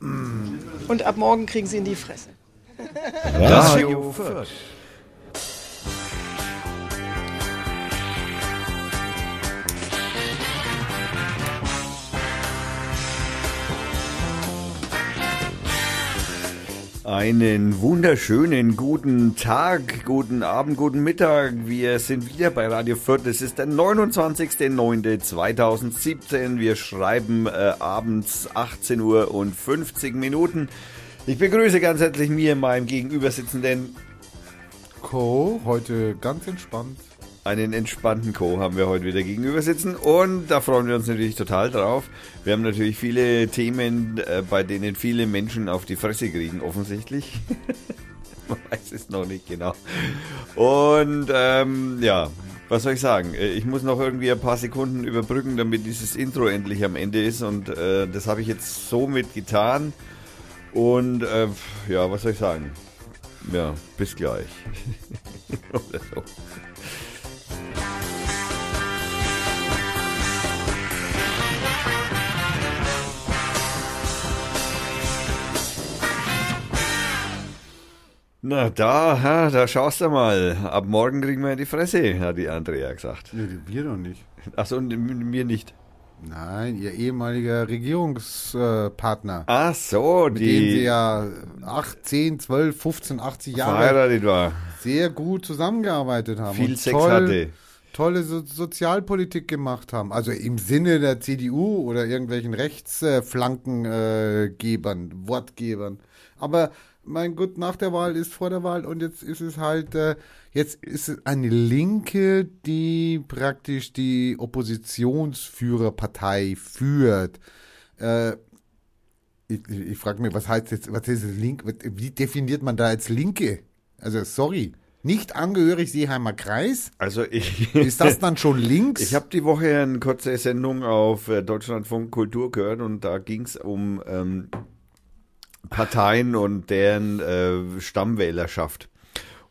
Und ab morgen kriegen sie in die Fresse. Radio Fürth. Einen wunderschönen guten Tag, guten Abend, guten Mittag. Wir sind wieder bei Radio Fürth. Es ist der 29.09.2017. Wir schreiben äh, abends 18 Uhr und 50 Minuten. Ich begrüße ganz herzlich mir, meinem Gegenübersitzenden, Co. Heute ganz entspannt. Einen entspannten Co. haben wir heute wieder gegenüber sitzen und da freuen wir uns natürlich total drauf. Wir haben natürlich viele Themen, äh, bei denen viele Menschen auf die Fresse kriegen, offensichtlich. Man weiß es noch nicht genau. Und ähm, ja, was soll ich sagen? Äh, Ich muss noch irgendwie ein paar Sekunden überbrücken, damit dieses Intro endlich am Ende ist und äh, das habe ich jetzt somit getan. Und äh, ja, was soll ich sagen? Ja, bis gleich. Oder so. Na, da, ha, da schaust du mal. Ab morgen kriegen wir in die Fresse, hat die Andrea gesagt. Nee, wir doch nicht. Achso, mir nicht. Nein, ihr ehemaliger Regierungspartner. Ach so, mit dem sie die ja 8, 10, 12, 15, 80 Jahre verheiratet war, sehr gut zusammengearbeitet haben. viel und Sex toll, hatte. Tolle so Sozialpolitik gemacht haben. Also im Sinne der CDU oder irgendwelchen Rechtsflankengebern, Wortgebern. Aber mein Gott, nach der Wahl ist vor der Wahl und jetzt ist es halt, äh, jetzt ist es eine Linke, die praktisch die Oppositionsführerpartei führt. Äh, ich, ich, frage mich, was heißt jetzt, was ist das Link, wie definiert man da als Linke? Also sorry, nicht angehörig Seeheimer Kreis? Also ich, Ist das dann schon links? ich habe die Woche eine kurze Sendung auf äh, Deutschlandfunk Kultur gehört und da ging es um ähm, Parteien und deren äh, Stammwählerschaft.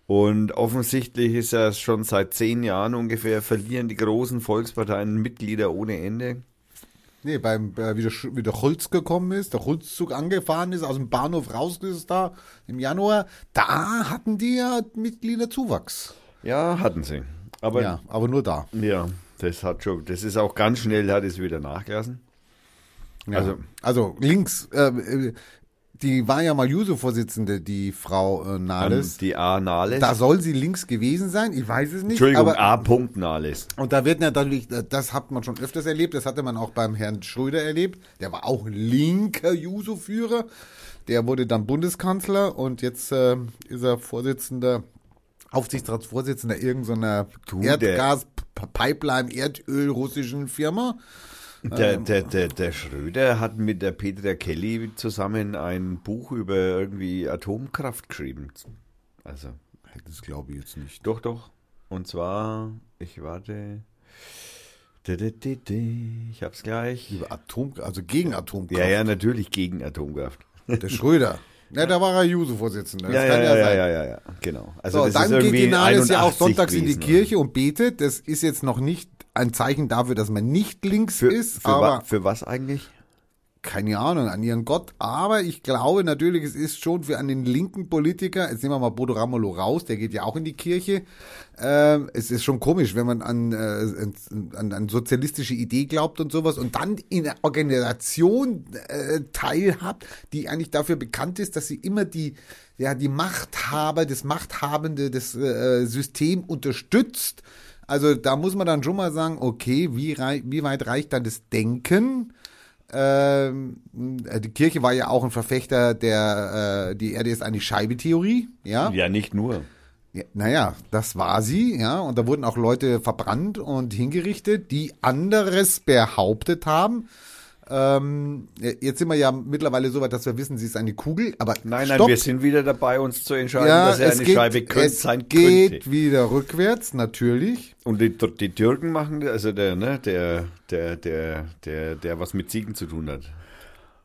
Und offensichtlich ist ja schon seit zehn Jahren ungefähr verlieren die großen Volksparteien Mitglieder ohne Ende. Nee, beim, äh, wie, der, wie der Holz gekommen ist, der Holzzug angefahren ist, aus dem Bahnhof raus ist da im Januar, da hatten die ja Mitgliederzuwachs. Ja, hatten sie. Aber ja, aber nur da. Ja, das hat schon, das ist auch ganz schnell, hat es wieder nachgelassen. Ja. Also- Also, also links, äh, äh, die war ja mal Juso-Vorsitzende, die Frau äh, Nahles. Die A. Nahles. Da soll sie links gewesen sein, ich weiß es nicht. Entschuldigung, aber, A. Punkt Nahles. Und da wird natürlich, das hat man schon öfters erlebt, das hatte man auch beim Herrn Schröder erlebt. Der war auch linker Juso-Führer. Der wurde dann Bundeskanzler und jetzt äh, ist er Vorsitzender, Aufsichtsratsvorsitzender irgendeiner Erdgas-Pipeline, Erdöl russischen Firma. Der, Ähm. der, der, der Schröder hat mit der Petra Kelly zusammen ein Buch über irgendwie Atomkraft geschrieben. Also, Das glaube ich jetzt nicht. doch, doch. Und zwar, ich warte. Ich hab's gleich. Über Atom, also gegen Atomkraft. Ja, ja, natürlich gegen Atomkraft. Der Schröder. Na, da war er Juso-Vorsitzender. Ja, ja, ja, ja, ja, ja, genau. Also So, dann ist geht die Nahles ja auch 81 sonntags in die gewesen, Kirche und betet. Das ist jetzt noch nicht ein Zeichen dafür, dass man nicht links Für, ist, für, aber wa, für was eigentlich? keine Ahnung, an ihren Gott. Aber ich glaube natürlich, es ist schon für einen linken Politiker, jetzt nehmen wir mal Bodo Ramelow raus, der geht ja auch in die Kirche. Ähm, es ist schon komisch, wenn man an, äh, an, an sozialistische Idee glaubt und sowas und dann in einer Organisation äh, teilhabt, die eigentlich dafür bekannt ist, dass sie immer die, ja, die Machthaber, das Machthabende, das äh, System unterstützt. Also da muss man dann schon mal sagen, okay, wie, rei wie weit reicht dann das Denken? Ähm, die Kirche war ja auch ein Verfechter der, äh, die Erde ist eine Scheibe-Theorie, ja? Ja, nicht nur. ja. Naja, das war sie, ja, und da wurden auch Leute verbrannt und hingerichtet, die anderes behauptet haben. Ähm, jetzt sind wir ja mittlerweile so weit, dass wir wissen, sie ist eine Kugel, aber Nein, nein, stopp. wir sind wieder dabei, uns zu entscheiden, ja, dass er eine geht, Scheibe könnte, es sein geht könnte. wieder rückwärts, natürlich. Und die, die Türken machen, also der, ne, der, der, der, der, der was mit Ziegen zu tun hat.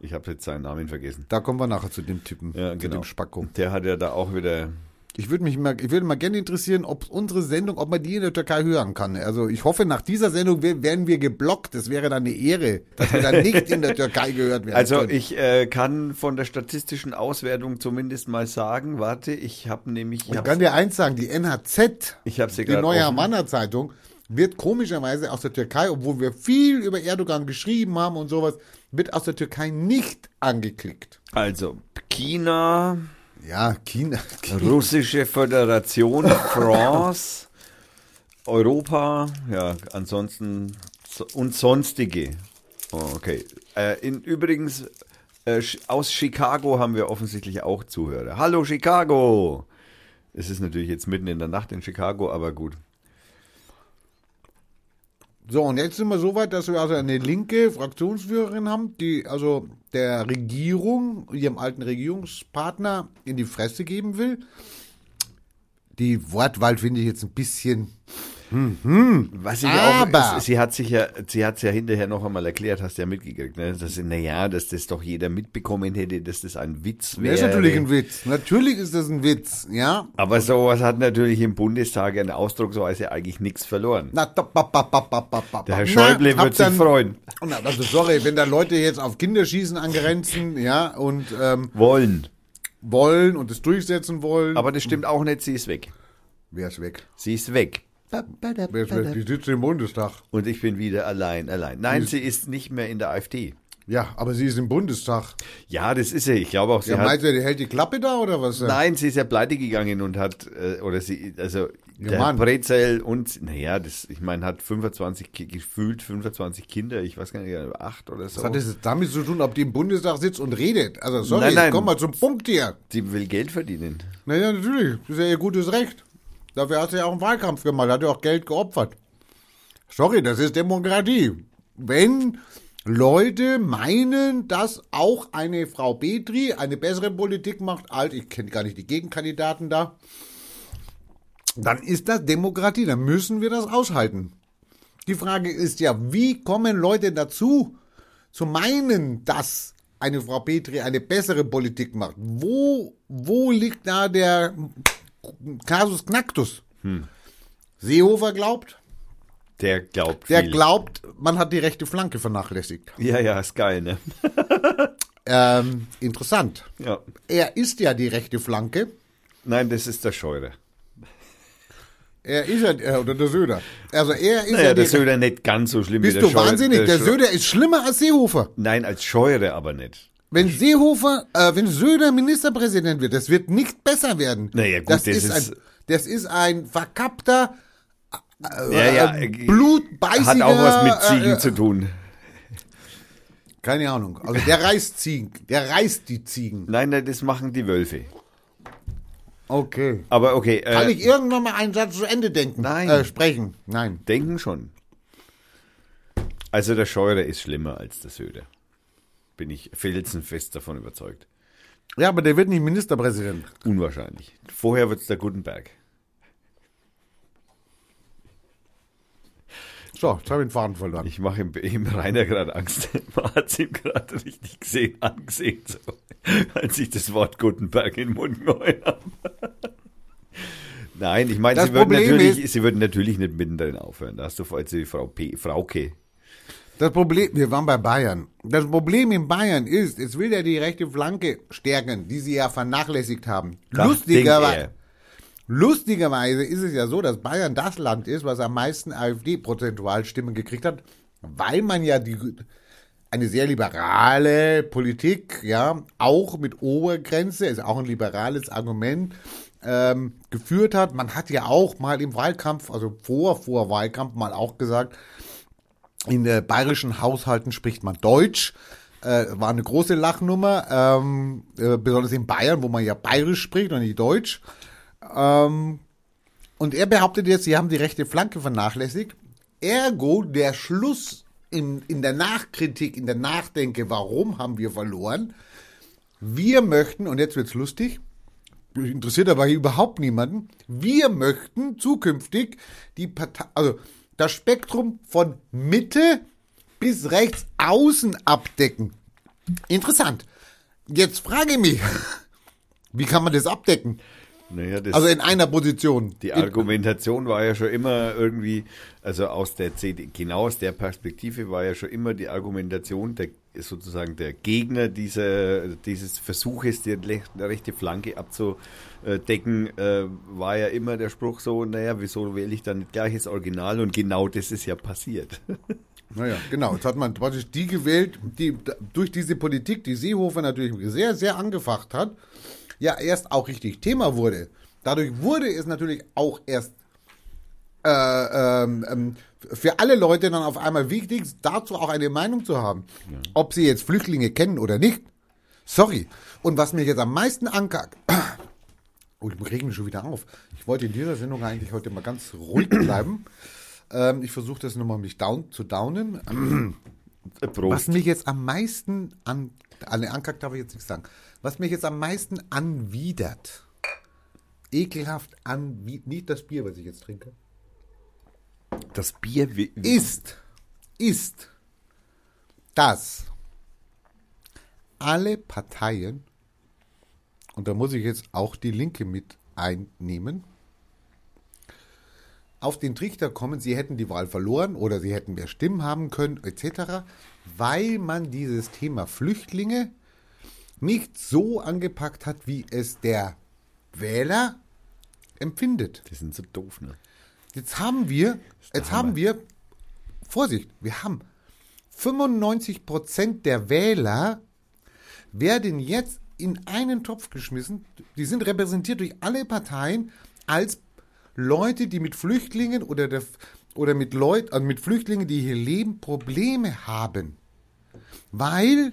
Ich habe jetzt seinen Namen vergessen. Da kommen wir nachher zu dem Typen, Ja, zu genau. dem Spacko. Der hat ja da auch wieder Ich würde mich mal, ich würde mal gerne interessieren, ob unsere Sendung, ob man die in der Türkei hören kann. Also ich hoffe, nach dieser Sendung we- werden wir geblockt. Das wäre dann eine Ehre, dass wir dann nicht in der Türkei gehört werden. Also können. ich äh, kann von der statistischen Auswertung zumindest mal sagen, warte, ich habe nämlich, ich kann dir eins sagen, die NHZ, Ich die neue. Havanna Zeitung, wird komischerweise aus der Türkei, obwohl wir viel über Erdogan geschrieben haben und sowas, wird aus der Türkei nicht angeklickt. also China, Ja, China. Russische Föderation, France, Europa, ja, ansonsten so- und sonstige. Oh, okay. Äh, in, übrigens, äh, aus Chicago haben wir offensichtlich auch Zuhörer. Hallo Chicago! Es ist natürlich jetzt mitten in der Nacht in Chicago, aber gut. So, und jetzt sind wir so weit, dass wir also eine linke Fraktionsführerin haben, die also der Regierung, ihrem alten Regierungspartner in die Fresse geben will. Die Wortwahl finde ich jetzt ein bisschen. Was ich Aber- auch, es, sie hat sich ja, sie hat es ja hinterher noch einmal erklärt, hast du ja mitgekriegt, ne? dass, naja, dass das doch jeder mitbekommen hätte, dass das ein Witz wäre. Das ist natürlich ein Witz. Natürlich ist das ein Witz, ja. Aber sowas hat natürlich im Bundestag eine Ausdrucksweise eigentlich nichts verloren. Na, da, ba, ba, ba. Der Herr Schäuble wird sich freuen. Na, also sorry, wenn da Leute jetzt auf Kinderschießen angrenzen, ja, und ähm, Wollen. wollen und es durchsetzen wollen. Aber das stimmt auch nicht, sie ist weg. wer ist weg? Sie ist weg. Die sitzt im Bundestag. Und ich bin wieder allein, allein. Nein, sie ist nicht mehr in der AfD. Ja, aber sie ist im Bundestag. Ja, das ist sie. Ich glaube auch, sie Ja, hat. meinst du, die hält die Klappe da oder was? Nein, sie ist ja pleite gegangen und hat, äh, oder sie, also der Mann. Brezel und, naja, das, ich meine, hat 25, Ki- gefühlt 25 Kinder, ich weiß gar nicht, acht oder so. Was hat das jetzt damit zu tun, ob die im Bundestag sitzt und redet? Also sorry, Nein, nein. komm mal zum Punkt hier. Die will Geld verdienen. Naja, natürlich, das ist ja ihr gutes Recht. Dafür hat sie ja auch einen Wahlkampf gemacht, hat ja auch Geld geopfert. Sorry, das ist Demokratie. Wenn Leute meinen, dass auch eine Frau Petri eine bessere Politik macht als, ich kenne gar nicht die Gegenkandidaten da, dann ist das Demokratie, dann müssen wir das aushalten. Die Frage ist ja, wie kommen Leute dazu, zu meinen, dass eine Frau Petri eine bessere Politik macht? Wo, wo liegt da der Kasus Knacktus? Seehofer glaubt, Der glaubt der viel. glaubt, man hat die rechte Flanke vernachlässigt. ja, ja, ist geil, ne? Ähm, interessant. Ja. Er ist ja die rechte Flanke. Nein, das ist der Scheure. Er ist ja, äh, oder der Söder. Also er ist Naja, ja der Söder nicht ganz so schlimm Bist wie der du Scheure. wahnsinnig? Der Scheu- Söder ist schlimmer als Seehofer. Nein, als Scheure aber nicht. Wenn Seehofer, äh, wenn Söder Ministerpräsident wird, das wird nicht besser werden. Naja, gut, das, das ist, ist- ein, das ist ein verkappter, Ja, ja, äh, äh, blutbeißiger. Hat auch was mit Ziegen äh, zu tun. Keine Ahnung. Also der reißt Ziegen, der reißt die Ziegen. Nein, nein, das machen die Wölfe. Okay. Aber okay, Kann äh, ich irgendwann mal einen Satz zu Ende denken? Nein. Äh, sprechen? Nein. denken schon. Also der Scheure ist schlimmer als der Söder. Bin ich felsenfest davon überzeugt. Ja, aber der wird nicht Ministerpräsident. Unwahrscheinlich. Vorher wird's der Gutenberg. So, jetzt habe ich den Faden verloren. Ich mache ihm, ihm Rainer gerade Angst. Man hat ihm gerade richtig gesehen, angesehen, so, als ich das Wort Gutenberg in den Mund gehauen habe. Nein, ich meine, sie würden, natürlich, ist- sie würden natürlich nicht mittendrin aufhören. Da hast du vorhin die Frau P, Frauke. Das Problem, wir waren bei Bayern. Das Problem in Bayern ist, jetzt will er die rechte Flanke stärken, die sie ja vernachlässigt haben. Lustigerweise, er. lustigerweise ist es ja so, dass Bayern das Land ist, was am meisten AfD-prozentual Stimmen gekriegt hat, weil man ja die, eine sehr liberale Politik, ja, auch mit Obergrenze, ist auch ein liberales Argument, ähm, geführt hat. Man hat ja auch mal im Wahlkampf, also vor, vor Wahlkampf mal auch gesagt, in äh, bayerischen Haushalten spricht man Deutsch. Äh, war eine große Lachnummer, ähm, äh, besonders in Bayern, wo man ja bayerisch spricht und nicht Deutsch. Ähm, und er behauptet jetzt, sie haben die rechte Flanke vernachlässigt. Ergo, der Schluss in, in der Nachkritik, in der Nachdenke, warum haben wir verloren? Wir möchten, und jetzt wird's lustig, interessiert aber überhaupt niemanden. Wir möchten zukünftig die Partei, also das Spektrum von Mitte bis rechts außen abdecken. Interessant. Jetzt frage ich mich, wie kann man das abdecken? Naja, das, Also in einer Position. die Argumentation war ja schon immer irgendwie, also aus der CD, genau aus der Perspektive war ja schon immer die Argumentation der sozusagen der Gegner dieser, dieses Versuches, die rechte Flanke abzudecken, äh, war ja immer der Spruch so, naja, wieso wähle ich dann nicht gleich das Original? Und genau das ist ja passiert. Naja, genau. Jetzt hat man praktisch die gewählt, die durch diese Politik, die Seehofer natürlich sehr, sehr angefacht hat, ja erst auch richtig Thema wurde. Dadurch wurde es natürlich auch erst äh, ähm, ähm, für alle Leute dann auf einmal wichtig, dazu auch eine Meinung zu haben. Ob sie jetzt Flüchtlinge kennen oder nicht. Sorry. Und was mir jetzt am meisten ankackt, oh, ich reg mich schon wieder auf. Ich wollte in dieser Sendung eigentlich heute mal ganz ruhig bleiben. Ähm, ich versuche das nochmal mich down zu downen. Was Prost. mich jetzt am meisten an, den Ankackt darf ich jetzt nichts sagen. Was mich jetzt am meisten anwidert, ekelhaft anwidert, nicht das Bier, was ich jetzt trinke, Das Bier ist, ist, dass alle Parteien, und da muss ich jetzt auch die Linke mit einnehmen, auf den Trichter kommen, sie hätten die Wahl verloren oder sie hätten mehr Stimmen haben können, etc., weil man dieses Thema Flüchtlinge nicht so angepackt hat, wie es der Wähler empfindet. die sind so doof, ne? Jetzt haben wir, jetzt haben wir, Vorsicht, wir haben 95 Prozent der Wähler werden jetzt in einen Topf geschmissen. Die sind repräsentiert durch alle Parteien als Leute, die mit Flüchtlingen oder, der, oder mit Leuten, also mit Flüchtlingen, die hier leben, Probleme haben. Weil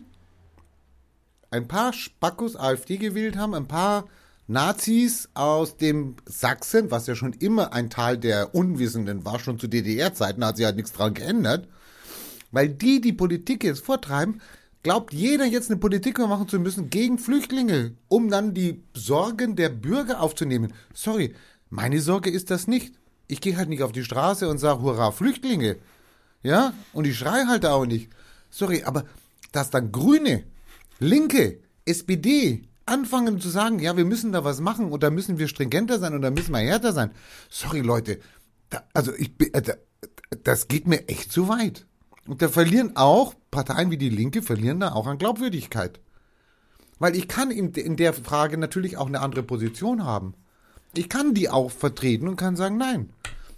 ein paar Spackos AfD gewählt haben, ein paar Nazis aus dem Sachsen, was ja schon immer ein Teil der Unwissenden war, schon zu DDR-Zeiten, da hat sich halt nichts dran geändert. Weil die die Politik jetzt vortreiben, glaubt jeder jetzt eine Politik machen zu müssen gegen Flüchtlinge, um dann die Sorgen der Bürger aufzunehmen. Sorry, meine Sorge ist das nicht. Ich gehe halt nicht auf die Straße und sage, hurra, Flüchtlinge. Ja, und ich schreie halt auch nicht. Sorry, aber dass dann Grüne, Linke, SPD anfangen zu sagen, ja, wir müssen da was machen und da müssen wir stringenter sein und da müssen wir härter sein. Sorry, Leute, da, also ich, äh, da, das geht mir echt zu weit. Und da verlieren auch Parteien wie die Linke verlieren da auch an Glaubwürdigkeit. Weil ich kann in, der Frage natürlich auch eine andere Position haben. Ich kann die auch vertreten und kann sagen, nein.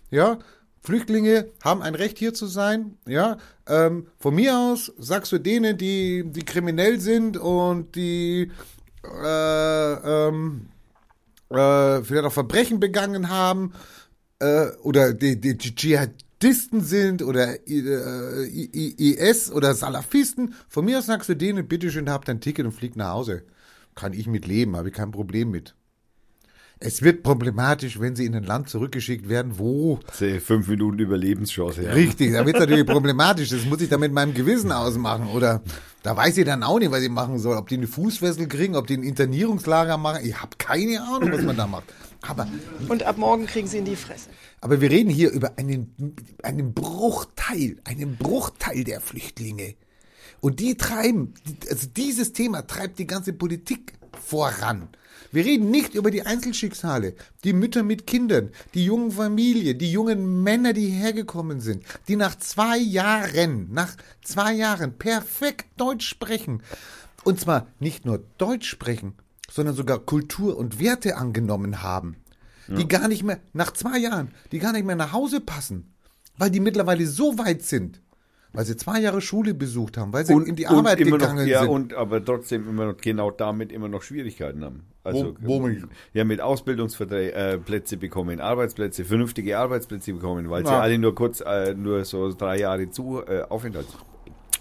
Ja, Flüchtlinge haben ein Recht hier zu sein. Ja, ähm, von mir aus sagst du denen, die, die kriminell sind und die äh, ähm, äh, vielleicht auch Verbrechen begangen haben äh, oder die, die, die Dschihadisten sind oder äh, IS oder Salafisten. Von mir aus sagst du denen, bitteschön, habt ein Ticket und fliegt nach Hause. Kann ich mit leben, habe ich kein Problem mit. Es wird problematisch, wenn sie in ein Land zurückgeschickt werden, wo Sie fünf Minuten Überlebenschance haben. Richtig, da wird es natürlich problematisch. Das muss ich dann mit meinem Gewissen ausmachen. Oder da weiß ich dann auch nicht, was ich machen soll. Ob die eine Fußfessel kriegen, ob die ein Internierungslager machen. Ich habe keine Ahnung, was man da macht. Aber, Und ab morgen kriegen sie in die Fresse. aber wir reden hier über einen, einen Bruchteil, einen Bruchteil der Flüchtlinge. Und die treiben, also dieses Thema treibt die ganze Politik voran. Wir reden nicht über die Einzelschicksale, die Mütter mit Kindern, die jungen Familien, die jungen Männer, die hergekommen sind, die nach zwei Jahren, nach zwei Jahren perfekt Deutsch sprechen. Und zwar nicht nur Deutsch sprechen, sondern sogar Kultur und Werte angenommen haben. Die gar nicht mehr, nach zwei Jahren, die gar nicht mehr nach Hause passen, weil die mittlerweile so weit sind, weil sie zwei Jahre Schule besucht haben, weil sie in die Arbeit gegangen noch, ja, sind. und aber trotzdem immer noch genau damit immer noch Schwierigkeiten haben. Also Wo- womit? ja mit Ausbildungsplätze äh, bekommen, Arbeitsplätze, vernünftige Arbeitsplätze bekommen, weil sie Ja. alle nur kurz äh, nur so drei Jahre zu äh, Aufenthalt.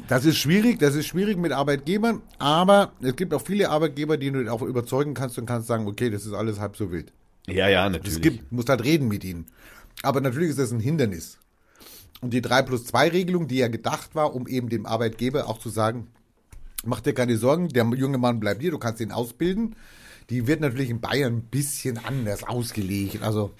Das ist schwierig, das ist schwierig mit Arbeitgebern, aber es gibt auch viele Arbeitgeber, die du auch überzeugen kannst und kannst sagen, okay, das ist alles halb so wild. Ja, ja, natürlich. Es gibt, musst halt reden mit ihnen. Aber natürlich ist das ein Hindernis. Und die 3 plus 2 Regelung, die ja gedacht war, um eben dem Arbeitgeber auch zu sagen, mach dir keine Sorgen, der junge Mann bleibt hier, du kannst ihn ausbilden. Die wird natürlich in Bayern ein bisschen anders ausgelegt. Also,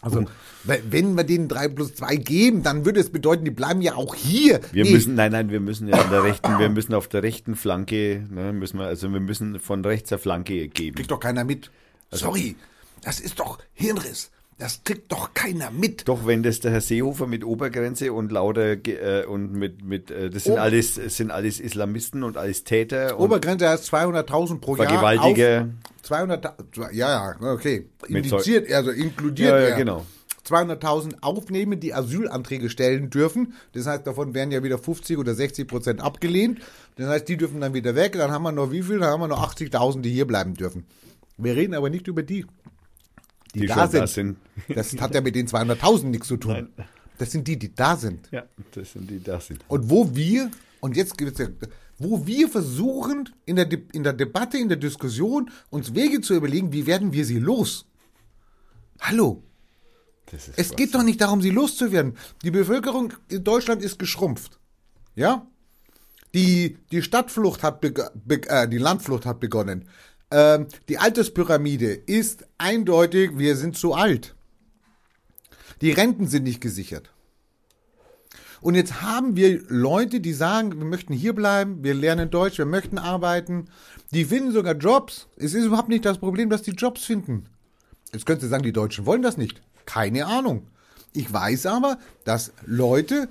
also we- wenn wir denen 3 plus 2 geben, dann würde es bedeuten, die bleiben ja auch hier. Wir Nee, müssen, nein, nein, wir müssen ja an der rechten, wir müssen auf der rechten Flanke, ne, müssen wir, also wir müssen von rechts der Flanke geben. kriegt doch keiner mit. Also Sorry. Das ist doch Hirnriss. Das kriegt doch keiner mit. Doch, wenn das der Herr Seehofer mit Obergrenze und lauter äh, und mit, mit äh, das sind Oh. alles sind alles Islamisten und alles Täter Obergrenze heißt 200.000 pro Jahr. Vergewaltiger. Auf 200, ja, ja, okay. Indiziert, also inkludiert. Ja, ja, er. genau. 200.000 aufnehmen, die Asylanträge stellen dürfen. Das heißt, davon werden ja wieder 50 oder 60 Prozent abgelehnt. Das heißt, die dürfen dann wieder weg. Dann haben wir noch wie viel? Dann haben wir noch 80.000, die hier bleiben dürfen. Wir reden aber nicht über die, die, die da, sind. da sind. Das hat ja mit den 200.000 nichts zu tun. Das sind die, die da sind. Ja, das sind die, die da sind. Und wo wir, und jetzt gibt es ja, wo wir versuchen, in der, De in der Debatte, in der Diskussion, uns Wege zu überlegen, wie werden wir sie los? Hallo, es geht doch nicht darum, sie loszuwerden. Die Bevölkerung in Deutschland ist geschrumpft. Ja? Die, die Stadtflucht hat, äh, die Landflucht hat begonnen. Ähm, die Alterspyramide ist eindeutig, wir sind zu alt. Die Renten sind nicht gesichert. Und jetzt haben wir Leute, die sagen, wir möchten hier bleiben, wir lernen Deutsch, wir möchten arbeiten. Die finden sogar Jobs. Es ist überhaupt nicht das Problem, dass die Jobs finden. Jetzt könntest du sagen, die Deutschen wollen das nicht. Keine Ahnung. Ich weiß aber, dass Leute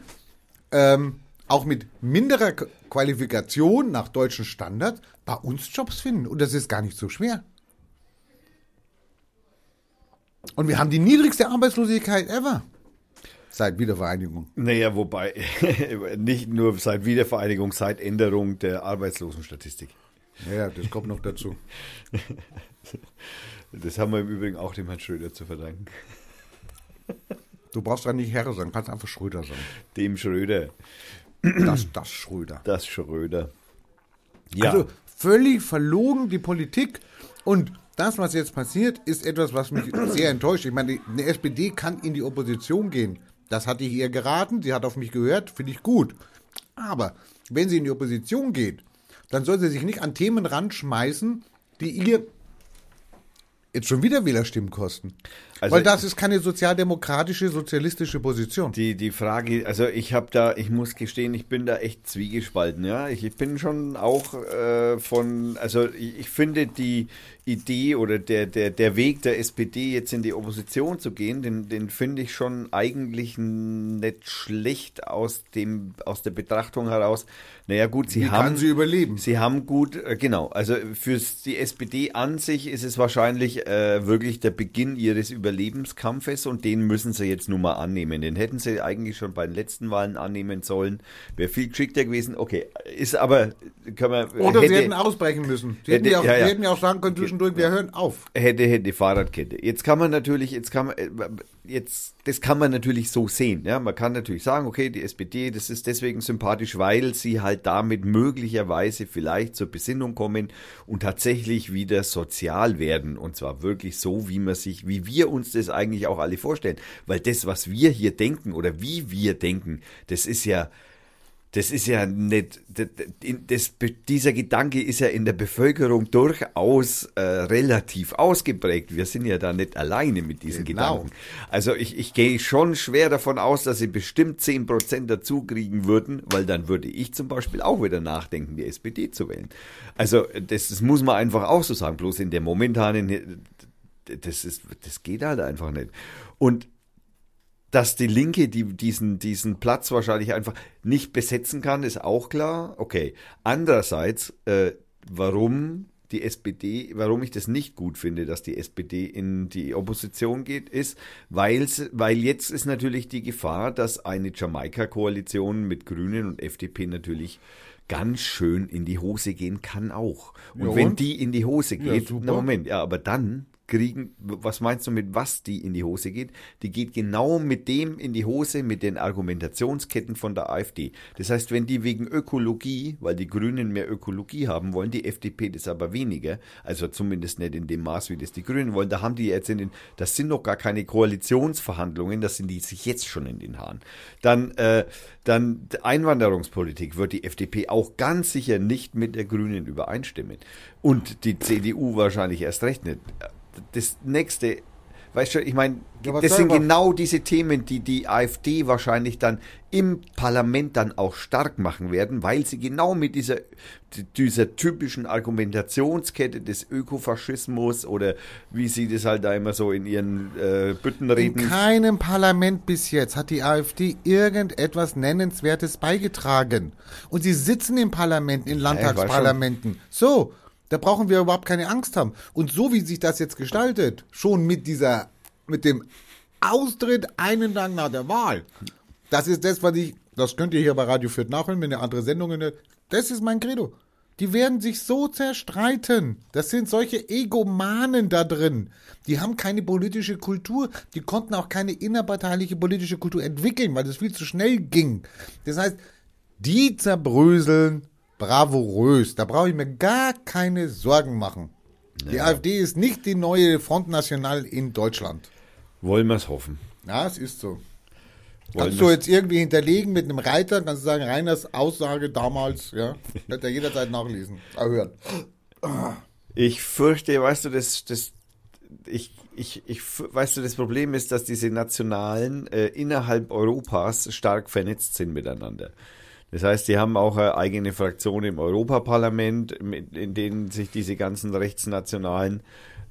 ähm, auch mit minderer Qualifikation nach deutschen Standards bei uns Jobs finden. Und das ist gar nicht so schwer. Und wir haben die niedrigste Arbeitslosigkeit ever. Seit Wiedervereinigung. Naja, wobei, nicht nur seit Wiedervereinigung, seit Änderung der Arbeitslosenstatistik. Ja, ja, das kommt noch dazu. Das haben wir im Übrigen auch dem Herrn Schröder zu verdanken. Du brauchst da nicht Herr sagen, kannst einfach Schröder sagen. Dem Schröder, Das, das Schröder. das Schröder. Ja, Also völlig verlogen die Politik und das, was jetzt passiert, ist etwas, was mich sehr enttäuscht. Ich meine, eine SPD kann in die Opposition gehen. Das hatte ich ihr geraten, sie hat auf mich gehört, finde ich gut. Aber wenn sie in die Opposition geht, dann soll sie sich nicht an Themen ranschmeißen, die ihr jetzt schon wieder Wählerstimmen kosten. Also- Weil das ist keine sozialdemokratische, sozialistische Position. Die, die Frage, also ich habe da, ich muss gestehen, ich bin da echt zwiegespalten, ja. Ich, ich bin schon auch äh, von, also ich, ich finde die Idee oder der, der, der Weg der SPD jetzt in die Opposition zu gehen, den, den finde ich schon eigentlich nicht schlecht aus dem, aus der Betrachtung heraus. Naja gut, sie Wie haben. kann sie überleben? Sie haben gut, äh, genau, also für die SPD an sich ist es wahrscheinlich äh, wirklich der Beginn ihres Überlebenskampfes und den müssen sie jetzt nun mal annehmen. Den hätten sie eigentlich schon bei den letzten Wahlen annehmen sollen. Wäre viel geschickter gewesen. Okay, ist aber, können wir, Oder sie hätte- hätten ausbrechen müssen. Sie hätten, hätte- ja auch, ja, ja. Sie hätten ja auch sagen können zwischendurch, wir hören auf. hätte, hätte Fahrradkette. Jetzt kann man natürlich, jetzt kann man, äh, jetzt, das kann man natürlich so sehen. Ja, man kann natürlich sagen, okay, die SPD, das ist deswegen sympathisch, weil sie halt damit möglicherweise vielleicht zur Besinnung kommen und tatsächlich wieder sozial werden. Und zwar wirklich so, wie man sich, wie wir uns das eigentlich auch alle vorstellen. Weil das, was wir hier denken oder wie wir denken, das ist ja, das ist ja nicht, das, das, dieser Gedanke ist ja in der Bevölkerung durchaus äh, relativ ausgeprägt. Wir sind ja da nicht alleine mit diesen Genau. Gedanken. Also ich, ich gehe schon schwer davon aus, dass sie bestimmt 10% dazu kriegen würden, weil dann würde ich zum Beispiel auch wieder nachdenken, die SPD zu wählen. Also das, das muss man einfach auch so sagen. Bloß in der momentanen, das, ist, das geht halt einfach nicht. Und dass die Linke die, diesen, diesen Platz wahrscheinlich einfach nicht besetzen kann, ist auch klar. Okay. Andererseits, äh, warum die SPD, warum ich das nicht gut finde, dass die SPD in die Opposition geht, ist, weil's, weil jetzt ist natürlich die Gefahr, dass eine Jamaika-Koalition mit Grünen und FDP natürlich ganz schön in die Hose gehen kann auch. Und Ja, wenn und? die in die Hose Ja, geht, super. na Moment, ja, aber dann kriegen, was meinst du mit was die in die Hose geht? Die geht genau mit dem in die Hose, mit den Argumentationsketten von der AfD. Das heißt, wenn die wegen Ökologie, weil die Grünen mehr Ökologie haben wollen, die FDP das aber weniger, also zumindest nicht in dem Maß, wie das die Grünen wollen, da haben die jetzt in den, das sind noch gar keine Koalitionsverhandlungen, das sind die sich jetzt schon in den Haaren. Dann, äh, dann Einwanderungspolitik wird die FDP auch ganz sicher nicht mit der Grünen übereinstimmen. Und die CDU wahrscheinlich erst recht nicht das nächste, weißt du, ich meine, Ja, das sind genau diese Themen, die die AfD wahrscheinlich dann im Parlament dann auch stark machen werden, weil sie genau mit dieser, dieser typischen Argumentationskette des Ökofaschismus oder wie sie das halt da immer so in ihren äh, In Büttenreden keinem Parlament bis jetzt hat die AfD irgendetwas Nennenswertes beigetragen. Und sie sitzen im Parlament, in Landtagsparlamenten. So, da brauchen wir überhaupt keine Angst haben. Und so wie sich das jetzt gestaltet, schon mit dieser, mit dem Austritt einen Tag nach der Wahl, das ist das, was ich, das könnt ihr hier bei Radio Fürth nachhören, wenn ihr andere Sendungen, hört. das ist mein Credo. Die werden sich so zerstreiten. Das sind solche Egomanen da drin. Die haben keine politische Kultur. Die konnten auch keine innerparteiliche politische Kultur entwickeln, weil das viel zu schnell ging. Das heißt, die zerbröseln bravourös. Da brauche ich mir gar keine Sorgen machen. Die AfD ist nicht die neue Front National in Deutschland. wollen wir es hoffen. Ja, es ist so. Wollen Kannst du jetzt irgendwie hinterlegen mit einem Reiter, kannst du sagen, Reiners Aussage damals, ja, wird er jederzeit nachlesen, äh, hören. Ich fürchte, weißt du, das, das, ich, ich, ich, weißt du, das Problem ist, dass diese Nationalen äh, innerhalb Europas stark vernetzt sind miteinander. Das heißt, die haben auch eine eigene Fraktion im Europaparlament, in denen sich diese ganzen Rechtsnationalen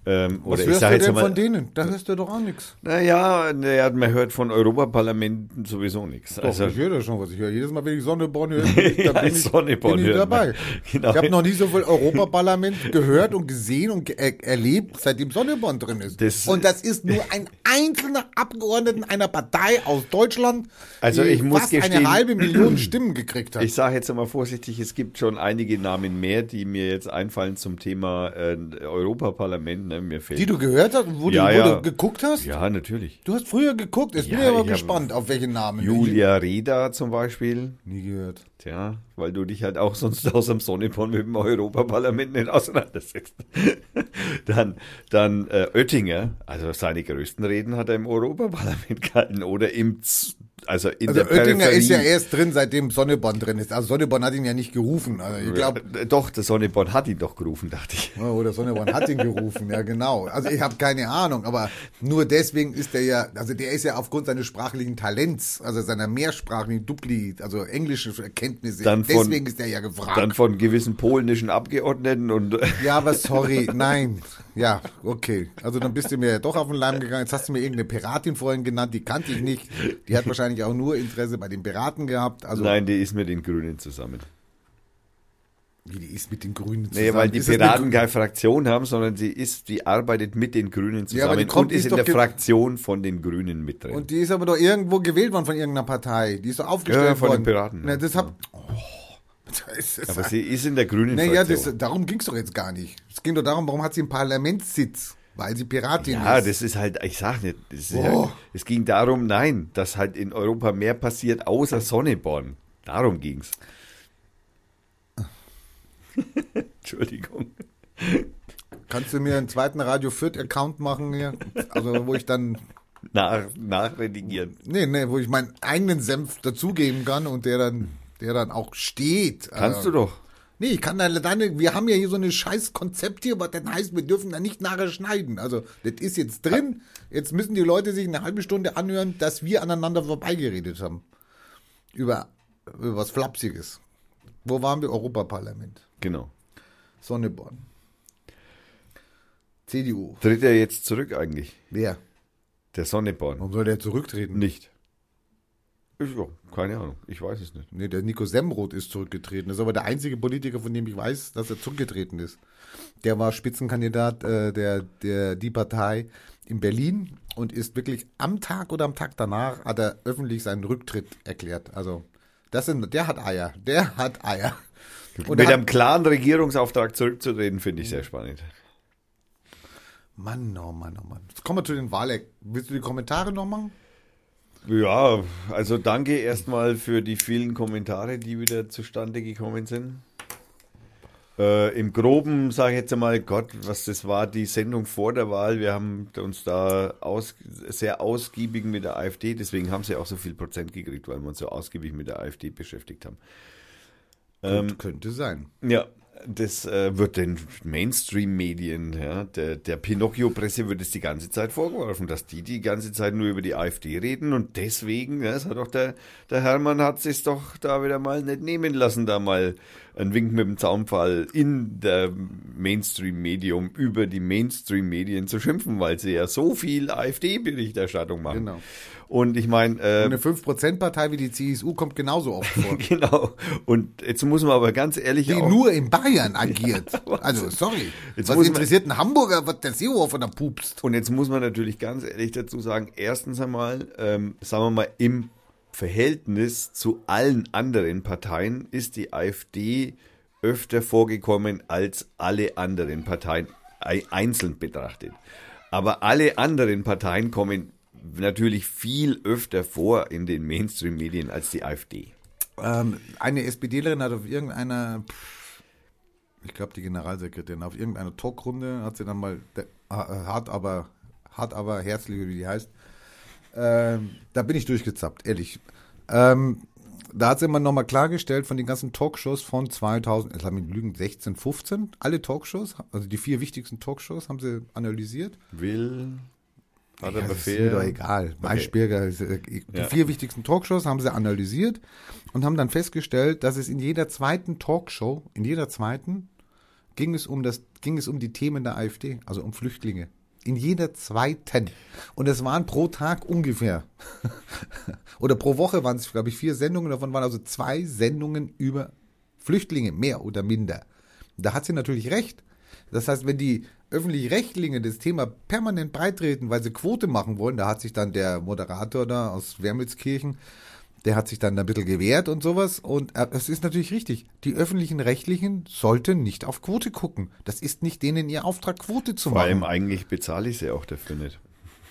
ähm, Was ich hörst du denn mal, von denen? Da hörst du doch auch nichts. naja, naja, man hört von Europaparlamenten sowieso nichts. Doch, Also, ich höre das schon, was ich höre. Jedes Mal, wenn ich Sonneborn höre, da Ja, bin ich, Sonneborn bin ich hört man. dabei. Genau. Ich habe noch nie so viel Europaparlament gehört und gesehen und er erlebt, seitdem Sonneborn drin ist. Das- und das ist nur ein einzelner Abgeordneter einer Partei aus Deutschland, Also die ich muss fast gestehen- eine halbe Million Stimmen gekriegt hat. Ich sage jetzt mal vorsichtig, es gibt schon einige Namen mehr, die mir jetzt einfallen zum Thema äh, Europaparlament. Ne? Mir fehlt die du gehört hast und wo, Ja, du, wo ja. du geguckt hast? Ja, natürlich. Du hast früher geguckt, jetzt bin Ja, ich aber ich hab- gespannt, auf welche Namen. Julia Reda zum Beispiel. Nie gehört. Tja, weil du dich halt auch sonst aus dem Sonneborn mit dem Europaparlament nicht auseinandersetzt. dann dann äh, Oettinger, also seine größten Reden hat er im Europaparlament gehalten oder im, Z also in Also der Oettinger Peripherie. ist ja erst drin, seitdem Sonneborn drin ist. Also Sonneborn hat ihn ja nicht gerufen. Also ich glaube, Äh, Doch, der Sonneborn hat ihn doch gerufen, dachte ich. Oder Sonneborn hat ihn gerufen, ja genau. Also ich habe keine Ahnung, aber nur deswegen ist er ja, also der ist ja aufgrund seines sprachlichen Talents, also seiner mehrsprachigen Dupli, also englische Kenntnisse, Dann von- deswegen ist er ja gefragt. Dann von gewissen polnischen Abgeordneten und ja, aber sorry, nein. Ja, okay. Also dann bist du mir ja doch auf den Leim gegangen. Jetzt hast du mir irgendeine Piratin vorhin genannt, die kannte ich nicht. Die hat wahrscheinlich auch nur Interesse bei den Piraten gehabt. Also nein, die ist mit den Grünen zusammen. wie die ist mit den Grünen zusammen. Nee, weil die Ist Piraten keine Fraktion haben, sondern sie ist, die arbeitet mit den Grünen Ja, aber zusammen die kommt- und ist ist in der Fraktion von den Grünen mit drin. Und die ist aber doch irgendwo gewählt worden von irgendeiner Partei. Die ist doch aufgestellt Ja, von den worden. Piraten, Na, ja. das hab, oh, aber sie ist in der Grünen naja, Fraktion. das, darum ging es doch jetzt gar nicht. Es ging doch darum, warum hat sie einen Parlamentssitz? Weil sie Piratin ja, ist. das ist halt, ich sag nicht, ja, es ging darum, nein, dass halt in Europa mehr passiert außer Sonneborn. Darum ging's. Entschuldigung. Kannst du mir einen zweiten Radio Fürth Account machen hier? Also, wo ich dann, Nach, nachredigieren. nee, nee, wo ich meinen eigenen Senf dazugeben kann und der dann, der dann auch steht. Kannst Also, du doch. Nee, ich kann da deine, wir haben ja hier so ein scheiß Konzept hier, was dann heißt, wir dürfen da nicht nachher schneiden. Also, das ist jetzt drin. Jetzt müssen die Leute sich eine halbe Stunde anhören, dass wir aneinander vorbeigeredet haben. Über, über was Flapsiges. Wo waren wir? Europaparlament. Genau. Sonneborn. CDU. Tritt er jetzt zurück eigentlich? Wer? Der Sonneborn. Warum soll der zurücktreten? Nicht. Ich, ja, keine Ahnung. Ich weiß es nicht. Nee, der Nico Semroth ist zurückgetreten. Das ist aber der einzige Politiker, von dem ich weiß, dass er zurückgetreten ist. Der war Spitzenkandidat äh, der, der Die Partei in Berlin und ist wirklich am Tag oder am Tag danach hat er öffentlich seinen Rücktritt erklärt. Also, das sind, der hat Eier. Der hat Eier. Und Mit er einem hat, klaren Regierungsauftrag zurückzutreten, finde ich sehr spannend. Mann, oh Mann, oh Mann. Jetzt kommen wir zu den Wahlen. Willst du die Kommentare noch machen? Ja, also danke erstmal für die vielen Kommentare, die wieder zustande gekommen sind. Äh, Im Groben sage ich jetzt einmal, Gott, was das war, die Sendung vor der Wahl. Wir haben uns da aus, sehr ausgiebig mit der AfD, deswegen haben sie auch so viel Prozent gekriegt, weil wir uns so ausgiebig mit der AfD beschäftigt haben. Ähm, Könnte sein. Ja, das äh, wird den Mainstream-Medien, ja, der, der Pinocchio-Presse wird es die ganze Zeit vorgeworfen, dass die die ganze Zeit nur über die AfD reden und deswegen, ja, das hat doch der, der Hermann hat sich doch da wieder mal nicht nehmen lassen, da mal einen Wink mit dem Zaunpfahl in der Mainstream-Medium über die Mainstream-Medien zu schimpfen, weil sie ja so viel AfD-Berichterstattung machen. Genau. Und ich meine, äh, Eine 5%-Partei wie die CSU kommt genauso oft vor. genau. Und jetzt muss man aber ganz ehrlich Die auch, nur in Bayern agiert. Also, sorry. Jetzt Was man- interessiert ein Hamburger, was der Seehofer da pupst? Und jetzt muss man natürlich ganz ehrlich dazu sagen, erstens einmal, ähm, sagen wir mal, im Verhältnis zu allen anderen Parteien ist die AfD öfter vorgekommen als alle anderen Parteien ei- einzeln betrachtet. Aber alle anderen Parteien kommen natürlich viel öfter vor in den Mainstream-Medien als die AfD. Ähm, eine SPDlerin hat auf irgendeiner, ich glaube die Generalsekretärin, auf irgendeiner Talkrunde hat sie dann mal, äh, hart aber, hart aber herzlich, wie die heißt, ähm, da bin ich durchgezappt, ehrlich. Ähm, da hat sie immer nochmal klargestellt von den ganzen Talkshows von 2000, ich mich lügen, 16, 15, alle Talkshows, also die vier wichtigsten Talkshows haben sie analysiert. Will, hat er Ja, das ist Befehl. mir doch egal. Maischberger, ist, äh, die Ja. vier wichtigsten Talkshows haben sie analysiert und haben dann festgestellt, dass es in jeder zweiten Talkshow, in jeder zweiten, ging es um das, ging es um die Themen der AfD, also um Flüchtlinge. In jeder zweiten. Und es waren pro Tag ungefähr. Oder pro Woche waren es, glaube ich, vier Sendungen. Davon waren also zwei Sendungen über Flüchtlinge, mehr oder minder. Da hat sie natürlich recht. Das heißt, wenn die öffentlich-rechtlichen das Thema permanent beitreten, weil sie Quote machen wollen, da hat sich dann der Moderator da aus Wermelskirchen, der hat sich dann ein bisschen gewehrt und sowas. Und äh, es ist natürlich richtig. Die öffentlichen Rechtlichen sollten nicht auf Quote gucken. Das ist nicht denen ihr Auftrag, Quote zu Vor machen. allem eigentlich bezahle ich sie auch dafür nicht.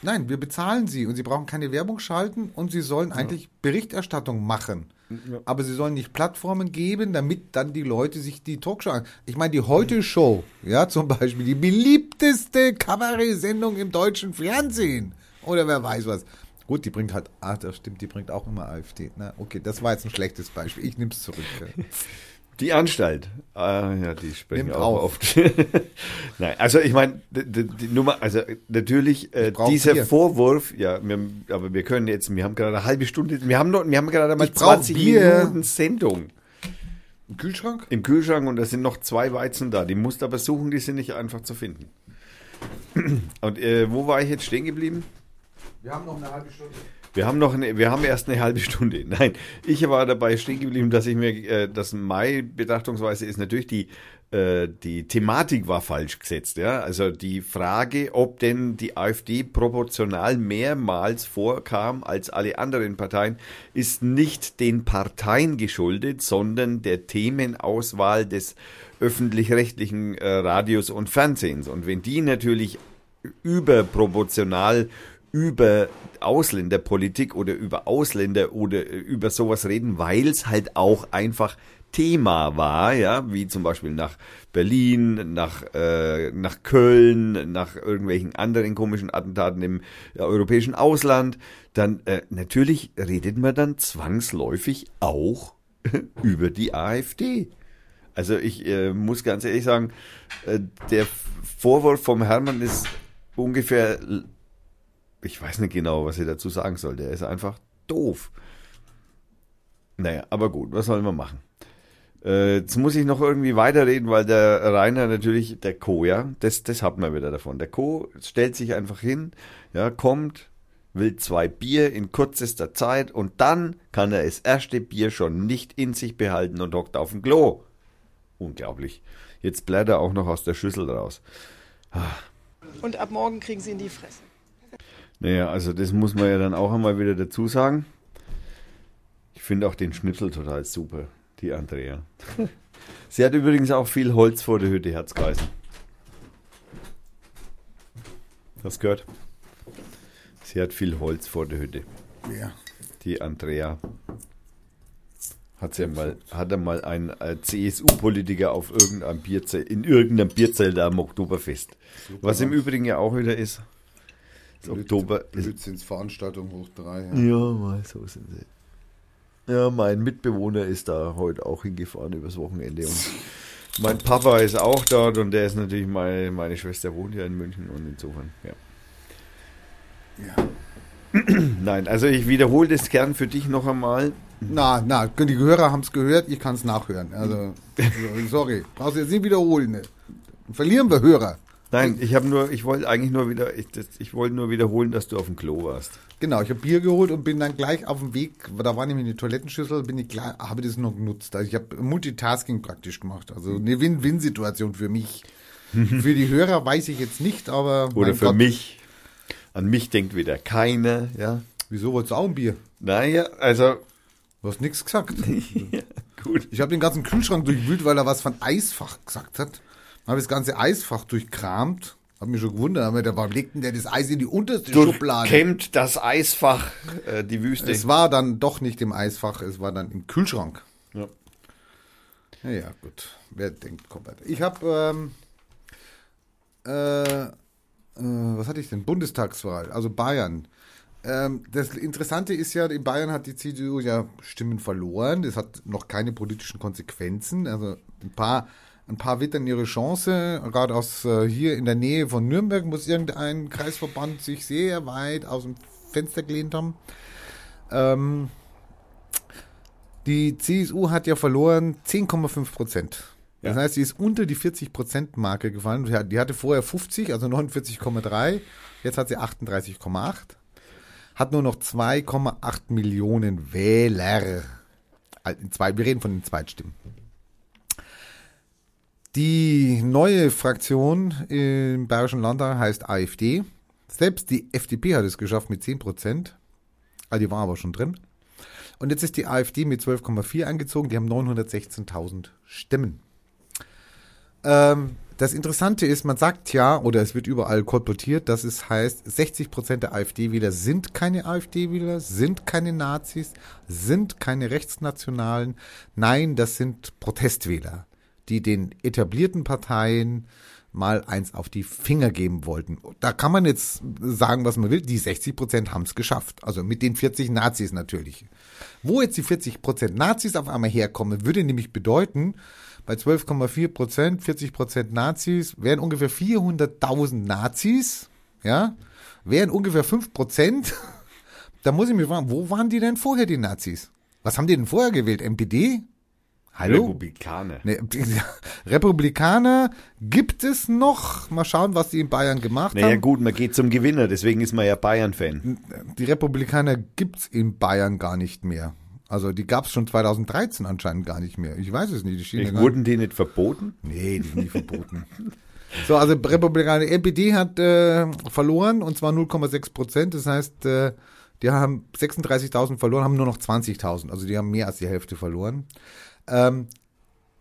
Nein, wir bezahlen sie und sie brauchen keine Werbung schalten und sie sollen eigentlich Berichterstattung machen. Aber sie sollen nicht Plattformen geben, damit dann die Leute sich die Talkshow an. Ich meine, die Heute-Show, ja, zum Beispiel, die beliebteste Kabarett-Sendung im deutschen Fernsehen. Oder wer weiß was. Gut, die bringt halt, ah, das stimmt, die bringt auch immer AfD. Na, okay, das war jetzt ein schlechtes Beispiel. Ich nehme es zurück. Die Anstalt, ah, ja, die sprechen Nimmt auch auf. oft. Nein, also ich meine, die, die, Nummer, also natürlich äh, dieser Bier. Vorwurf, ja, wir, aber wir können jetzt, wir haben gerade eine halbe Stunde, wir haben noch, wir haben gerade mal Ich brauch 20 Bier. Minuten Sendung Im Kühlschrank? im Kühlschrank und da sind noch zwei Weizen da. Die musst du aber suchen, die sind nicht einfach zu finden. Und äh, wo war ich jetzt stehen geblieben? Wir haben noch eine halbe Stunde. Wir haben noch eine, wir haben erst eine halbe Stunde. Nein, ich war dabei stehen geblieben, dass ich mir, äh, dass meine Betrachtungsweise ist natürlich die, äh, die Thematik war falsch gesetzt. Ja, also die Frage, ob denn die AfD proportional mehrmals vorkam als alle anderen Parteien, ist nicht den Parteien geschuldet, sondern der Themenauswahl des öffentlich-rechtlichen äh, Radios und Fernsehens. Und wenn die natürlich überproportional über Ausländerpolitik oder über Ausländer oder äh, über sowas reden, weil es halt auch einfach Thema war, ja, wie zum Beispiel nach Berlin, nach, äh, nach Köln, nach irgendwelchen anderen komischen Attentaten im äh, europäischen Ausland, dann äh, natürlich redet man dann zwangsläufig auch über die AfD. Also ich äh, muss ganz ehrlich sagen, äh, der Vorwurf vom Hermann ist ungefähr, ich weiß nicht genau, was ich dazu sagen soll. Der ist einfach doof. Naja, aber gut, was soll man machen? Äh, jetzt muss ich noch irgendwie weiterreden, weil der Rainer natürlich, der Co, ja, das, das hat man wieder davon. Der Co stellt sich einfach hin, ja, kommt, will zwei Bier in kürzester Zeit und dann kann er das erste Bier schon nicht in sich behalten und hockt auf dem Klo. Unglaublich. Jetzt blättert er auch noch aus der Schüssel raus. Und ab morgen kriegen sie in die Fresse. Naja, also das muss man ja dann auch einmal wieder dazu sagen. Ich finde auch den Schnitzel total super, die Andrea. Sie hat übrigens auch viel Holz vor der Hütte, hat's geheißen. Hast gehört? Sie hat viel Holz vor der Hütte. Ja. Die Andrea. Hat sie mal, hat er mal ein CSU-Politiker auf irgendeinem Bierzelt, in irgendeinem Bierzelt am Oktoberfest. Was im Übrigen ja auch wieder ist. Das Oktober ist Blödsinnsveranstaltung hoch drei. Ja. ja, mal so sind sie. Ja, mein Mitbewohner ist da heute auch hingefahren übers Wochenende und Mein Papa ist auch dort und der ist natürlich, meine, meine Schwester wohnt ja in München und insofern, ja. Ja. Nein, also ich wiederhole das gern für dich noch einmal. Na, na, die Hörer haben es gehört, ich kann es nachhören. Also, also, sorry, brauchst du jetzt nicht wiederholen. Ne? Verlieren wir Hörer. Nein, ich habe nur, ich wollte eigentlich nur wieder, ich, das, ich wollte nur wiederholen, dass du auf dem Klo warst. Genau, ich habe Bier geholt und bin dann gleich auf dem Weg, da war nämlich eine Toilettenschüssel, bin ich gleich, habe das noch genutzt. Also ich habe Multitasking praktisch gemacht. Also eine Win-Win-Situation für mich. für die Hörer weiß ich jetzt nicht, aber. Oder für Gott, mich. An mich denkt wieder keiner, ja. Wieso wolltest du auch ein Bier? Naja, also, Du hast nichts gesagt. ja, gut. Ich habe den ganzen Kühlschrank durchwühlt, weil er was von Eisfach gesagt hat. Habe das ganze Eisfach durchkramt. Hab mich schon gewundert, aber da war, legt denn der das Eis in die unterste Schublade? Durchkämmt das Eisfach äh, die Wüste. Es war dann doch nicht im Eisfach, es war dann im Kühlschrank. ja. Ja, ja, gut. Wer denkt, kommt weiter. Ich habe, ähm, äh, äh, was hatte ich denn? Bundestagswahl, also Bayern. Ähm, das Interessante ist ja, in Bayern hat die CDU ja Stimmen verloren. Das hat noch keine politischen Konsequenzen. Also ein paar, ein paar wittern ihre Chance. Gerade aus äh, hier in der Nähe von Nürnberg muss irgendein Kreisverband sich sehr weit aus dem Fenster gelehnt haben. Ähm, die CSU hat ja verloren 10,5 Prozent. Das Ja. heißt, sie ist unter die 40 Prozent Marke gefallen. Die hat- Die hatte vorher 50, also 49,3. Jetzt hat sie 38,8. Hat nur noch 2,8 Millionen Wähler. Also zwei, wir reden von den Zweitstimmen. Die neue Fraktion im Bayerischen Landtag heißt AfD. Selbst die FDP hat es geschafft mit 10 Prozent. Also die war aber schon drin. Und jetzt ist die AfD mit 12,4 eingezogen. Die haben 916.000 Stimmen. Ähm, das Interessante ist, man sagt ja, oder es wird überall kolportiert, dass es heißt, 60 Prozent der AfD-Wähler sind keine AfD-Wähler, sind keine Nazis, sind keine Rechtsnationalen. Nein, das sind Protestwähler, die den etablierten Parteien mal eins auf die Finger geben wollten. Da kann man jetzt sagen, was man will. Die 60 Prozent haben es geschafft. Also mit den 40 Nazis natürlich. Wo jetzt die 40 Prozent Nazis auf einmal herkommen, würde nämlich bedeuten, bei 12,4 Prozent, 40 Prozent Nazis, wären ungefähr 400.000 Nazis, ja, wären ungefähr 5 Prozent. Da muss ich mich fragen, wo waren die denn vorher, die Nazis? Was haben die denn vorher gewählt? MPD? Hallo? Republikaner. Nee, Republikaner gibt es noch. Mal schauen, was die in Bayern gemacht Naja haben. gut, man geht zum Gewinner, deswegen ist man ja Bayern-Fan. Die Republikaner gibt's in Bayern gar nicht mehr. Also die gab's schon 2013 anscheinend gar nicht mehr. Ich weiß es nicht. Die Wurden die nicht verboten? Nee, die sind nie verboten. So, also Republikaner, NPD hat äh, verloren und zwar 0,6 Prozent. Das heißt, äh, die haben 36.000 verloren, haben nur noch 20.000. Also die haben mehr als die Hälfte verloren. Ähm,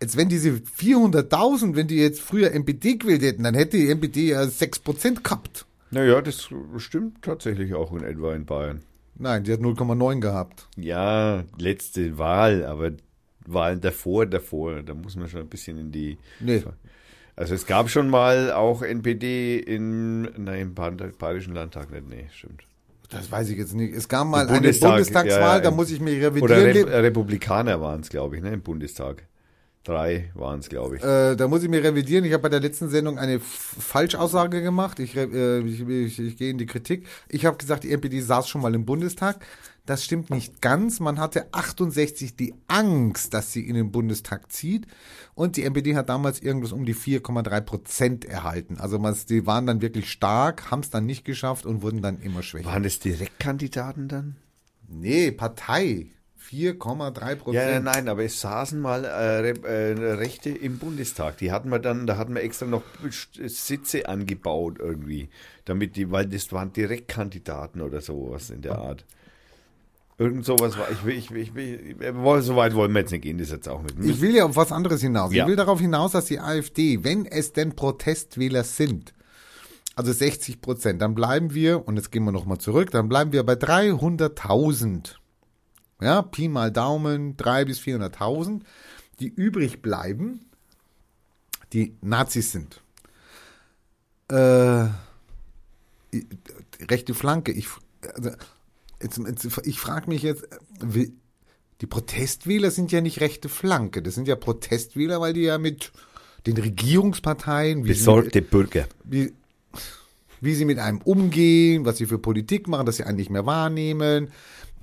jetzt, wenn diese 400.000, wenn die jetzt früher NPD gewählt hätten, dann hätte die NPD ja 6 Prozent gehabt. Naja, das stimmt tatsächlich auch in etwa in Bayern. Nein, die hat 0,9 gehabt. Ja, letzte Wahl, aber Wahlen davor, davor, da muss man schon ein bisschen in die. Nee. Also es gab schon mal auch NPD in, nein, im Bayerischen Landtag nicht, nee, stimmt. Das weiß ich jetzt nicht. Es gab mal eine Bundestag, Bundestagswahl, ja, ja, da muss ich mich Oder revidieren. Re Republikaner waren es, glaube ich, ne, im Bundestag. Drei waren es, glaube ich. Äh, da muss ich mir revidieren. Ich habe bei der letzten Sendung eine F- Falschaussage gemacht. Ich, äh, ich, ich, ich gehe in die Kritik. Ich habe gesagt, die NPD saß schon mal im Bundestag. Das stimmt nicht ganz. Man hatte 68 die Angst, dass sie in den Bundestag zieht. Und die NPD hat damals irgendwas um die 4,3 Prozent erhalten. Also man, die waren dann wirklich stark, haben es dann nicht geschafft und wurden dann immer schwächer. Waren das Direktkandidaten dann? Nee, Partei. 4,3 Prozent. Ja, nein, aber es saßen mal äh, äh, Rechte im Bundestag. Die hatten wir dann, da hatten wir extra noch Sitze angebaut irgendwie, damit die, weil das waren Direktkandidaten oder sowas in der Art. Irgend sowas war, ich will, ich will, ich will, äh, so weit wollen wir jetzt nicht gehen, das jetzt auch nicht. Ich will ja auf was anderes hinaus. Ja. Ich will darauf hinaus, dass die AfD, wenn es denn Protestwähler sind, also 60 Prozent, dann bleiben wir, und jetzt gehen wir nochmal zurück, dann bleiben wir bei 300.000. Ja, Pi mal Daumen, 300.000 bis 400.000, die übrig bleiben, die Nazis sind. Äh, rechte Flanke, ich, also, jetzt, jetzt, ich frage mich jetzt, die Protestwähler sind ja nicht rechte Flanke. Das sind ja Protestwähler, weil die ja mit den Regierungsparteien, wie sie, Besorgte Bürger. wie, wie sie mit einem umgehen, was sie für Politik machen, dass sie einen nicht mehr wahrnehmen.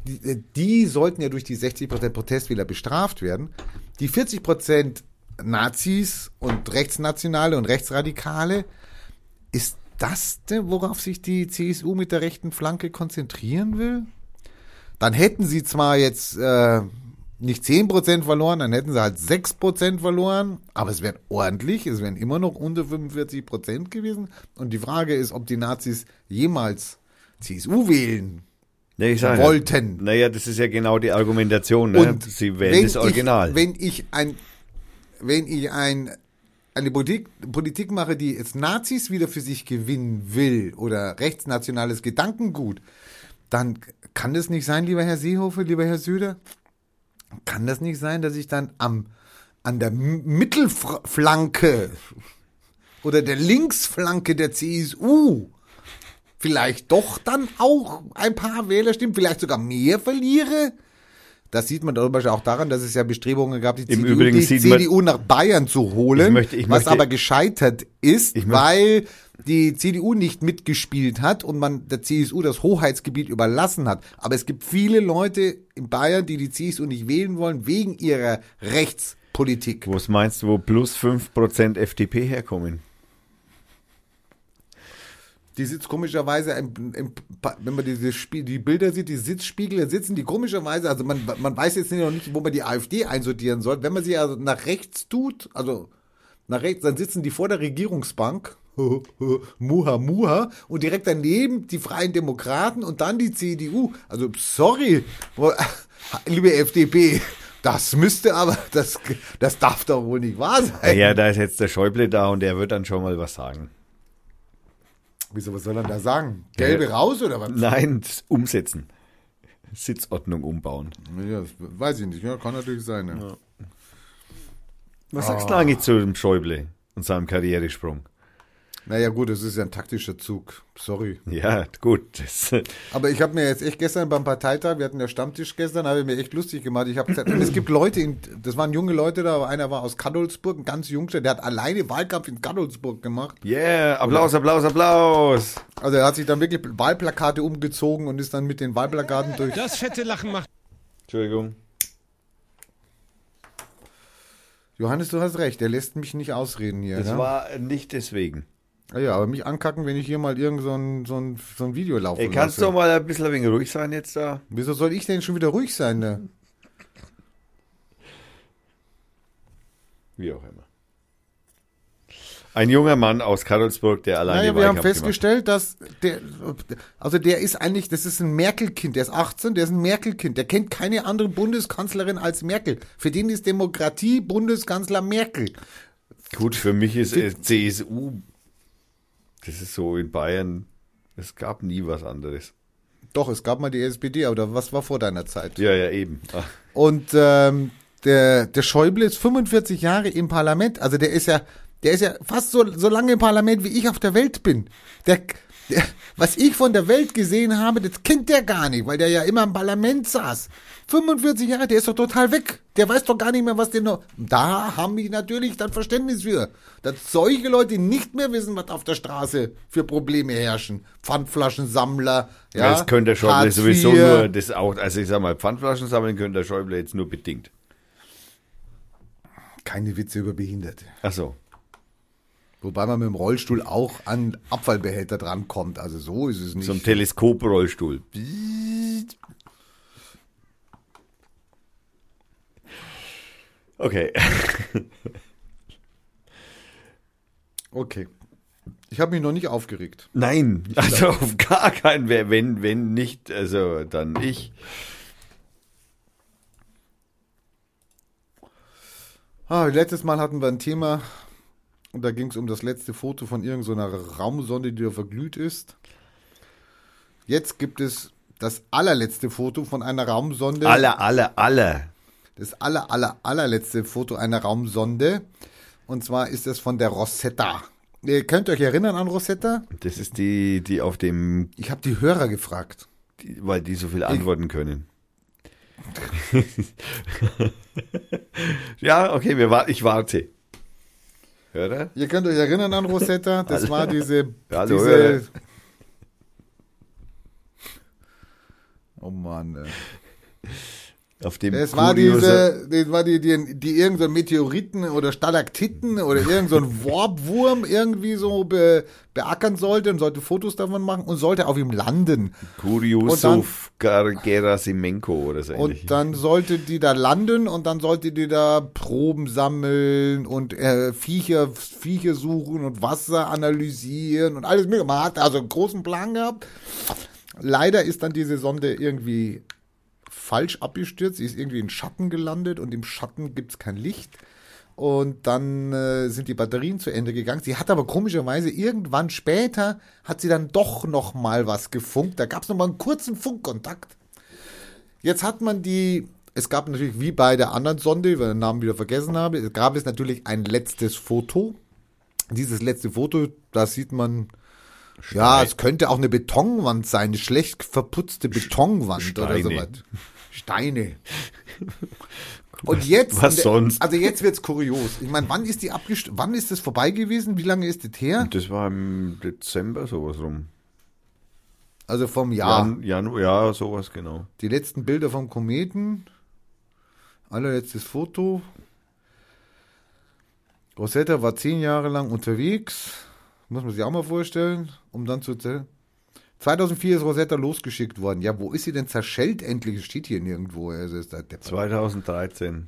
Die, die sollten ja durch die 60% Protestwähler bestraft werden. Die 40% Nazis und Rechtsnationale und Rechtsradikale, ist das denn, worauf sich die CSU mit der rechten Flanke konzentrieren will? Dann hätten sie zwar jetzt äh, nicht 10% verloren, dann hätten sie halt 6% verloren, aber es wäre ordentlich, es wären immer noch unter 45% gewesen. Und die Frage ist, ob die Nazis jemals CSU wählen Ja, ich sage, wollten. Naja, das ist ja genau die Argumentation. Ne? Und Sie wählen das Original. Ich, wenn ich ein, wenn ich ein, eine Politik, Politik mache, die jetzt Nazis wieder für sich gewinnen will oder rechtsnationales Gedankengut, dann kann das nicht sein, lieber Herr Seehofer, lieber Herr Söder, kann das nicht sein, dass ich dann am, an der Mittelflanke oder der Linksflanke der CSU vielleicht doch dann auch ein paar Wählerstimmen, vielleicht sogar mehr verliere? Das sieht man zum Beispiel auch daran, dass es ja Bestrebungen gab, die, CDU, die CDU nach Bayern zu holen, Ich möchte- ich was möchte- aber gescheitert ist, möchte- weil die CDU nicht mitgespielt hat und man der CSU das Hoheitsgebiet überlassen hat. Aber es gibt viele Leute in Bayern, die die CSU nicht wählen wollen, wegen ihrer Rechtspolitik. Was meinst du, wo plus 5% FDP herkommen? Die sitzt komischerweise, im, im, wenn man diese Spie die Bilder sieht, die Sitzspiegel, sitzen die komischerweise, also man, man weiß jetzt noch nicht, wo man die AfD einsortieren soll. Wenn man sie also nach rechts tut, also nach rechts, dann sitzen die vor der Regierungsbank, muha muha, und direkt daneben die Freien Demokraten und dann die CDU. Also sorry, liebe FDP, das müsste aber, das, das darf doch wohl nicht wahr sein. Naja, da ist jetzt der Schäuble da und der wird dann schon mal was sagen. Wieso, was soll er da sagen? Gelbe raus oder was? Nein, umsetzen. Sitzordnung umbauen. Ja, das weiß ich nicht, ja, kann natürlich sein. Ja. Was sagst du eigentlich zu dem Schäuble und seinem Karrieresprung? Naja, gut, das ist ja ein taktischer Zug. Sorry. Ja, gut. Das, Aber ich habe mir jetzt echt gestern beim Parteitag, wir hatten ja Stammtisch gestern, habe ich mir echt lustig gemacht. Ich habe es gibt Leute, in, das waren junge Leute da, aber einer war aus Kadolsburg, ein ganz jungster, der hat alleine Wahlkampf in Kadolsburg gemacht. yeah, Applaus, Applaus, Applaus. Also er hat sich dann wirklich Wahlplakate umgezogen und ist dann mit den Wahlplakaten durch. Das fette Lachen macht. Entschuldigung. Johannes, du hast recht, der lässt mich nicht ausreden hier. Das ja? war nicht deswegen. Ja, aber mich ankacken, wenn ich hier mal irgend so ein, so ein, so ein Video laufe. Ey, kannst du doch mal ein bisschen ein wenig ruhig sein jetzt da? Wieso soll ich denn schon wieder ruhig sein? Ne? Wie auch immer. Ein junger Mann aus Karlsburg, der alleine Naja, wir haben Wahlkampf gemacht festgestellt, dass der, also der ist eigentlich, das ist ein Merkel-Kind, der ist 18, der ist ein Merkel-Kind, der kennt keine andere Bundeskanzlerin als Merkel. Für den ist Demokratie Bundeskanzler Merkel. Gut, für mich ist äh, CSU, das ist so in Bayern, es gab nie was anderes. Doch, es gab mal die SPD, aber was war vor deiner Zeit? Ja, ja, eben. Ach, Und ähm, der, der Schäuble ist 45 Jahre im Parlament, also der ist ja, der ist ja fast so, so lange im Parlament, wie ich auf der Welt bin. Der, der, was ich von der Welt gesehen habe, das kennt der gar nicht, weil der ja immer im Parlament saß. 45 Jahre, der ist doch total weg. Der weiß doch gar nicht mehr, was der noch. Da haben die natürlich dann Verständnis für. Dass solche Leute nicht mehr wissen, was auf der Straße für Probleme herrschen. Pfandflaschensammler, ja. das könnte der Schäuble Hartz sowieso IV. nur, das auch, also ich sag mal, Pfandflaschen sammeln könnte der Schäuble jetzt nur bedingt. Keine Witze über Behinderte. Ach so. Wobei man mit dem Rollstuhl auch an Abfallbehälter drankommt. Also so ist es nicht. Zum Teleskoprollstuhl. Okay. okay. Ich habe mich noch nicht aufgeregt. Nein, also auf gar keinen, wenn, wenn nicht, also dann ich. Ah, letztes Mal hatten wir ein Thema und da ging es um das letzte Foto von irgendeiner Raumsonde, die da verglüht ist. Jetzt gibt es das allerletzte Foto von einer Raumsonde. Alle, alle, alle. Das aller, aller, allerletzte Foto einer Raumsonde. Und zwar ist es von der Rosetta. Ihr könnt euch erinnern an Rosetta? Das ist die, die auf dem, Ich habe die Hörer gefragt. die, weil die so viel antworten können. ja, okay, wir, ich warte. Hört er? Ihr könnt euch erinnern an Rosetta, das Hallo. war diese, Hallo, diese Hörer. Oh Mann. ey. Auf dem Es war diese, das war die, die, die irgend so Meteoriten oder Stalaktiten oder irgend so Warpwurm irgendwie so be, beackern sollte und sollte Fotos davon machen und sollte auf ihm landen. Kuriosov Gerasimenko oder so ähnlich. Und dann sollte die da landen und dann sollte die da Proben sammeln und äh, Viecher, Viecher suchen und Wasser analysieren und alles mögliche. Man hat also einen großen Plan gehabt. Leider ist dann diese Sonde irgendwie falsch abgestürzt. Sie ist irgendwie in Schatten gelandet und im Schatten gibt's kein Licht. Und dann äh, sind die Batterien zu Ende gegangen. Sie hat aber komischerweise irgendwann später hat sie dann doch noch mal was gefunkt. Da gab's noch mal einen kurzen Funkkontakt. Jetzt hat man die, es gab natürlich wie bei der anderen Sonde, weil ich den Namen wieder vergessen habe, es gab es natürlich ein letztes Foto. Dieses letzte Foto, da sieht man, ja, es könnte auch eine Betonwand sein, eine schlecht verputzte Betonwand oder Steine. sowas. Steine. Und jetzt, Was sonst? also jetzt wird's kurios. Ich meine, wann ist die abgest wann ist das vorbei gewesen? Wie lange ist das her? das war im Dezember sowas rum. Also vom Jahr. Jan, Januar, ja, sowas genau. Die letzten Bilder vom Kometen. Allerletztes Foto. Rosetta war zehn Jahre lang unterwegs. Muss man sich auch mal vorstellen, um dann zu zählen. 2004 ist Rosetta losgeschickt worden. Ja, wo ist sie denn zerschellt endlich? Es steht hier nirgendwo. Also, ist da der 2013.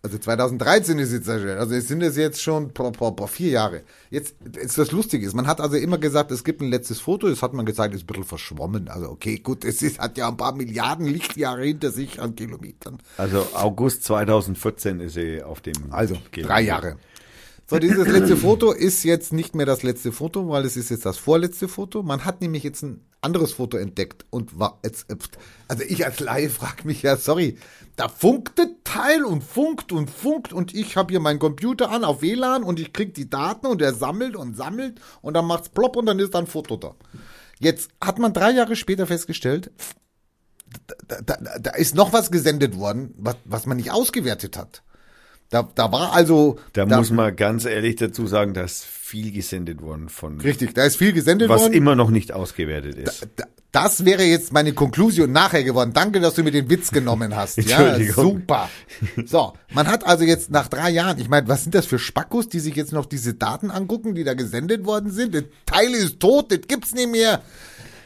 also 2013 ist sie zerschellt. Also es sind es jetzt schon boah, boah, boah, vier Jahre. Jetzt ist das Lustige ist, man hat also immer gesagt, es gibt ein letztes Foto. Das hat man gezeigt, ist ein bisschen verschwommen. Also okay, gut, es ist, hat ja ein paar Milliarden Lichtjahre hinter sich an Kilometern. Also August 2014 ist sie auf dem. Also, gelandet. drei Jahre. So, dieses letzte Foto ist jetzt nicht mehr das letzte Foto, weil es ist jetzt das vorletzte Foto. Man hat nämlich jetzt ein anderes Foto entdeckt und war jetzt, also ich als Laie frage mich ja, sorry, da funkt das Teil und funkt und funkt und ich habe hier meinen Computer an auf WLAN und ich krieg die Daten und er sammelt und sammelt und dann macht's plopp und dann ist da ein Foto da. Jetzt hat man drei Jahre später festgestellt, da, da, da ist noch was gesendet worden, was, was man nicht ausgewertet hat. Da, da war also. Da, muss man ganz ehrlich dazu sagen, dass viel gesendet worden von. Richtig, da ist viel gesendet Was worden. immer noch nicht ausgewertet ist. Da- Das wäre jetzt meine Konklusion nachher geworden. Danke, dass du mir den Witz genommen hast. ja, super. So, man hat also jetzt nach drei Jahren, ich meine, was sind das für Spackos, die sich jetzt noch diese Daten angucken, die da gesendet worden sind? Der Teil ist tot, das gibt's nicht mehr.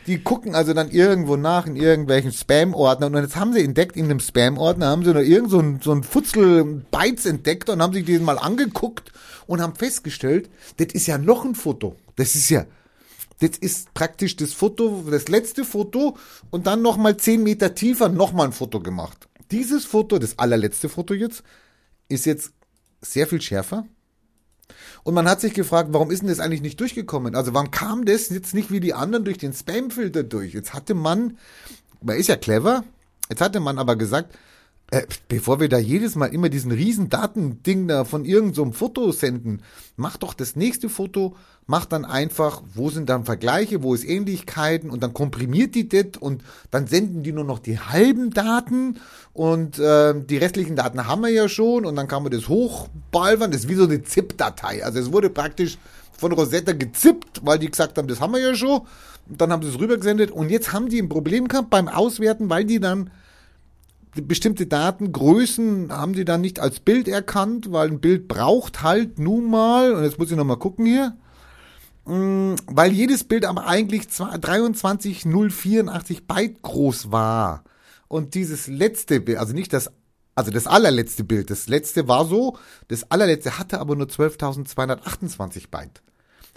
Die gucken also dann irgendwo nach in irgendwelchen Spam-Ordnern und jetzt haben sie entdeckt, in einem Spam-Ordner haben sie noch irgend so ein, so ein Futzel Bytes entdeckt und haben sich den mal angeguckt und haben festgestellt, das ist ja noch ein Foto. Das ist ja, das ist praktisch das Foto, das letzte Foto und dann nochmal zehn Meter tiefer nochmal ein Foto gemacht. Dieses Foto, das allerletzte Foto jetzt, ist jetzt sehr viel schärfer. Und man hat sich gefragt, warum ist denn das eigentlich nicht durchgekommen? Also warum kam das jetzt nicht wie die anderen durch den Spamfilter durch? Jetzt hatte man, man ist ja clever, jetzt hatte man aber gesagt, äh, bevor wir da jedes Mal immer diesen riesen Datending da von irgendeinem so Foto senden, mach doch das nächste Foto, mach dann einfach, wo sind dann Vergleiche, wo ist Ähnlichkeiten und dann komprimiert die das und dann senden die nur noch die halben Daten und äh, die restlichen Daten haben wir ja schon und dann kann man das hochbalvern, das ist wie so eine ZIP-Datei, also es wurde praktisch von Rosetta gezippt, weil die gesagt haben, das haben wir ja schon. Und dann haben sie es rübergesendet und jetzt haben die ein Problem gehabt beim Auswerten, weil die dann bestimmte Datengrößen haben die dann nicht als Bild erkannt, weil ein Bild braucht halt nun mal, und jetzt muss ich nochmal gucken hier, mh, weil jedes Bild aber eigentlich 23084 Byte groß war. Und dieses letzte Bild, also nicht das, also das allerletzte Bild, das letzte war so, das allerletzte hatte aber nur 12.228 Byte.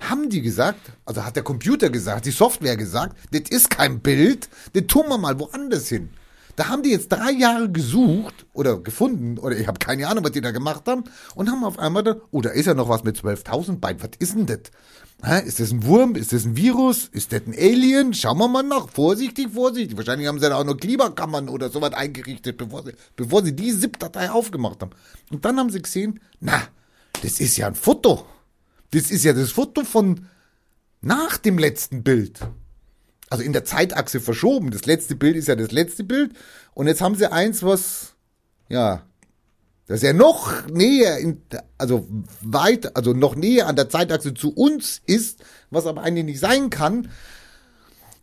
Haben die gesagt, also hat der Computer gesagt, die Software gesagt, das ist kein Bild, das tun wir mal woanders hin. Da haben die jetzt drei Jahre gesucht oder gefunden, oder ich habe keine Ahnung, was die da gemacht haben, und haben auf einmal da, oh, da ist ja noch was mit 12.000 Byte, was ist denn das? Ist das ein Wurm? Ist das ein Virus? Ist das ein Alien? Schauen wir mal nach. Vorsichtig, vorsichtig. Wahrscheinlich haben sie da auch noch Klimakammern oder sowas eingerichtet, bevor sie, bevor sie die ZIP-Datei aufgemacht haben. Und dann haben sie gesehen, na, das ist ja ein Foto. Das ist ja das Foto von nach dem letzten Bild also in der Zeitachse verschoben. Das letzte Bild ist ja das letzte Bild. Und jetzt haben sie eins, was, ja, Das ja noch näher, in, also weit, also noch näher an der Zeitachse zu uns ist, was aber eigentlich nicht sein kann.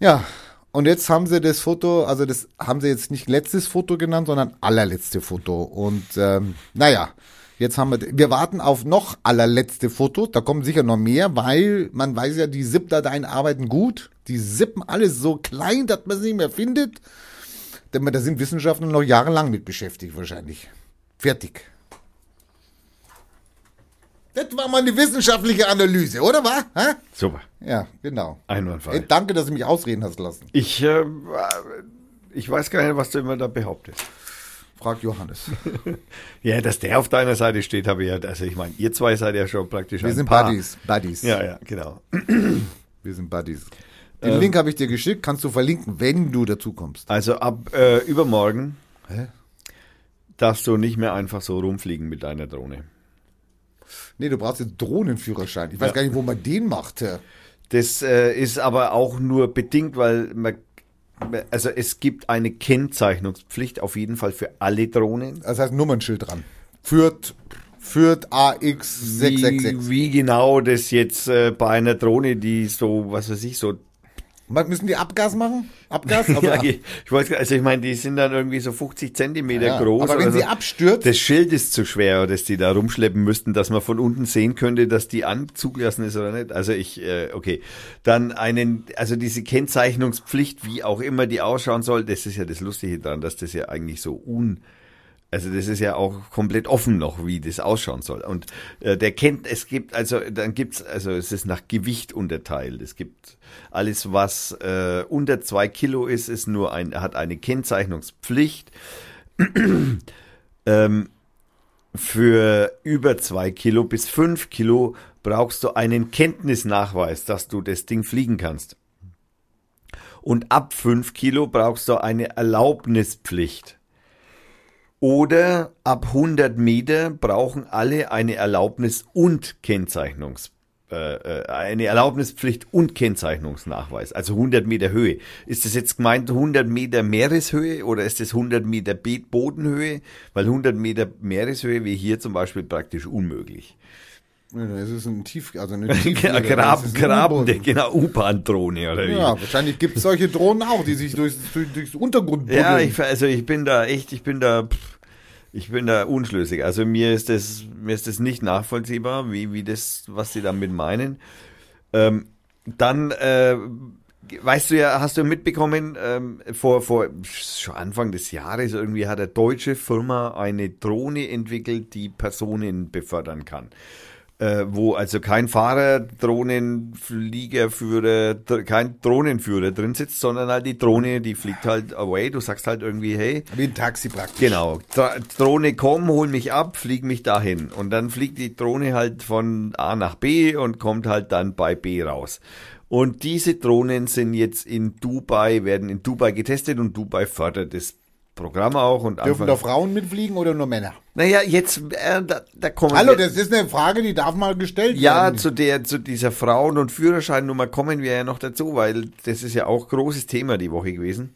Ja, und jetzt haben sie das Foto, also das haben sie jetzt nicht letztes Foto genannt, sondern allerletzte Foto. Und ähm, naja, jetzt haben wir, wir warten auf noch allerletzte Foto. Da kommen sicher noch mehr, weil man weiß ja, die ZIP-Dateien arbeiten gut. Die zippen alles so klein, dass man sie nicht mehr findet. Denn da sind Wissenschaftler noch jahrelang mit beschäftigt wahrscheinlich. Fertig. Das war mal eine wissenschaftliche Analyse, oder war? Hä? Super. Ja, genau. Einwandfrei. Ey, danke, dass du mich ausreden hast lassen. Ich, äh, ich weiß gar nicht, was du immer da behauptest. Frag Johannes. Ja, dass der auf deiner Seite steht, habe ich ja, also ich meine, ihr zwei seid ja schon praktisch Wir ein sind Paar. Buddies. Buddies. Ja, ja, genau. Wir sind Buddies. Den Link habe ich dir geschickt, kannst du verlinken, wenn du dazu kommst. Also ab äh, übermorgen Hä? darfst du nicht mehr einfach so rumfliegen mit deiner Drohne. Nee, du brauchst einen Drohnenführerschein. Ich weiß Ja. gar nicht, wo man den macht. Das äh, ist aber auch nur bedingt, weil man, also es gibt eine Kennzeichnungspflicht auf jeden Fall für alle Drohnen. Das heißt Nummernschild dran. Führt, führt AX666. Wie, wie genau das jetzt äh, bei einer Drohne, die so, was weiß ich, so Müssen die Abgas machen? Abgas? Ja, ich weiß, also ich meine, die sind dann irgendwie so 50 Zentimeter Ja, groß. aber wenn oder sie so. abstürzt- Das Schild ist zu schwer, dass die da rumschleppen müssten, dass man von unten sehen könnte, dass die anzugelassen ist oder nicht. Also ich, äh, okay. Dann einen, also diese Kennzeichnungspflicht, wie auch immer die ausschauen soll, das ist ja das Lustige daran, dass das ja eigentlich so un, also das ist ja auch komplett offen noch, wie das ausschauen soll. Und äh, der kennt, es gibt, also dann gibt's, also es ist nach Gewicht unterteilt. Es gibt alles, was äh, unter zwei Kilo ist, ist nur ein, hat eine Kennzeichnungspflicht. ähm, für über zwei Kilo bis fünf Kilo brauchst du einen Kenntnisnachweis, dass du das Ding fliegen kannst. Und ab fünf Kilo brauchst du eine Erlaubnispflicht. Oder ab 100 Meter brauchen alle eine Erlaubnis und Kennzeichnungs äh, äh, eine Erlaubnispflicht und Kennzeichnungsnachweis, also 100 Meter Höhe. Ist das jetzt gemeint 100 Meter Meereshöhe oder ist das 100 Meter Bodenhöhe? Weil 100 Meter Meereshöhe wie hier zum Beispiel praktisch unmöglich. Es ist ein Tief, also eine Tief Graben, Graben, genau, U-Bahn-Drohne oder wie? Ja, wahrscheinlich gibt es solche Drohnen auch, die sich durchs, durch, durchs Untergrund buddeln. Ja, ich, also ich bin da echt, ich bin da, pff, ich bin da unschlüssig. Also mir ist das, mir ist das nicht nachvollziehbar, wie, wie das, was sie damit meinen. Ähm, dann, äh, weißt du ja, hast du mitbekommen, ähm, vor, vor, schon Anfang des Jahres irgendwie hat eine deutsche Firma eine Drohne entwickelt, die Personen befördern kann. Äh, wo also kein Fahrer, Drohnenfliegerführer, dr- kein Drohnenführer drin sitzt, sondern halt die Drohne, die fliegt halt away. Du sagst halt irgendwie, hey, Wie ein Taxi praktisch. Genau. Dra- Drohne komm, hol mich ab, flieg mich dahin. Und dann fliegt die Drohne halt von A nach B und kommt halt dann bei B raus. Und diese Drohnen sind jetzt in Dubai, werden in Dubai getestet und Dubai fördert das Programm auch. Und Dürfen Anfang- da Frauen mitfliegen oder nur Männer? naja, jetzt, äh, da, da kommen Hallo, wir. das ist eine Frage, die darf mal gestellt Ja, werden. zu der, zu dieser Frauen- und Führerscheinnummer kommen wir ja noch dazu, weil das ist ja auch großes Thema die Woche gewesen.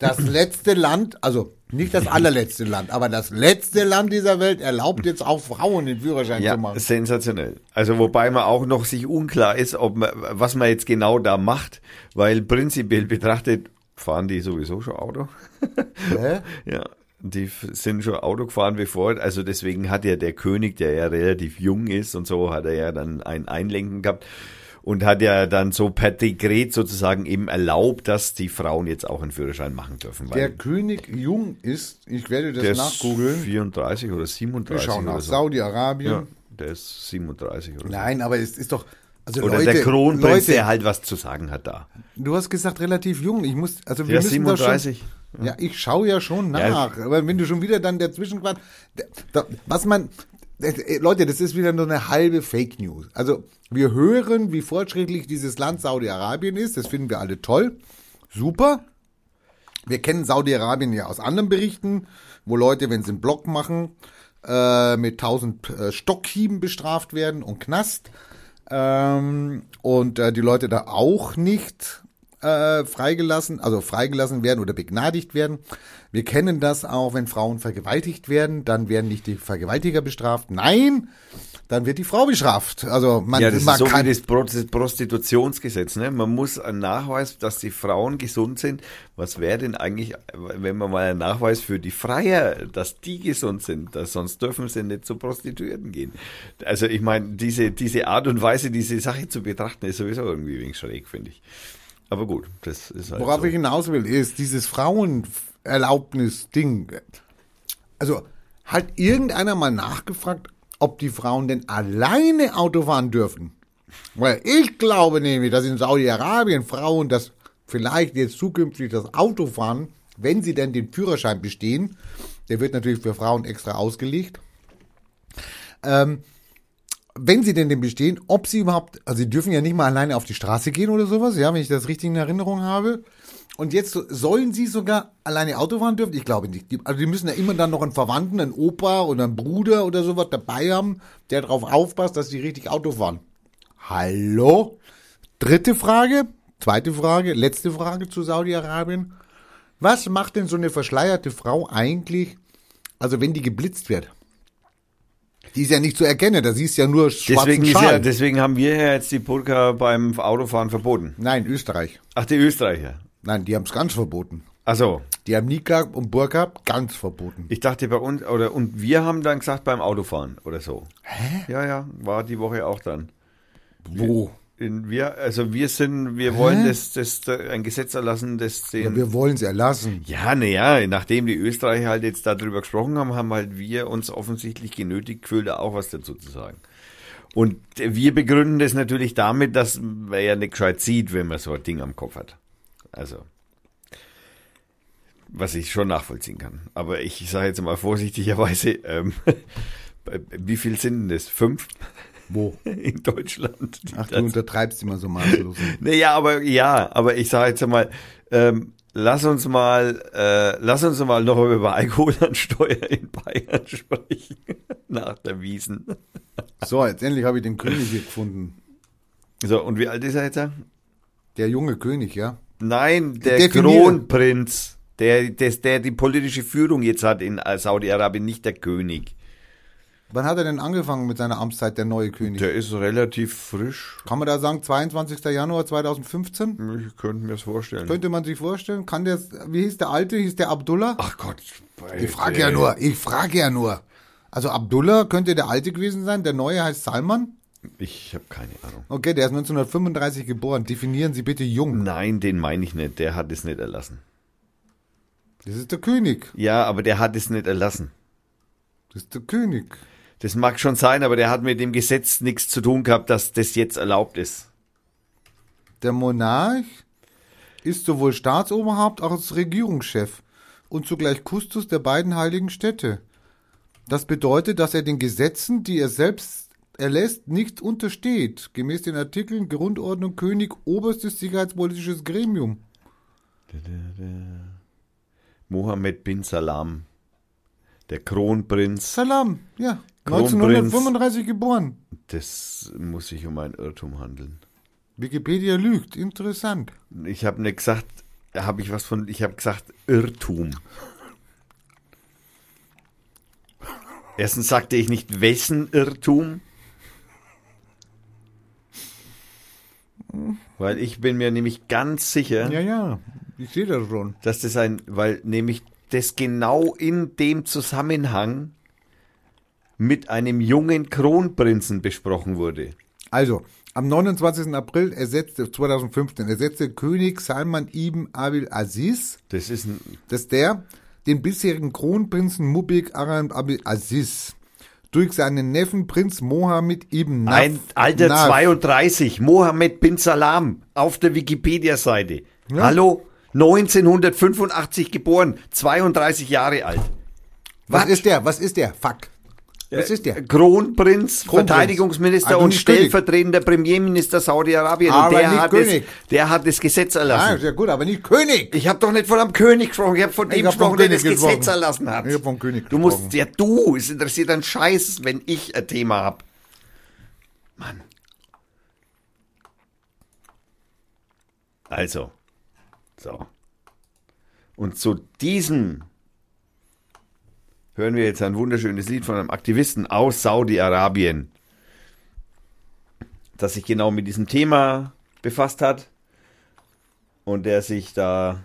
Das letzte Land, also nicht das allerletzte Land, aber das letzte Land dieser Welt erlaubt jetzt auch Frauen den Führerschein Ja, zu machen. sensationell. Also wobei man auch noch sich unklar ist, ob man, was man jetzt genau da macht, weil prinzipiell betrachtet fahren die sowieso schon Auto. Hä? Ja, die sind schon Auto gefahren bevor, also deswegen hat ja der König, der ja relativ jung ist und so, hat er ja dann ein Einlenken gehabt und hat ja dann so per Dekret sozusagen eben erlaubt, dass die Frauen jetzt auch einen Führerschein machen dürfen. Der König jung ist, ich werde das der ist nachgoogeln. 34 oder Wir 37 schauen nach so. Saudi-Arabien. Ja, der ist 37 oder so. Nein, aber es ist doch, also Oder Leute, der Kronprinz, Leute, der halt was zu sagen hat da. du hast gesagt relativ jung. Ich muss, also wir Ja, müssen da 37. schon. Ja, ich schaue ja schon Ja. nach. Aber wenn du schon wieder dann dazwischen quatsch, was man, äh, Leute, das ist wieder nur eine halbe Fake News. Also wir hören, wie fortschrittlich dieses Land Saudi-Arabien ist. Das finden wir alle toll. Super. Wir kennen Saudi-Arabien ja aus anderen Berichten, wo Leute, wenn sie einen Block machen, äh, mit 1000 äh, Stockhieben bestraft werden und Knast. Ähm, und äh, die Leute da auch nicht äh, freigelassen, also freigelassen werden oder begnadigt werden. Wir kennen das auch, wenn Frauen vergewaltigt werden, dann werden nicht die Vergewaltiger bestraft. Nein, dann wird die Frau bestraft. Also man, Ja, das man ist so kann wie das Pro- das Prostitutionsgesetz. Ne? Man muss einen Nachweis, dass die Frauen gesund sind. Was wäre denn eigentlich, wenn man mal einen Nachweis für die Freier, dass die gesund sind? Dass, sonst dürfen sie nicht zu Prostituierten gehen. Also ich meine, diese, diese Art und Weise, diese Sache zu betrachten, ist sowieso irgendwie wenig schräg, finde ich. Aber gut, das ist halt Worauf so. ich hinaus will, ist dieses Frauenerlaubnis-Ding. Also hat irgendeiner mal nachgefragt, ob die Frauen denn alleine Auto fahren dürfen? Weil ich glaube nämlich, dass in Saudi-Arabien Frauen das vielleicht jetzt zukünftig das Auto fahren, wenn sie denn den Führerschein bestehen. Der wird natürlich für Frauen extra ausgelegt. Ähm, wenn sie denn den bestehen, ob sie überhaupt, also sie dürfen ja nicht mal alleine auf die Straße gehen oder sowas, ja, wenn ich das richtig in Erinnerung habe. Und jetzt so- sollen sie sogar alleine Auto fahren dürfen? Ich glaube nicht. Die- Also die müssen ja immer dann noch einen Verwandten, einen Opa oder einen Bruder oder sowas dabei haben, der darauf aufpasst, dass sie richtig Auto fahren. Hallo? Dritte Frage, zweite Frage, letzte Frage zu Saudi-Arabien. Was macht denn so eine verschleierte Frau eigentlich, also wenn die geblitzt wird? Die ist ja nicht zu erkennen, da siehst du ja nur schwarzen Deswegen, Schal. ja, deswegen haben wir ja jetzt die Burka beim Autofahren verboten. Nein, Österreich. Ach, die Österreicher. Nein, die haben es ganz verboten. Also, Die haben Nikab und Burka ganz verboten. ich dachte bei uns, oder und wir haben dann gesagt beim Autofahren oder so. Hä? Ja, ja, war die Woche auch dann. Wo? In, wir, also wir sind, wir wollen das, das, ein Gesetz erlassen, das Ja, den. wir wollen es erlassen. Ja, naja, nachdem die Österreicher halt jetzt darüber gesprochen haben, haben halt wir uns offensichtlich genötigt gefühlt, auch was dazu zu sagen. Und wir begründen das natürlich damit, dass man ja nicht gescheit sieht, wenn man so ein Ding am Kopf hat. Also, was ich schon nachvollziehen kann. Aber ich sage jetzt mal vorsichtigerweise, ähm, wie viel sind denn das? Fünf Wo? in Deutschland? Ach, du das- untertreibst immer so maßlos. Naja, aber ja, aber ich sage jetzt mal, ähm, lass uns mal, äh, lass uns mal noch über Alkoholansteuer in Bayern sprechen. Nach der Wiesen. So, jetzt endlich habe ich den König hier gefunden. So, und wie alt ist er jetzt? Der junge König, ja. Nein, der Definiere. Kronprinz, der, der, der die politische Führung jetzt hat in Saudi-Arabien, nicht der König. Wann hat er denn angefangen mit seiner Amtszeit, der neue König? Der ist relativ frisch. Kann man da sagen, 22. Januar 2015? Ich könnte mir das vorstellen. Könnte man sich vorstellen? Kann der, wie hieß der alte? Hieß der Abdullah? Ach Gott. ich frage ja nur, ich frage ja nur. Also Abdullah könnte der alte gewesen sein, der neue heißt Salman. Ich habe keine Ahnung. Okay, der ist 1935 geboren. Definieren Sie bitte jung. Nein, den meine ich nicht. Der hat es nicht erlassen. Das ist der König. Ja, aber der hat es nicht erlassen. Das ist der König. Das mag schon sein, aber der hat mit dem Gesetz nichts zu tun gehabt, dass das jetzt erlaubt ist. Der Monarch ist sowohl Staatsoberhaupt als Regierungschef und zugleich Kustos der beiden heiligen Städte. Das bedeutet, dass er den Gesetzen, die er selbst erlässt, nicht untersteht, gemäß den Artikeln Grundordnung König, oberstes sicherheitspolitisches Gremium. Mohammed bin Salam, der Kronprinz. Salam, ja, Kronprinz. 1935 geboren. Das muss sich um einen Irrtum handeln. Wikipedia lügt, interessant. Ich habe nicht gesagt, habe ich was von, ich habe gesagt Irrtum. Erstens sagte ich nicht, wessen Irrtum. Weil ich bin mir nämlich ganz sicher, Ja, ja, ich sehe das schon. dass das ein, weil nämlich das genau in dem Zusammenhang mit einem jungen Kronprinzen besprochen wurde. Also, am 29. April ersetzte 2015 ersetzte König Salman ibn Abil Aziz, Das ist ein, das ist der, den bisherigen Kronprinzen Mubik Aram Abil Aziz durch seinen Neffen Prinz Mohammed ibn Naf. ein alter Naf. 32, Mohammed bin Salam, auf der Wikipedia-Seite. Ja. Hallo? 1985 geboren, 32 Jahre alt. Was Was? ist der? Was ist der? Fuck. Was ist der? Kronprinz, Kronprinz. Verteidigungsminister Also und stellvertretender Premierminister Saudi-Arabien. Und Aber der nicht hat, König. das, der hat das Gesetz Ah, erlassen. ja gut, aber nicht König. Ich habe doch nicht von einem König gesprochen, ich habe von dem vom gesprochen, der das Gesetz gesprochen. erlassen hat. Ich hab vom König Du musst, gesprochen. ja du, es interessiert einen Scheiß, wenn ich ein Thema hab. Mann. Also, So. Und zu diesem hören wir jetzt ein wunderschönes Lied von einem Aktivisten aus Saudi-Arabien, das sich genau mit diesem Thema befasst hat und der sich da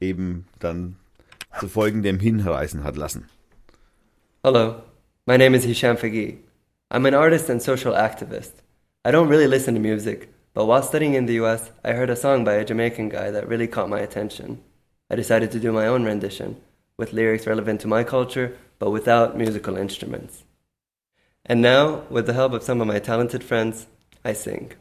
eben dann zu folgendem hinreißen hat lassen. Hello, my name is Hisham Fagui. I'm an artist and social activist. I don't really listen to music, but while studying in the US, I heard a song by a Jamaican guy that really caught my attention. I decided to do my own rendition, with lyrics relevant to my culture, but without musical instruments. And now, with the help of some of my talented friends, I sing.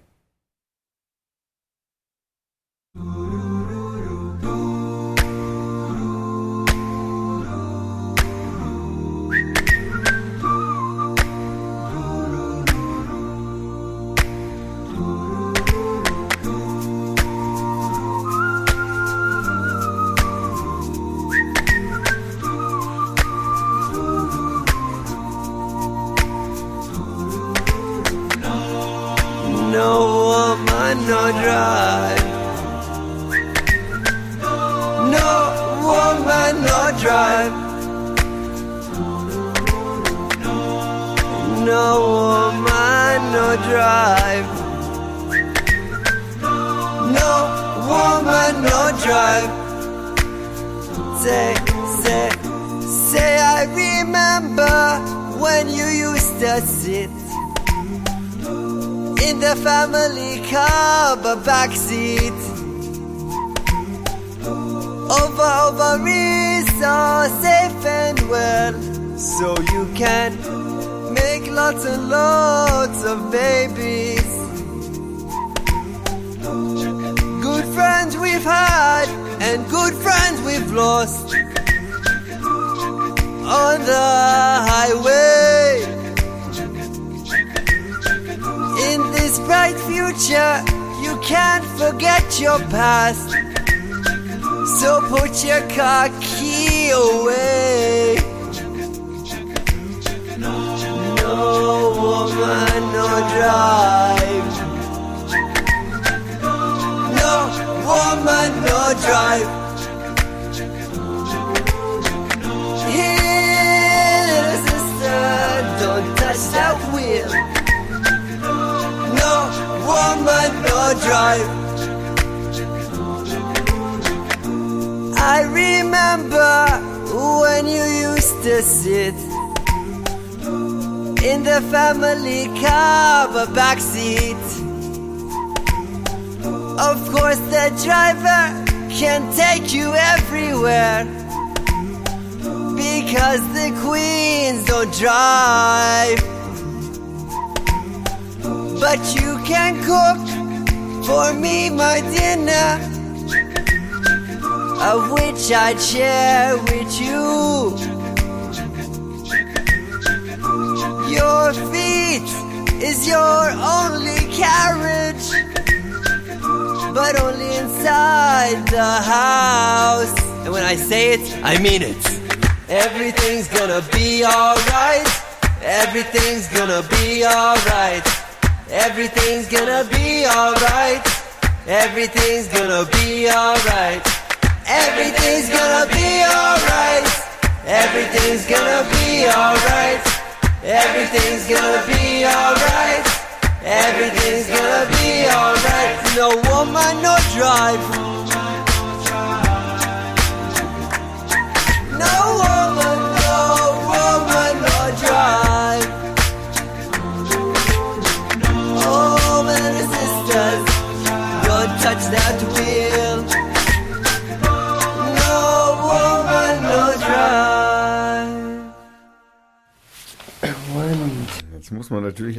Mean it.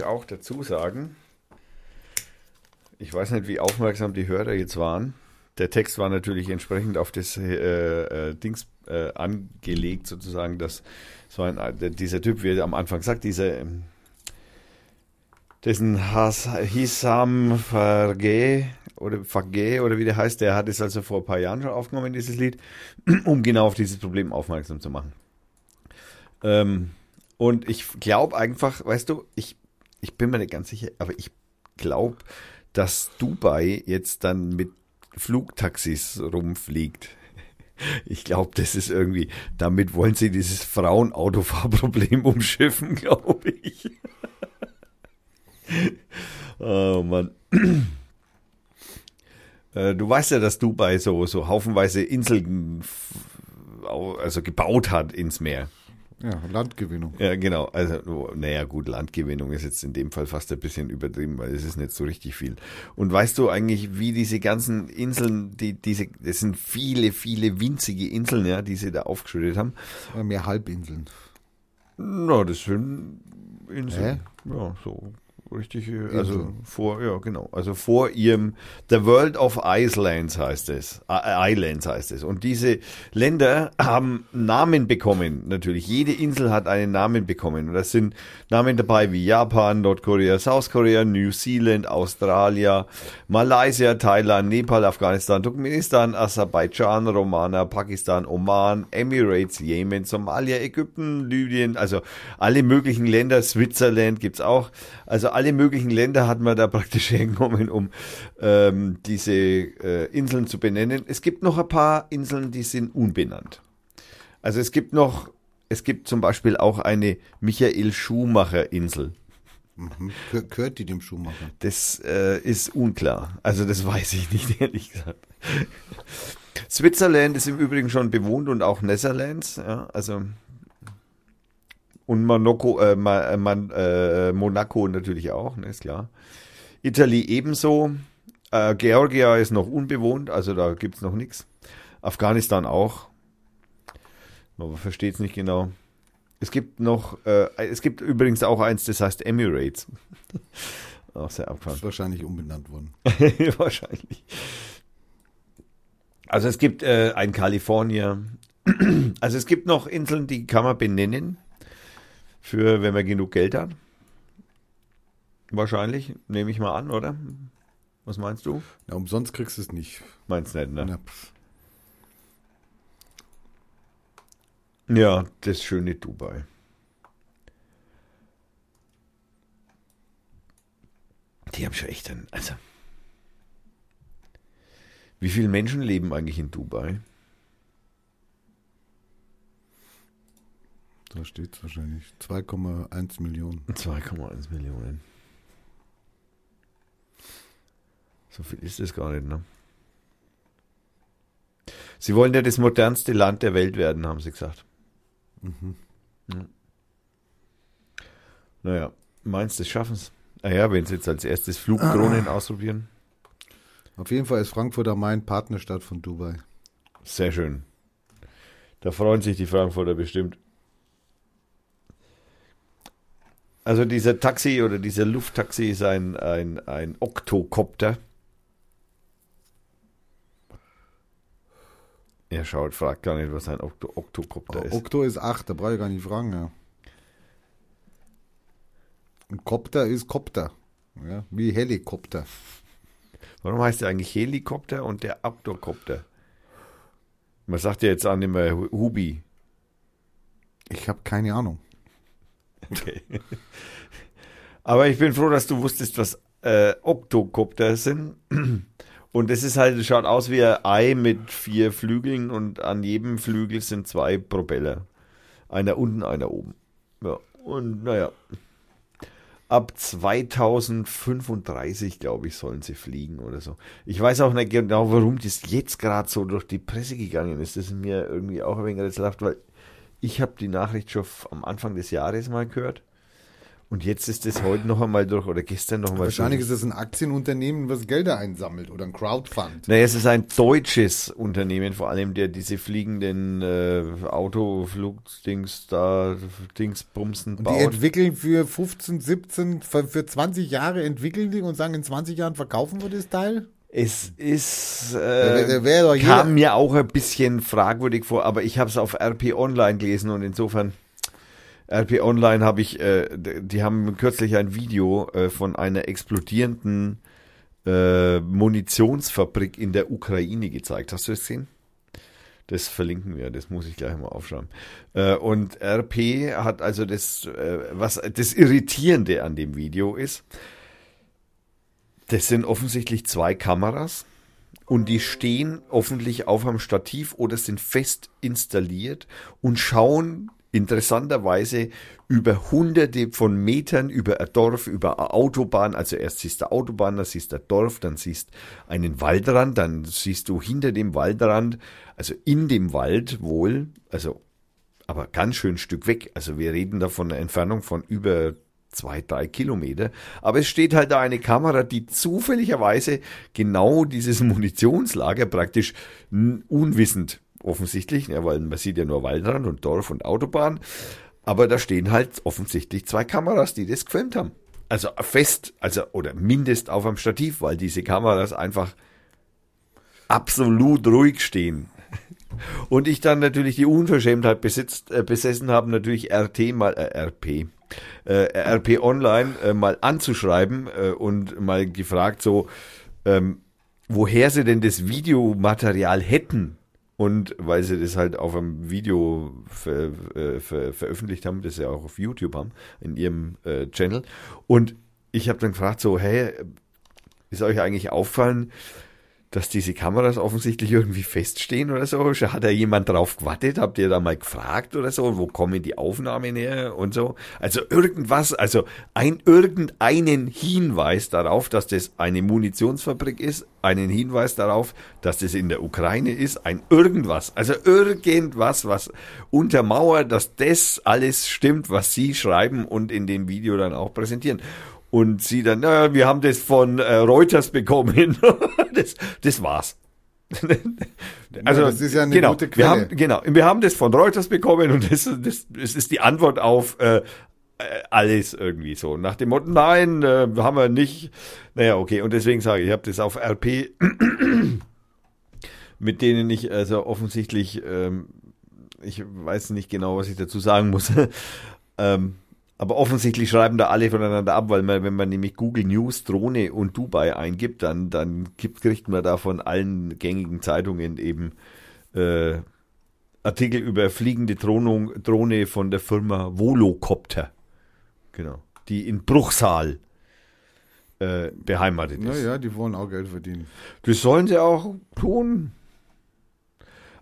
Auch dazu sagen, ich weiß nicht, wie aufmerksam die Hörer jetzt waren. Der Text war natürlich entsprechend auf das äh, äh, Dings äh, angelegt, sozusagen, dass so ein, dieser Typ, wie er am Anfang sagt, dieser ähm, dessen Has, Hisam Farge oder Farge oder wie der heißt, der hat es also vor ein paar Jahren schon aufgenommen, dieses Lied, um genau auf dieses Problem aufmerksam zu machen. Ähm, und ich glaube einfach, weißt du, ich, ich bin mir nicht ganz sicher, aber ich glaube, dass Dubai jetzt dann mit Flugtaxis rumfliegt. Ich glaube, das ist irgendwie, damit wollen sie dieses Frauenautofahrproblem umschiffen, glaube ich. oh Mann. Äh, du weißt ja, dass Dubai so, so haufenweise Inseln also gebaut hat ins Meer. Ja, Landgewinnung. Ja, genau. Also, naja, gut, Landgewinnung ist jetzt in dem Fall fast ein bisschen übertrieben, weil es ist nicht so richtig viel. Und weißt du eigentlich, wie diese ganzen Inseln, die, diese, das sind viele, viele winzige Inseln, ja, die sie da aufgeschüttet haben. Ja, mehr Halbinseln. Na, das sind Inseln. Hä? Ja, so richtig, also vor, ja genau, also vor ihrem The World of Islands heißt es, Islands heißt es. Und diese Länder haben Namen bekommen, natürlich. Jede Insel hat einen Namen bekommen. Und das sind Namen dabei wie Japan, Nordkorea, South Korea, New Zealand, Australia, Malaysia, Thailand, Nepal, Afghanistan, Turkmenistan, Aserbaidschan, Romana, Pakistan, Oman, Emirates, Jemen, Somalia, Ägypten, Libyen, also alle möglichen Länder, Switzerland gibt's auch. Also alle möglichen Länder hat man da praktisch hergenommen, um ähm, diese äh, Inseln zu benennen. Es gibt noch ein paar Inseln, die sind unbenannt. Also es gibt noch, es gibt zum Beispiel auch eine Michael Schumacher Insel. Mhm. Gehört die dem Schumacher? Das äh, ist unklar. Also das weiß ich nicht, ehrlich gesagt. Switzerland ist im Übrigen schon bewohnt und auch Netherlands. Ja, also und Monaco, äh, Man, äh, Monaco natürlich auch, ne, ist klar. Italy ebenso. Äh, Georgia ist noch unbewohnt, also da gibt es noch nichts. Afghanistan auch. Man versteht es nicht genau. Es gibt noch, äh, es gibt übrigens auch eins, das heißt Emirates. auch sehr abgefahren. Ist wahrscheinlich umbenannt worden. wahrscheinlich. Also es gibt äh, ein Kalifornien. also es gibt noch Inseln, die kann man benennen für, wenn man genug Geld hat. Wahrscheinlich, nehme ich mal an, oder? Was meinst du? Ja, umsonst kriegst du es nicht. Meinst nicht, ne? Ja, ja das schöne Dubai. Die haben schon echt ein, also. Wie viele Menschen leben eigentlich in Dubai? Da steht es wahrscheinlich. 2,1 Millionen. 2,1 Millionen. So viel ist es gar nicht, ne? Sie wollen ja das modernste Land der Welt werden, haben sie gesagt. Mhm. Ja. Naja, meinst du, schaffen es? Naja, wenn sie jetzt als erstes Flugdrohnen ah. ausprobieren. Auf jeden Fall ist Frankfurt am Main Partnerstadt von Dubai. Sehr schön. Da freuen sich die Frankfurter bestimmt. Also dieser Taxi oder dieser Lufttaxi ist ein, ein, ein Oktokopter. Er schaut, fragt gar nicht, was ein Okto Oktokopter ist. Okto ist 8, da brauche ich gar nicht fragen. Ja. Ein Kopter ist Kopter. Ja, wie Helikopter. Warum heißt der eigentlich Helikopter und der Oktokopter? Man sagt ja jetzt auch nicht mehr Hubi. Ich habe keine Ahnung. Okay. Aber ich bin froh, dass du wusstest, was äh, Oktokopter sind. Und es ist halt, schaut aus wie ein Ei mit vier Flügeln und an jedem Flügel sind zwei Propeller. Einer unten, einer oben. Ja, und naja. Ab 2035, glaube ich, sollen sie fliegen oder so. Ich weiß auch nicht genau, warum das jetzt gerade so durch die Presse gegangen ist. Das ist mir irgendwie auch ein wenig rätselhaft, weil ich habe die Nachricht schon am Anfang des Jahres mal gehört. Und jetzt ist es heute noch einmal durch oder gestern noch einmal Wahrscheinlich durch. ist es ein Aktienunternehmen, was Gelder einsammelt oder ein Crowdfund. Naja, es ist ein deutsches Unternehmen, vor allem der diese fliegenden äh, Autoflugdings da, Dingsbumsen baut. Die entwickeln für 15, 17, für, für 20 Jahre entwickeln die und sagen, in 20 Jahren verkaufen wir das Teil? Es ist, äh, kam mir auch ein bisschen fragwürdig vor, aber ich habe es auf RP Online gelesen und insofern, RP Online habe ich, äh, die haben kürzlich ein Video äh, von einer explodierenden äh, Munitionsfabrik in der Ukraine gezeigt. Hast du das gesehen? Das verlinken wir, das muss ich gleich mal aufschreiben. Äh, und RP hat also das, äh, was das Irritierende an dem Video ist, das sind offensichtlich zwei Kameras und die stehen hoffentlich auf einem Stativ oder sind fest installiert und schauen interessanterweise über hunderte von Metern über ein Dorf, über eine Autobahn. Also erst siehst du Autobahn, dann siehst du Dorf, dann siehst einen Waldrand, dann siehst du hinter dem Waldrand, also in dem Wald wohl, also aber ganz schön Stück weg. Also wir reden da von einer Entfernung von über zwei, drei Kilometer. Aber es steht halt da eine Kamera, die zufälligerweise genau dieses Munitionslager praktisch unwissend offensichtlich, ja, weil man sieht ja nur Waldrand und Dorf und Autobahn. Aber da stehen halt offensichtlich zwei Kameras, die das gefilmt haben. Also fest, also oder mindest auf einem Stativ, weil diese Kameras einfach absolut ruhig stehen. Und ich dann natürlich die Unverschämtheit besitzt, äh, besessen habe, natürlich RT mal, äh, RP, äh, RP Online äh, mal anzuschreiben äh, und mal gefragt so, ähm, woher sie denn das Videomaterial hätten. Und weil sie das halt auf einem Video ver, äh, ver, veröffentlicht haben, das sie auch auf YouTube haben, in ihrem äh, Channel. Und ich habe dann gefragt so, hey, ist euch eigentlich auffallen, dass diese Kameras offensichtlich irgendwie feststehen oder so. Hat da jemand drauf gewartet? Habt ihr da mal gefragt oder so? Wo kommen die Aufnahmen her und so? Also irgendwas, also ein irgendeinen Hinweis darauf, dass das eine Munitionsfabrik ist, einen Hinweis darauf, dass das in der Ukraine ist, ein irgendwas, also irgendwas, was untermauert, dass das alles stimmt, was sie schreiben und in dem Video dann auch präsentieren. Und sie dann, naja, wir haben das von äh, Reuters bekommen. das, das war's. also, ja, das ist ja eine genau, gute Quelle. Wir haben, genau, wir haben das von Reuters bekommen und das, das, das ist die Antwort auf äh, äh alles irgendwie so. Nach dem Motto, nein, äh, haben wir nicht. Naja, okay, und deswegen sage ich, ich habe das auf RP, mit denen ich also offensichtlich, ähm, ich weiß nicht genau, was ich dazu sagen muss. ähm, aber offensichtlich schreiben da alle voneinander ab, weil man, wenn man nämlich Google News Drohne und Dubai eingibt, dann, dann gibt, kriegt man da von allen gängigen Zeitungen eben äh, Artikel über fliegende Drohnung, Drohne von der Firma Volocopter. Genau. Die in Bruchsal äh, beheimatet ist. Naja, die wollen auch Geld verdienen. Das sollen sie auch tun.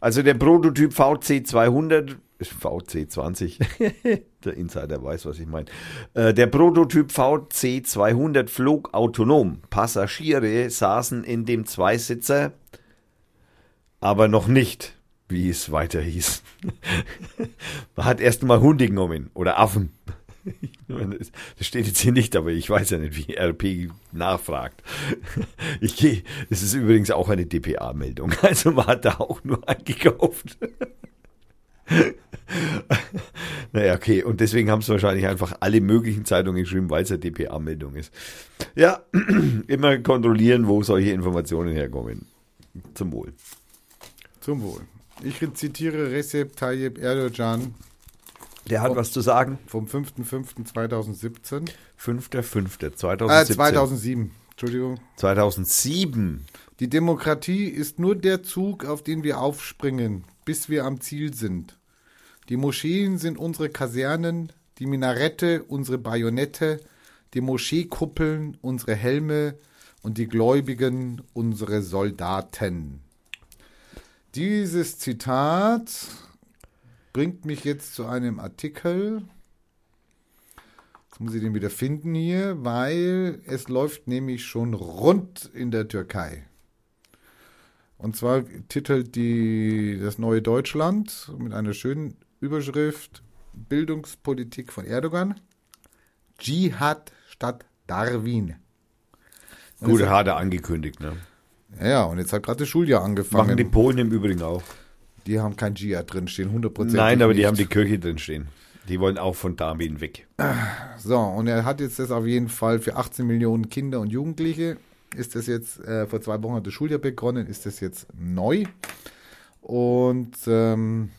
Also der Prototyp VC200 VC20. der Insider weiß, was ich meine. Äh, der Prototyp VC200 flog autonom. Passagiere saßen in dem Zweisitzer, aber noch nicht, wie es weiter hieß. Man hat erst mal Hunde genommen oder Affen. Das steht jetzt hier nicht, aber ich weiß ja nicht, wie RP nachfragt. Ich gehe, es ist übrigens auch eine DPA-Meldung, also man hat da auch nur eingekauft. naja, okay. Und deswegen haben es wahrscheinlich einfach alle möglichen Zeitungen geschrieben, weil es eine DPA-Meldung ist. Ja, immer kontrollieren, wo solche Informationen herkommen. Zum Wohl. Zum Wohl. Ich zitiere Recep Tayyip Erdogan. Der hat vom, was zu sagen. Vom 5.5.2017. 5.5.2017. Äh, 2007. Entschuldigung. 2007. Die Demokratie ist nur der Zug, auf den wir aufspringen, bis wir am Ziel sind. Die Moscheen sind unsere Kasernen, die Minarette unsere Bajonette, die Moscheekuppeln unsere Helme und die Gläubigen unsere Soldaten. Dieses Zitat bringt mich jetzt zu einem Artikel. Jetzt muss ich den wieder finden hier, weil es läuft nämlich schon rund in der Türkei. Und zwar titelt die das neue Deutschland mit einer schönen Überschrift Bildungspolitik von Erdogan. Dschihad statt Darwin. Gute Hade angekündigt, ne? Ja, und jetzt hat gerade das Schuljahr angefangen. Machen die Polen im Übrigen auch. Die haben kein Dschihad drinstehen, 100%. Nein, aber nicht. die haben die Kirche drinstehen. Die wollen auch von Darwin weg. So, und er hat jetzt das auf jeden Fall für 18 Millionen Kinder und Jugendliche. Ist das jetzt, äh, vor zwei Wochen hat das Schuljahr begonnen, ist das jetzt neu. Und ähm,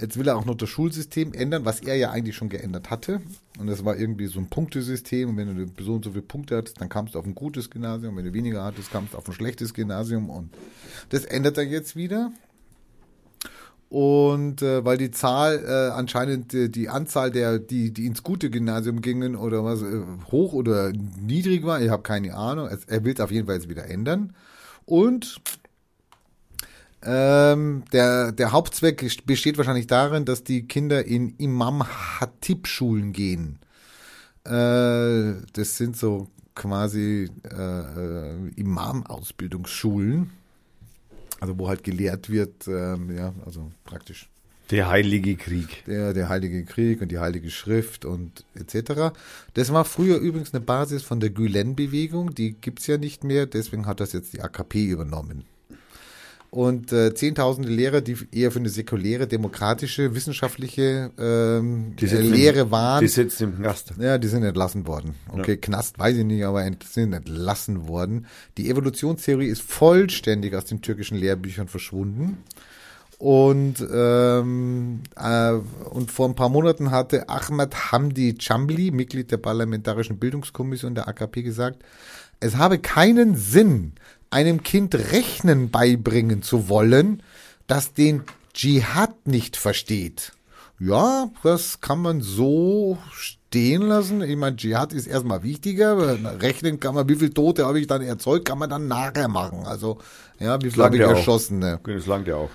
Jetzt will er auch noch das Schulsystem ändern, was er ja eigentlich schon geändert hatte. Und das war irgendwie so ein Punktesystem. Und wenn du so und so viele Punkte hattest, dann kamst du auf ein gutes Gymnasium. Wenn du weniger hattest, kamst du auf ein schlechtes Gymnasium. Und das ändert er jetzt wieder. Und äh, weil die Zahl äh, anscheinend äh, die Anzahl der, die, die ins gute Gymnasium gingen oder was, äh, hoch oder niedrig war, ich habe keine Ahnung. Er will es auf jeden Fall jetzt wieder ändern. Und ähm, der, der Hauptzweck besteht wahrscheinlich darin, dass die Kinder in Imam-Hatib-Schulen gehen. Äh, das sind so quasi äh, äh, Imam-Ausbildungsschulen. Also wo halt gelehrt wird, ähm, ja, also praktisch Der Heilige Krieg. der, der Heilige Krieg und die Heilige Schrift und etc. Das war früher übrigens eine Basis von der Gülen-Bewegung, die gibt's ja nicht mehr, deswegen hat das jetzt die AKP übernommen. Und äh, zehntausende Lehrer, die eher für eine säkuläre, demokratische, wissenschaftliche ähm, äh, sitzen im- Lehre waren. Die sitzen im Knast. Ja, die sind entlassen worden. Okay, Knast weiß ich nicht, aber ent sind entlassen worden. Die Evolutionstheorie ist vollständig aus den türkischen Lehrbüchern verschwunden. Und, ähm, äh, und vor ein paar Monaten hatte Ahmad Hamdi Chambli, Mitglied der Parlamentarischen Bildungskommission der AKP, gesagt, es habe keinen Sinn, einem Kind Rechnen beibringen zu wollen, das den Dschihad nicht versteht. Ja, das kann man so stehen lassen. Ich meine, Dschihad ist erstmal wichtiger. Rechnen kann man, wie viele Tote habe ich dann erzeugt, kann man dann nachher machen. Also, ja, wie viel habe ich erschossen? Ne? Das langt ja auch.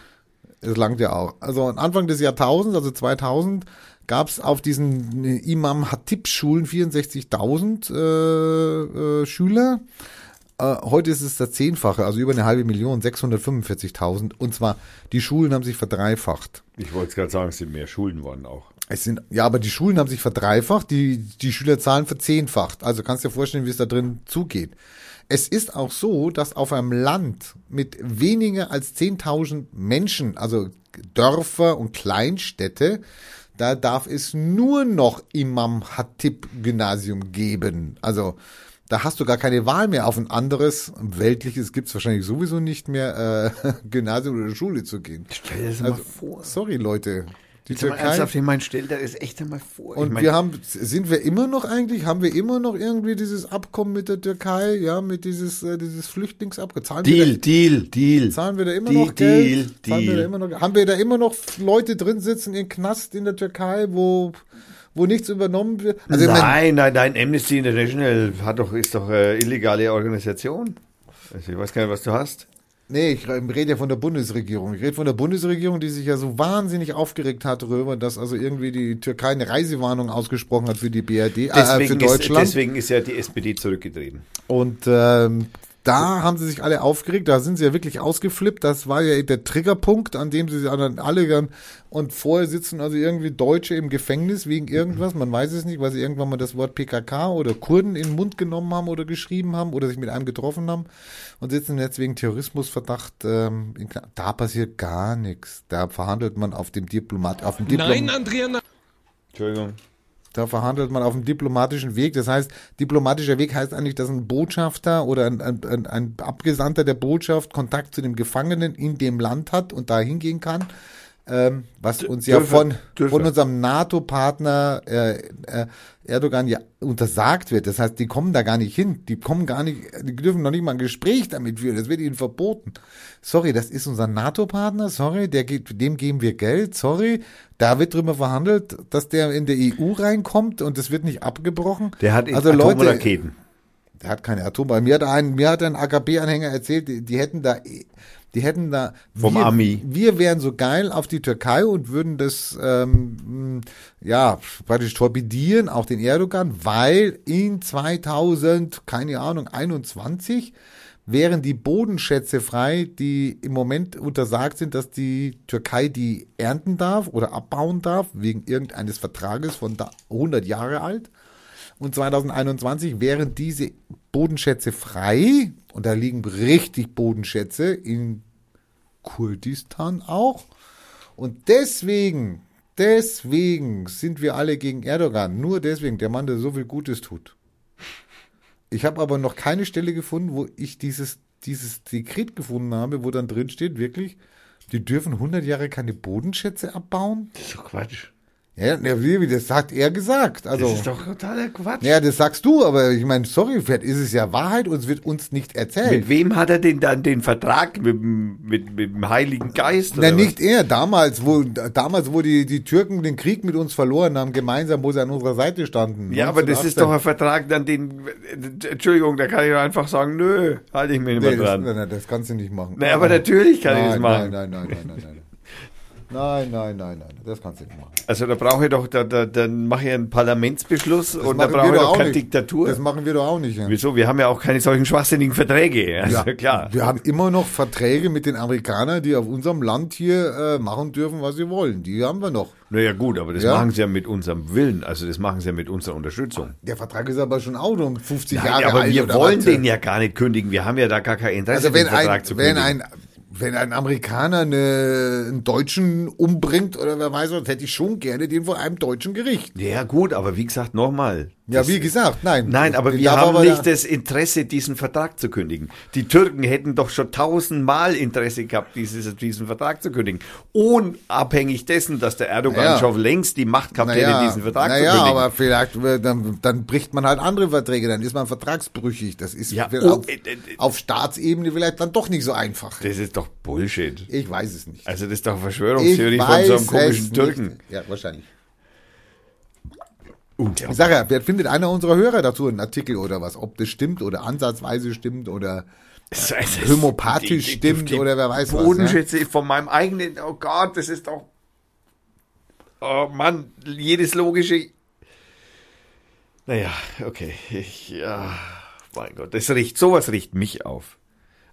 Es langt ja auch. Also Anfang des Jahrtausends, also 2000, gab es auf diesen Imam Hatib-Schulen 64.000 äh, äh, Schüler. Äh, heute ist es das Zehnfache, also über eine halbe Million, 645.000. Und zwar, die Schulen haben sich verdreifacht. Ich wollte es gerade sagen, es sind mehr Schulen worden auch. Es sind, ja, aber die Schulen haben sich verdreifacht, die, die Schülerzahlen verzehnfacht. Also kannst dir vorstellen, wie es da drin zugeht. Es ist auch so, dass auf einem Land mit weniger als 10.000 Menschen, also Dörfer und Kleinstädte, da darf es nur noch Imam Hatib Gymnasium geben. Also da hast du gar keine Wahl mehr auf ein anderes, weltliches gibt's wahrscheinlich sowieso nicht mehr, äh, Gymnasium oder Schule zu gehen. Stell dir das Also, mal vor. sorry Leute, die Türkei. ernsthaft, ich meine, stell dir das echt einmal vor. Und ich mein, wir haben, sind wir immer noch eigentlich, haben wir immer noch irgendwie dieses Abkommen mit der Türkei, ja, mit dieses, äh, dieses Flüchtlingsabkommen? Zahlen wir Deal, da, Deal, Deal. zahlen wir da immer Deal, noch Geld? Deal, Zahlen wir da Deal. immer noch, haben wir da immer noch Leute drin sitzen in Knast in der Türkei, wo, wo nichts übernommen wird? Also, nein, nein, nein, Amnesty International hat doch, ist doch eine illegale Organisation. Also ich weiß gar nicht, was du hast. nee, ich rede ja von der Bundesregierung. Ich rede von der Bundesregierung, die sich ja so wahnsinnig aufgeregt hat darüber, dass also irgendwie die Türkei eine Reisewarnung ausgesprochen hat für die BRD, äh, für Deswegen, ist, Deutschland. deswegen ist ja die SPD zurückgetreten. Und ähm, da haben sie sich alle aufgeregt, da sind sie ja wirklich ausgeflippt. Das war ja der Triggerpunkt, an dem sie sich dann alle dann und vorher sitzen also irgendwie Deutsche im Gefängnis wegen irgendwas, man weiß es nicht, weil sie irgendwann mal das Wort PKK oder Kurden in den Mund genommen haben oder geschrieben haben oder sich mit einem getroffen haben und sitzen jetzt wegen Terrorismusverdacht. Ähm, in, da passiert gar nichts. Da verhandelt man auf dem Diplomat, auf dem Diplom Nein, Andrea, nein. Entschuldigung. Da verhandelt man auf dem diplomatischen Weg. Das heißt, diplomatischer Weg heißt eigentlich, dass ein Botschafter oder ein, ein, ein, Abgesandter der Botschaft Kontakt zu dem Gefangenen in dem Land hat und da hingehen kann. Ähm, was uns ja von, von unserem NATO-Partner äh, äh, Erdogan ja untersagt wird. Das heißt, die kommen da gar nicht hin. Die kommen gar nicht, die dürfen noch nicht mal ein Gespräch damit führen. Das wird ihnen verboten. Sorry, das ist unser NATO-Partner. Sorry, der geht, dem geben wir Geld. Sorry, da wird drüber verhandelt, dass der in der EU reinkommt und das wird nicht abgebrochen. Der hat also Leute, Atomraketen. der hat keine Atombomben. Mir hat ein, mir hat ein AKP-Anhänger erzählt, die, die hätten da, die hätten da. Vom wir, Ami. Wir wären so geil auf die Türkei und würden das, ähm, ja, praktisch torpedieren, auch den Erdogan, weil in 2000, keine Ahnung, 21 wären die Bodenschätze frei, die im Moment untersagt sind, dass die Türkei die ernten darf oder abbauen darf, wegen irgendeines Vertrages von da 100 Jahre alt. Und 2021 wären diese Bodenschätze frei. Und da liegen richtig Bodenschätze in Kurdistan auch. Und deswegen, deswegen sind wir alle gegen Erdogan. Nur deswegen, der Mann, der so viel Gutes tut. Ich habe aber noch keine Stelle gefunden, wo ich dieses, dieses Dekret gefunden habe, wo dann drin steht, wirklich, die dürfen 100 Jahre keine Bodenschätze abbauen. Das ist doch Quatsch. Ja, wie, das hat er gesagt. Also, Das ist doch totaler Quatsch. ja, das sagst du, aber ich meine, sorry, vielleicht ist es ja Wahrheit und es wird uns nicht erzählt. Mit wem hat er denn dann den Vertrag? Mit, dem- mit, mit dem Heiligen Geist? Na, oder nicht er. Damals, wo, damals, wo die, die Türken den Krieg mit uns verloren haben, gemeinsam, wo sie an unserer Seite standen. was? Ja, aber das ist 1918. doch ein Vertrag, dann den. Entschuldigung, da kann ich einfach sagen, nö, halte ich mich nicht mehr Nee, das, dran. nein, nein, das kannst du nicht machen. Na, aber natürlich kann ich nein, das machen. Nein, nein, nein, nein, nein, nein. Nein, nein, nein, nein, das kannst du nicht machen. Also da brauche ich doch, da, da, dann mache ich einen Parlamentsbeschluss und da brauche wir ich doch keine nicht. Diktatur. Das machen wir doch auch nicht. Ja. Wieso? Wir haben ja auch keine solchen schwachsinnigen Verträge. Also Ja, klar. Wir haben immer noch Verträge mit den Amerikanern, die auf unserem Land hier äh, machen dürfen, was sie wollen. Die haben wir noch. Naja gut, aber das Ja. machen sie ja mit unserem Willen, also das machen sie ja mit unserer Unterstützung. Der Vertrag ist aber schon auch um 50 Nein, Jahre aber alt. wir oder wollen den ja gar nicht kündigen. Wir haben ja da gar kein Interesse, Also wenn den Vertrag ein, zu wenn kündigen. ein wenn ein Amerikaner eine, einen Deutschen umbringt oder wer weiß was, hätte ich schon gerne den vor einem deutschen Gericht. ja gut, aber wie gesagt, nochmal. Ja, wie gesagt, nein. Nein, aber wir haben nicht das Interesse, diesen Vertrag zu kündigen. Die Türken hätten doch schon tausendmal Interesse gehabt, dieses, diesen Vertrag zu kündigen. Unabhängig dessen, dass der Erdogan Naja. schon längst die Macht gehabt hätte, diesen Vertrag zu naja, kündigen. aber vielleicht, äh, dann, dann bricht man halt andere Verträge, dann ist man vertragsbrüchig. Das ist Ja, oh, auf, äh, äh, auf Staatsebene vielleicht dann doch nicht so einfach. das ist doch Bullshit. Ich weiß es nicht. Also das ist doch Verschwörungstheorie von so einem komischen Türken. Nicht. Ja, wahrscheinlich. Und Ich sage ja, vielleicht findet einer unserer Hörer dazu einen Artikel oder was, ob das stimmt oder ansatzweise stimmt oder Es ist- Homöopathisch die- die- stimmt die oder wer weiß was, Bodenschätze von meinem eigenen, oh Gott, das ist doch, oh Mann, jedes logische, naja, okay, ich, ja, mein Gott, das riecht, sowas riecht mich auf.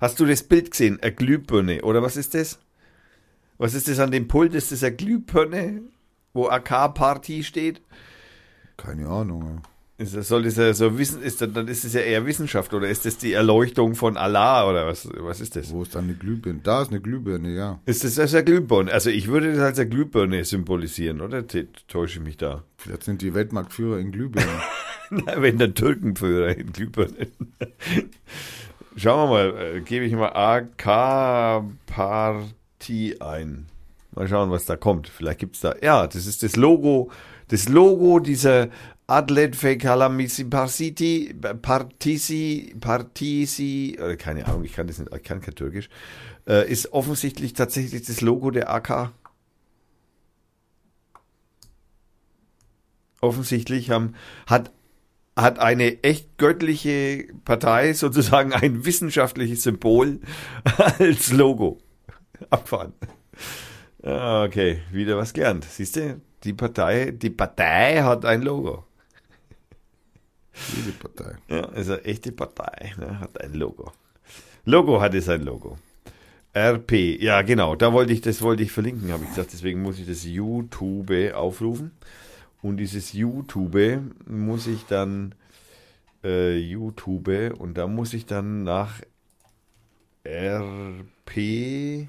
Hast du das Bild gesehen, eine Glühbirne, oder was ist das? Was ist das an dem Pult? Ist das eine Glühbirne, wo AK-Party steht? Keine Ahnung. Ist das, soll das ja so wissen, ist das, dann ist es ja eher Wissenschaft oder ist das die Erleuchtung von Allah oder was, was ist das? Wo ist dann eine Glühbirne? Da ist eine Glühbirne, ja. Ist das als eine Glühbirne? Also ich würde das als eine Glühbirne symbolisieren, oder? Täusche ich mich da? Vielleicht sind die Weltmarktführer in Glühbirnen. Na, wenn der Türkenführer in Glühbirne. Schauen wir mal, äh, gebe ich mal AK-Partie ein. Mal schauen, was da kommt. Vielleicht gibt's da. Ja, das ist das Logo, das Logo dieser Atlet Fekalamisi Partisi, Partisi, Partisi, oder keine Ahnung, ich kann das nicht, ich kann kein Türkisch, äh, ist offensichtlich tatsächlich das Logo der AK. Offensichtlich haben, hat hat eine echt göttliche Partei sozusagen ein wissenschaftliches Symbol als Logo. Abfahren. Ah, Okay, wieder was gelernt. Siehst du, die Partei, die Partei hat ein Logo. Jede Partei. Ja, ist eine echte Partei, ne, hat ein Logo. Logo hat es ein Logo. RP, ja genau, da wollte ich, das wollte ich verlinken, habe ich gesagt, deswegen muss ich das YouTube aufrufen. Und dieses YouTube muss ich dann äh, YouTube und da muss ich dann nach RP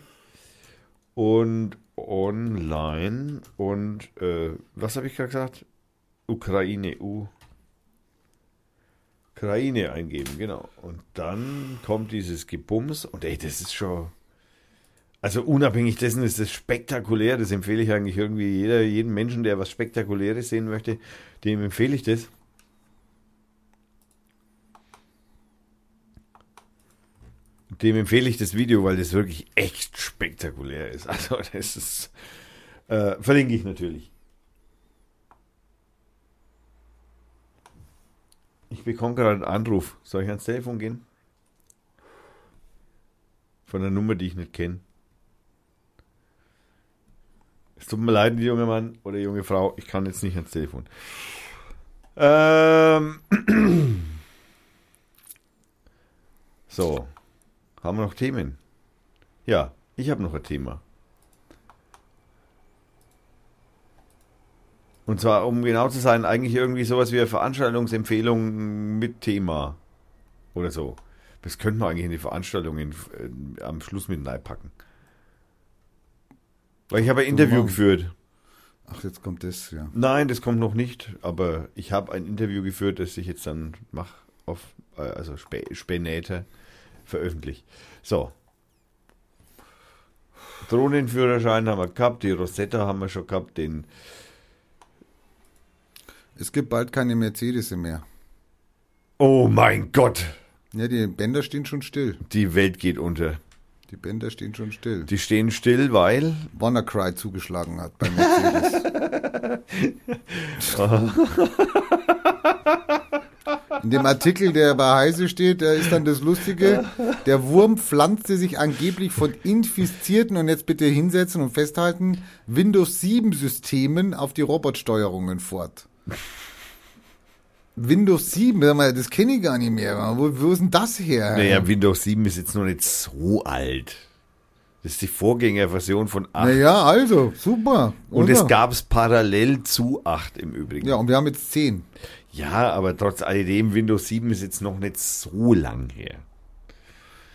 und online und äh, was habe ich gerade gesagt? Ukraine, U. Ukraine eingeben, genau. Und dann kommt dieses Gebums und ey, das ist schon. Also unabhängig dessen ist das spektakulär, das empfehle ich eigentlich irgendwie jeder, jedem Menschen, der was Spektakuläres sehen möchte, dem empfehle ich das. Dem empfehle ich das Video, weil das wirklich echt spektakulär ist. Also das ist, äh, verlinke ich natürlich. Ich bekomme gerade einen Anruf. Soll ich ans Telefon gehen? Von einer Nummer, die ich nicht kenne. Es tut mir leid, junger Mann oder junge Frau. Ich kann jetzt nicht ans Telefon. Ähm. So. Haben wir noch Themen? Ja, ich habe noch ein Thema. Und zwar, um genau zu sein, eigentlich irgendwie sowas wie eine Veranstaltungsempfehlung mit Thema. Oder so. Das könnten wir eigentlich in die Veranstaltungen äh, am Schluss mit reinpacken. Weil ich habe ein Interview geführt. Ach, jetzt kommt das, ja. Nein, das kommt noch nicht, aber ich habe ein Interview geführt, das ich jetzt dann mache auf, äh, also spä später veröffentlicht. So. Drohnenführerschein haben wir gehabt, die Rosetta haben wir schon gehabt, den Es gibt bald keine Mercedes mehr. Oh mein Gott, Ja, die Bänder stehen schon still. die Welt geht unter. Die Bänder stehen schon still. Die stehen still, weil WannaCry zugeschlagen hat bei Mercedes. In dem Artikel, der bei Heise steht, da ist dann das Lustige, der Wurm pflanzte sich angeblich von infizierten, und jetzt bitte hinsetzen und festhalten, Windows 7 Systemen auf die Robotsteuerungen fort. Windows 7, sag mal, das kenne ich gar nicht mehr. Wo, wo ist denn das her? Naja, Windows 7 ist jetzt noch nicht so alt. Das ist die Vorgängerversion von 8. Naja, also, super. und oder? es gab es parallel zu 8 im Übrigen. Ja, und wir haben jetzt 10. Ja, aber trotz alledem, Windows 7 ist jetzt noch nicht so lang her.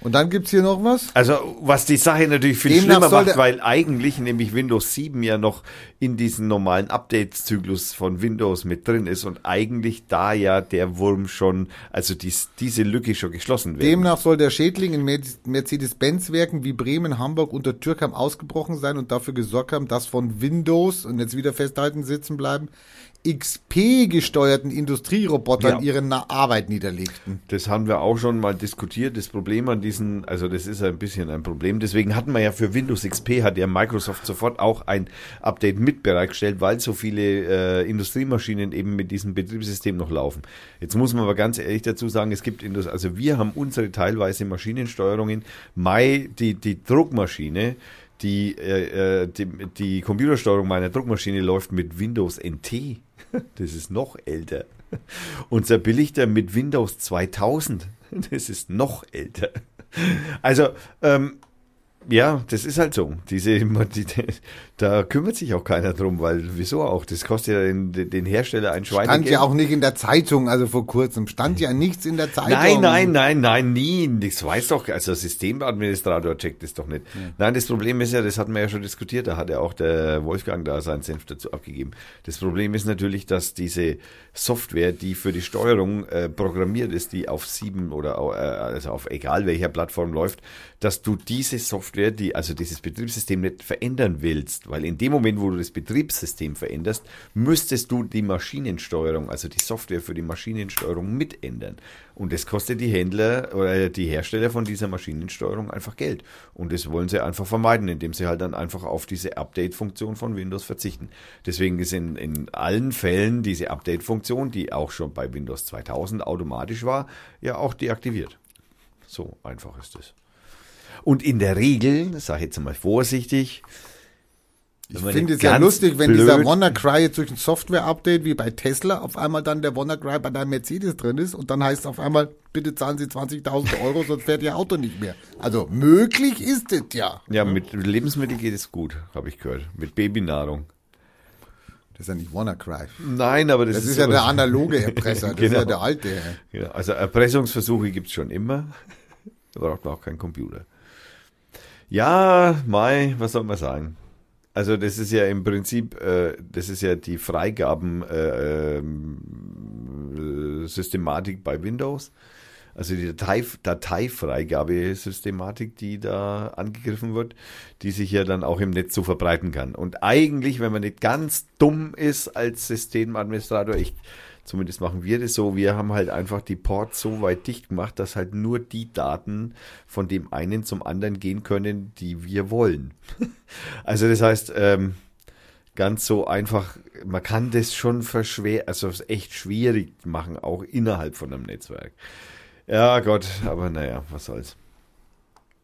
Und dann gibt's hier noch was? Also, was die Sache natürlich viel Demnach schlimmer macht, weil eigentlich nämlich Windows 7 ja noch in diesen normalen Update-Zyklus von Windows mit drin ist und eigentlich da ja der Wurm schon, also dies, diese Lücke schon geschlossen wird. Demnach soll der Schädling in Mer- Mercedes-Benz-Werken wie Bremen, Hamburg und der Türkheim ausgebrochen sein und dafür gesorgt haben, dass von Windows, und jetzt wieder festhalten, sitzen bleiben, XP-gesteuerten Industrierobotern Ja. ihre Arbeit niederlegten. Das haben wir auch schon mal diskutiert. Das Problem an diesen, also das ist ein bisschen ein Problem. Deswegen hatten wir ja für Windows XP hat ja Microsoft sofort auch ein Update mit bereitgestellt, weil so viele äh, Industriemaschinen eben mit diesem Betriebssystem noch laufen. Jetzt muss man aber ganz ehrlich dazu sagen, es gibt Indus also wir haben unsere teilweise Maschinensteuerungen, Mai, die, die Druckmaschine, die, äh, äh, die, die Computersteuerung meiner Druckmaschine läuft mit Windows NT. Das ist noch älter. Unser Belichter mit Windows 2000. Das ist noch älter. Also, ähm, ja, das ist halt so. Diese, die, da kümmert sich auch keiner drum, weil wieso auch? Das kostet ja den, den Hersteller ein Schwein. Stand ja auch nicht in der Zeitung, also vor kurzem. Stand ja nichts in der Zeitung. Nein, nein, nein, nein, nie. Das weiß doch, also Systemadministrator checkt das doch nicht. Nein, das Problem ist ja, das hatten wir ja schon diskutiert, da hat ja auch der Wolfgang da seinen Senf dazu abgegeben. Das Problem ist natürlich, dass diese Software, die für die Steuerung äh, programmiert ist, die auf sieben oder äh, also auf egal welcher Plattform läuft, dass du diese Software, die also dieses Betriebssystem nicht verändern willst, weil in dem Moment, wo du das Betriebssystem veränderst, müsstest du die Maschinensteuerung, also die Software für die Maschinensteuerung mitändern. Und das kostet die Händler oder die Hersteller von dieser Maschinensteuerung einfach Geld. Und das wollen sie einfach vermeiden, indem sie halt dann einfach auf diese Update-Funktion von Windows verzichten. Deswegen ist in, in allen Fällen diese Update-Funktion, die auch schon bei Windows 2000 automatisch war, ja auch deaktiviert. So einfach ist es. Und in der Regel, sage ich jetzt mal vorsichtig, Ich finde es ja lustig, wenn dieser WannaCry jetzt durch ein Software-Update wie bei Tesla auf einmal dann der WannaCry bei deinem Mercedes drin ist und dann heißt es auf einmal, bitte zahlen Sie 20.000 Euro, sonst fährt Ihr Auto nicht mehr. Also möglich ist es ja. ja, mit Lebensmitteln geht es gut, habe ich gehört. Mit Babynahrung. Das ist ja nicht WannaCry. Nein, aber das, Das ist ja so- der analoge Erpresser, das ist Genau. ja der alte. Ja, also Erpressungsversuche gibt's schon immer. Da braucht man auch keinen Computer. Ja, Mai, was soll man sagen? Also das ist ja im Prinzip, äh, das ist ja die Freigaben äh, ähm, äh, bei Windows. Also die Datei, Dateifreigabesystematik, die da angegriffen wird, die sich ja dann auch im Netz so verbreiten kann. Und eigentlich, wenn man nicht ganz dumm ist als Systemadministrator, ich zumindest machen wir das so, wir haben halt einfach die Ports so weit dicht gemacht, dass halt nur die Daten von dem einen zum anderen gehen können, die wir wollen. also das heißt, ähm, ganz so einfach, man kann das schon verschwer, also echt schwierig machen, auch innerhalb von einem Netzwerk. Ja, Gott, aber naja, was soll's.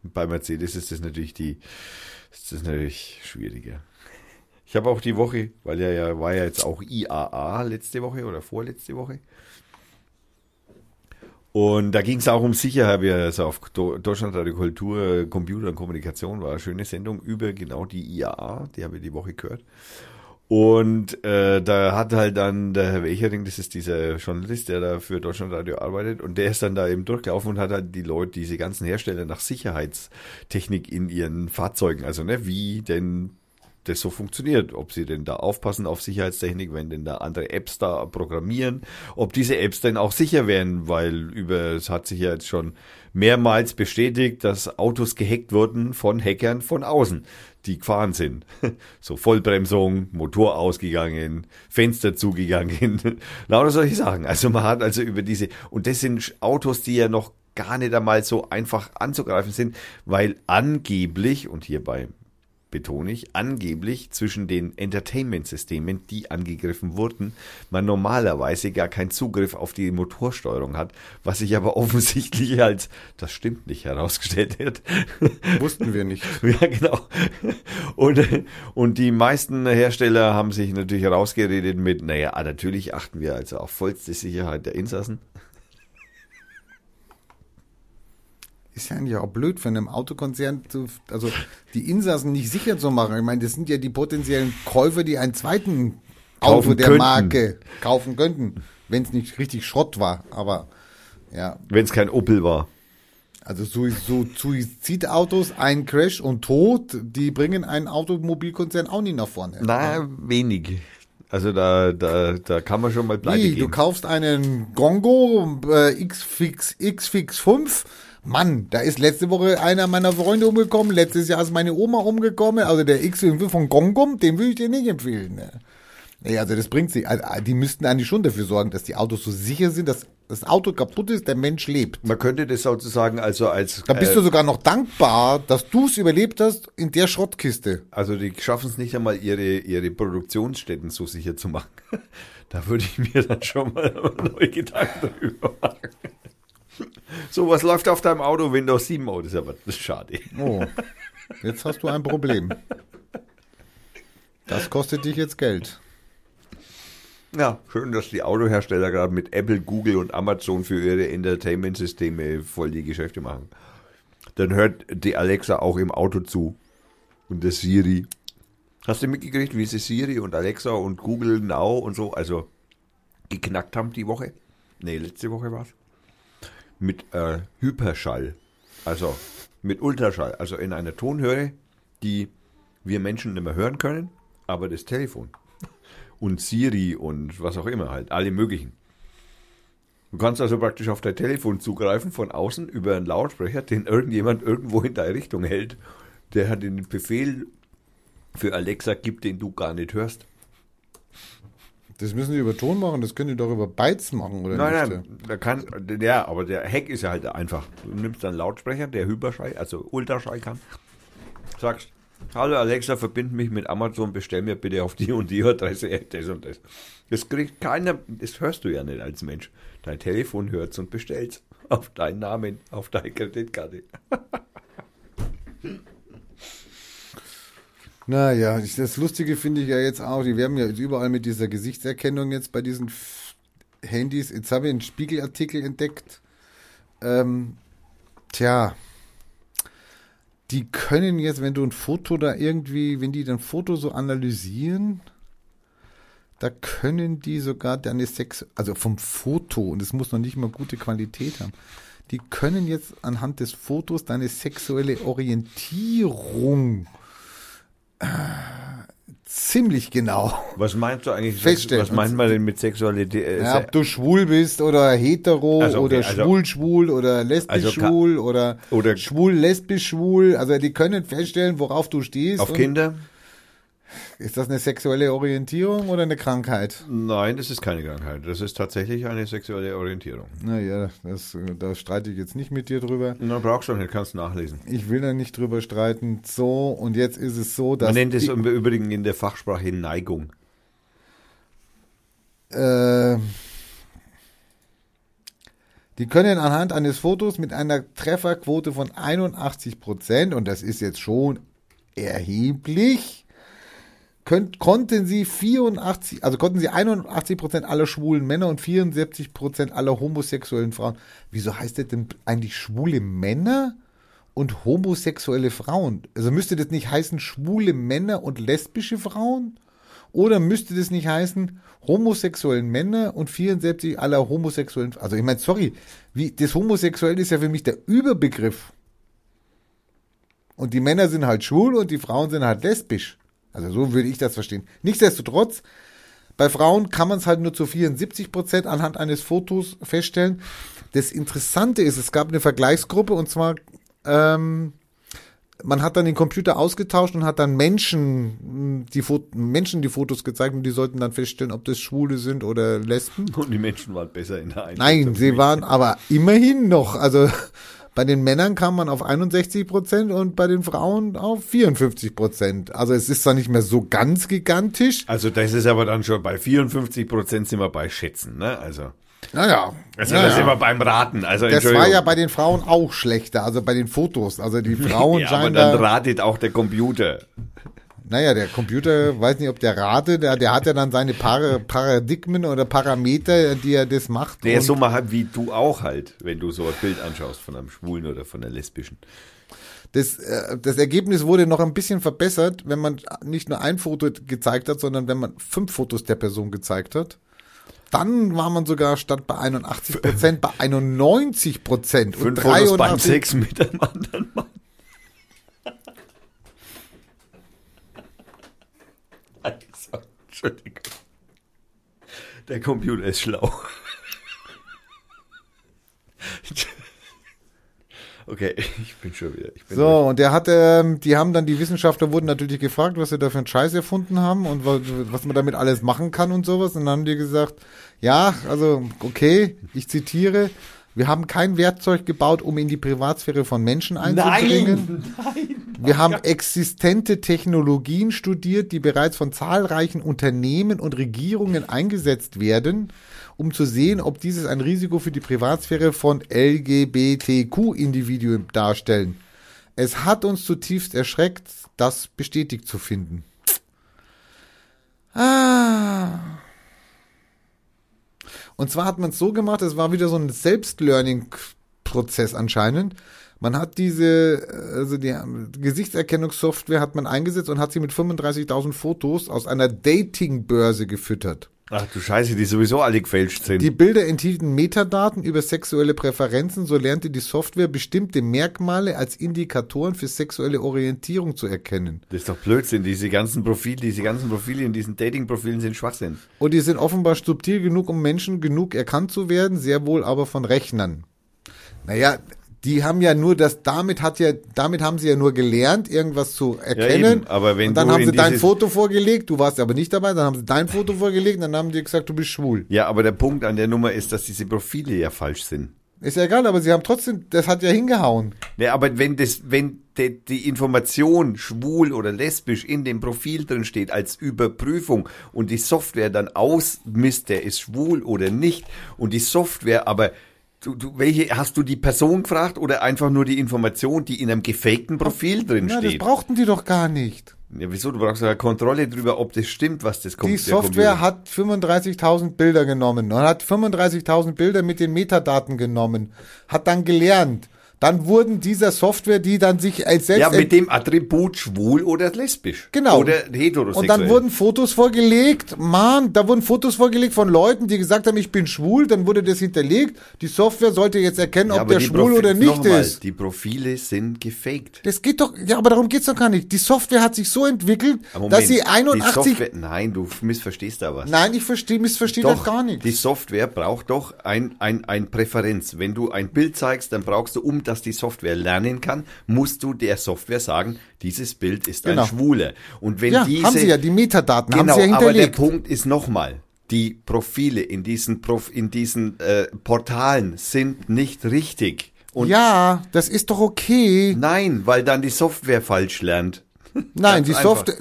Bei Mercedes ist das natürlich die, ist das natürlich schwieriger. Ich habe auch die Woche, weil ja, ja war ja jetzt auch IAA letzte Woche oder vorletzte Woche. Und da ging es auch um Sicherheit, wie also auf Do- Deutschlandradio Kultur, Computer und Kommunikation war eine schöne Sendung über genau die IAA, die habe ich die Woche gehört. Und äh, da hat halt dann der Herr Welchering, das ist dieser Journalist, der da für Deutschlandradio arbeitet, und der ist dann da eben durchgelaufen und hat halt die Leute, diese ganzen Hersteller nach Sicherheitstechnik in ihren Fahrzeugen, also ne, wie denn das so funktioniert, ob sie denn da aufpassen auf Sicherheitstechnik, wenn denn da andere Apps da programmieren, ob diese Apps denn auch sicher wären, weil über, es hat sich ja jetzt schon mehrmals bestätigt, dass Autos gehackt wurden von Hackern von außen, die gefahren sind. So Vollbremsung, Motor ausgegangen, Fenster zugegangen, lauter solche Sachen. Also man hat also über diese, und das sind Autos, die ja noch gar nicht einmal so einfach anzugreifen sind, weil angeblich, und hierbei betone ich, angeblich zwischen den Entertainment-Systemen, die angegriffen wurden, man normalerweise gar keinen Zugriff auf die Motorsteuerung hat, was sich aber offensichtlich als, das stimmt nicht, herausgestellt wird. Wussten wir nicht. ja, genau. Und, und die meisten Hersteller haben sich natürlich herausgeredet mit, naja, natürlich achten wir also auf vollste Sicherheit der Insassen. Ist ja eigentlich auch blöd für einen Autokonzern, zu, also die Insassen nicht sicher zu machen. Ich meine, das sind ja die potenziellen Käufer, die einen zweiten Auto der könnten. Marke kaufen könnten, wenn es nicht richtig Schrott war. Aber ja, Wenn es kein Opel war. also so, so Suizidautos, ein Crash und Tod, die bringen einen Automobilkonzern auch nicht nach vorne. Na, wenig. Also da, da, da kann man schon mal pleite Wie, du kaufst einen Gongo äh, Xfix, Xfix 5. Mann, da ist letzte Woche einer meiner Freunde umgekommen. Letztes Jahr ist meine Oma umgekommen. Also der X5 von Gongom, den würde ich dir nicht empfehlen. Ne? Nee, also das bringt sich. Also, die müssten eigentlich schon dafür sorgen, dass die Autos so sicher sind, dass das Auto kaputt ist, der Mensch lebt. Man könnte das sozusagen also als Da bist äh, du sogar noch dankbar, dass du es überlebt hast in der Schrottkiste. Also die schaffen es nicht einmal, ihre, ihre Produktionsstätten so sicher zu machen. Da würde ich mir dann schon mal neue Gedanken darüber machen. So, was läuft auf deinem Auto? Windows 7? Oh, das ist aber schade. Oh, jetzt hast du ein Problem. Das kostet dich jetzt Geld. Ja, schön, dass die Autohersteller gerade mit Apple, Google und Amazon für ihre Entertainment-Systeme voll die Geschäfte machen. Dann hört die Alexa auch im Auto zu. Und der Siri. Hast du mitgekriegt, wie sie Siri und Alexa und Google Now und so, also geknackt haben die Woche? Nee, letzte Woche war's. Mit äh, Hyperschall. Also mit Ultraschall. Also in einer Tonhöhe, die wir Menschen nicht mehr hören können, aber das Telefon und Siri und was auch immer halt, alle möglichen. Du kannst also praktisch auf dein Telefon zugreifen von außen über einen Lautsprecher, den irgendjemand irgendwo in deine Richtung hält. Der hat den Befehl für Alexa gibt, den du gar nicht hörst. Das müssen die über Ton machen, das können die doch über Bytes machen, oder Nein, nicht? nein, da kann, ja, aber der Hack ist ja halt einfach. Du nimmst einen Lautsprecher, der Hyperschall, also Ultraschall kann, sagst, hallo Alexa, verbind mich mit Amazon, bestell mir bitte auf die und die Adresse das und das. Das kriegt keiner, das hörst du ja nicht als Mensch. Dein Telefon hört's und bestellt's auf deinen Namen, auf deine Kreditkarte. Naja, das Lustige finde ich ja jetzt auch, die werden ja überall mit dieser Gesichtserkennung jetzt bei diesen Handys. Jetzt habe ich einen Spiegelartikel entdeckt. Ähm, tja, die können jetzt, wenn du ein Foto da irgendwie, wenn die dein Foto so analysieren, da können die sogar deine Sex, also vom Foto, und es muss noch nicht mal gute Qualität haben, die können jetzt anhand des Fotos deine sexuelle Orientierung ziemlich genau. Was meinst du eigentlich? Feststellen. Was meint man denn mit Sexualität? Äh, Ja, ob du schwul bist oder hetero Also, okay, oder also- schwul-schwul oder lesbisch Also schwul oder, oder- schwul-lesbisch schwul. Also die können feststellen, worauf du stehst. auf Kinder? Ist das eine sexuelle Orientierung oder eine Krankheit? Nein, das ist keine Krankheit. Das ist tatsächlich eine sexuelle Orientierung. Naja, das, da streite ich jetzt nicht mit dir drüber. Na, brauchst du nicht, kannst nachlesen. Ich will da nicht drüber streiten. So, und jetzt ist es so, dass. Man nennt es im Übrigen in der Fachsprache Neigung. Äh, die können anhand eines Fotos mit einer Trefferquote von 81 Prozent, und das ist jetzt schon erheblich, könnt, konnten sie 84, also konnten sie 81 Prozent aller schwulen Männer und 74 Prozent aller homosexuellen Frauen. Wieso heißt das denn eigentlich schwule Männer und homosexuelle Frauen? Also müsste das nicht heißen schwule Männer und lesbische Frauen? Oder müsste das nicht heißen, homosexuellen Männer und 74 aller homosexuellen, also ich meine, sorry, wie, das Homosexuell ist ja für mich der Überbegriff. Und die Männer sind halt schwul und die Frauen sind halt lesbisch. Also so würde ich das verstehen. Nichtsdestotrotz, bei Frauen kann man es halt nur zu 74 Prozent anhand eines Fotos feststellen. Das Interessante ist, es gab eine Vergleichsgruppe und zwar ähm, man hat dann den Computer ausgetauscht und hat dann Menschen die, Fo Menschen die Fotos gezeigt und die sollten dann feststellen, ob das Schwule sind oder Lesben. Und die Menschen waren besser in der Einschätzung. Nein, sie waren aber immerhin noch, also bei den Männern kam man auf 61 Prozent und bei den Frauen auf 54 Prozent. Also es ist zwar nicht mehr so ganz gigantisch. Also das ist aber dann schon bei 54 Prozent sind wir bei Schätzen, ne? Also, Naja. also naja. da sind wir beim Raten. Also Das war ja bei den Frauen auch schlechter, also bei den Fotos. Also die Frauen ja, aber scheinen dann da, ratet auch der Computer. Naja, der Computer, weiß nicht, ob der rate, der, der hat ja dann seine Para, Paradigmen oder Parameter, die er das macht. Der und- so mal wie du auch halt, wenn du so ein Bild anschaust von einem Schwulen oder von einer Lesbischen. Das, äh, das Ergebnis wurde noch ein bisschen verbessert, wenn man nicht nur ein Foto gezeigt hat, sondern wenn man fünf Fotos der Person gezeigt hat. Dann war man sogar statt bei 81 Prozent bei 91 Prozent und Fünf Fotos beim 83. Sex mit einem anderen Mann. Entschuldigung. Der Computer ist schlau. Okay, ich bin schon wieder. Ich bin So, und der hat, ähm, die haben dann, die Wissenschaftler wurden natürlich gefragt, was sie da für einen Scheiß erfunden haben und was, was man damit alles machen kann und sowas. Und dann haben die gesagt, ja, also, okay, ich zitiere, wir haben kein Werkzeug gebaut, um in die Privatsphäre von Menschen einzudringen. Wir haben existente Technologien studiert, die bereits von zahlreichen Unternehmen und Regierungen eingesetzt werden, um zu sehen, ob dieses ein Risiko für die Privatsphäre von LGBTQ-Individuen darstellen. Es hat uns zutiefst erschreckt, das bestätigt zu finden. Ah. Und zwar hat man es so gemacht, es war wieder so ein Selbstlearning-Prozess anscheinend. Man hat diese, also die Gesichtserkennungssoftware hat man eingesetzt und hat sie mit 35.000 Fotos aus einer Datingbörse gefüttert. Ach du Scheiße, die sowieso alle gefälscht sind. Die Bilder enthielten Metadaten über sexuelle Präferenzen, so lernte die Software bestimmte Merkmale als Indikatoren für sexuelle Orientierung zu erkennen. das ist doch Blödsinn. Diese ganzen Profile, diese ganzen Profile in diesen Dating-Profilen sind Schwachsinn. Und die sind offenbar subtil genug, um Menschen genug erkannt zu werden, sehr wohl aber von Rechnern. Naja, die haben ja nur das, damit hat ja, damit haben sie ja nur gelernt, irgendwas zu erkennen. eben, aber wenn und dann du haben sie dein Foto vorgelegt, du warst aber nicht dabei, dann haben sie dein Foto vorgelegt, dann haben die gesagt, du bist schwul. Ja, aber der Punkt an der Nummer ist, dass diese Profile ja falsch sind. Ist ja egal, aber sie haben trotzdem, das hat ja hingehauen. Ja, aber wenn das, wenn de, die Information schwul oder lesbisch in dem Profil drin steht als Überprüfung und die Software dann ausmisst, der ist schwul oder nicht und die Software aber Du, du, welche, hast du die Person gefragt oder einfach nur die Information, die in einem gefakten Profil drin Ja, das steht? brauchten die doch gar nicht. Ja, wieso? Du brauchst ja Kontrolle darüber, ob das stimmt, was das kommt. Die Software hat 35.000 Bilder genommen und hat 35.000 Bilder mit den Metadaten genommen, hat dann gelernt. Dann wurden dieser Software, die dann sich als selbst Ja, mit dem Attribut schwul oder lesbisch. Genau. Oder heterosexuell. Und dann wurden Fotos vorgelegt, Mann, da wurden Fotos vorgelegt von Leuten, die gesagt haben, ich bin schwul, dann wurde das hinterlegt. Die Software sollte jetzt erkennen, Ja, ob der die schwul Profi- oder nicht Nochmal, ist. Die Profile sind gefaked. Das geht doch, ja, aber darum geht's doch gar nicht. Die Software hat sich so entwickelt, Aber dass sie Die 81. Software, nein, du missverstehst da was. Nein, ich verstehe, missverstehe das Doch, gar nicht. die Software braucht doch ein, ein, ein Präferenz. Wenn du ein Bild zeigst, dann brauchst du, um dass die Software lernen kann, musst du der Software sagen, dieses Bild ist Genau. ein Schwuler. Und wenn ja, diese, haben sie ja, die Metadaten genau, haben sie ja aber der hinterlegt. Punkt ist nochmal, die Profile in diesen, Prof, in diesen äh, Portalen sind nicht richtig. Und ja, das ist doch okay. nein, weil dann die Software falsch lernt. Nein, Ganz die einfach. Software.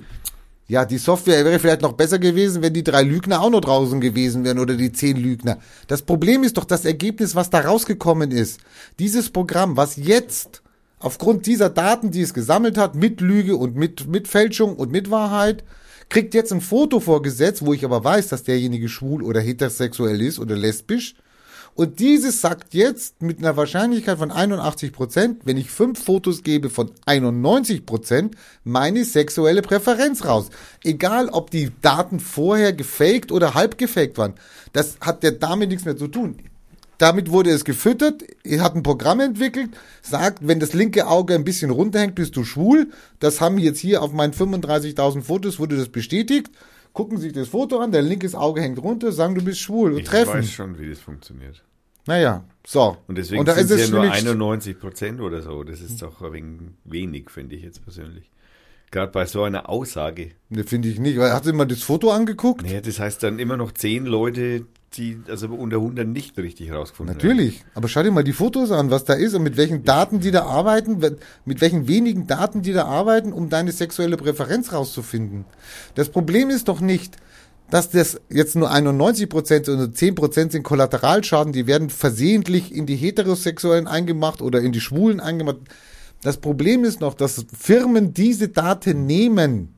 Ja, die Software wäre vielleicht noch besser gewesen, wenn die drei Lügner auch noch draußen gewesen wären oder die zehn Lügner. Das Problem ist doch das Ergebnis, was da rausgekommen ist. Dieses Programm, was jetzt aufgrund dieser Daten, die es gesammelt hat, mit Lüge und mit, mit Fälschung und mit Wahrheit, kriegt jetzt ein Foto vorgesetzt, wo ich aber weiß, dass derjenige schwul oder heterosexuell ist oder lesbisch. Und dieses sagt jetzt mit einer Wahrscheinlichkeit von 81 Prozent, wenn ich fünf Fotos gebe von 91 Prozent, meine sexuelle Präferenz raus. Egal, ob die Daten vorher gefaked oder halb gefaked waren. Das hat ja damit nichts mehr zu tun. damit wurde es gefüttert, er hat ein Programm entwickelt, sagt, wenn das linke Auge ein bisschen runterhängt, bist du schwul. Das haben jetzt hier auf meinen 35.000 Fotos, wurde das bestätigt. Gucken sich das Foto an, dein linkes Auge hängt runter, sagen, du bist schwul und Ich treffen. weiß schon, wie das funktioniert. Naja, so. Und deswegen da sind ist es ja nur schwierig- 91 Prozent oder so. Das ist doch ein wenig finde ich jetzt persönlich. Gerade bei so einer Aussage. Ne, finde ich nicht. Hat sie mal das Foto angeguckt? Naja, das heißt dann immer noch 10 Leute, die also unter 100 nicht richtig rausgefunden haben. Natürlich. Aber schau dir mal die Fotos an, was da ist und mit welchen Daten die da arbeiten, mit welchen wenigen Daten die da arbeiten, um deine sexuelle Präferenz rauszufinden. Das Problem ist doch nicht, dass das jetzt nur 91 Prozent oder 10 Prozent sind Kollateralschaden, die werden versehentlich in die Heterosexuellen eingemacht oder in die Schwulen eingemacht. Das Problem ist noch, dass Firmen diese Daten nehmen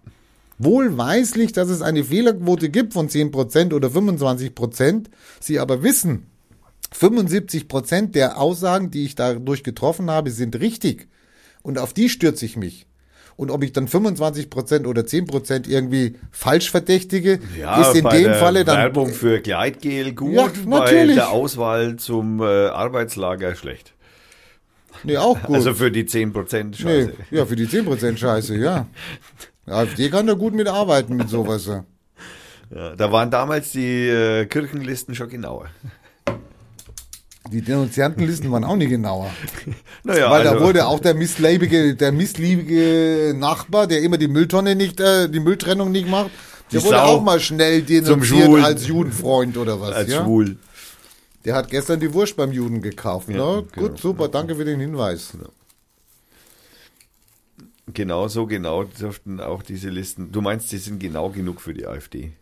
wohlweislich, dass es eine Fehlerquote gibt von 10% oder 25%, sie aber wissen, 75% der Aussagen, die ich dadurch getroffen habe, sind richtig. Und auf die stürze ich mich. Und ob ich dann 25% oder 10% irgendwie falsch verdächtige, Ja, ist in bei dem Falle dann. Werbung für Gleitgel gut, Ja, bei natürlich. der Auswahl zum äh, Arbeitslager schlecht. Nee, auch gut. Also für die 10% nee, Scheiße. ja, für die 10% Scheiße, ja. AfD kann da gut mitarbeiten mit sowas. ja. Ja, da waren damals die äh, Kirchenlisten schon genauer. Die Denunziantenlisten waren auch nicht genauer. Naja, Weil also, da wurde auch der missliebige, der missliebige Nachbar, der immer die Mülltonne nicht, äh, die Mülltrennung nicht macht, der wurde Sau auch mal schnell denunziert als Judenfreund oder was. als ja? schwul. Der hat gestern die Wurst beim Juden gekauft. Ja, ne? genau. Gut, super, danke für den Hinweis. Genau so genau dürften auch diese Listen. Du meinst, die sind genau genug für die AfD?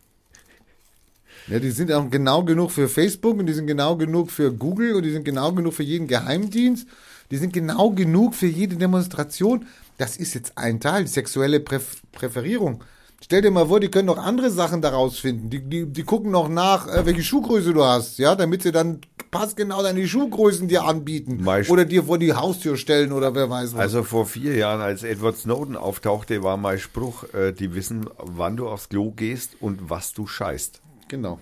Ja, die sind auch genau genug für Facebook und die sind genau genug für Google und die sind genau genug für jeden Geheimdienst. Die sind genau genug für jede Demonstration. Das ist jetzt ein Teil, sexuelle Präf Präferierung. Stell dir mal vor, die können noch andere Sachen daraus finden. Die, die, die gucken noch nach, äh, welche Schuhgröße du hast, ja, damit sie dann passgenau deine Schuhgrößen dir anbieten. Meist- oder dir vor die Haustür stellen oder wer weiß was. Also vor vier Jahren, als Edward Snowden auftauchte, war mein Spruch, äh, die wissen, wann du aufs Klo gehst und was du scheißt. genau.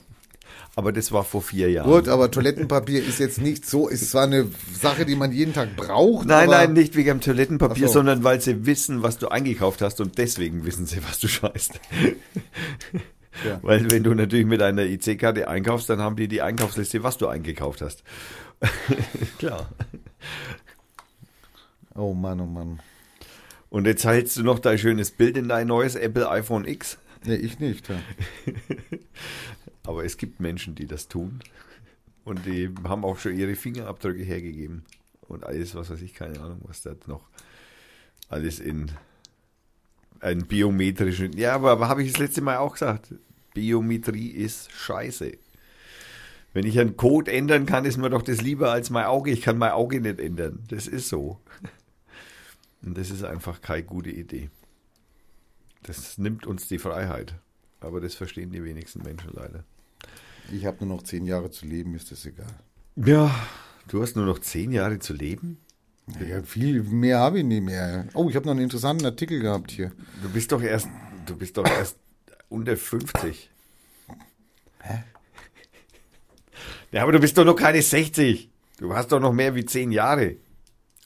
Aber das war vor vier Jahren. Gut, aber Toilettenpapier ist jetzt nicht so, ist zwar eine Sache, die man jeden Tag braucht. Nein, nein, nicht wegen dem Toilettenpapier, so. sondern weil sie wissen, was du eingekauft hast und deswegen wissen sie, was du scheißt. Ja. Weil wenn du natürlich mit einer IC-Karte einkaufst, dann haben die die Einkaufsliste, was du eingekauft hast. Klar. Oh Mann, oh Mann. Und jetzt hältst du noch dein schönes Bild in dein neues Apple iPhone X. Nee, ich nicht. Ja. Aber es gibt Menschen, die das tun. Und die haben auch schon ihre Fingerabdrücke hergegeben. Und alles, was weiß ich, keine Ahnung, was da noch alles in einen biometrischen. Ja, aber, aber habe ich das letzte Mal auch gesagt. Biometrie ist scheiße. Wenn ich einen Code ändern kann, ist mir doch das lieber als mein Auge. Ich kann mein Auge nicht ändern. Das ist so. Und das ist einfach keine gute Idee. Das nimmt uns die Freiheit. Aber das verstehen die wenigsten Menschen leider. Ich habe nur noch zehn Jahre zu leben, ist das egal. Ja, du hast nur noch zehn Jahre zu leben. Ja, viel mehr habe ich nicht mehr. Oh, ich habe noch einen interessanten Artikel gehabt hier. Du bist doch erst, du bist doch erst unter 50. Hä? Ja, aber du bist doch noch keine 60. Du hast doch noch mehr wie zehn Jahre.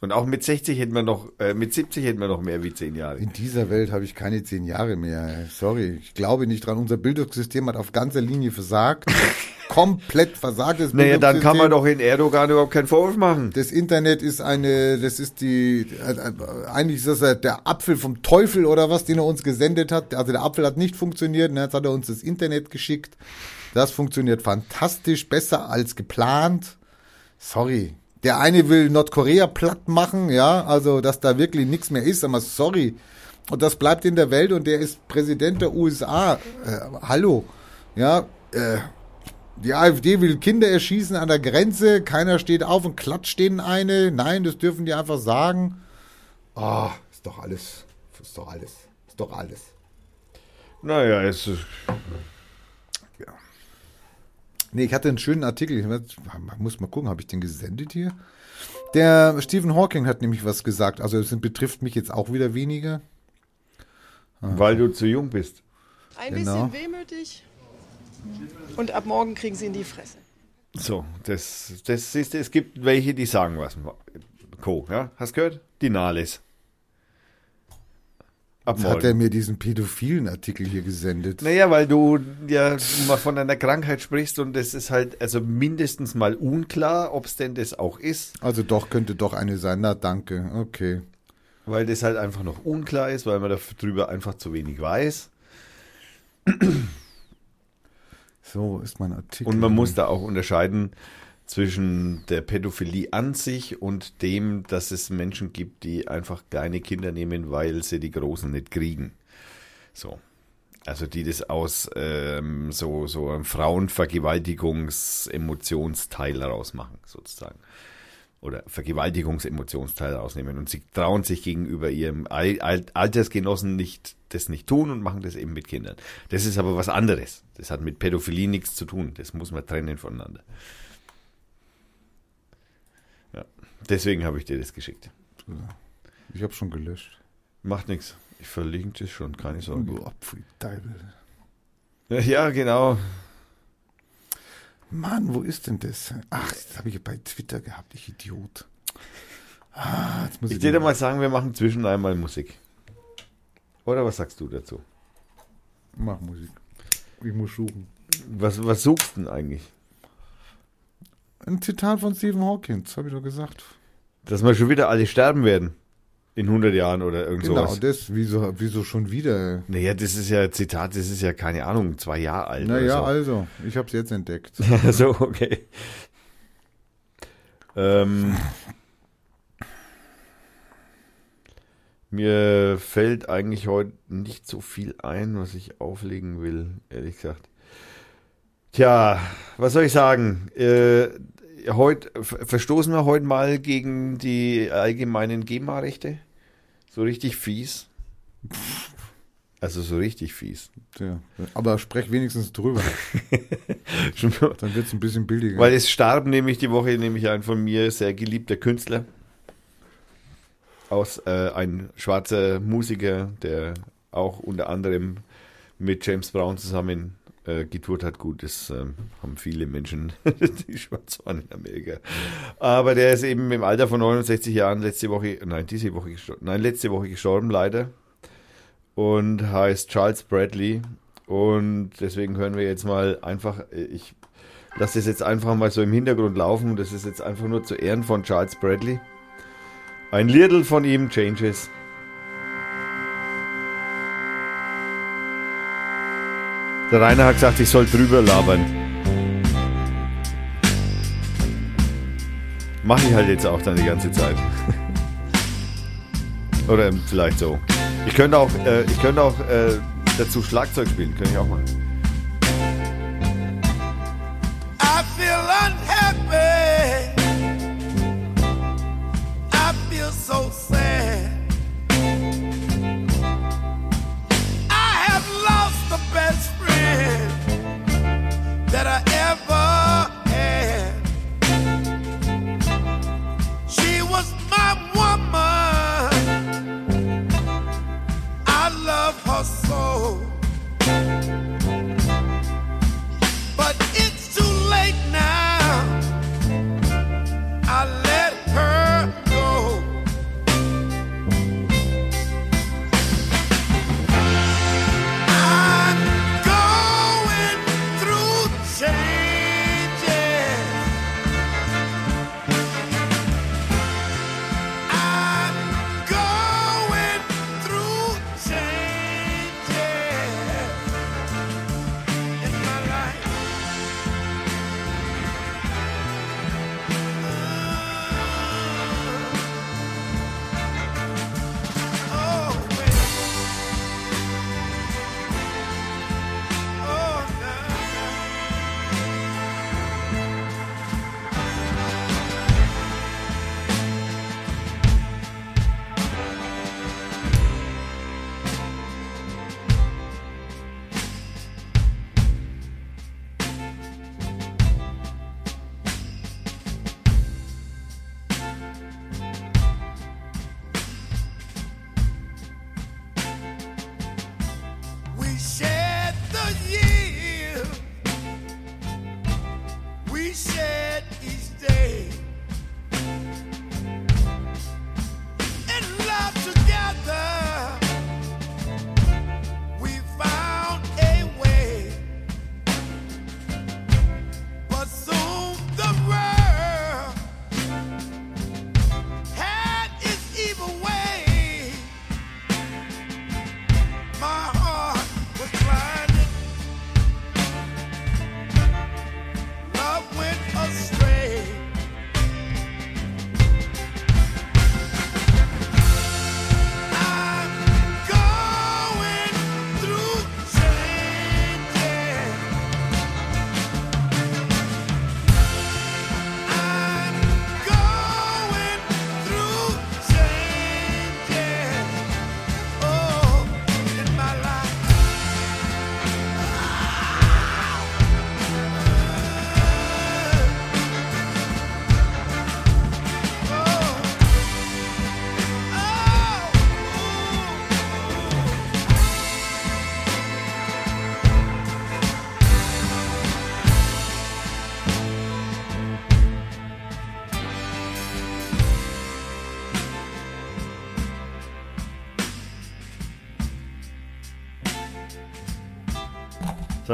Und auch mit 60 hätten wir noch, äh, mit 70 hätten wir noch mehr wie zehn Jahre. In dieser Welt habe ich keine zehn Jahre mehr. Sorry, ich glaube nicht dran. Unser Bildungssystem hat auf ganzer Linie versagt. Komplett versagt. Das Naja, dann kann man doch in Erdogan überhaupt keinen Vorwurf machen. Das Internet ist eine, das ist die, eigentlich ist das der Apfel vom Teufel oder was, den er uns gesendet hat. Also der Apfel hat nicht funktioniert, ne? jetzt hat er uns das Internet geschickt. Das funktioniert fantastisch, besser als geplant. Sorry. Der eine will Nordkorea platt machen, ja, also dass da wirklich nichts mehr ist, aber sorry. Und das bleibt in der Welt und der ist Präsident der USA. Äh, hallo. Ja, äh, die AfD will Kinder erschießen an der Grenze, keiner steht auf und klatscht denen eine. Nein, das dürfen die einfach sagen. Ah, ist doch alles. Ist doch alles. Ist doch alles. Naja, es ist, Nee, ich hatte einen schönen Artikel. Ich muss mal gucken, habe ich den gesendet hier? Der Stephen Hawking hat nämlich was gesagt. Also es betrifft mich jetzt auch wieder weniger. weil du zu jung bist. Ein Genau. bisschen wehmütig und ab morgen kriegen sie in die Fresse. So, das, das ist, es gibt welche, die sagen was. Co, ja? Hast gehört? Die Nahles. Ab Jetzt hat er mir diesen pädophilen Artikel hier gesendet. Naja, weil du ja mal von einer Krankheit sprichst und das ist halt also mindestens mal unklar, ob es denn das auch ist. Also doch, könnte doch eine sein. Na, danke. Okay. Weil das halt einfach noch unklar ist, weil man darüber einfach zu wenig weiß. So ist mein Artikel. Und man muss da auch unterscheiden zwischen der Pädophilie an sich und dem, dass es Menschen gibt, die einfach kleine Kinder nehmen, weil sie die Großen nicht kriegen. So. Also die das aus ähm, so, so einem Frauenvergewaltigungs-Emotionsteil rausmachen, sozusagen. Oder Vergewaltigungsemotionsteil rausnehmen. Und sie trauen sich gegenüber ihrem Al Al Altersgenossen nicht, das nicht tun und machen das eben mit Kindern. Das ist aber was anderes. Das hat mit Pädophilie nichts zu tun. Das muss man trennen voneinander. Ja. Deswegen habe ich dir das geschickt. Ich habe schon gelöscht. Macht nichts. Ich verlinke das schon, keine Sorge. Du Apfelteufel. Ja, genau. Mann, wo ist denn das? Ach, das habe ich bei Twitter gehabt, ich Idiot. Ah, jetzt muss Ich ich dir mal sagen, wir machen zwischen einmal Musik. Oder was sagst du dazu? Mach Musik. Ich muss suchen. Was, was suchst du denn eigentlich? Ein Zitat von Stephen Hawkins, habe ich doch gesagt. Dass wir schon wieder alle sterben werden. In 100 Jahren oder irgend Genau, sowas. das, wieso, wieso schon wieder? Naja, das ist ja Zitat, das ist ja keine Ahnung, zwei Jahre alt. Naja, oder also, ich habe es jetzt entdeckt. so. so, okay. Ähm, mir fällt eigentlich heute nicht so viel ein, was ich auflegen will, ehrlich gesagt. Tja, was soll ich sagen? Äh, heute ver- verstoßen wir heute mal gegen die allgemeinen GEMA-Rechte. So richtig fies. Also so richtig fies. Ja, aber sprech wenigstens drüber, dann wird es ein bisschen billiger. Weil es starb nämlich die Woche nämlich ein von mir sehr geliebter Künstler. Aus äh, ein schwarzer Musiker, der auch unter anderem mit James Brown zusammen äh, getourt hat. Gut, das ähm, haben viele Menschen, die schwarz waren in Amerika. Aber der ist eben im Alter von 69 Jahren letzte Woche, nein, diese Woche gestorben, nein, letzte Woche gestorben, leider. Und heißt Charles Bradley. Und deswegen hören wir jetzt mal einfach, äh, ich lasse das jetzt einfach mal so im Hintergrund laufen. Das ist jetzt einfach nur zu Ehren von Charles Bradley. Ein Liedl von ihm, Changes. Der Rainer hat gesagt, ich soll drüber labern. Mache ich halt jetzt auch dann die ganze Zeit. Oder vielleicht so. Ich könnte auch, äh, ich könnte auch äh, dazu Schlagzeug spielen, könnte ich auch machen. That I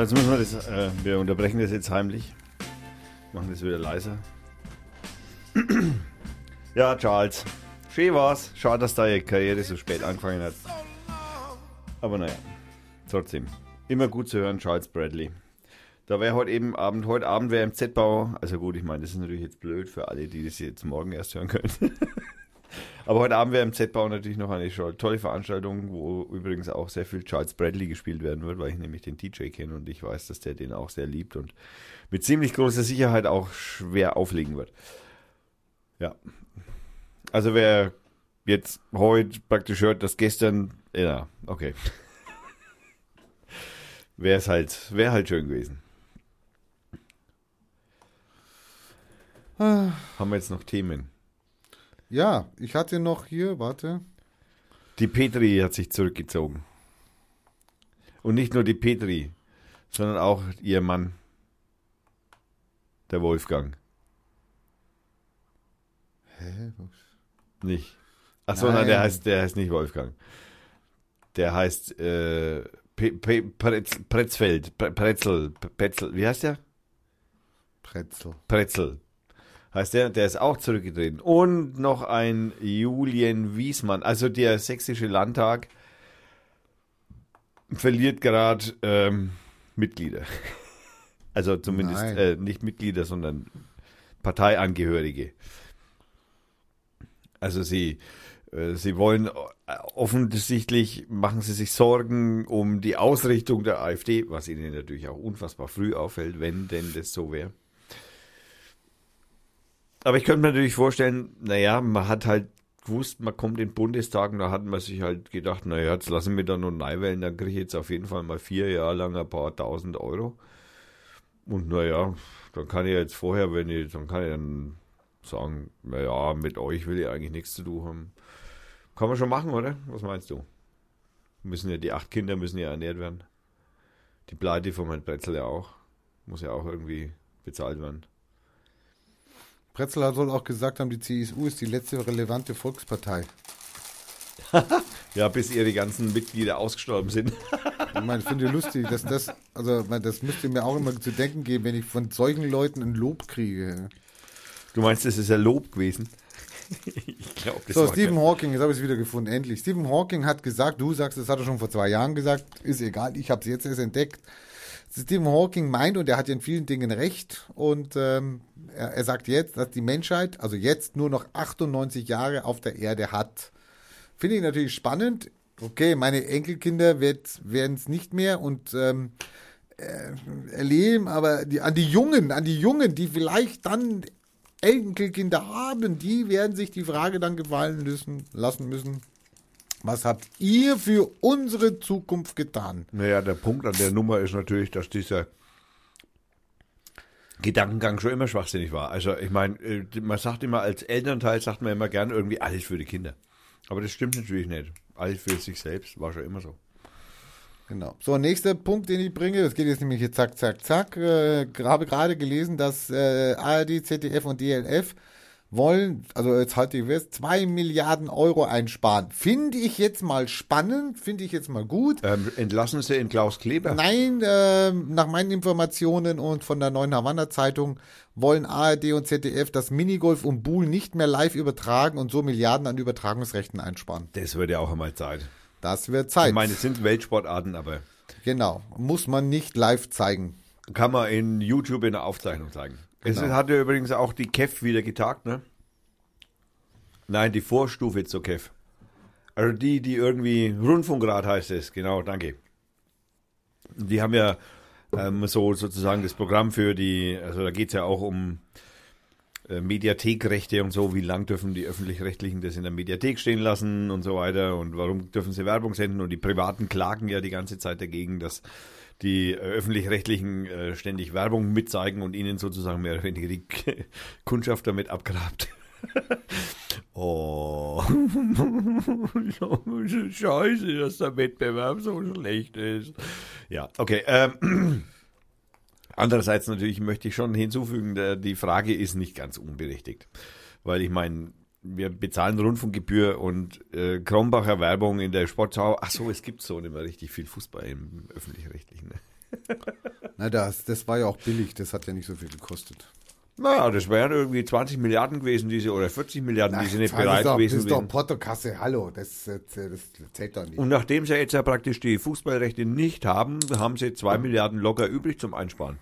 So, jetzt müssen wir das, äh, wir unterbrechen das jetzt heimlich. Machen das wieder leiser. ja, Charles. Schön war's. Schade, dass deine Karriere so spät angefangen hat. Aber naja, trotzdem. Immer gut zu hören, Charles Bradley. Da wäre heute eben Abend, heute Abend wäre im Z-Bau, also gut, ich meine, das ist natürlich jetzt blöd für alle, die das jetzt morgen erst hören können. Aber heute Abend wäre im Z-Bau natürlich noch eine tolle Veranstaltung, wo übrigens auch sehr viel Charles Bradley gespielt werden wird, weil ich nämlich den DJ kenne und ich weiß, dass der den auch sehr liebt und mit ziemlich großer Sicherheit auch schwer auflegen wird. Ja. Also wer jetzt heute praktisch hört, dass gestern, ja, okay. wäre es halt, wäre halt schön gewesen. Ah. Haben wir jetzt noch Themen? Ja, ich hatte noch hier, warte. Die Petri hat sich zurückgezogen. Und nicht nur die Petri, sondern auch ihr Mann, der Wolfgang. Hä? Nicht. Achso, nein. Nein. der heißt, der heißt nicht Wolfgang. Der heißt äh, Pe Pe Pretz Pretzfeld, Pre Pretzel, Pretzel, wie heißt der? Pretzel. Pretzel. Heißt der, der ist auch zurückgetreten. Und noch ein Julien Wiesmann, also der sächsische Landtag verliert gerade ähm, Mitglieder. Also zumindest äh, nicht Mitglieder, sondern Parteiangehörige. Also sie, äh, sie wollen äh, offensichtlich, machen sie sich Sorgen um die Ausrichtung der AfD, was ihnen natürlich auch unfassbar früh auffällt, wenn denn das so wäre. Aber ich könnte mir natürlich vorstellen, naja, man hat halt gewusst, man kommt in den Bundestag und da hat man sich halt gedacht, naja, jetzt lassen wir da noch neu wählen, dann kriege ich jetzt auf jeden Fall mal vier Jahre lang ein paar tausend Euro. Und naja, dann kann ich jetzt vorher, wenn ich, dann kann ich dann sagen, naja, mit euch will ich eigentlich nichts zu tun haben. Kann man schon machen, oder? Was meinst du? Müssen ja, die acht Kinder müssen ja ernährt werden. Die Pleite von Herrn Pretzel ja auch. Muss ja auch irgendwie bezahlt werden. Pretzel hat wohl auch gesagt haben, die CSU ist die letzte relevante Volkspartei. Ja, bis ihre ganzen Mitglieder ausgestorben sind. Ich meine, ich finde lustig, dass das, also das müsste mir auch immer zu denken geben, wenn ich von solchen Leuten ein Lob kriege. Du meinst, das ist ja Lob gewesen? ich glaube, das So, Stephen kein- Hawking, jetzt habe ich es wieder gefunden, endlich. Stephen Hawking hat gesagt, du sagst, das hat er schon vor zwei Jahren gesagt, ist egal, ich habe es jetzt erst entdeckt. Stephen Hawking meint, und er hat in vielen Dingen recht, und ähm, er, er sagt jetzt, dass die Menschheit, also jetzt nur noch 98 Jahre auf der Erde hat. Finde ich natürlich spannend. Okay, meine Enkelkinder werden es nicht mehr und ähm, äh, erleben, aber die, an die Jungen, an die Jungen, die vielleicht dann Enkelkinder haben, die werden sich die Frage dann gefallen müssen, lassen müssen. Was habt ihr für unsere Zukunft getan? Naja, der Punkt an der Nummer ist natürlich, dass dieser Gedankengang schon immer schwachsinnig war. Also ich meine, äh, man sagt immer, als Elternteil sagt man immer gern irgendwie alles für die Kinder. Aber das stimmt natürlich nicht. Alles für sich selbst war schon immer so. Genau. So, nächster Punkt, den ich bringe, das geht jetzt nämlich hier zack, zack, zack. Äh, habe gerade gelesen, dass äh, ARD, ZDF und DLF wollen, also jetzt halte ich fest, zwei Milliarden Euro einsparen. Finde ich jetzt mal spannend, finde ich jetzt mal gut. Ähm, entlassen Sie in Klaus Kleber? Nein, äh, nach meinen Informationen und von der Neuen Havanna Zeitung wollen ARD und ZDF das Minigolf und Buhl nicht mehr live übertragen und so Milliarden an Übertragungsrechten einsparen. Das wird ja auch einmal Zeit. Das wird Zeit. Ich meine, es sind Weltsportarten, aber genau. Muss man nicht live zeigen. kann man in YouTube in der Aufzeichnung zeigen. Es Genau. hat ja übrigens auch die KEF wieder getagt, ne? Nein, die Vorstufe zur KEF. Also die, die irgendwie Rundfunkrat heißt es, genau, danke. Die haben ja ähm, so sozusagen das Programm für die, also da geht es ja auch um äh, Mediathekrechte und so, wie lang dürfen die öffentlich-rechtlichen das in der Mediathek stehen lassen und so weiter und warum dürfen sie Werbung senden und die Privaten klagen ja die ganze Zeit dagegen, dass die äh, öffentlich-rechtlichen äh, ständig Werbung mitzeigen und ihnen sozusagen mehr oder weniger die Kundschaft damit abgrabt. oh. Scheiße, dass der Wettbewerb so schlecht ist. Ja, okay. Ähm, andererseits natürlich möchte ich schon hinzufügen, die Frage ist nicht ganz unberechtigt. Weil ich meine, wir bezahlen Rundfunkgebühr und äh, Krombacher Werbung in der Sportschau. Ach so, es gibt so nicht mehr richtig viel Fußball im öffentlich-rechtlichen. Ne? Na, das, das war ja auch billig, das hat ja nicht so viel gekostet. Naja, das wären irgendwie 20 Milliarden gewesen, diese oder 40 Milliarden, die sie nicht bereit doch, gewesen Das ist doch. Portokasse, hallo, das, das, das zählt doch nicht. Und nachdem sie jetzt ja praktisch die Fußballrechte nicht haben, haben sie 2 Milliarden locker übrig zum Einsparen.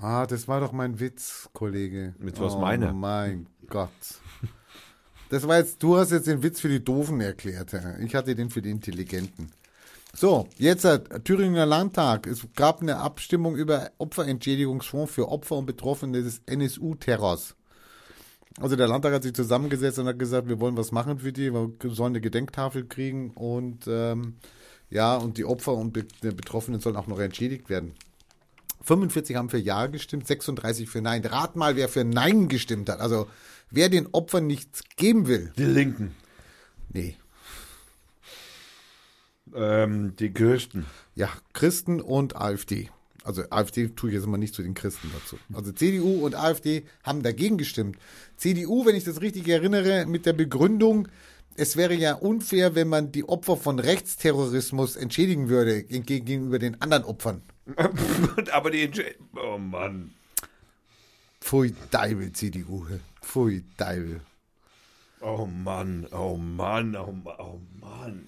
Ah, das war doch mein Witz, Kollege. Jetzt war's oh, meiner. mein Gott. Das war jetzt, du hast jetzt den Witz für die Doofen erklärt. Ich hatte den für die Intelligenten. So, jetzt hat Thüringer Landtag. Es gab eine Abstimmung über Opferentschädigungsfonds für Opfer und Betroffene des NSU-Terrors. Also der Landtag hat sich zusammengesetzt und hat gesagt, wir wollen was machen für die, wir sollen eine Gedenktafel kriegen und ähm, ja, und die Opfer und Be Betroffenen sollen auch noch entschädigt werden. 45 haben für Ja gestimmt, 36 für Nein. Rat mal, wer für Nein gestimmt hat. Also wer den Opfern nichts geben will. Die Linken, Nee. ähm, die Christen. Ja, Christen und AfD. Also AfD tue ich jetzt mal nicht zu den Christen dazu. Also CDU und AfD haben dagegen gestimmt. CDU, wenn ich das richtig erinnere, mit der Begründung, es wäre ja unfair, wenn man die Opfer von Rechtsterrorismus entschädigen würde geg- gegenüber den anderen Opfern. Aber die Entsche Oh Mann. Pfui Deibel, CDU. Pfui Deibel. Oh Mann, oh Mann, oh Mann, oh Mann.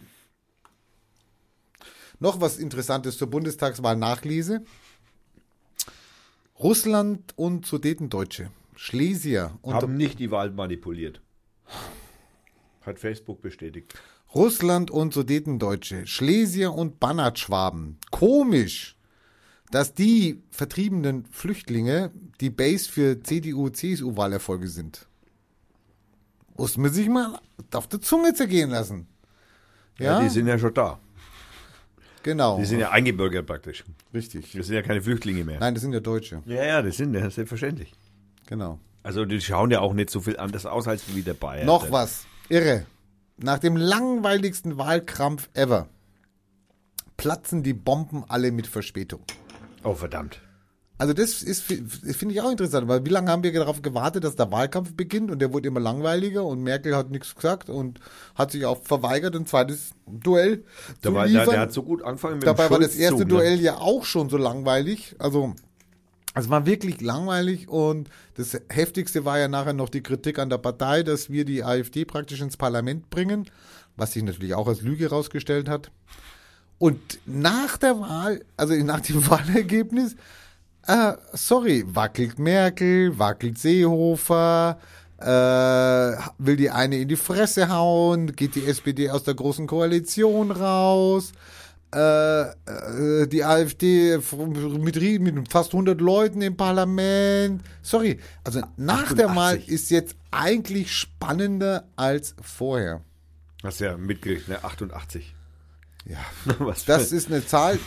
Noch was Interessantes zur Bundestagswahl nachlese. Russland und Sudetendeutsche. Schlesier und Haben nicht die Wahl manipuliert. Hat Facebook bestätigt. Russland und Sudetendeutsche, Schlesier und Banatschwaben. Komisch, dass die vertriebenen Flüchtlinge die Base für CDU-CSU-Wahlerfolge sind. Muss man sich mal auf der Zunge zergehen lassen. Ja, Ja, die sind ja schon da. genau. Die sind ja eingebürgert praktisch. Richtig. Das sind ja keine Flüchtlinge mehr. Nein, das sind ja Deutsche. Ja, ja, das sind ja selbstverständlich. Genau. Also die schauen ja auch nicht so viel anders aus als wie der Bayern. Noch was. Irre. Nach dem langweiligsten Wahlkrampf ever platzen die Bomben alle mit Verspätung. Oh, verdammt. Also das ist finde ich auch interessant, weil wie lange haben wir darauf gewartet, dass der Wahlkampf beginnt und der wurde immer langweiliger und Merkel hat nichts gesagt und hat sich auch verweigert, ein zweites Duell Der, zu war, der, liefern. der hat so gut angefangen mit Dabei war das erste ne? Duell ja auch schon so langweilig. Also es war wirklich langweilig und das heftigste war ja nachher noch die Kritik an der Partei, dass wir die AfD praktisch ins Parlament bringen, was sich natürlich auch als Lüge herausgestellt hat. Und nach der Wahl, also nach dem Wahlergebnis, äh, sorry, wackelt Merkel, wackelt Seehofer, äh, will die eine in die Fresse hauen, geht die SPD aus der großen Koalition raus, äh, äh, die AfD mit, mit fast 100 Leuten im Parlament. Sorry, also nach der Wahl 88. ist jetzt eigentlich spannender als vorher. Hast ja mitgekriegt, ne? 88. Ja, Was das ist eine Zahl.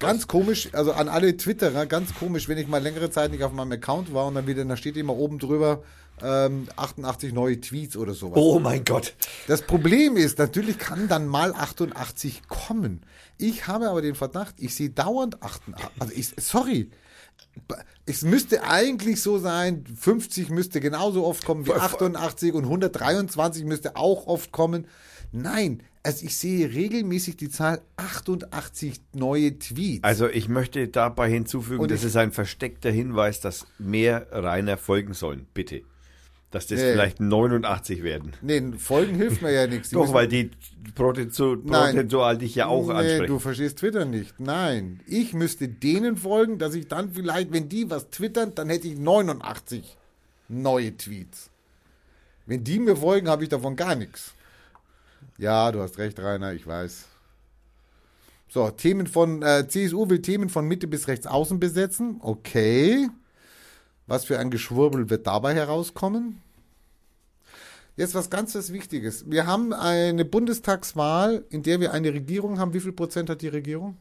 Ganz komisch, also an alle Twitterer, ganz komisch, wenn ich mal längere Zeit nicht auf meinem Account war und dann wieder, da steht immer oben drüber ähm, 88 neue Tweets oder sowas. Oh mein Gott. Das Problem ist, natürlich kann dann mal 88 kommen. Ich habe aber den Verdacht, ich sehe dauernd 88. Also ich, sorry. Es müsste eigentlich so sein, 50 müsste genauso oft kommen wie 88 und 123 müsste auch oft kommen. Nein, also ich sehe regelmäßig die Zahl 88 neue Tweets. Also ich möchte dabei hinzufügen, Und das ist ein versteckter Hinweis, dass mehr Rainer folgen sollen. Bitte. Dass das Nee. vielleicht 89 werden. nee, Folgen hilft mir ja nichts. Die Doch, weil die prozentual dich ja auch nee, ansprechen. du verstehst Twitter nicht. Nein, ich müsste denen folgen, dass ich dann vielleicht, wenn die was twittern, dann hätte ich 89 neue Tweets. Wenn die mir folgen, habe ich davon gar nichts. Ja, du hast recht, Rainer, ich weiß. So, Themen von äh, CSU will Themen von Mitte bis rechts außen besetzen. Okay. Was für ein Geschwurbel wird dabei herauskommen? Jetzt was ganz was Wichtiges. Wir haben eine Bundestagswahl, in der wir eine Regierung haben. Wie viel Prozent hat die Regierung?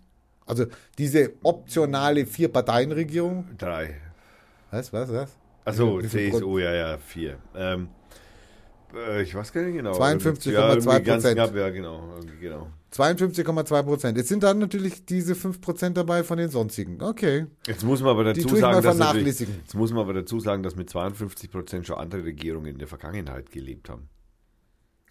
Also diese optionale Vier-Parteien-Regierung. Drei. Was, was, was? Achso, CSU, ja, ja, vier. Ähm, äh, ich weiß gar nicht genau. 52,2 Ja, irgendwie ganz Prozent. knapp, ja, genau. genau. 52,2 Prozent. Jetzt sind dann natürlich diese 5 Prozent dabei von den sonstigen. Okay. Jetzt muss man aber dazu sagen, dass jetzt muss man aber dazu sagen, dass mit 52 Prozent schon andere Regierungen in der Vergangenheit gelebt haben.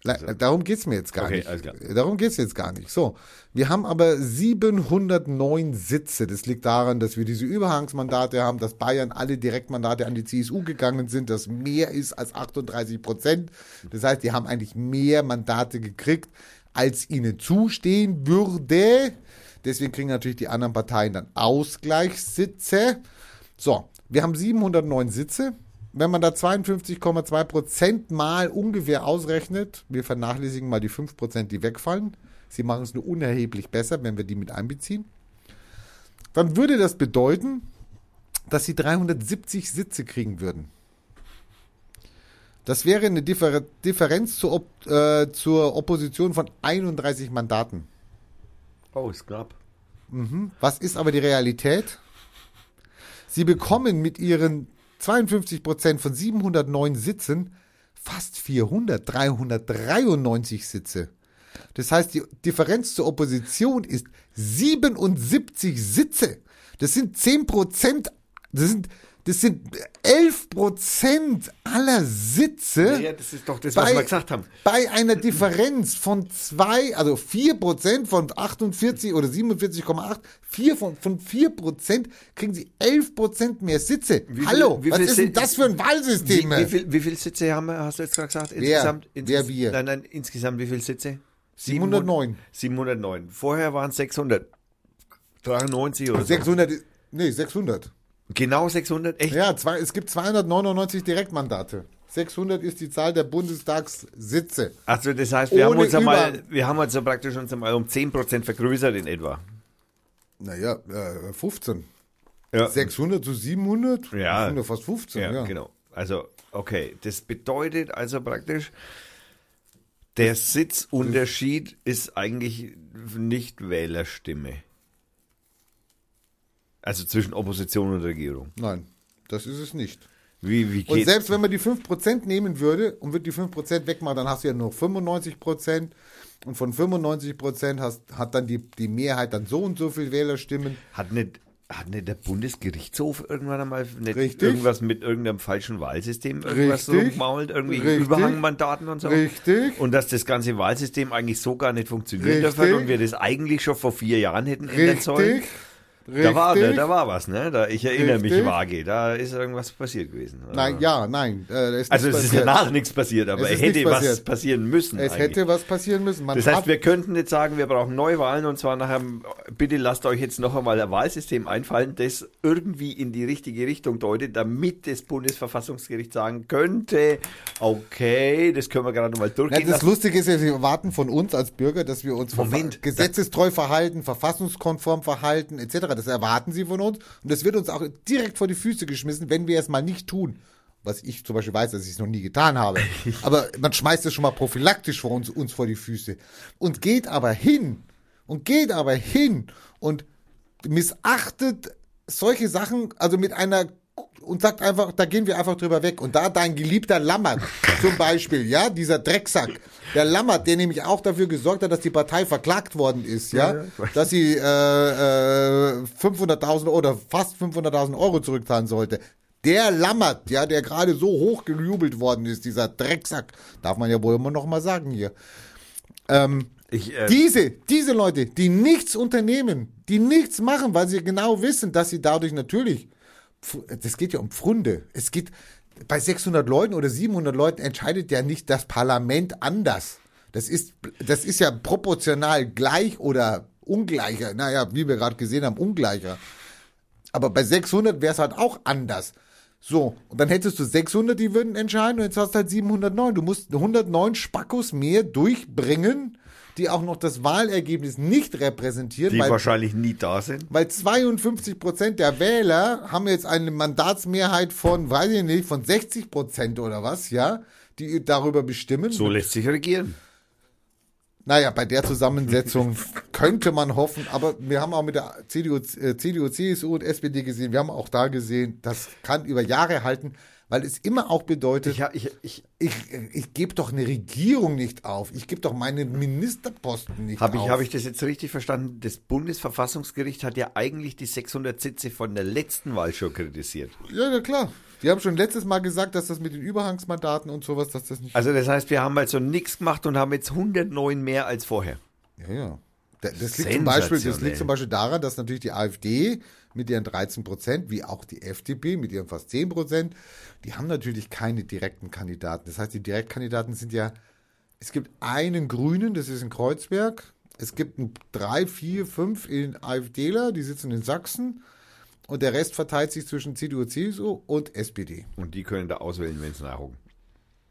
Le- Darum geht's mir jetzt gar Okay, nicht. Darum geht's jetzt gar nicht. So, wir haben aber 709 Sitze. Das liegt daran, dass wir diese Überhangsmandate haben, dass Bayern alle Direktmandate an die CSU gegangen sind, das mehr ist als 38 Prozent. Das heißt, die haben eigentlich mehr Mandate gekriegt, als ihnen zustehen würde. Deswegen kriegen natürlich die anderen Parteien dann Ausgleichssitze. So, wir haben 709 Sitze. Wenn man da 52,2 Prozent mal ungefähr ausrechnet, wir vernachlässigen mal die 5 Prozent, die wegfallen. Sie machen es nur unerheblich besser, wenn wir die mit einbeziehen. Dann würde das bedeuten, dass sie 370 Sitze kriegen würden. Das wäre eine Differ Differenz zur, Op äh, zur Opposition von 31 Mandaten. Oh, ist knapp. Was ist aber die Realität? Sie bekommen mit ihren 52 Prozent von 709 Sitzen fast 400, 393 Sitze. Das heißt, die Differenz zur Opposition ist 77 Sitze. Das sind 10 Prozent, das sind, das sind 11 Prozent aller Sitze. Ja, das ist doch das, was wir gesagt haben. Bei einer Differenz von zwei, also 4% von 48 oder 47,8, 4 von, von 4% kriegen sie 11% mehr Sitze. Wie viel- Hallo, wie was viel ist denn das für ein Wahlsystem? Wie, wie, viel, wie viele Sitze haben wir, hast du jetzt gerade gesagt? Insgesamt, Wer insges- wir? Nein, nein, insgesamt wie viele Sitze? 709. 709. Vorher waren es 693 oder so. 600, ist- nee, 600. Genau 600? Echt? Ja, zwei, es gibt 299 Direktmandate. 600 ist die Zahl der Bundestagssitze. Also das heißt, wir haben Ohne uns einmal, Über- wir haben uns ja praktisch uns einmal um 10% vergrößert in etwa. Naja, äh, 15. Ja, 600 zu 700? Ja. Das sind ja fast 15, ja, ja. genau. Also, okay, das bedeutet also praktisch, der Sitzunterschied ist eigentlich nicht Wählerstimme. Also zwischen Opposition und Regierung. Nein, das ist es nicht. Wie, wie Und selbst wenn man die 5% nehmen würde und würde die 5% wegmachen, dann hast du ja nur 95%. Und von 95% hast, hat dann die, die Mehrheit dann so und so viel Wählerstimmen. Hat nicht, hat nicht der Bundesgerichtshof irgendwann einmal nicht Richtig. irgendwas mit irgendeinem falschen Wahlsystem irgendwas Richtig. rumgemault, irgendwie Richtig. Überhangmandaten und so? Richtig. Und dass das ganze Wahlsystem eigentlich so gar nicht funktioniert Richtig. hat und wir das eigentlich schon vor vier Jahren hätten ändern sollen. Richtig. Da war, Richtig. da war was, ne? Da, ich erinnere mich Richtig. vage, da ist irgendwas passiert gewesen. Nein, ja, nein. Äh, da ist Also es ist passiert. danach nichts passiert, aber Es ist hätte nichts was passiert. passieren müssen. Es eigentlich. hätte was passieren müssen. Man Das heißt, wir könnten jetzt sagen, wir brauchen Neuwahlen und zwar nachher, bitte lasst euch jetzt noch einmal ein Wahlsystem einfallen, das irgendwie in die richtige Richtung deutet, damit das Bundesverfassungsgericht sagen könnte, okay, das können wir gerade mal ja, durchgehen das lassen. Lustige ist ja, sie erwarten von uns als Bürger, dass wir uns Moment. verfa- gesetzestreu verhalten, verfassungskonform verhalten, etc. Das erwarten sie von uns. Und das wird uns auch direkt vor die Füße geschmissen, wenn wir es mal nicht tun. Was ich zum Beispiel weiß, dass ich es noch nie getan habe. Aber man schmeißt es schon mal prophylaktisch vor uns, uns vor die Füße. Und geht aber hin, und geht aber hin und missachtet solche Sachen, also mit einer und sagt einfach, da gehen wir einfach drüber weg. Und da dein geliebter Lammert zum Beispiel, ja, dieser Drecksack, der Lammert, der nämlich auch dafür gesorgt hat, dass die Partei verklagt worden ist, ja, dass sie äh, äh, 500.000 oder fast 500.000 Euro zurückzahlen sollte. Der Lammert, ja, der gerade so hoch gejubelt worden ist, dieser Drecksack, darf man ja wohl immer noch mal sagen hier. Ähm, Ich, äh, diese, diese Leute, die nichts unternehmen, die nichts machen, weil sie genau wissen, dass sie dadurch natürlich, das geht ja um Pfründe. Es geht, bei 600 Leuten oder 700 Leuten entscheidet ja nicht das Parlament anders. Das ist, das ist ja proportional gleich oder ungleicher. Naja, wie wir gerade gesehen haben, ungleicher. Aber bei 600 wäre es halt auch anders. So, und dann hättest du 600, die würden entscheiden und jetzt hast du halt 709. Du musst 109 Spackos mehr durchbringen, die auch noch das Wahlergebnis nicht repräsentieren, die weil, wahrscheinlich nie da sind. weil 52 Prozent der Wähler haben jetzt eine Mandatsmehrheit von, weiß ich nicht, von 60 Prozent oder was, ja, die darüber bestimmen. So lässt sich regieren. Naja, bei der Zusammensetzung könnte man hoffen, aber wir haben auch mit der CDU, äh, CDU, CSU und SPD gesehen, wir haben auch da gesehen, das kann über Jahre halten. Weil es immer auch bedeutet, Ich, ich, ich, ich, ich gebe doch eine Regierung nicht auf. Ich gebe doch meinen Ministerposten nicht Habe auf. ich, hab ich das jetzt richtig verstanden? Das Bundesverfassungsgericht hat ja eigentlich die 600 Sitze von der letzten Wahl schon kritisiert. ja, ja, klar. Die haben schon letztes Mal gesagt, dass das mit den Überhangsmandaten und sowas, dass das nicht. Also das heißt, wir haben also nichts gemacht und haben jetzt 109 mehr als vorher. Ja, ja. Da- Das liegt, zum Beispiel, das liegt zum Beispiel daran, dass natürlich die AfD mit ihren 13 Prozent, wie auch die FDP mit ihren fast 10 Prozent, die haben natürlich keine direkten Kandidaten. Das heißt, die Direktkandidaten sind ja, es gibt einen Grünen, das ist in Kreuzberg, es gibt drei, vier, fünf in AfDler, die sitzen in Sachsen und der Rest verteilt sich zwischen CDU, CSU und SPD. Und die können da auswählen, wenn es nachgucken.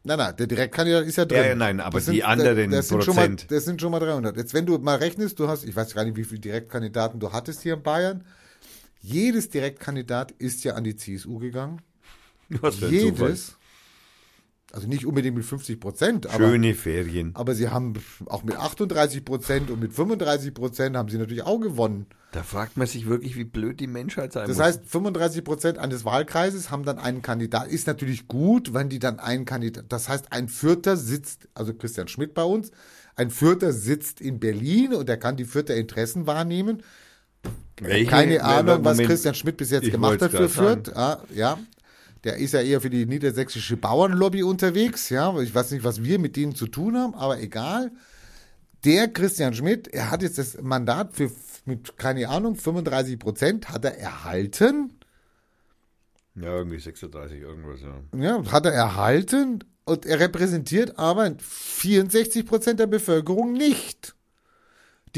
Nein, nein, der Direktkandidat ist ja drin. Ja, nein, aber Das die anderen das sind schon mal, Prozent. das sind schon mal 300. Jetzt, wenn du mal rechnest, du hast, ich weiß gar nicht, wie viele Direktkandidaten du hattest hier in Bayern. Jedes Direktkandidat ist ja an die CSU gegangen. Was für ein Zufall. Jedes. Also nicht unbedingt mit 50 Prozent, aber, Schöne Ferien. aber sie haben auch mit 38 Prozent und mit 35 Prozent haben sie natürlich auch gewonnen. Da fragt man sich wirklich, wie blöd die Menschheit sein Das muss. heißt, 35 Prozent eines Wahlkreises haben dann einen Kandidat. Ist natürlich gut, wenn die dann einen Kandidat. Das heißt, ein Vierter sitzt, also Christian Schmidt bei uns, ein Vierter sitzt in Berlin und er kann die Vierter Interessen wahrnehmen. Welche- Keine Ahnung, was Moment. Christian Schmidt bis jetzt Ich gemacht hat für Fürth. Ah, ja. Der ist ja eher für die niedersächsische Bauernlobby unterwegs. Ja, ich weiß nicht, was wir mit denen zu tun haben, aber egal. Der Christian Schmidt, er hat jetzt das Mandat für mit keine Ahnung 35 Prozent hat er erhalten. Ja, irgendwie 36, irgendwas, ja. Ja, hat er erhalten und er repräsentiert aber 64 Prozent der Bevölkerung nicht,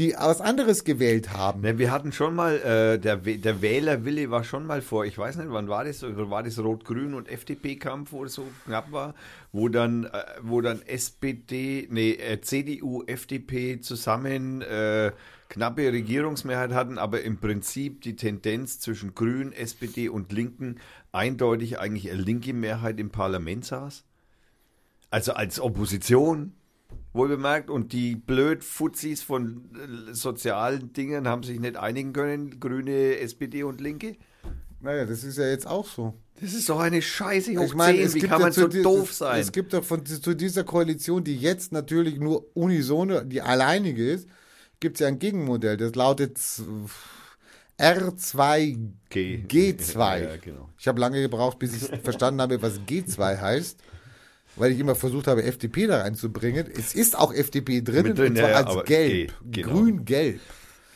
die was anderes gewählt haben. Ne, wir hatten schon mal, äh, der, der Wählerwille war schon mal vor, ich weiß nicht, wann war das, war das Rot-Grün und FDP-Kampf, wo es so knapp war, wo dann, äh, wo dann SPD, nee, äh, CDU, FDP zusammen äh, knappe Regierungsmehrheit hatten, aber im Prinzip die Tendenz zwischen Grün, SPD und Linken eindeutig eigentlich eine linke Mehrheit im Parlament saß. Also als Opposition, wohl bemerkt. Und die blöd Fuzis von äh, sozialen Dingen haben sich nicht einigen können, Grüne, SPD und Linke. Naja, das ist ja jetzt auch so. Das ist doch eine Scheiße Ich meine, 10. es Wie kann man so di- doof sein? Es gibt doch von, zu dieser Koalition, die jetzt natürlich nur unisono, die alleinige ist, gibt es ja ein Gegenmodell. Das lautet z- R2 G. G2. Ja, genau. Ich habe lange gebraucht, bis ich verstanden habe, was G2 heißt, weil ich immer versucht habe, FDP da reinzubringen. Es ist auch FDP drin, Mit drin, und zwar ja, als gelb, G, genau. grün-gelb.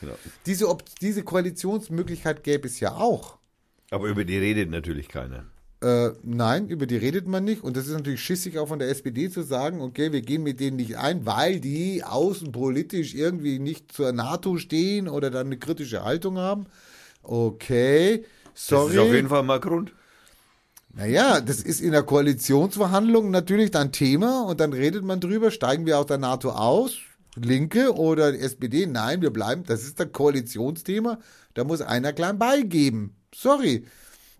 Genau. Diese, diese Koalitionsmöglichkeit gäbe es ja auch. Aber über die redet natürlich keiner. Äh, nein, über die redet man nicht. Und das ist natürlich schissig auch von der SPD zu sagen, okay, wir gehen mit denen nicht ein, weil die außenpolitisch irgendwie nicht zur NATO stehen oder dann eine kritische Haltung haben. Okay, Das sorry. ist auf jeden Fall mal Grund. Naja, das ist in der Koalitionsverhandlung natürlich dann Thema und dann redet man drüber, steigen wir aus der NATO aus, Linke oder SPD, nein, wir bleiben, das ist das Koalitionsthema, da muss einer klein beigeben. Sorry.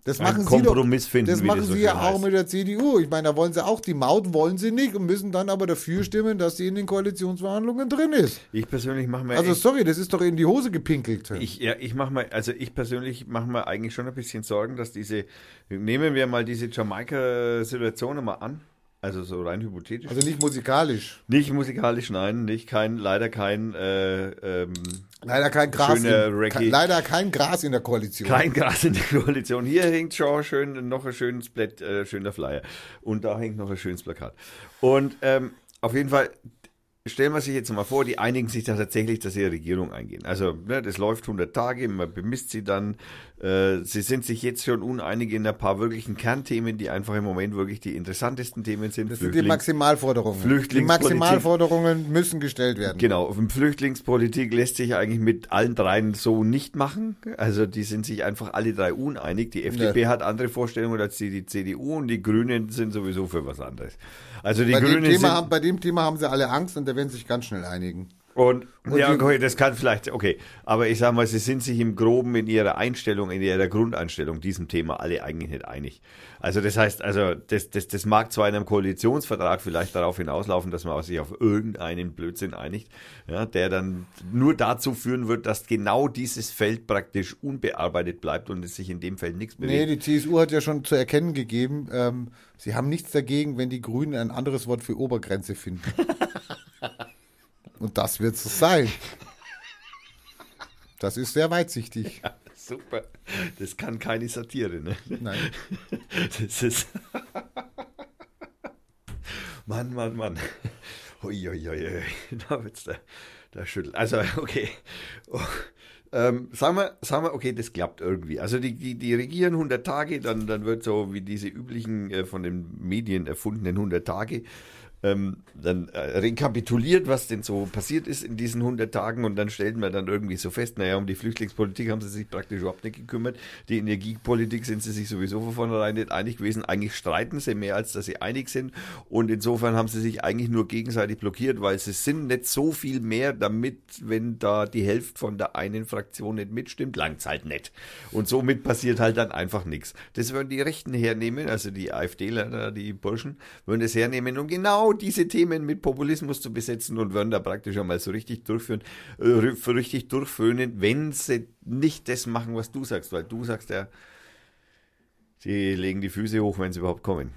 Das machen Kompromiss sie doch, finden, das machen das so sie ja schön auch heißt. mit der CDU. Ich meine, da wollen sie auch die Maut, wollen sie nicht und müssen dann aber dafür stimmen, dass sie in den Koalitionsverhandlungen drin ist. Ich persönlich mache mir Also sorry, das ist doch in die Hose gepinkelt. ich, ja, ich mache mir, also ich persönlich mache mir eigentlich schon ein bisschen Sorgen, dass diese, nehmen wir mal diese Jamaika-Situation mal an, also so rein hypothetisch. also nicht musikalisch. Nicht musikalisch, nein, nicht kein, leider kein, äh, ähm, Leider kein Gras. Schöner in, leider kein Gras in der Koalition. kein Gras in der Koalition. Hier hängt schon schön, noch ein schönes Blatt, äh, schöner Flyer. Und da hängt noch ein schönes Plakat. Und ähm, auf jeden Fall stellen wir sich jetzt mal vor, die einigen sich da tatsächlich, dass sie eine Regierung eingehen. Also, ne, das läuft 100 Tage, man bemisst sie dann. Äh, sie sind sich jetzt schon uneinig in ein paar wirklichen Kernthemen, die einfach im Moment wirklich die interessantesten Themen sind. Das sind die Flüchtlings- Maximalforderungen. Die Flüchtlingspolitik. Maximalforderungen müssen gestellt werden. Genau, Flüchtlingspolitik lässt sich eigentlich mit allen dreien so nicht machen. Also die sind sich einfach alle drei uneinig. Die FDP hat andere Vorstellungen als die, die CDU und die Grünen sind sowieso für was anderes. Also die Bei dem, Thema haben, bei dem Thema haben sie alle Angst und da werden sie sich ganz schnell einigen. Und, Und ja, okay, das kann vielleicht, okay. Aber ich sag mal, sie sind sich im Groben in ihrer Einstellung, in ihrer Grundeinstellung diesem Thema alle eigentlich nicht einig. Also das heißt, also das, das, das mag zwar in einem Koalitionsvertrag vielleicht darauf hinauslaufen, dass man sich auf irgendeinen Blödsinn einigt, ja, der dann nur dazu führen wird, dass genau dieses Feld praktisch unbearbeitet bleibt und es sich in dem Feld nichts bewegt. Nee, die CSU hat ja schon zu erkennen gegeben, ähm, sie haben nichts dagegen, wenn die Grünen ein anderes Wort für Obergrenze finden. Und das wird so sein. Das ist sehr weitsichtig. Super. Das kann keine Satire, ne? Nein. Das ist. Mann, Mann, Mann. Ui, ui, ui, ui. Da wird's da, da schüttelt. Also, okay. Oh. Ähm, sagen, wir, sagen wir, okay, das klappt irgendwie. Also die, die, die regieren 100 Tage, dann, dann wird so wie diese üblichen äh, von den Medien erfundenen 100 Tage, ähm, dann äh, rekapituliert, was denn so passiert ist in diesen 100 Tagen und dann stellt man dann irgendwie so fest, naja, um die Flüchtlingspolitik haben sie sich praktisch überhaupt nicht gekümmert. Die Energiepolitik sind sie sich sowieso von vornherein nicht einig gewesen. Eigentlich streiten sie mehr, als dass sie einig sind und insofern haben sie sich eigentlich nur gegenseitig blockiert, weil sie sind nicht so viel mehr damit, wenn da die Hälfte von der einen Fraktion nicht mitstimmt, langt's halt nicht. Und somit passiert halt dann einfach nichts. Das würden die Rechten hernehmen, also die AfDler, die Burschen, würden das hernehmen, um genau diese Themen mit Populismus zu besetzen und würden da praktisch einmal so richtig durchführen, äh, richtig durchführen, wenn sie nicht das machen, was du sagst, weil du sagst ja, sie legen die Füße hoch, wenn sie überhaupt kommen.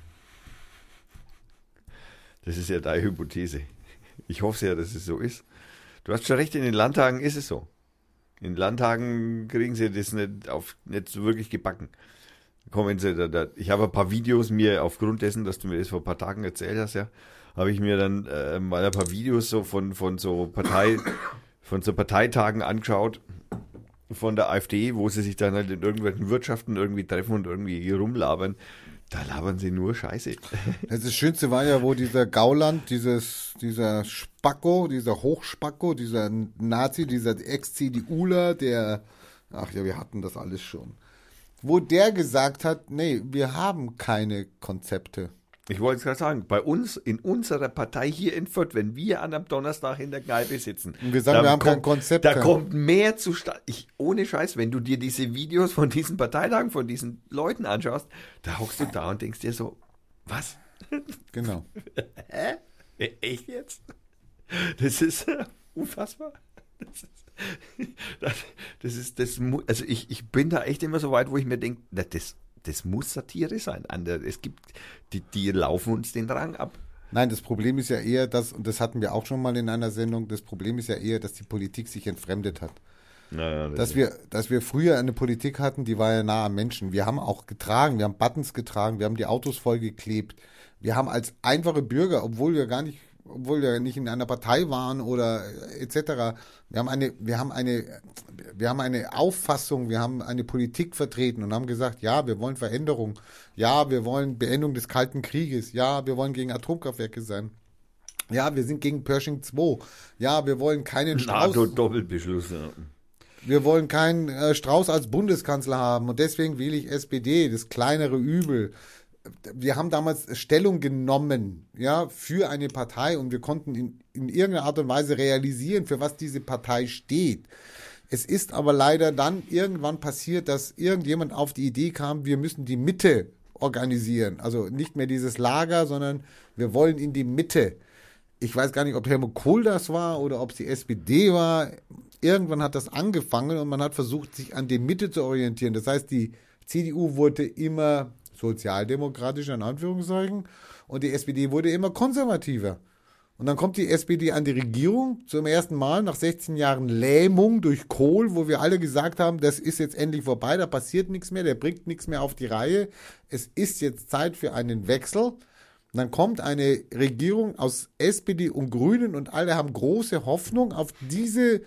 Das ist ja deine Hypothese. Ich hoffe ja, dass es so ist. Du hast schon recht, in den Landtagen ist es so. In Landtagen kriegen sie das nicht, auf, nicht so wirklich gebacken. Kommen sie da, da. Ich habe ein paar Videos mir, aufgrund dessen, dass du mir das vor ein paar Tagen erzählt hast, ja, habe ich mir dann äh, mal ein paar Videos so von, von so Partei, von so Parteitagen angeschaut von der AfD, wo sie sich dann halt in irgendwelchen Wirtschaften irgendwie treffen und irgendwie rumlabern. Da labern sie nur Scheiße. Das, das Schönste war ja, wo dieser Gauland, dieses, dieser Spacko, dieser Hochspacko, dieser Nazi, dieser Ex-CDUler, der, ach ja, wir hatten das alles schon. Wo der gesagt hat, nee, wir haben keine Konzepte. Ich wollte es gerade sagen, bei uns, in unserer Partei hier in Fürth, wenn wir an einem Donnerstag in der Kneipe sitzen, wir sagen, wir haben kein Konzept, Da kein- kommt mehr zustande. Ich, ohne Scheiß, wenn du dir diese Videos von diesen Parteitagen, von diesen Leuten anschaust, da hockst du da und denkst dir so, was? Genau. Hä? Echt jetzt? Das ist äh, unfassbar. Das ist, das, das ist, das, also ich, ich bin da echt immer so weit, wo ich mir denke, das, das muss Satire sein. Es gibt, die, die laufen uns den Rang ab. Nein, das Problem ist ja eher, dass, und das hatten wir auch schon mal in einer Sendung, das Problem ist ja eher, dass die Politik sich entfremdet hat. Naja, Dass wir, dass wir früher eine Politik hatten, die war ja nah am Menschen. Wir haben auch getragen, wir haben Buttons getragen, wir haben die Autos vollgeklebt. Wir haben als einfache Bürger, obwohl wir gar nicht, obwohl wir nicht in einer Partei waren oder äh, etc. Wir haben eine, wir haben eine, wir haben eine Auffassung, wir haben eine Politik vertreten und haben gesagt, ja, wir wollen Veränderung, ja, wir wollen Beendung des Kalten Krieges, ja, wir wollen gegen Atomkraftwerke sein. Ja, wir sind gegen Pershing 2. Ja, wir wollen keinen Strauß. NATO-Doppelbeschluss. Ja. Wir wollen keinen äh, Strauß als Bundeskanzler haben und deswegen wähle ich SPD, das kleinere Übel. Wir haben damals Stellung genommen, ja, für eine Partei und wir konnten in, in irgendeiner Art und Weise realisieren, für was diese Partei steht. Es ist aber leider dann irgendwann passiert, dass irgendjemand auf die Idee kam, wir müssen die Mitte organisieren. Also nicht mehr dieses Lager, sondern wir wollen in die Mitte ich weiß gar nicht, ob Helmut Kohl das war oder ob es die SPD war. Irgendwann hat das angefangen und man hat versucht, sich an der Mitte zu orientieren. Das heißt, die CDU wurde immer sozialdemokratischer, in Anführungszeichen, und die SPD wurde immer konservativer. Und dann kommt die SPD an die Regierung zum ersten Mal nach 16 Jahren Lähmung durch Kohl, wo wir alle gesagt haben, das ist jetzt endlich vorbei, da passiert nichts mehr, der bringt nichts mehr auf die Reihe. Es ist jetzt Zeit für einen Wechsel. Und dann kommt eine Regierung aus SPD und Grünen und alle haben große Hoffnung auf diese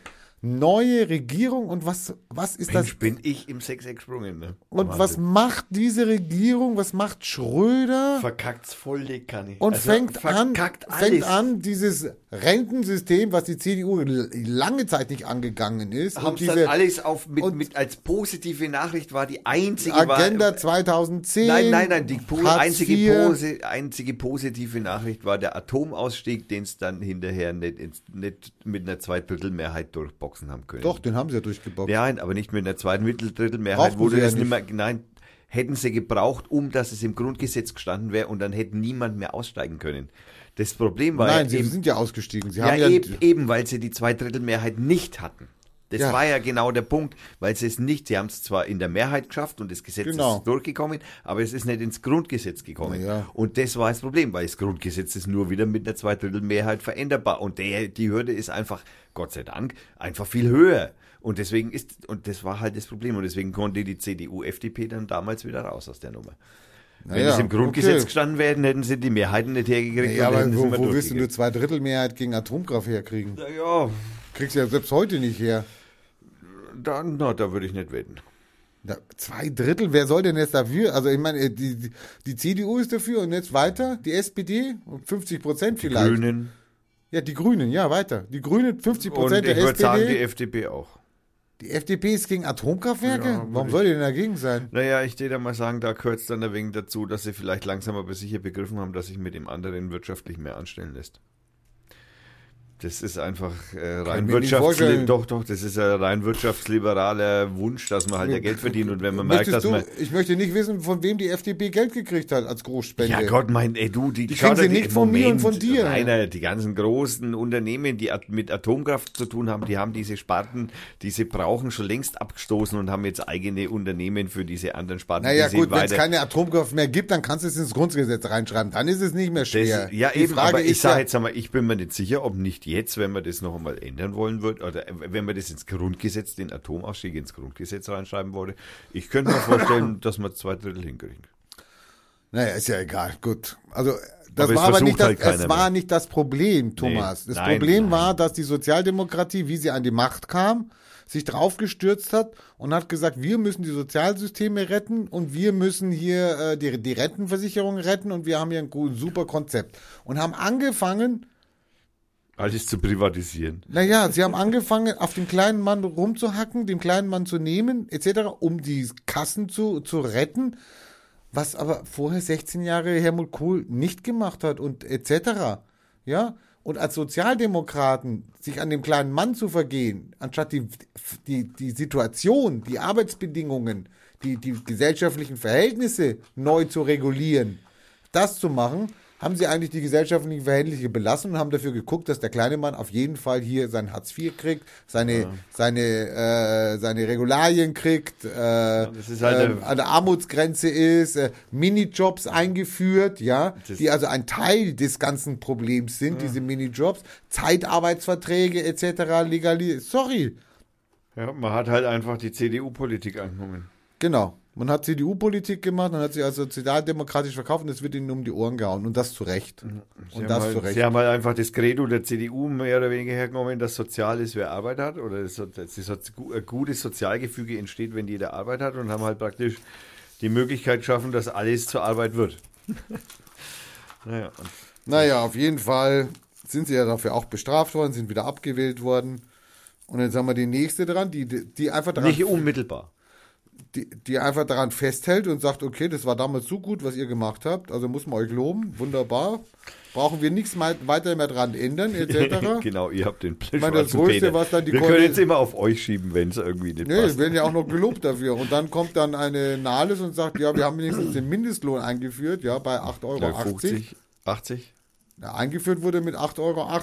neue Regierung und was, was ist Mensch, das? bin ich im Sechseck gesprungen. Ne? Und was macht diese Regierung? Was macht Schröder? Verkackt's voll, die Kanne. Und Also, fängt an, verkackt fängt alles. an, dieses Rentensystem, was die CDU lange Zeit nicht angegangen ist, haben und dann alles auf mit, mit als positive Nachricht war die einzige Agenda war, 2010. Nein, nein, nein, die einzige. Pose, einzige positive Nachricht war der Atomausstieg, den es dann hinterher nicht, nicht mit einer Zweidrittelmehrheit durchboxen haben können. Doch, den haben sie ja durchgeboxt. Ja, aber nicht mit einer zweiten Drittelmehrheit, Brauchten wurde ja das nicht nicht. mehr, nein, hätten sie gebraucht, um dass es im Grundgesetz gestanden wäre und dann hätte niemand mehr aussteigen können. Das Problem war Nein, ja sie eben, sind ja ausgestiegen. Sie ja, haben ja, eben, eben, weil sie die Zweidrittelmehrheit nicht hatten. Das Ja. war ja genau der Punkt, weil sie es nicht, sie haben es zwar in der Mehrheit geschafft und das Gesetz Genau. ist durchgekommen, aber es ist nicht ins Grundgesetz gekommen. Ja. Und das war das Problem, weil das Grundgesetz ist nur wieder mit einer Zweidrittelmehrheit veränderbar und der, die Hürde ist einfach, Gott sei Dank, einfach viel höher. Und deswegen ist, und das war halt das Problem und deswegen konnte die CDU, FDP dann damals wieder raus aus der Nummer. Wenn Naja, es im Grundgesetz okay. gestanden wären, hätten sie die Mehrheiten nicht hergekriegt. ja, aber wo, wo willst du eine. Zweidrittelmehrheit gegen Atomkraft herkriegen? Ja, Kriegst du ja selbst heute nicht her. Da, na, da würde ich nicht wetten. Da, zwei Drittel, wer soll denn jetzt dafür? Also ich meine, die, die, die CDU ist dafür und jetzt weiter, die SPD, 50 Prozent vielleicht. Grünen. Ja, die Grünen, ja, weiter. Die Grünen, 50 Und Prozent ich der würde sagen, die SPD. FDP auch. Die FDP ist gegen Atomkraftwerke? Ja, Warum soll die denn dagegen sein? Naja, ich würde mal sagen, da gehört es dann ein wenig dazu, dass sie vielleicht langsam aber sicher begriffen haben, dass sich mit dem anderen wirtschaftlich mehr anstellen lässt. Das ist einfach äh, rein wirtschaftsli doch, doch, das ist ein rein wirtschaftsliberaler Wunsch, dass man halt ja Geld verdient und wenn man merkt, Möchtest dass du, man ich möchte nicht wissen, von wem die FDP Geld gekriegt hat als Großspende. ja Gott, mein, ey du, die, Die kriegen sie nicht von mir und von Moment, dir. Rainer, die ganzen großen Unternehmen, die mit Atomkraft zu tun haben, die haben diese Sparten, die sie brauchen, schon längst abgestoßen und haben jetzt eigene Unternehmen für diese anderen Sparten. Naja, gut, wenn es keine Atomkraft mehr gibt, dann kannst du es ins Grundgesetz reinschreiben. Dann ist es nicht mehr schwer. Das, ja, Die eben, Frage aber ich sage ja, jetzt einmal, ich bin mir nicht sicher, ob nicht jetzt, wenn man das noch einmal ändern wollen würde, oder wenn man das ins Grundgesetz, den Atomausstieg ins Grundgesetz reinschreiben wollte, ich könnte mir vorstellen, dass man zwei Drittel hinkriegen. Naja, ist ja egal, gut. Also, das Aber war aber nicht das, halt es war mehr. nicht das Problem, Thomas. das nein, Problem nein. war, dass die Sozialdemokratie, wie sie an die Macht kam, sich draufgestürzt hat und hat gesagt, wir müssen die Sozialsysteme retten und wir müssen hier äh, die, die Rentenversicherung retten und wir haben hier ein super Konzept. Und haben angefangen, Alles zu privatisieren. naja, sie haben angefangen, auf den kleinen Mann rumzuhacken, den kleinen Mann zu nehmen, etc., um die Kassen zu, zu retten, was aber vorher 16 Jahre Helmut Kohl nicht gemacht hat und etc. Ja, und als Sozialdemokraten sich an dem kleinen Mann zu vergehen, anstatt die, die, die Situation, die Arbeitsbedingungen, die, die gesellschaftlichen Verhältnisse neu zu regulieren, das zu machen, haben sie eigentlich die gesellschaftlichen Verhältnisse belassen und haben dafür geguckt, dass der kleine Mann auf jeden Fall hier sein Hartz IV kriegt, seine, seine, äh, seine Regularien kriegt, äh, halt ähm, eine- an der Armutsgrenze ist, äh, Minijobs eingeführt, ja, die also ein Teil des ganzen Problems sind, diese Minijobs, Zeitarbeitsverträge etc. legalisiert. Sorry, Ja, man hat halt einfach die CDU-Politik angenommen. Genau. Man hat CDU-Politik gemacht und hat sie also sozialdemokratisch verkauft und es wird ihnen um die Ohren gehauen. Und das zu Recht. Sie Und haben das halt, zu Recht. Sie haben halt einfach das Credo der CDU mehr oder weniger hergenommen, dass sozial ist, wer Arbeit hat, oder das, das, das, ein gutes Sozialgefüge entsteht, wenn jeder Arbeit hat, und haben halt praktisch die Möglichkeit geschaffen, dass alles zur Arbeit wird. naja, und Naja, auf jeden Fall sind sie ja dafür auch bestraft worden, sind wieder abgewählt worden. Und jetzt haben wir die nächste dran, die, die einfach daran, nicht unmittelbar. Die, die einfach daran festhält und sagt, okay, das war damals so gut, was ihr gemacht habt, also muss man euch loben, wunderbar. Brauchen wir nichts weiter mehr dran ändern, etc. genau, ihr habt den meine, das Größte, Peter. was dann die Wir Kohle- können jetzt immer auf euch schieben, wenn es irgendwie nicht Nee, wir passt. werden ja auch noch gelobt dafür. Und dann kommt dann eine Nahles und sagt, ja, wir haben wenigstens den Mindestlohn eingeführt, ja, bei 8,80 Euro. Ja, 50, 80? Ja, eingeführt wurde mit 8,80 Euro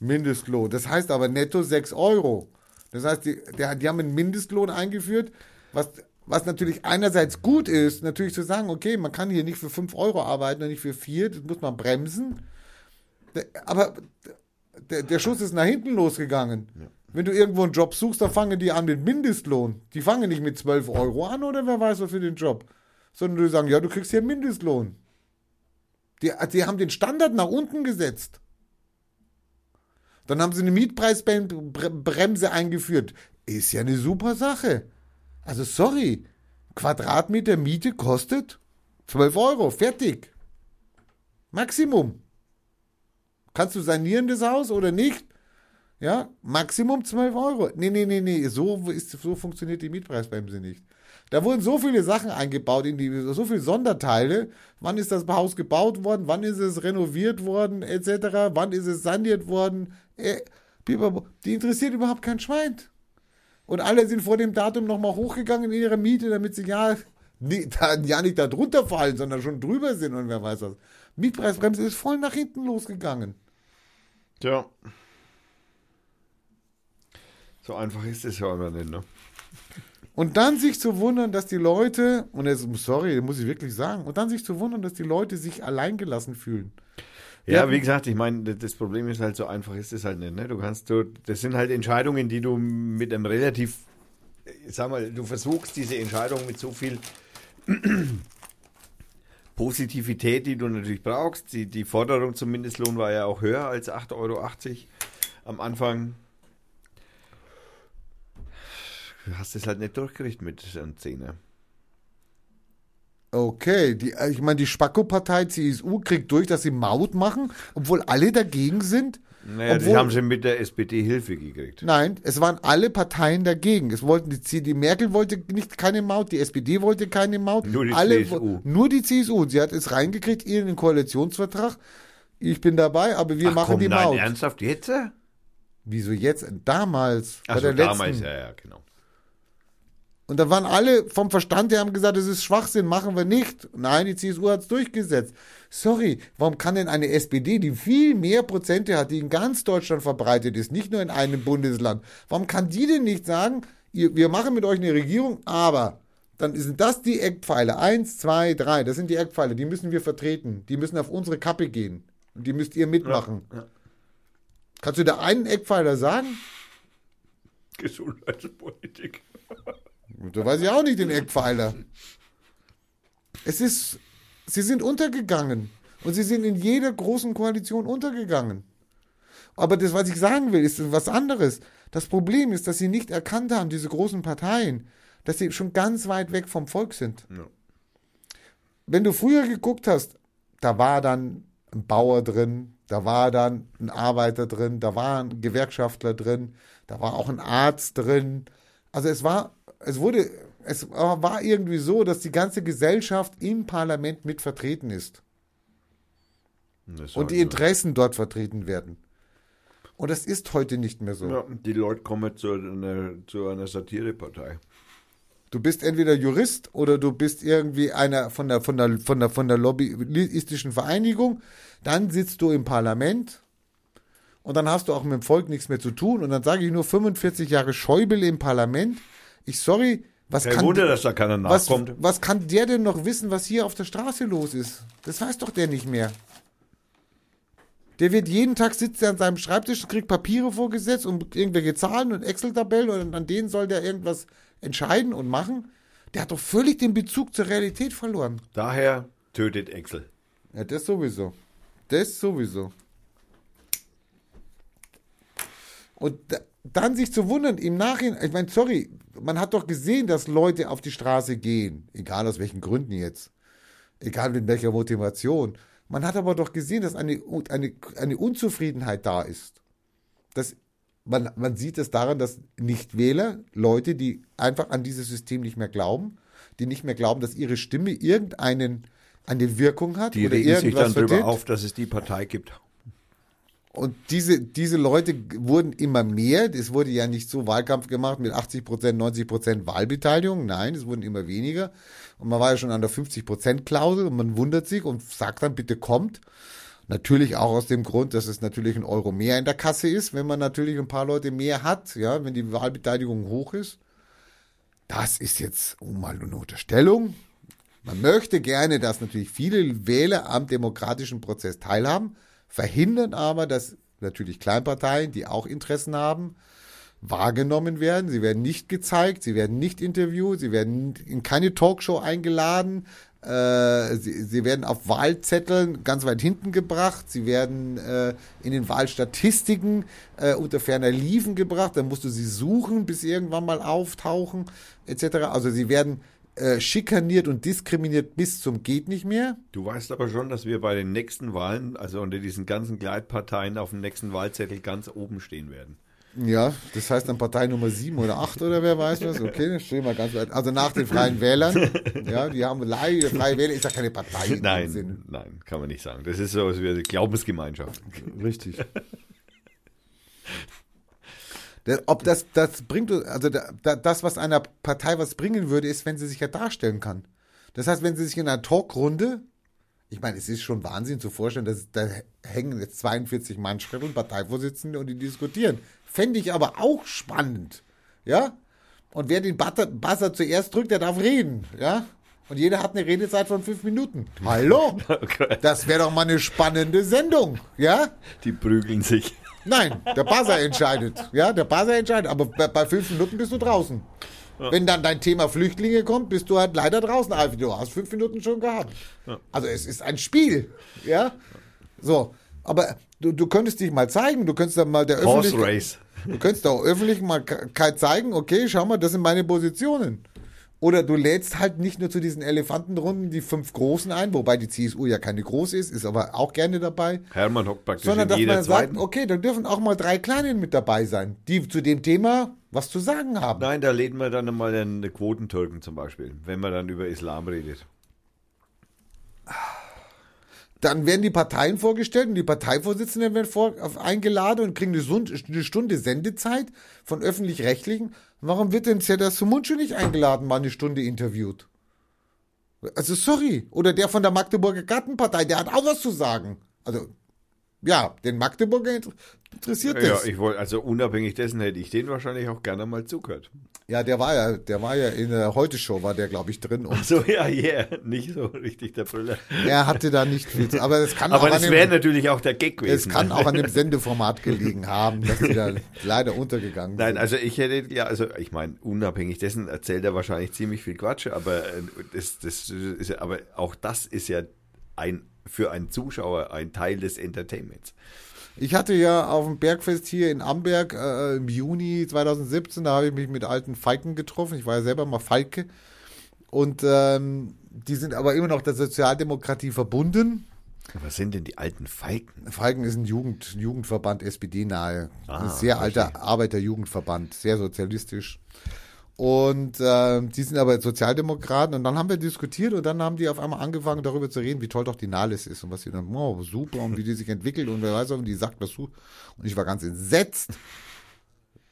Mindestlohn. Das heißt aber netto 6 Euro. Das heißt, die, der, die haben einen Mindestlohn eingeführt, was, was natürlich einerseits gut ist, natürlich zu sagen, okay, man kann hier nicht für 5 Euro arbeiten und nicht für 4, das muss man bremsen. Aber der, der Schuss ist nach hinten losgegangen. Wenn du irgendwo einen Job suchst, dann fangen die an mit Mindestlohn. Die fangen nicht mit 12 Euro an oder wer weiß was für den Job. Sondern die sagen, ja, du kriegst hier einen Mindestlohn. Die, die haben den Standard nach unten gesetzt. Dann haben sie eine Mietpreisbremse eingeführt. Ist ja eine super Sache. Also sorry, Quadratmeter Miete kostet 12 Euro, fertig. Maximum. Kannst du sanieren das Haus oder nicht? Ja, Maximum 12 Euro. Nee, nee, nee, nee, so, ist, so funktioniert die Mietpreisbremse nicht. Da wurden so viele Sachen eingebaut, in die, so viele Sonderteile. Wann ist das Haus gebaut worden? Wann ist es renoviert worden? Etc. Wann ist es saniert worden? Äh, die interessiert überhaupt kein Schwein. Und alle sind vor dem Datum nochmal hochgegangen in ihre Miete, damit sie ja, nie, da, ja nicht da drunter fallen, sondern schon drüber sind und wer weiß was. Mietpreisbremse ist voll nach hinten losgegangen. Tja. So einfach ist es ja immer nicht, ne? Und dann sich zu wundern, dass die Leute, und jetzt, sorry, muss ich wirklich sagen, und dann sich zu wundern, dass die Leute sich alleingelassen fühlen. Ja, wie gesagt, ich meine, das Problem ist halt so einfach ist es halt nicht. Ne? Du kannst, du, das sind halt Entscheidungen, die du mit einem relativ, ich sag mal, du versuchst diese Entscheidung mit so viel Positivität, die du natürlich brauchst. Die, die Forderung zum Mindestlohn war ja auch höher als 8,80 Euro am Anfang. Du hast es halt nicht durchgekriegt mit einem Zehner. Okay, die, ich meine, die Spacko-Partei CSU kriegt durch, dass sie Maut machen, obwohl alle dagegen sind. Naja, Obwohl- die haben sie mit der SPD Hilfe gekriegt. Nein, es waren alle Parteien dagegen. Es wollten die, die Merkel wollte nicht keine Maut, die SPD wollte keine Maut. Nur die alle, CSU. Nur die CSU. Und Sie hat es reingekriegt in den Koalitionsvertrag. Ich bin dabei, aber wir Ach machen komm, die nein, Maut. ernsthaft jetzt? Wieso jetzt? Damals. Ach bei so, der letzten. damals, ja, ja, genau. Und da waren alle vom Verstand, die haben gesagt, das ist Schwachsinn, machen wir nicht. Nein, die CSU hat es durchgesetzt. Sorry, warum kann denn eine SPD, die viel mehr Prozente hat, die in ganz Deutschland verbreitet ist, nicht nur in einem Bundesland, warum kann die denn nicht sagen, ihr, wir machen mit euch eine Regierung, aber dann sind das die Eckpfeiler. Eins, zwei, drei, das sind die Eckpfeiler, die müssen wir vertreten. Die müssen auf unsere Kappe gehen. Und die müsst ihr mitmachen. Kannst du da einen Eckpfeiler sagen? Gesundheitspolitik. Da weiß ich auch nicht den Eckpfeiler. Es ist, sie sind untergegangen. Und sie sind in jeder großen Koalition untergegangen. Aber das, was ich sagen will, ist was anderes. Das Problem ist, dass sie nicht erkannt haben, diese großen Parteien, dass sie schon ganz weit weg vom Volk sind. Ja. Wenn du früher geguckt hast, da war dann ein Bauer drin, da war dann ein Arbeiter drin, da war ein Gewerkschaftler drin, da war auch ein Arzt drin. Also es war, es wurde, es war irgendwie so, dass die ganze Gesellschaft im Parlament mit vertreten ist und die halt Interessen dort vertreten werden. Und das ist heute nicht mehr so. so. ja, die Leute kommen zu einer, zu einer Satirepartei. Du bist entweder Jurist oder du bist irgendwie einer von der, von der, von der, von der lobbyistischen Vereinigung. Dann sitzt du im Parlament und dann hast du auch mit dem Volk nichts mehr zu tun. Und dann sage ich nur 45 Jahre Schäuble im Parlament. Ich sorry, was Kein kann, Wunder, dass da keiner was, nachkommt. was kann der denn noch wissen, was hier auf der Straße los ist? Das weiß doch der nicht mehr. Der wird jeden Tag sitzt er an seinem Schreibtisch, und kriegt Papiere vorgesetzt und irgendwelche Zahlen und Excel-Tabellen und an denen soll der irgendwas entscheiden und machen. Der hat doch völlig den Bezug zur Realität verloren. Daher tötet Excel. Ja, das sowieso. Das sowieso. Und da, dann sich zu wundern, im Nachhinein, ich meine, sorry, man hat doch gesehen, dass Leute auf die Straße gehen, egal aus welchen Gründen jetzt, egal mit welcher Motivation. Man hat aber doch gesehen, dass eine, eine, eine Unzufriedenheit da ist. Das, man, man sieht es daran, dass Nichtwähler, Leute, die einfach an dieses System nicht mehr glauben, die nicht mehr glauben, dass ihre Stimme irgendeinen eine Wirkung hat Die oder regen sich dann verdient. auf, dass es die Partei gibt. Und diese, diese Leute wurden immer mehr. Es wurde ja nicht so Wahlkampf gemacht mit 80 Prozent, 90 Prozent Wahlbeteiligung. Nein, es wurden immer weniger. Und man war ja schon an der 50 Prozent Klausel und man wundert sich und sagt dann, bitte kommt. Natürlich auch aus dem Grund, dass es natürlich ein Euro mehr in der Kasse ist, wenn man natürlich ein paar Leute mehr hat, ja, wenn die Wahlbeteiligung hoch ist. Das ist jetzt um mal eine Unterstellung. Man möchte gerne, dass natürlich viele Wähler am demokratischen Prozess teilhaben, verhindern aber, dass natürlich Kleinparteien, die auch Interessen haben, wahrgenommen werden. Sie werden nicht gezeigt, sie werden nicht interviewt, sie werden in keine Talkshow eingeladen. Äh, sie, sie werden auf Wahlzetteln ganz weit hinten gebracht. Sie werden äh, in den Wahlstatistiken äh, unter ferner Liefen gebracht. Dann musst du sie suchen, bis sie irgendwann mal auftauchen, etc. Also sie werden äh, schikaniert und diskriminiert bis zum geht nicht mehr. Du weißt aber schon, dass wir bei den nächsten Wahlen, also unter diesen ganzen Gleitparteien auf dem nächsten Wahlzettel ganz oben stehen werden. Ja, das heißt dann Partei Nummer 7 oder 8 oder wer weiß was. Okay, das stehen wir ganz weit. Also nach den Freien Wählern. Ja, die haben leider, Freie Wähler ist ja keine Partei Nein, nein, kann man nicht sagen. Das ist so wie eine Glaubensgemeinschaft. Richtig. Ob das, das bringt, also da, da, das, was einer Partei was bringen würde, ist, wenn sie sich ja darstellen kann. Das heißt, wenn sie sich in einer Talkrunde, ich meine, es ist schon Wahnsinn zu vorstellen, dass da hängen jetzt 42 Mannschaften, Parteivorsitzende und die diskutieren. Fände ich aber auch spannend. Ja? Und wer den Buzzer zuerst drückt, der darf reden. Ja? Und jeder hat eine Redezeit von fünf Minuten. Hallo? Das wäre doch mal eine spannende Sendung. Ja? Die prügeln sich. Nein, der Buzzer entscheidet. Ja, der Buzzer entscheidet. Aber bei, bei fünf Minuten bist du draußen. Wenn dann dein Thema Flüchtlinge kommt, bist du halt leider draußen. Alfie. Du hast fünf Minuten schon gehabt. Also es ist ein Spiel. Ja. So. Aber du, du könntest dich mal zeigen. Du könntest dann mal der Horse Öffentlichkeit, Race. du könntest der Öffentlichkeit zeigen, okay, schau mal, das sind meine Positionen. Oder du lädst halt nicht nur zu diesen Elefantenrunden die fünf Großen ein, wobei die CSU ja keine groß ist, ist aber auch gerne dabei Hermann hockt praktisch sondern dass jeder man sagt, zweiten. okay, da dürfen auch mal drei Kleinen mit dabei sein, die zu dem Thema was zu sagen haben. Nein, da lädt man dann mal einen Quotentürken zum Beispiel, wenn man dann über Islam redet. Dann werden die Parteien vorgestellt und die Parteivorsitzenden werden vor, eingeladen und kriegen eine, Stunde Sendezeit von öffentlich-rechtlichen. Warum wird denn Zedar Sumuncu nicht eingeladen, mal eine Stunde interviewt? Also sorry. Oder der von der Magdeburger Gartenpartei, der hat auch was zu sagen. Also, ja, den Magdeburger inter- interessiert Ja, das. ich wollte, also unabhängig dessen hätte ich den wahrscheinlich auch gerne mal zugehört. Ja, der war ja, der war ja in der Heute-Show, war der, glaube ich, drin. Und So, ja, yeah, nicht so richtig der Brüller. Er hatte da nicht viel zu, aber es kann Aber auch das wäre natürlich auch der Gag gewesen. es kann auch an dem Sendeformat gelegen haben, dass die da leider untergegangen Nein, sind. also ich hätte, ja, also ich meine, unabhängig dessen erzählt er wahrscheinlich ziemlich viel Quatsch, aber äh, das, das ist ja, aber auch das ist ja ein für einen Zuschauer ein Teil des Entertainments. Ich hatte ja auf dem Bergfest hier in Amberg äh, im Juni 2017, da habe ich mich mit alten Falken getroffen. Ich war ja selber mal Falke. Und ähm, die sind aber immer noch der Sozialdemokratie verbunden. Was sind denn die alten Falken? Falken ist ein Jugend, Jugendverband, SPD-nahe. Ah, ein sehr alter Arbeiterjugendverband, sehr sozialistisch. Und äh, die sind aber Sozialdemokraten. Und dann haben wir diskutiert und dann haben die auf einmal angefangen, darüber zu reden, wie toll doch die Nahles ist und was sie dann, oh, super, und wie die sich entwickelt und wer weiß, und die sagt was zu. Und ich war ganz entsetzt.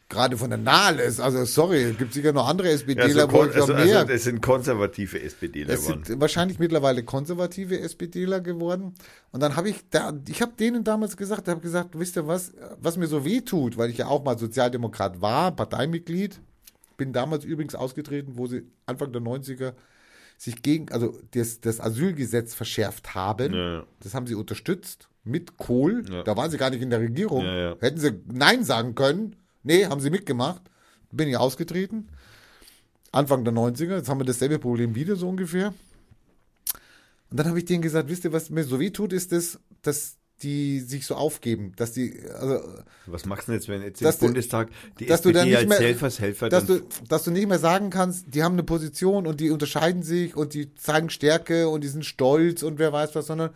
Gerade von der Nahles, also sorry, es gibt sicher noch andere Ja, SPDler, so wo kon ich also, mehr. also, das sind konservative SPDler Es geworden. sind wahrscheinlich mittlerweile konservative SPDler geworden. Und dann habe ich da, ich habe denen damals gesagt, habe gesagt, wisst ihr was, was mir so weh tut, weil ich ja auch mal Sozialdemokrat war, Parteimitglied, bin damals übrigens ausgetreten, wo sie Anfang der 90er sich gegen, also das, das Asylgesetz verschärft haben. Ja. Das haben sie unterstützt mit Kohl. Ja. Da waren sie gar nicht in der Regierung. Ja. Hätten sie Nein sagen können. Nee, haben sie mitgemacht. Bin ich ausgetreten. Anfang der 90er. Jetzt haben wir dasselbe Problem wieder so ungefähr. Und dann habe ich denen gesagt, wisst ihr, was mir so weh tut, ist das, dass die sich so aufgeben, dass die, also, Was machst du denn jetzt, wenn jetzt im du- Bundestag die dass du SPD dann nicht als mehr- Helfershelfer dass du, dass du nicht mehr sagen kannst, die haben eine Position und die unterscheiden sich und die zeigen Stärke und die sind stolz und wer weiß was, sondern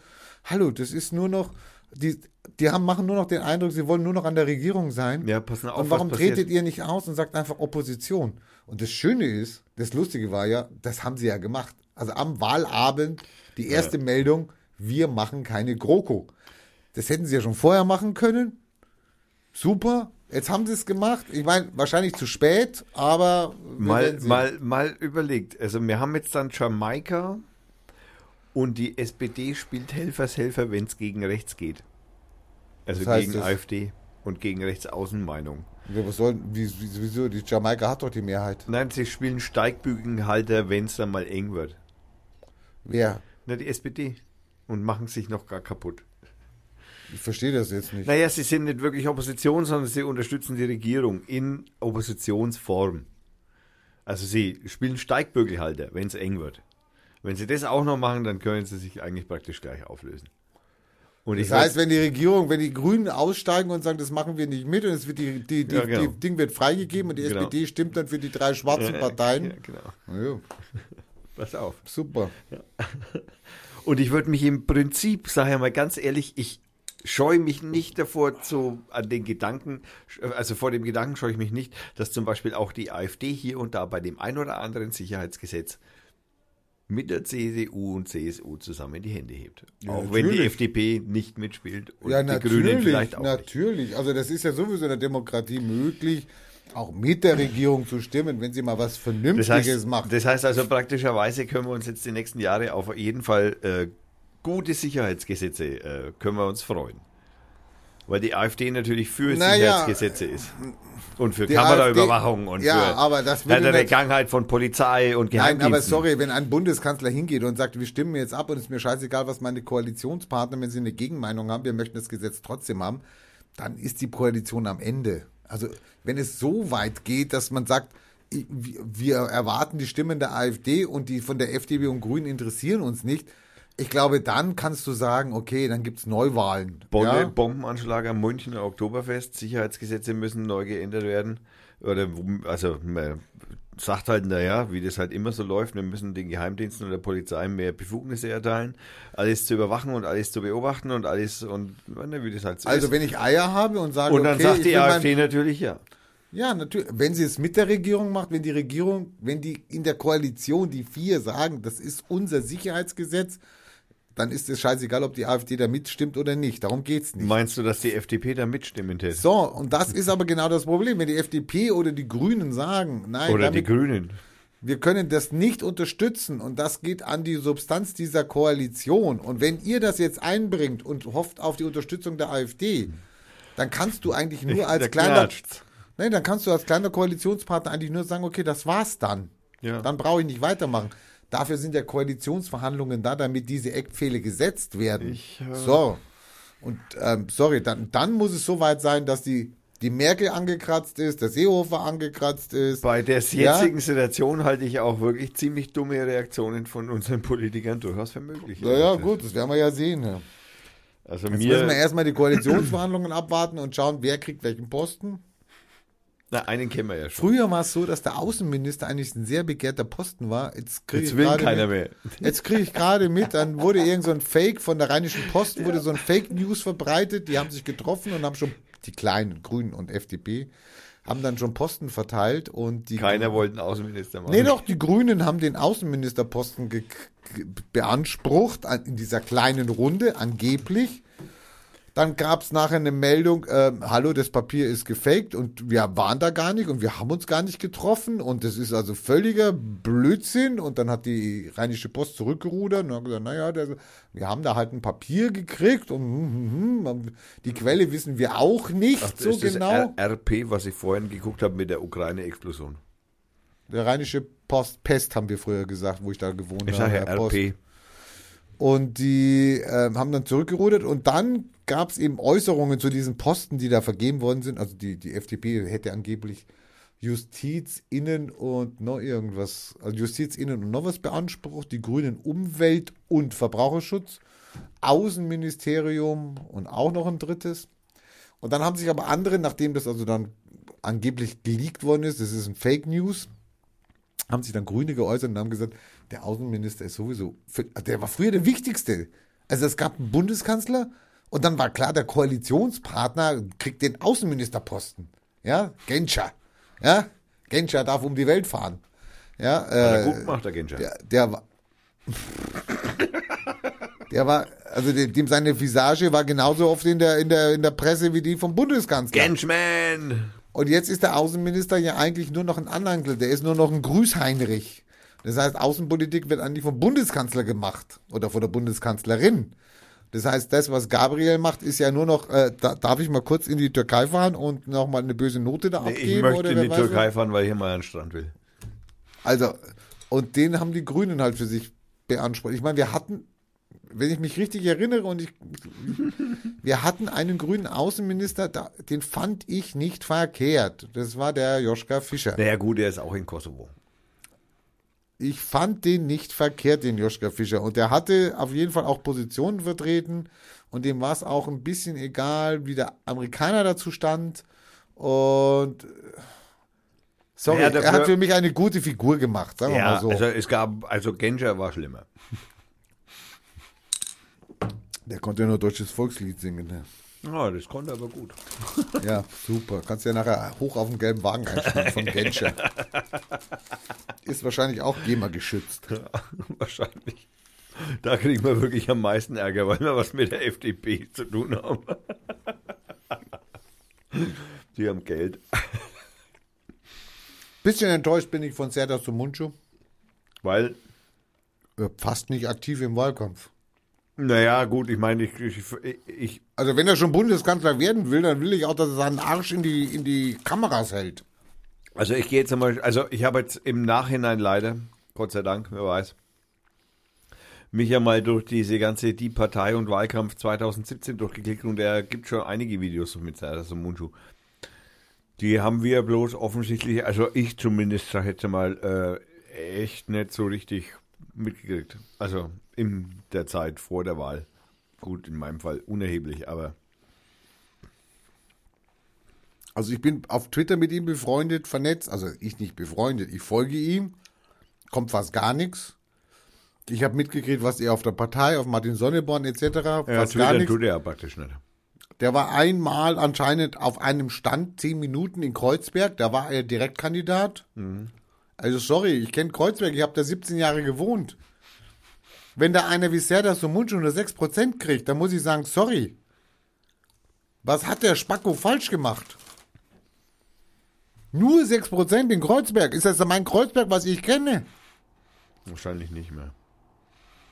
hallo, das ist nur noch, die, die haben, machen nur noch den Eindruck, sie wollen nur noch an der Regierung sein. Ja, pass mal auf, Und warum tretet ihr nicht aus und sagt einfach Opposition? Und das Schöne ist, das Lustige war ja, das haben sie ja gemacht. Also am Wahlabend die erste Meldung, wir machen keine GroKo. Das hätten sie ja schon vorher machen können. Super. Jetzt haben sie es gemacht. Ich meine, wahrscheinlich zu spät, aber mal, mal, mal überlegt. Also wir haben jetzt dann Jamaika und die SPD spielt Helfershelfer, wenn es gegen rechts geht. Also Was heißt gegen das? AfD und gegen Rechtsaußenmeinung. Ja, was soll, wie, wie, wieso? Die Jamaika hat doch die Mehrheit. Nein, sie spielen Steigbügelhalter, wenn es dann mal eng wird. Wer? Na, die SPD. Und machen sich noch gar kaputt. Ich verstehe das jetzt nicht. Naja, sie sind nicht wirklich Opposition, sondern sie unterstützen die Regierung in Oppositionsform. Also sie spielen Steigbügelhalter, wenn es eng wird. Wenn sie das auch noch machen, dann können sie sich eigentlich praktisch gleich auflösen. Und ich Das heißt, wenn die Regierung, wenn die Grünen aussteigen und sagen, das machen wir nicht mit und es wird die, die, die, Ja, genau. die Ding wird freigegeben und die Genau. SPD stimmt dann für die drei schwarzen Ja, Parteien. Ja, genau. Na Ja, Pass auf. super. Und ich würde mich im Prinzip, sage ich mal ganz ehrlich, ich scheue mich nicht davor zu, an den Gedanken, also vor dem Gedanken scheue ich mich nicht, dass zum Beispiel auch die AfD hier und da bei dem ein oder anderen Sicherheitsgesetz mit der CDU und CSU zusammen die Hände hebt. Ja, auch wenn die natürlich. FDP nicht mitspielt und Ja, die Grünen natürlich, vielleicht auch nicht. natürlich. Also das ist ja sowieso in der Demokratie möglich, auch mit der Regierung zu stimmen, wenn sie mal was Das Vernünftiges heißt, macht. das heißt also praktischerweise können wir uns jetzt die nächsten Jahre auf jeden Fall äh, gute Sicherheitsgesetze äh, können wir uns freuen. Weil die AfD natürlich für Naja, Sicherheitsgesetze ist. Und für Kameraüberwachung AfD und ja, für aber das nicht- Gangheit von Polizei und Nein, Geheimdiensten. aber sorry, wenn ein Bundeskanzler hingeht und sagt, wir stimmen jetzt ab und es ist mir scheißegal, was meine Koalitionspartner, wenn sie eine Gegenmeinung haben, wir möchten das Gesetz trotzdem haben, dann ist die Koalition am Ende. Also wenn es so weit geht, dass man sagt, wir erwarten die Stimmen der AfD und die von der FDP und Grünen interessieren uns nicht, ich glaube, dann kannst du sagen, okay, dann gibt's Neuwahlen. Bonne, ja? Bombenanschlag am Münchner Oktoberfest, Sicherheitsgesetze müssen neu geändert werden. Oder also man sagt halt, naja, wie das halt immer so läuft, wir müssen den Geheimdiensten und der Polizei mehr Befugnisse erteilen, alles zu überwachen und alles zu beobachten und alles und wie das halt so Also ist. wenn ich Eier habe und sage, Und dann okay, sagt die AfD natürlich ja. Ja, natürlich. Wenn sie es mit der Regierung macht, wenn die Regierung, wenn die in der Koalition die vier sagen, das ist unser Sicherheitsgesetz, dann ist es scheißegal, ob die AfD da mitstimmt oder nicht. Darum geht's nicht. Meinst du, dass die FDP da mitstimmen täte? So, und das ist aber genau das Problem. Wenn die FDP oder die Grünen sagen, nein, Oder die damit, Grünen? wir können das nicht unterstützen und das geht an die Substanz dieser Koalition. Und wenn ihr das jetzt einbringt und hofft auf die Unterstützung der AfD, dann kannst du eigentlich nur als kleiner. Nein, dann kannst du als kleiner Koalitionspartner eigentlich nur sagen, okay, das war's dann. Ja. Dann brauche ich nicht weitermachen. Dafür sind ja Koalitionsverhandlungen da, damit diese Eckpfähle gesetzt werden. Ich, äh, so. Und ähm, sorry, dann, dann muss es soweit sein, dass die, die Merkel angekratzt ist, der Seehofer angekratzt ist. Bei der Ja. jetzigen Situation halte ich auch wirklich ziemlich dumme Reaktionen von unseren Politikern durchaus für möglich. Naja, gut, das werden wir ja sehen. Ja. Also Jetzt müssen wir erstmal die Koalitionsverhandlungen abwarten und schauen, wer kriegt welchen Posten. Na, einen kennen wir ja schon. Früher war es so, dass der Außenminister eigentlich ein sehr begehrter Posten war. Jetzt, krieg Jetzt ich will keiner mit, mehr. Jetzt kriege ich gerade mit, dann wurde irgend so ein Fake von der Rheinischen Post, wurde so ein Fake News verbreitet, die haben sich getroffen und haben schon, die kleinen Grünen und FDP, haben dann schon Posten verteilt und die Keiner wollte einen Außenminister machen. Nee, doch, die Grünen haben den Außenministerposten beansprucht an- in dieser kleinen Runde, angeblich. Dann gab es nachher eine Meldung, ähm, hallo, das Papier ist gefaked und wir waren da gar nicht und wir haben uns gar nicht getroffen und das ist also völliger Blödsinn und dann hat die Rheinische Post zurückgerudert und hat gesagt, naja, der, wir haben da halt ein Papier gekriegt und hm, hm, hm, die Quelle wissen wir auch nicht Ach, so ist das genau. R RP, was ich vorhin geguckt habe mit der Ukraine-Explosion. Der Rheinische Post, Pest haben wir früher gesagt, wo ich da gewohnt Ich habe. sage ja Herr Post. RP. Und die ähm, haben dann zurückgerudert und dann gab es eben Äußerungen zu diesen Posten, die da vergeben worden sind. Also die, die FDP hätte angeblich Justiz, Innen und noch irgendwas, also Justiz, Innen und noch was beansprucht, die Grünen Umwelt und Verbraucherschutz, Außenministerium und auch noch ein drittes. Und dann haben sich aber andere, nachdem das also dann angeblich geleakt worden ist, das ist ein Fake News, haben sich dann Grüne geäußert und haben gesagt, der Außenminister ist sowieso, der war früher der Wichtigste. Also es gab einen Bundeskanzler und dann war klar, der Koalitionspartner kriegt den Außenministerposten. Ja, Genscher. Ja, Genscher darf um die Welt fahren. Ja, äh, gut gemacht, der Genscher. der, der war. Der war, also dem, dem seine Visage war genauso oft in der, in der, in der Presse wie die vom Bundeskanzler. Genschman! Und jetzt ist der Außenminister ja eigentlich nur noch ein Anhangel, der ist nur noch ein Grüßheinrich. Das heißt, Außenpolitik wird eigentlich vom Bundeskanzler gemacht oder von der Bundeskanzlerin. Das heißt, das, was Gabriel macht, ist ja nur noch, äh, da, darf ich mal kurz in die Türkei fahren und nochmal eine böse Note da Nee, abgeben? ich möchte oder in die Türkei fahren, weil ich hier mal an den Strand will. Also, und den haben die Grünen halt für sich beansprucht. Ich meine, wir hatten, wenn ich mich richtig erinnere und ich, wir hatten einen grünen Außenminister, da, den fand ich nicht verkehrt. Das war der Joschka Fischer. Naja, gut, er ist auch in Kosovo. Ich fand den nicht verkehrt, den Joschka Fischer. Und der hatte auf jeden Fall auch Positionen vertreten. Und dem war es auch ein bisschen egal, wie der Amerikaner dazu stand. Und äh, sorry, Ja, er dafür- hat für mich eine gute Figur gemacht, sagen wir Ja, mal so. also es gab, also Genscher war schlimmer. der konnte nur deutsches Volkslied singen. Ne? Ja, das konnte aber gut. Ja, super. Kannst ja nachher hoch auf den gelben Wagen einstellen von Genscher. Ist wahrscheinlich auch GEMA geschützt. Wahrscheinlich. Da kriegen wir wirklich am meisten Ärger, weil wir was mit der FDP zu tun haben. Die haben Geld. Bisschen enttäuscht bin ich von Serdar Sumuncu. Weil, Äh, Fast nicht aktiv im Wahlkampf. Naja, gut, ich meine, ich, ich, ich, Also wenn er schon Bundeskanzler werden will, dann will ich auch, dass er seinen Arsch in die, in die Kameras hält. also ich gehe jetzt einmal, also ich habe jetzt im Nachhinein leider, Gott sei Dank, wer weiß, mich ja mal durch diese ganze Die Partei und Wahlkampf 2017 durchgeklickt und er gibt schon einige Videos mit Serdar Munchu. Die haben wir bloß offensichtlich, also ich zumindest, sag jetzt mal, äh, echt nicht so richtig mitgekriegt. Also in der Zeit vor der Wahl. Gut, in meinem Fall unerheblich, aber Also ich bin auf Twitter mit ihm befreundet, vernetzt. Also ich nicht befreundet, ich folge ihm. Kommt fast gar nichts. Ich habe mitgekriegt, was er auf der Partei, auf Martin Sonneborn etc. ja, fast gar Twitter nichts. tut er ja praktisch nicht. Der war einmal anscheinend auf einem Stand, zehn Minuten in Kreuzberg. Da war er Direktkandidat. Also sorry, ich kenne Kreuzberg, ich habe da 17 Jahre gewohnt. Wenn da einer wie Serdar Somuncu nur 6% kriegt, dann muss ich sagen, sorry. Was hat der Spacko falsch gemacht? Nur 6% in Kreuzberg. Ist das mein Kreuzberg, was ich kenne? Wahrscheinlich nicht mehr.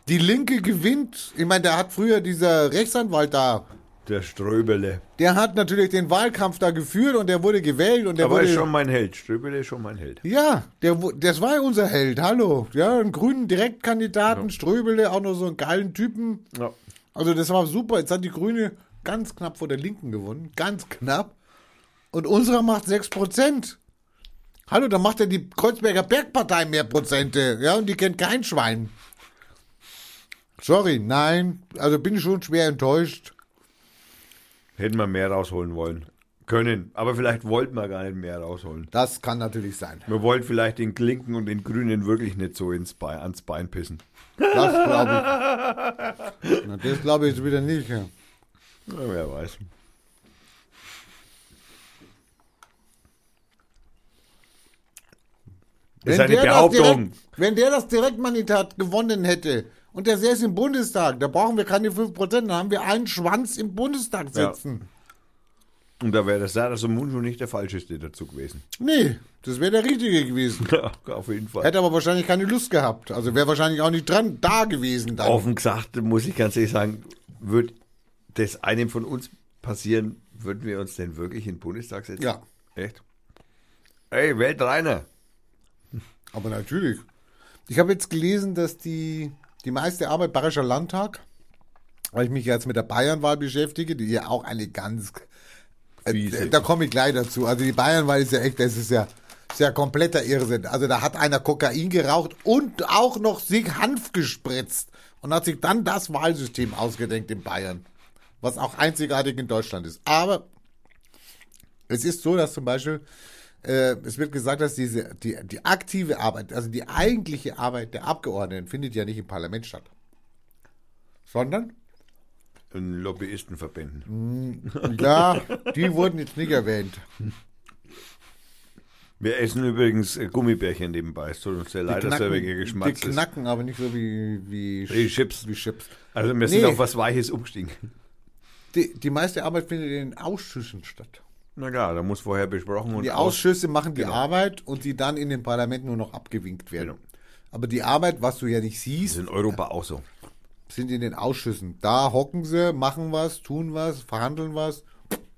Die Linke gewinnt. Ich meine, der hat früher dieser Rechtsanwalt da. Der Ströbele. Der hat natürlich den Wahlkampf da geführt und der wurde gewählt und der Aber wurde. ist schon mein Held. Ströbele ist schon mein Held. ja, der, das war ja unser Held. Hallo. Ja, einen grünen Direktkandidaten, Ströbele, auch noch so einen geilen Typen. Ja. Also das war super. Jetzt hat die Grüne ganz knapp vor der Linken gewonnen. Ganz knapp. Und unserer macht 6%. Hallo, da macht ja die Kreuzberger Bergpartei mehr Prozente. Ja, und die kennt kein Schwein. Sorry, nein. Also bin ich schon schwer enttäuscht. Hätten wir mehr rausholen wollen. Können. Aber vielleicht wollten wir gar nicht mehr rausholen. Das kann natürlich sein. Wir wollten vielleicht den Klinken und den Grünen wirklich nicht so ins Bein, ans Bein pissen. Das glaube ich. Na, das glaube ich wieder nicht. Ja. Ja, wer weiß. Das ist eine der das Behauptung. direkt, wenn der das Direktmandat gewonnen hätte und der säße im Bundestag, da brauchen wir keine 5%, dann haben wir einen Schwanz im Bundestag Ja. sitzen. Und da wäre das Sarah Munchu nicht der falscheste dazu gewesen. Nee, das wäre der Richtige gewesen. Ja, auf jeden Fall. Hätte aber wahrscheinlich keine Lust gehabt. Also wäre wahrscheinlich auch nicht dran da gewesen dann. Offen gesagt, muss ich ganz ehrlich sagen, wird das einem von uns passieren, würden wir uns denn wirklich in den Bundestag setzen? Ja. Echt? Ey, wählt Rainer. Aber natürlich. Ich habe jetzt gelesen, dass die, die meiste Arbeit Bayerischer Landtag, weil ich mich jetzt mit der Bayernwahl beschäftige, die ja auch eine ganz, äh, da komme ich gleich dazu. Also die Bayernwahl ist ja echt, das ist ja, ist ja kompletter Irrsinn. Also da hat einer Kokain geraucht und auch noch sich Hanf gespritzt und hat sich dann das Wahlsystem ausgedenkt in Bayern, was auch einzigartig in Deutschland ist. Aber es ist so, dass zum Beispiel, äh, es wird gesagt, dass diese, die, die aktive Arbeit, also die eigentliche Arbeit der Abgeordneten findet ja nicht im Parlament statt. Sondern, In Lobbyistenverbänden. ja, die wurden jetzt nicht erwähnt. Wir essen übrigens äh, Gummibärchen nebenbei. Es tut uns sehr leid, dass wir wegen die geschmatzt ist. knacken, aber nicht so wie, wie, Wie Chips. Wie Chips. Also wir Nee. sind auf was Weiches umgestiegen. Die, die meiste Arbeit findet in den Ausschüssen statt. Na klar, da muss vorher besprochen und Die aus- Ausschüsse machen die Genau. Arbeit und die dann in den Parlamenten nur noch abgewinkt werden. Genau. Aber die Arbeit, was du ja nicht Das siehst, ist in Europa auch so. sind in den Ausschüssen. Da hocken sie, machen was, tun was, verhandeln was,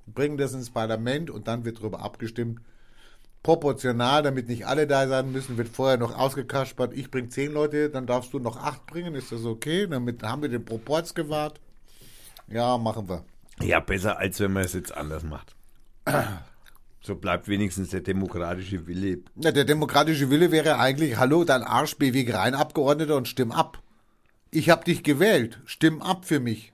bringen das ins Parlament und dann wird darüber abgestimmt. Proportional, damit nicht alle da sein müssen, wird vorher noch ausgekaspert. Ich bringe zehn Leute, dann darfst du noch acht bringen. Ist das okay? Damit haben wir den Proports gewahrt. Ja, machen wir. Ja, besser als wenn man es jetzt anders macht. So bleibt wenigstens der demokratische Wille. Na, der demokratische Wille wäre eigentlich, hallo, dein Arsch, beweg rein, Abgeordneter, und stimm ab. Ich hab dich gewählt, stimm ab für mich.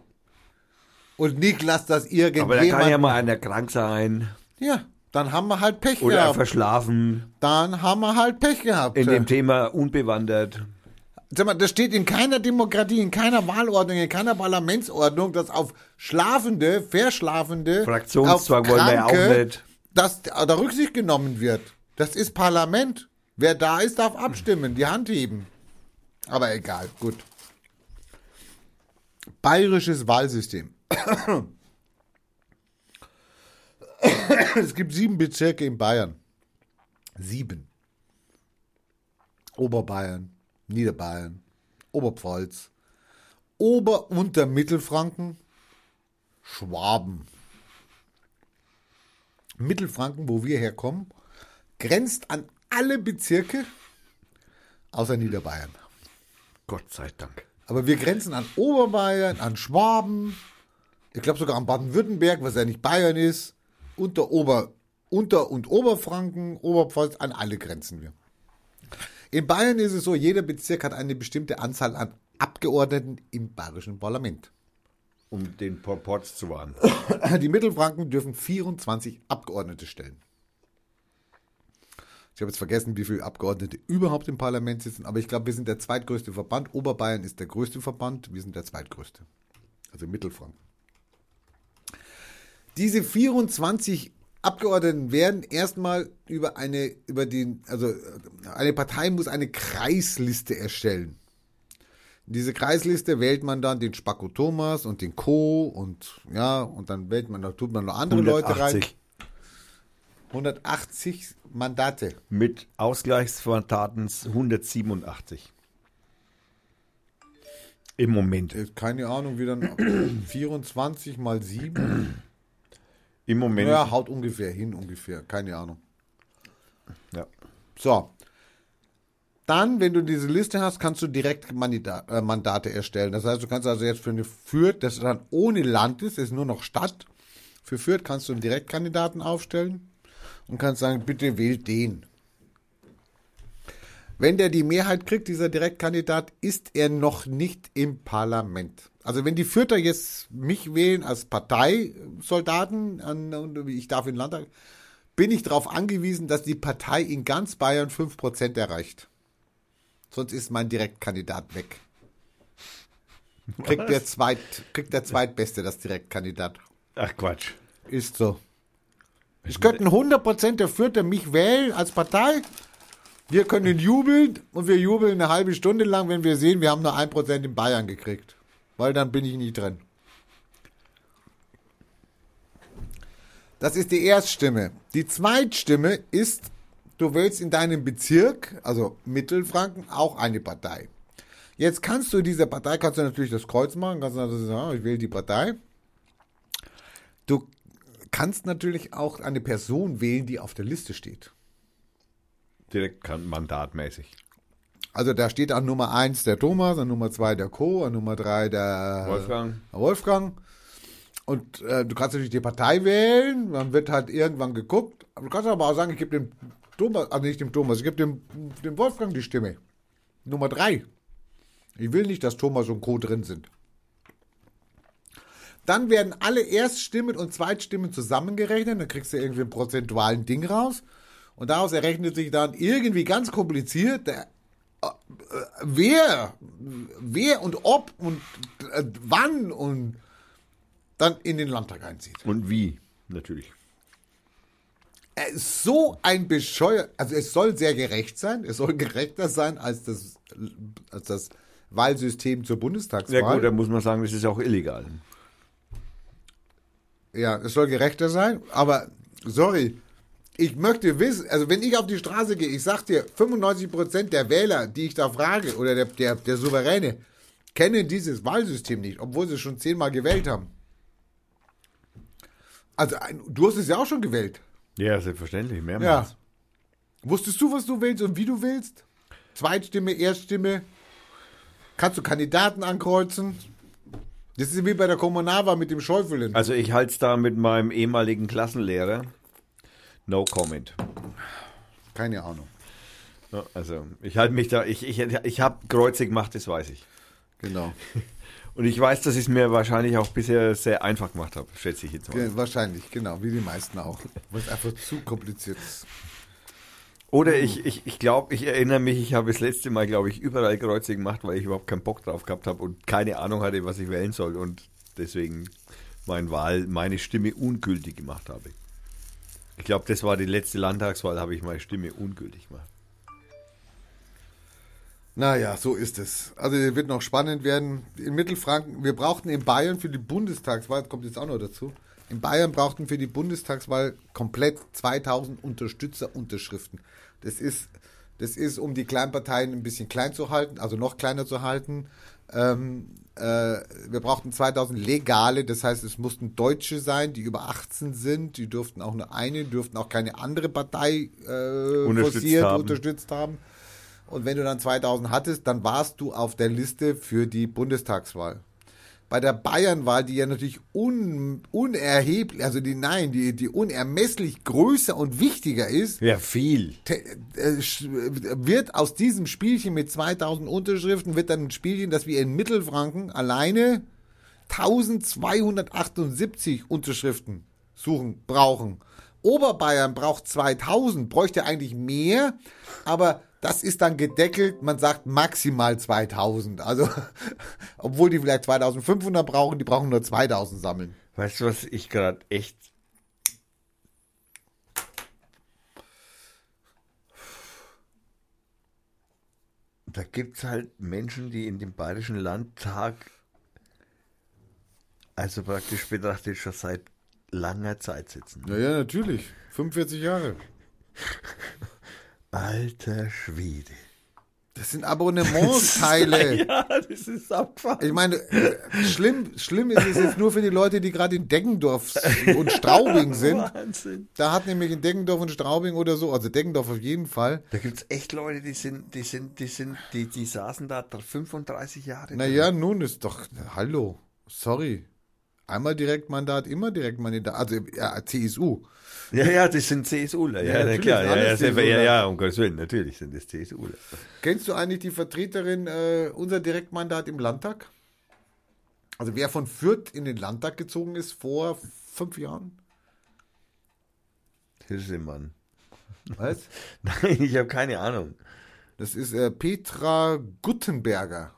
Und nicht lass das Aber da irgendjemand... kann ja mal einer krank sein ja, dann haben wir halt Pech oder gehabt. verschlafen. Dann haben wir halt Pech gehabt. In dem Thema unbewandert. Sag mal, das steht in keiner Demokratie, in keiner Wahlordnung, in keiner Parlamentsordnung, dass auf Schlafende, Verschlafende, Fraktionszwang wollen wir ja auch nicht. dass da Rücksicht genommen wird. Das ist Parlament. Wer da ist, darf abstimmen, die Hand heben. Aber egal, gut. Bayerisches Wahlsystem. Es gibt sieben Bezirke in Bayern. Sieben. Oberbayern, Niederbayern, Oberpfalz, Ober- und der Mittelfranken, Schwaben. Mittelfranken, wo wir herkommen, grenzt an alle Bezirke außer Niederbayern. Gott sei Dank. Aber wir grenzen an Oberbayern, an Schwaben, ich glaube sogar an Baden-Württemberg, was ja nicht Bayern ist, unter Ober, Unter- und Oberfranken, Oberpfalz, an alle grenzen wir. In Bayern ist es so, jeder Bezirk hat eine bestimmte Anzahl an Abgeordneten im bayerischen Parlament. Um den Proporz zu wahren. Die Mittelfranken dürfen 24 Abgeordnete stellen. Ich habe jetzt vergessen, wie viele Abgeordnete überhaupt im Parlament sitzen, aber ich glaube, wir sind der zweitgrößte Verband. Oberbayern ist der größte Verband, wir sind der zweitgrößte. Also Mittelfranken. Diese 24 Abgeordneten werden erstmal über eine, über den, also eine Partei muss eine Kreisliste erstellen. Diese Kreisliste wählt man dann den Spacko Thomas und den Co. und ja, und dann wählt man, da tut man noch andere Leute rein. 180 180 Mandate. mit Ausgleichsmandaten 187. Im Moment. Keine Ahnung, wie dann 24 mal 7. Im Moment. Ja, haut ungefähr hin, ungefähr. Keine Ahnung. Ja. So. Dann, wenn du diese Liste hast, kannst du direkt Mandida- äh, Mandate erstellen. Das heißt, du kannst also jetzt für eine Fürth, das dann ohne Land ist, ist nur noch Stadt. Für Fürth kannst du einen Direktkandidaten aufstellen und kannst sagen, bitte wählt den. Wenn der die Mehrheit kriegt, dieser Direktkandidat, ist er noch nicht im Parlament. Also wenn die Fürther jetzt mich wählen als Parteisoldaten, und ich darf in den Landtag, bin ich darauf angewiesen, dass die Partei in ganz Bayern 5% erreicht. Sonst ist mein Direktkandidat weg. Kriegt der, Zweit, kriegt der Zweitbeste das Direktkandidat. Ach Quatsch. Ist so. Es könnten 100% der Fürther mich wählen als Partei. Wir können jubeln und wir jubeln eine halbe Stunde lang, wenn wir sehen, wir haben nur 1% in Bayern gekriegt. Weil dann bin ich nicht drin. Das ist die Erststimme. Die Zweitstimme ist, du wählst in deinem Bezirk, also Mittelfranken, auch eine Partei. Jetzt kannst du dieser Partei, kannst du natürlich das Kreuz machen, kannst du also sagen, ich wähle die Partei. Du kannst natürlich auch eine Person wählen, die auf der Liste steht. Direkt mandatmäßig. Also da steht an Nummer 1 der Thomas, an Nummer 2 der Co, an Nummer 3 der Wolfgang. Wolfgang. Und äh, du kannst natürlich die Partei wählen, dann wird halt irgendwann geguckt. Du kannst aber auch sagen, ich gebe dem Thomas, also nicht dem Thomas, ich gebe dem, dem Wolfgang die Stimme. Nummer 3. Ich will nicht, dass Thomas und Co. drin sind. Dann werden alle Erststimmen und Zweitstimmen zusammengerechnet, dann kriegst du irgendwie einen prozentualen Ding raus. Und daraus errechnet sich dann irgendwie ganz kompliziert, der, äh, äh, wer, wer und ob und äh, wann und dann in den Landtag einzieht. Und wie, natürlich. Ist so ein bescheuert, also es soll sehr gerecht sein, es soll gerechter sein als das, als das Wahlsystem zur Bundestagswahl. Ja gut, dann muss man sagen, das ist auch illegal. Ja, es soll gerechter sein, aber sorry, ich möchte wissen, also wenn ich auf die Straße gehe, ich sag dir, 95% der Wähler, die ich da frage, oder der, der, der Souveräne, kennen dieses Wahlsystem nicht, obwohl sie es schon zehnmal gewählt haben. Also, du hast es ja auch schon gewählt. Ja, selbstverständlich, Ja. mehrmals. Wusstest du, was du willst und wie du willst? Zweitstimme, Erststimme. Kannst du Kandidaten ankreuzen? Das ist wie bei der Kommunalwahl mit dem Schäufeln. Also ich halte es da mit meinem ehemaligen Klassenlehrer. No comment. Keine Ahnung. Also, ich halte mich da, ich, ich, ich habe Kreuze gemacht, das weiß ich. Genau. Und ich weiß, dass ich es mir wahrscheinlich auch bisher sehr einfach gemacht habe, schätze ich jetzt mal. Ja, wahrscheinlich, genau, wie die meisten auch. Weil es einfach zu kompliziert ist. Oder ich, ich, ich glaube, ich erinnere mich, ich habe das letzte Mal, glaube ich, überall Kreuze gemacht, weil ich überhaupt keinen Bock drauf gehabt habe und keine Ahnung hatte, was ich wählen soll und deswegen mein Wahl, meine Stimme ungültig gemacht habe. Ich glaube, das war die letzte Landtagswahl, habe ich meine Stimme ungültig gemacht. Naja, so ist es. Also wird noch spannend werden. In Mittelfranken, wir brauchten in Bayern für die Bundestagswahl, das kommt jetzt auch noch dazu, in Bayern brauchten für die Bundestagswahl komplett 2000 Unterstützerunterschriften. Das ist, das ist, um die Kleinparteien ein bisschen klein zu halten, also noch kleiner zu halten. Ähm, äh, wir brauchten 2000 legale, das heißt, es mussten Deutsche sein, die über 18 sind. Die durften auch nur eine, durften auch keine andere Partei äh, Unterstützt forciert haben. unterstützt haben. Und wenn du dann 2000 hattest, dann warst du auf der Liste für die Bundestagswahl. Bei der Bayernwahl, die ja natürlich un, unerheblich, also die, nein, die, die unermesslich größer und wichtiger ist, Ja, viel. te- äh, wird aus diesem Spielchen mit 2000 Unterschriften, wird dann ein Spielchen, das wir in Mittelfranken alleine 1278 Unterschriften suchen, brauchen. Oberbayern braucht 2000, bräuchte eigentlich mehr, aber das ist dann gedeckelt, man sagt maximal 2000. Also, obwohl die vielleicht 2500 brauchen, die brauchen nur 2000 sammeln. Weißt du, was ich gerade echt. Da gibt es halt Menschen, die in dem Bayerischen Landtag, also praktisch betrachtet, schon seit langer Zeit sitzen. Ja, ja, natürlich. 45 Jahre. Alter Schwede. Das sind Abonnementsteile. Ja, das ist abgefahren. Ich meine, schlimm, schlimm ist es jetzt nur für die Leute, die gerade in Deggendorf und Straubing sind. Wahnsinn. Da hat nämlich in Deggendorf und Straubing oder so, also Deggendorf auf jeden Fall. Da gibt es echt Leute, die sind, die sind, die sind, die, die saßen da 35 Jahre. Naja, nun ist doch, hallo, sorry. Einmal Direktmandat, immer Direktmandat, also ja, CSU. Ja, ja, das sind CSUler. Ja, Ja, klar. Ja, ja, CSUler. ja, ja, um Gottes Willen, natürlich sind das CSUler. Kennst du eigentlich die Vertreterin äh, unser Direktmandat im Landtag? Also wer von Fürth in den Landtag gezogen ist vor fünf Jahren? Hirsemann. Was? Nein, ich habe keine Ahnung. Das ist äh, Petra Guttenberger.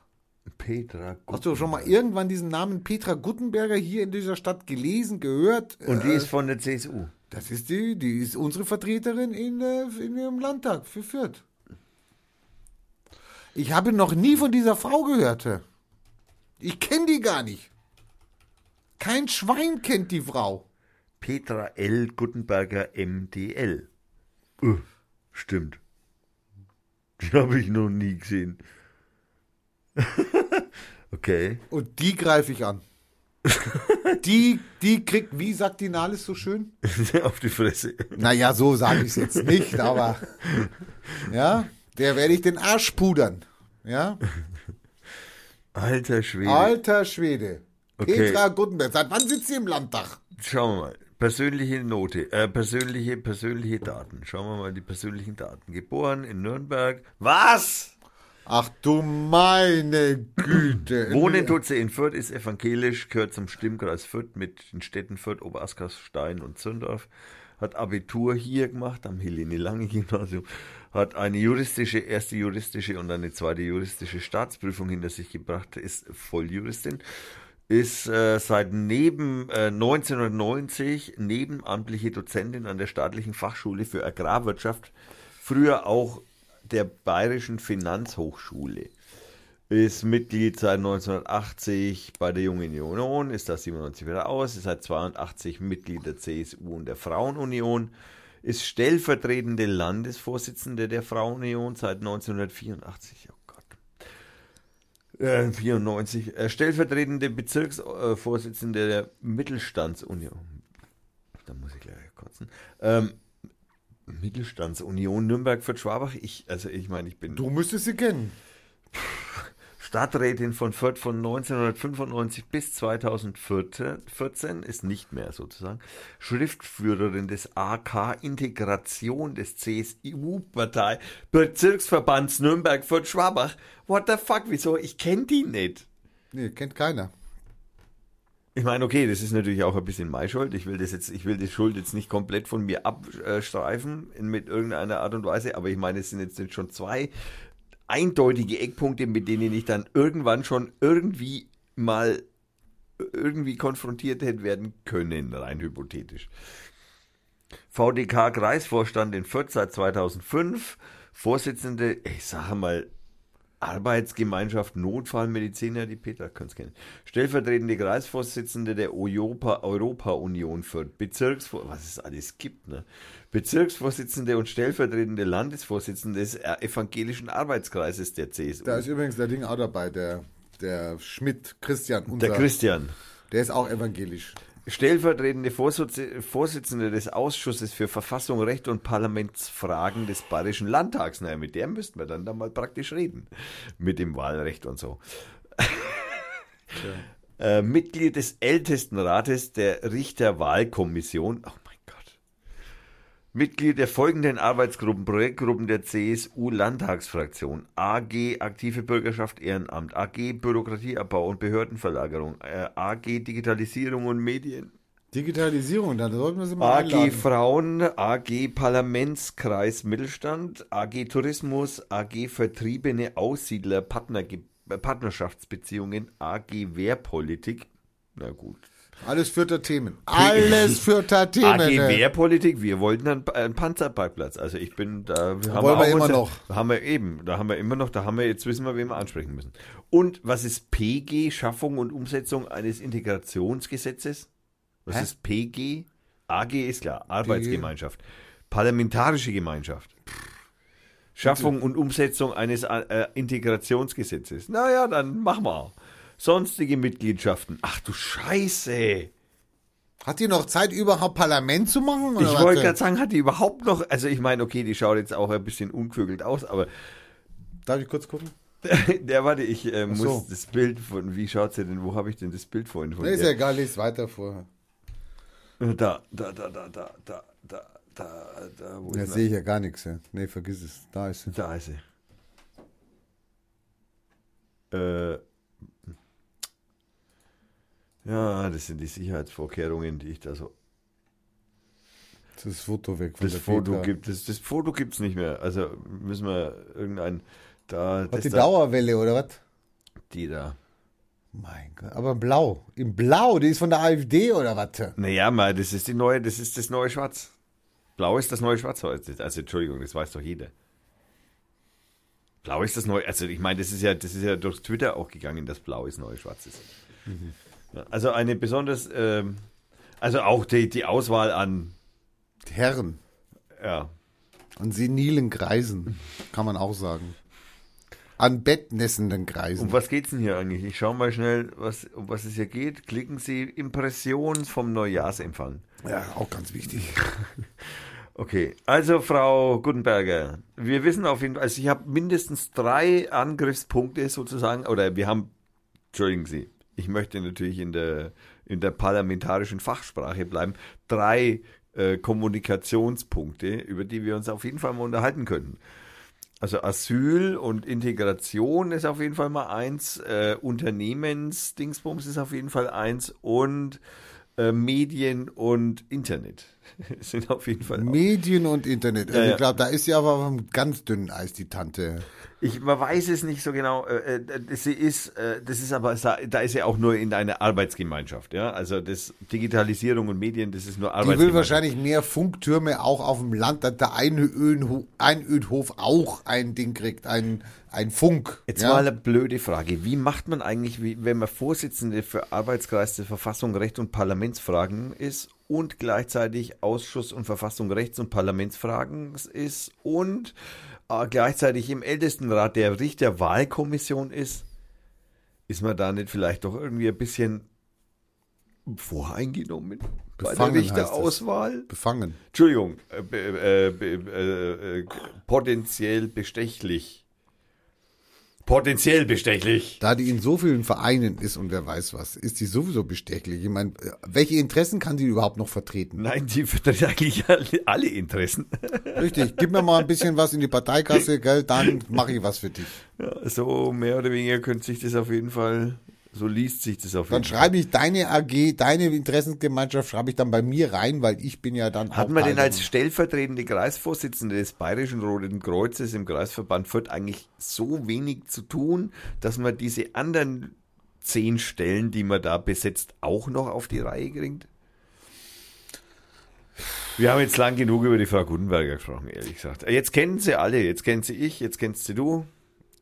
Petra Hast du schon mal irgendwann diesen Namen Petra Guttenberger hier in dieser Stadt gelesen, gehört? Und die Äh, ist von der CSU. Das ist die, die ist unsere Vertreterin in, äh, in ihrem Landtag für Fürth. Ich habe noch nie von dieser Frau gehört. Ich kenne die gar nicht. Kein Schwein kennt die Frau. Petra L. Guttenberger MDL. Äh, stimmt. Die habe ich noch nie gesehen. okay. Und die greife ich an. die, die kriegt, wie sagt die Nahles so schön? Auf die Fresse. Naja, so sage ich es jetzt nicht, aber ja, der werde ich den Arsch pudern. Ja, Alter Schwede. alter Schwede. Okay. Petra Guttenberg, seit wann sitzt sie im Landtag? Schauen wir mal. Persönliche Note, äh, persönliche, persönliche Daten. Schauen wir mal die persönlichen Daten. Geboren in Nürnberg. Was? Ach du meine Güte. Wohnen tut sie in Fürth, ist evangelisch, gehört zum Stimmkreis Fürth mit den Städten Fürth, Oberaskerstein und Zündorf. Hat Abitur hier gemacht, am Helene Lange Gymnasium. Hat eine juristische, erste juristische und eine zweite juristische Staatsprüfung hinter sich gebracht, ist Volljuristin. Ist äh, seit neben äh, 1990 nebenamtliche Dozentin an der staatlichen Fachschule für Agrarwirtschaft, früher auch der Bayerischen Finanzhochschule ist Mitglied seit 1980 bei der Jungen Union, ist da 97 wieder aus, ist seit 82 Mitglied der CSU und der Frauenunion, ist stellvertretende Landesvorsitzende der Frauenunion seit 1984. Oh Gott. Äh, 94. Äh, stellvertretende Bezirksvorsitzende der Mittelstandsunion. Da muss ich gleich kotzen. Ähm, Mittelstandsunion Nürnberg für Schwabach. Ich, also ich meine, ich bin Du müsstest sie kennen. Stadträtin von Fürth von 1995 bis 2014 ist nicht mehr sozusagen Schriftführerin des AK Integration des CSU-Partei Bezirksverbands Nürnberg Fürth Schwabach. What the fuck, wieso? Ich kenne die nicht. Nee, kennt keiner. Ich meine, okay, das ist natürlich auch ein bisschen meine Schuld. Ich will das jetzt, ich will die Schuld jetzt nicht komplett von mir abstreifen in, mit irgendeiner Art und Weise, aber ich meine, es sind jetzt schon zwei eindeutige Eckpunkte, mit denen ich dann irgendwann schon irgendwie mal irgendwie konfrontiert hätte werden können, rein hypothetisch. VDK Kreisvorstand in Fürth seit 2005, Vorsitzende, ich sage mal, Arbeitsgemeinschaft Notfallmediziner, die Peter kann es kennen. Stellvertretende Kreisvorsitzende der Europa, Europa-Union Fürth, Bezirksvor was es alles gibt, ne? Bezirksvorsitzende und stellvertretende Landesvorsitzende des äh, evangelischen Arbeitskreises der CSU. Da ist übrigens der Ding auch dabei, der, der Schmidt, Christian, unser, der Christian. der ist auch evangelisch. Stellvertretende Vorsitz- Vorsitzende des Ausschusses für Verfassung, Recht und Parlamentsfragen des Bayerischen Landtags. Naja, mit der müssten wir dann da mal praktisch reden. Mit dem Wahlrecht und so. äh, Mitglied des Ältestenrates der Richterwahlkommission. Gott. Mitglied der folgenden Arbeitsgruppen, Projektgruppen der CSU-Landtagsfraktion. AG Aktive Bürgerschaft Ehrenamt, AG Bürokratieabbau und Behördenverlagerung, äh, AG Digitalisierung und Medien, Digitalisierung, da sollten wir sie mal AG einladen. Frauen, AG Parlamentskreis Mittelstand, AG Tourismus, AG Vertriebene Aussiedler Partner, Partnerschaftsbeziehungen, AG Wehrpolitik. Na gut. Alles vierter Themen. Alles vierter Themen. AG? Wehrpolitik, wir wollten einen, einen Panzerparkplatz. Also ich bin da. Wir haben wollen wir auch immer noch. Haben wir eben, da haben wir immer noch, da haben wir, jetzt wissen wir, wen wir ansprechen müssen. Und was ist PG, Schaffung und Umsetzung eines Integrationsgesetzes? Was Hä? ist PG? AG ist klar, Arbeitsgemeinschaft. Parlamentarische Gemeinschaft. Schaffung und Umsetzung eines äh, Integrationsgesetzes. Naja, dann machen wir. Sonstige Mitgliedschaften. Ach du Scheiße. Hat die noch Zeit, überhaupt Parlament zu machen? Ich wollte gerade sagen, hat die überhaupt noch, also ich meine, okay, die schaut jetzt auch ein bisschen ungevögelt aus, aber Darf ich kurz gucken? der, warte, ich äh, muss so. das Bild von, wie schaut sie denn, wo habe ich denn das Bild vorhin von Nee, ist ja egal, lese weiter vor. Da, da, da, da, da, da, da, da, da, wo ist sehe ich ja gar nichts. Ja. Nee, vergiss es. Da ist sie. Da ist sie. Äh, ja, das sind die Sicherheitsvorkehrungen, die ich da so Das das Foto weg. Von Das der Foto Petra. gibt es, das Foto gibt's nicht mehr. Also müssen wir irgendein da das die da, Dauerwelle oder was? die da. Mein Gott, aber blau. Im Blau, die ist von der AfD oder was? Naja, mal, das ist die neue, das ist das neue Schwarz. Blau ist das neue Schwarz heute. Also Entschuldigung, das weiß doch jeder. Blau ist das neue, also ich meine, das ist ja, das ist ja durch Twitter auch gegangen, dass Blau ist neue Schwarz ist. Ja, also eine besonders, ähm, also auch die, die Auswahl an, Herren. ja, An senilen Greisen, kann man auch sagen. An bettnässenden Greisen. Um was geht's denn hier eigentlich? Ich schaue mal schnell, was, um was es hier geht. Klicken Sie Impression vom Neujahrsempfang. ja, auch ganz wichtig. Okay, also Frau Gutenberger, wir wissen auf jeden Fall, also ich habe mindestens drei Angriffspunkte sozusagen, oder wir haben, entschuldigen Sie, ich möchte natürlich in der, in der parlamentarischen Fachsprache bleiben, drei äh, Kommunikationspunkte, über die wir uns auf jeden Fall mal unterhalten könnten. Also Asyl und Integration ist auf jeden Fall mal eins, äh, Unternehmensdingsbums ist auf jeden Fall eins und äh, Medien und Internet sind auf jeden Fall. Medien und Internet. Also Ja, ja. Ich glaube, da ist sie aber auf einem ganz dünnen Eis, die Tante. Ich, man weiß es nicht so genau. Äh, äh, sie ist, äh, das ist aber, da ist sie auch nur in einer Arbeitsgemeinschaft. Ja, also das Digitalisierung und Medien, das ist nur Die Arbeitsgemeinschaft. will wahrscheinlich mehr Funktürme auch auf dem Land, dass der Einödhof, Einödhof auch ein Ding kriegt, ein, ein Funk. Jetzt ja? mal eine blöde Frage. Wie macht man eigentlich, wenn man Vorsitzende für Arbeitskreis der Verfassung, Recht und Parlamentsfragen ist und gleichzeitig Ausschuss und Verfassung, Rechts- und Parlamentsfragen ist und gleichzeitig im Ältestenrat der Richterwahlkommission ist, ist man da nicht vielleicht doch irgendwie ein bisschen voreingenommen bei der Befangen heißt es. Richterauswahl? Befangen. Entschuldigung, äh, äh, äh, äh, potenziell bestechlich. Potenziell bestechlich. Da die in so vielen Vereinen ist und wer weiß was, ist die sowieso bestechlich. Ich meine, welche Interessen kann sie überhaupt noch vertreten? Nein, die vertritt eigentlich alle, alle Interessen. Richtig, gib mir mal ein bisschen was in die Parteikasse, gell, dann mache ich was für dich. Ja, so mehr oder weniger könnte sich das auf jeden Fall, so liest sich das auf Dann jeden Fall. schreibe ich deine AG, deine Interessensgemeinschaft, schreibe ich dann bei mir rein, weil ich bin ja dann Hat man denn als stellvertretende Kreisvorsitzende des Bayerischen Roten Kreuzes im Kreisverband Fürth eigentlich so wenig zu tun, dass man diese anderen zehn Stellen, die man da besetzt, auch noch auf die Reihe kriegt? Wir haben jetzt lang genug über die Frau Gutenberger gesprochen, ehrlich gesagt. Jetzt kennen sie alle, jetzt kennt sie ich, jetzt kennst sie du.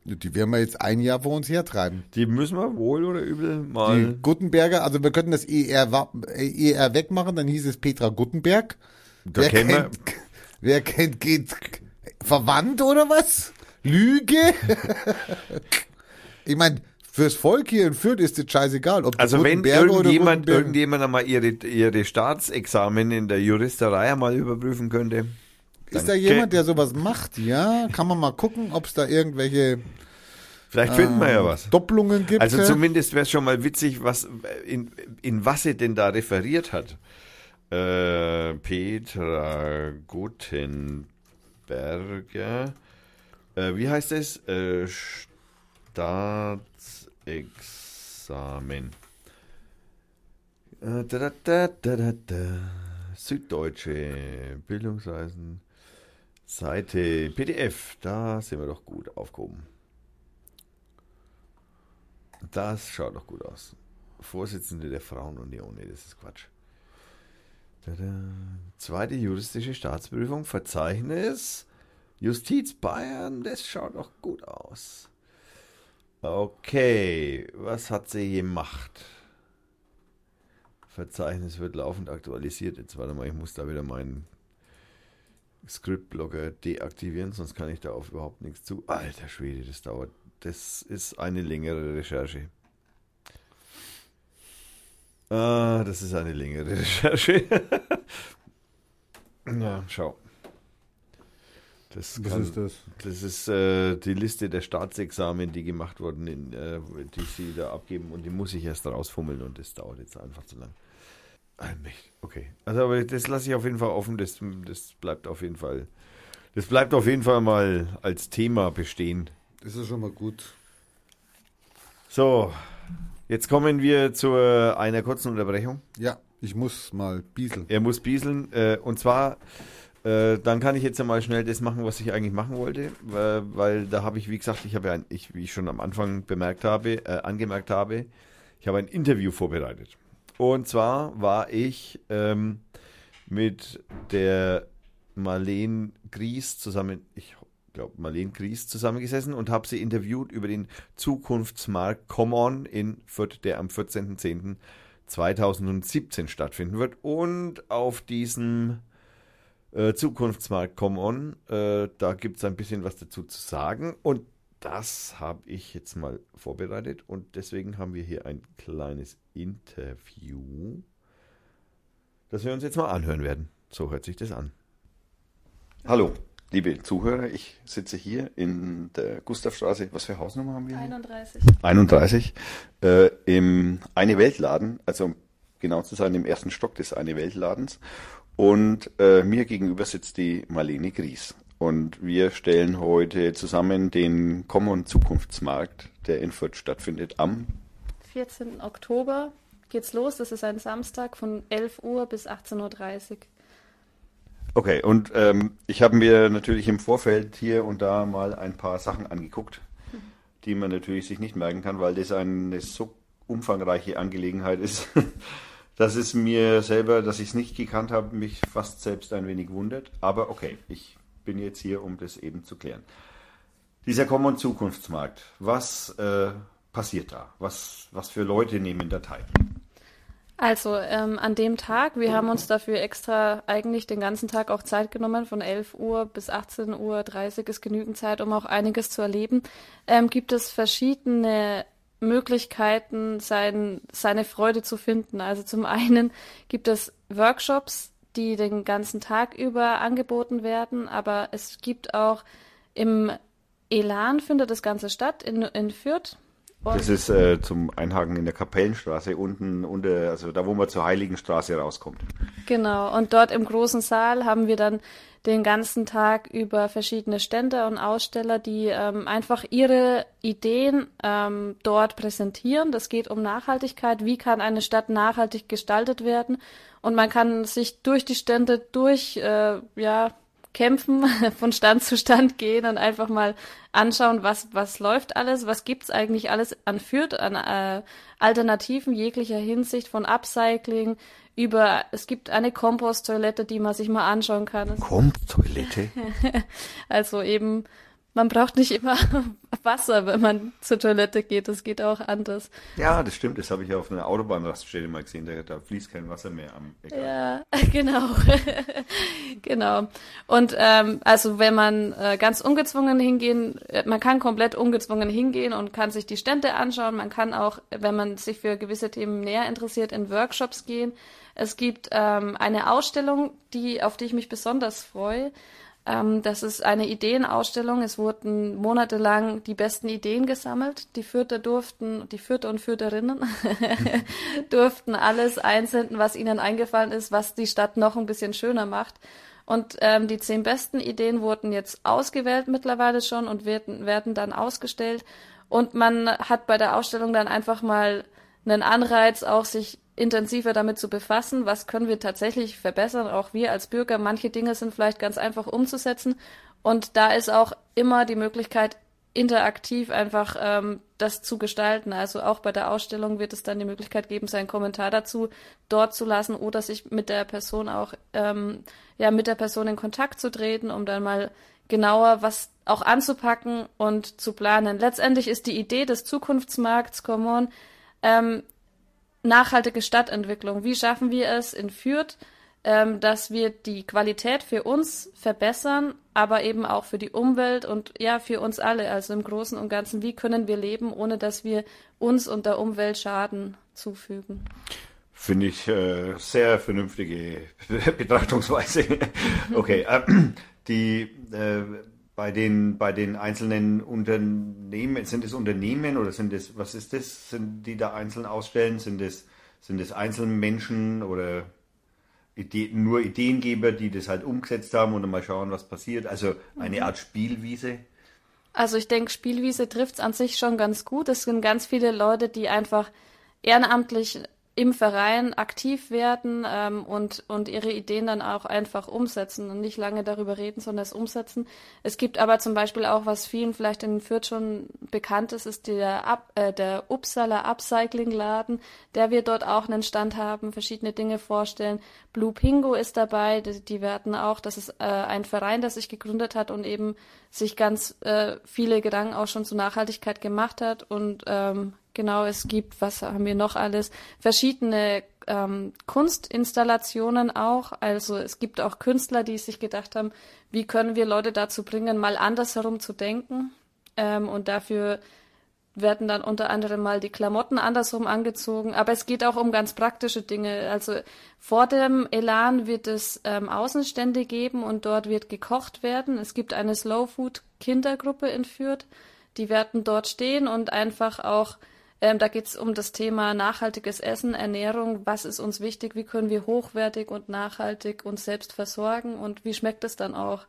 Die werden wir jetzt ein Jahr vor uns hertreiben. Die müssen wir wohl oder übel Die mal. Gutenberger, also wir könnten das ER, ER wegmachen, dann hieß es Petra Gutenberg. Da wer, kennen wir- kennt, wer kennt, geht verwandt oder was? Lüge? ich meine, fürs Volk hier in Fürth ist es scheißegal, ob Also wenn irgendjemand, irgendjemand einmal ihre, ihre Staatsexamen in der Juristerei einmal überprüfen könnte. Ist da jemand, der sowas macht? Ja, kann man mal gucken, ob es da irgendwelche Vielleicht finden wir ja was. Doppelungen gibt. Also zumindest wäre es schon mal witzig, was in, in was sie denn da referiert hat. Äh, Petra Gutenberger. Äh, wie heißt es? Äh, Staatsexamen. Äh, da, da, da. Süddeutsche Bildungsreisen. Seite PDF. Da sind wir doch gut aufgehoben. Das schaut doch gut aus. Vorsitzende der Frauenunion. Nee, das ist Quatsch. Tada. Zweite juristische Staatsprüfung. Verzeichnis. Justiz Bayern. Das schaut doch gut aus. Okay. Was hat sie gemacht? Verzeichnis wird laufend aktualisiert. Jetzt warte mal, ich muss da wieder meinen Scriptblogger deaktivieren, sonst kann ich da auf überhaupt nichts zu. Alter Schwede, das dauert. Das ist eine längere Recherche. Ah, das ist eine längere Recherche. ja, schau. Das, Was kann, ist das? das ist äh, die Liste der Staatsexamen, die gemacht wurden, in, äh, die sie da abgeben und die muss ich erst rausfummeln und das dauert jetzt einfach zu lang. Allmächtig. Okay. Also aber das lasse ich auf jeden Fall offen, das, das bleibt auf jeden Fall. Das bleibt auf jeden Fall mal als Thema bestehen. Das ist schon mal gut. So, jetzt kommen wir zu einer kurzen Unterbrechung. Ja, ich muss mal bieseln. Er muss bieseln. Äh, und zwar, äh, dann kann ich jetzt ja mal schnell das machen, was ich eigentlich machen wollte. Weil, weil da habe ich, wie gesagt, ich habe ja, ein, ich, wie ich schon am Anfang bemerkt habe, äh, angemerkt habe, ich habe ein Interview vorbereitet. Und zwar war ich ähm, mit der Marlene Gries zusammen, ich glaube Marlene Gries zusammengesessen und habe sie interviewt über den Zukunftsmarkt Come On in Fürth, der am 14.10.2017 stattfinden wird. Und auf diesem äh, Zukunftsmarkt Come On, äh, da gibt es ein bisschen was dazu zu sagen. Und das habe ich jetzt mal vorbereitet und deswegen haben wir hier ein kleines Interview, das wir uns jetzt mal anhören werden. So hört sich das an. Hallo, liebe Zuhörer, ich sitze hier in der Gustavstraße. Was für Hausnummer haben wir? hier? 31. 31. Äh, Im Eine Weltladen, also um genau zu sein, im ersten Stock des Eine Weltladens. Und äh, mir gegenüber sitzt die Marlene Gries. Und wir stellen heute zusammen den Common Zukunftsmarkt, der in Fürth stattfindet, am 14. Oktober geht's los. Das ist ein Samstag von 11 Uhr bis 18.30 Uhr. Okay, und ähm, ich habe mir natürlich im Vorfeld hier und da mal ein paar Sachen angeguckt, die man natürlich sich nicht merken kann, weil das eine so umfangreiche Angelegenheit ist, dass es mir selber, dass ich es nicht gekannt habe, mich fast selbst ein wenig wundert. Aber okay, ich bin jetzt hier, um das eben zu klären. Dieser Common Zukunftsmarkt, was äh, passiert da? Was, was für Leute nehmen da teil? Also ähm, an dem Tag, wir haben uns dafür extra eigentlich den ganzen Tag auch Zeit genommen, von 11 Uhr bis 18.30 Uhr ist genügend Zeit, um auch einiges zu erleben, ähm, gibt es verschiedene Möglichkeiten, sein, seine Freude zu finden. Also zum einen gibt es Workshops, die den ganzen Tag über angeboten werden, aber es gibt auch im Elan findet das Ganze statt in, in Fürth. Und Das ist äh, zum Einhaken in der Kapellenstraße unten, unter, also da, wo man zur Heiligenstraße rauskommt. Genau, und dort im großen Saal haben wir dann den ganzen Tag über verschiedene Stände und Aussteller, die ähm, einfach ihre Ideen ähm, dort präsentieren. Das geht um Nachhaltigkeit. Wie kann eine Stadt nachhaltig gestaltet werden? Und man kann sich durch die Stände durch, äh, ja, kämpfen, von Stand zu Stand gehen und einfach mal anschauen, was, was läuft alles, was gibt's eigentlich alles an Fürth, an äh, Alternativen jeglicher Hinsicht, von Upcycling über, es gibt eine Komposttoilette, die man sich mal anschauen kann. Kommt Toilette? Also eben, man braucht nicht immer Wasser, wenn man zur Toilette geht, das geht auch anders. Ja, das stimmt, das habe ich auf einer Autobahnraststätte mal gesehen, da, da fließt kein Wasser mehr am Ecker. Ja, genau. genau. Und ähm, also wenn man äh, ganz ungezwungen hingehen, äh, man kann komplett ungezwungen hingehen und kann sich die Stände anschauen. Man kann auch, wenn man sich für gewisse Themen näher interessiert, in Workshops gehen. Es gibt ähm, eine Ausstellung, die auf die ich mich besonders freue. Ähm, das ist eine Ideenausstellung. Es wurden monatelang die besten Ideen gesammelt. Die Fürther durften, die Fürther und Fürtherinnen durften alles einsenden, was ihnen eingefallen ist, was die Stadt noch ein bisschen schöner macht. Und ähm, die zehn besten Ideen wurden jetzt ausgewählt mittlerweile schon und werden, werden dann ausgestellt. Und man hat bei der Ausstellung dann einfach mal einen Anreiz, auch sich intensiver damit zu befassen, was können wir tatsächlich verbessern, auch wir als Bürger. Manche Dinge sind vielleicht ganz einfach umzusetzen. Und da ist auch immer die Möglichkeit, interaktiv einfach ähm, das zu gestalten. Also auch bei der Ausstellung wird es dann die Möglichkeit geben, seinen Kommentar dazu dort zu lassen oder sich mit der Person auch ähm, ja mit der Person in Kontakt zu treten, um dann mal genauer was auch anzupacken und zu planen. Letztendlich ist die Idee des Zukunftsmarkts Common ähm, nachhaltige Stadtentwicklung. Wie schaffen wir es in Fürth, ähm, dass wir die Qualität für uns verbessern, aber eben auch für die Umwelt und ja, für uns alle, also im Großen und Ganzen, wie können wir leben, ohne dass wir uns und der Umwelt Schaden zufügen? Finde ich äh, sehr vernünftige Betrachtungsweise. okay, äh, die äh, bei den bei den einzelnen Unternehmen sind es Unternehmen oder sind es was ist das? Sind die da einzeln ausstellen? Sind es sind es Einzelmenschen oder Ide nur Ideengeber, die das halt umgesetzt haben und dann mal schauen, was passiert? Also eine Art Spielwiese. Also ich denke, Spielwiese trifft's an sich schon ganz gut. Es sind ganz viele Leute, die einfach ehrenamtlich im Verein aktiv werden ähm, und, und ihre Ideen dann auch einfach umsetzen und nicht lange darüber reden, sondern es umsetzen. Es gibt aber zum Beispiel auch, was vielen vielleicht in Fürth schon bekannt ist, ist der, Up, äh, der Uppsala Upcycling Laden, der wir dort auch einen Stand haben, verschiedene Dinge vorstellen. Blue Pingo ist dabei, die, die werden auch, das ist äh, ein Verein, der sich gegründet hat und eben sich ganz äh, viele Gedanken auch schon zur Nachhaltigkeit gemacht hat und ähm, Genau, es gibt, was haben wir noch alles? Verschiedene ähm, Kunstinstallationen auch. Also es gibt auch Künstler, die sich gedacht haben, wie können wir Leute dazu bringen, mal andersherum zu denken. Ähm, und dafür werden dann unter anderem mal die Klamotten andersrum angezogen. Aber es geht auch um ganz praktische Dinge. Also vor dem Elan wird es ähm, Außenstände geben und dort wird gekocht werden. Es gibt eine Slow Food Kindergruppe in Fürth. Die werden dort stehen und einfach auch ähm, da geht es um das Thema nachhaltiges Essen, Ernährung. Was ist uns wichtig? Wie können wir hochwertig und nachhaltig uns selbst versorgen? Und wie schmeckt es dann auch?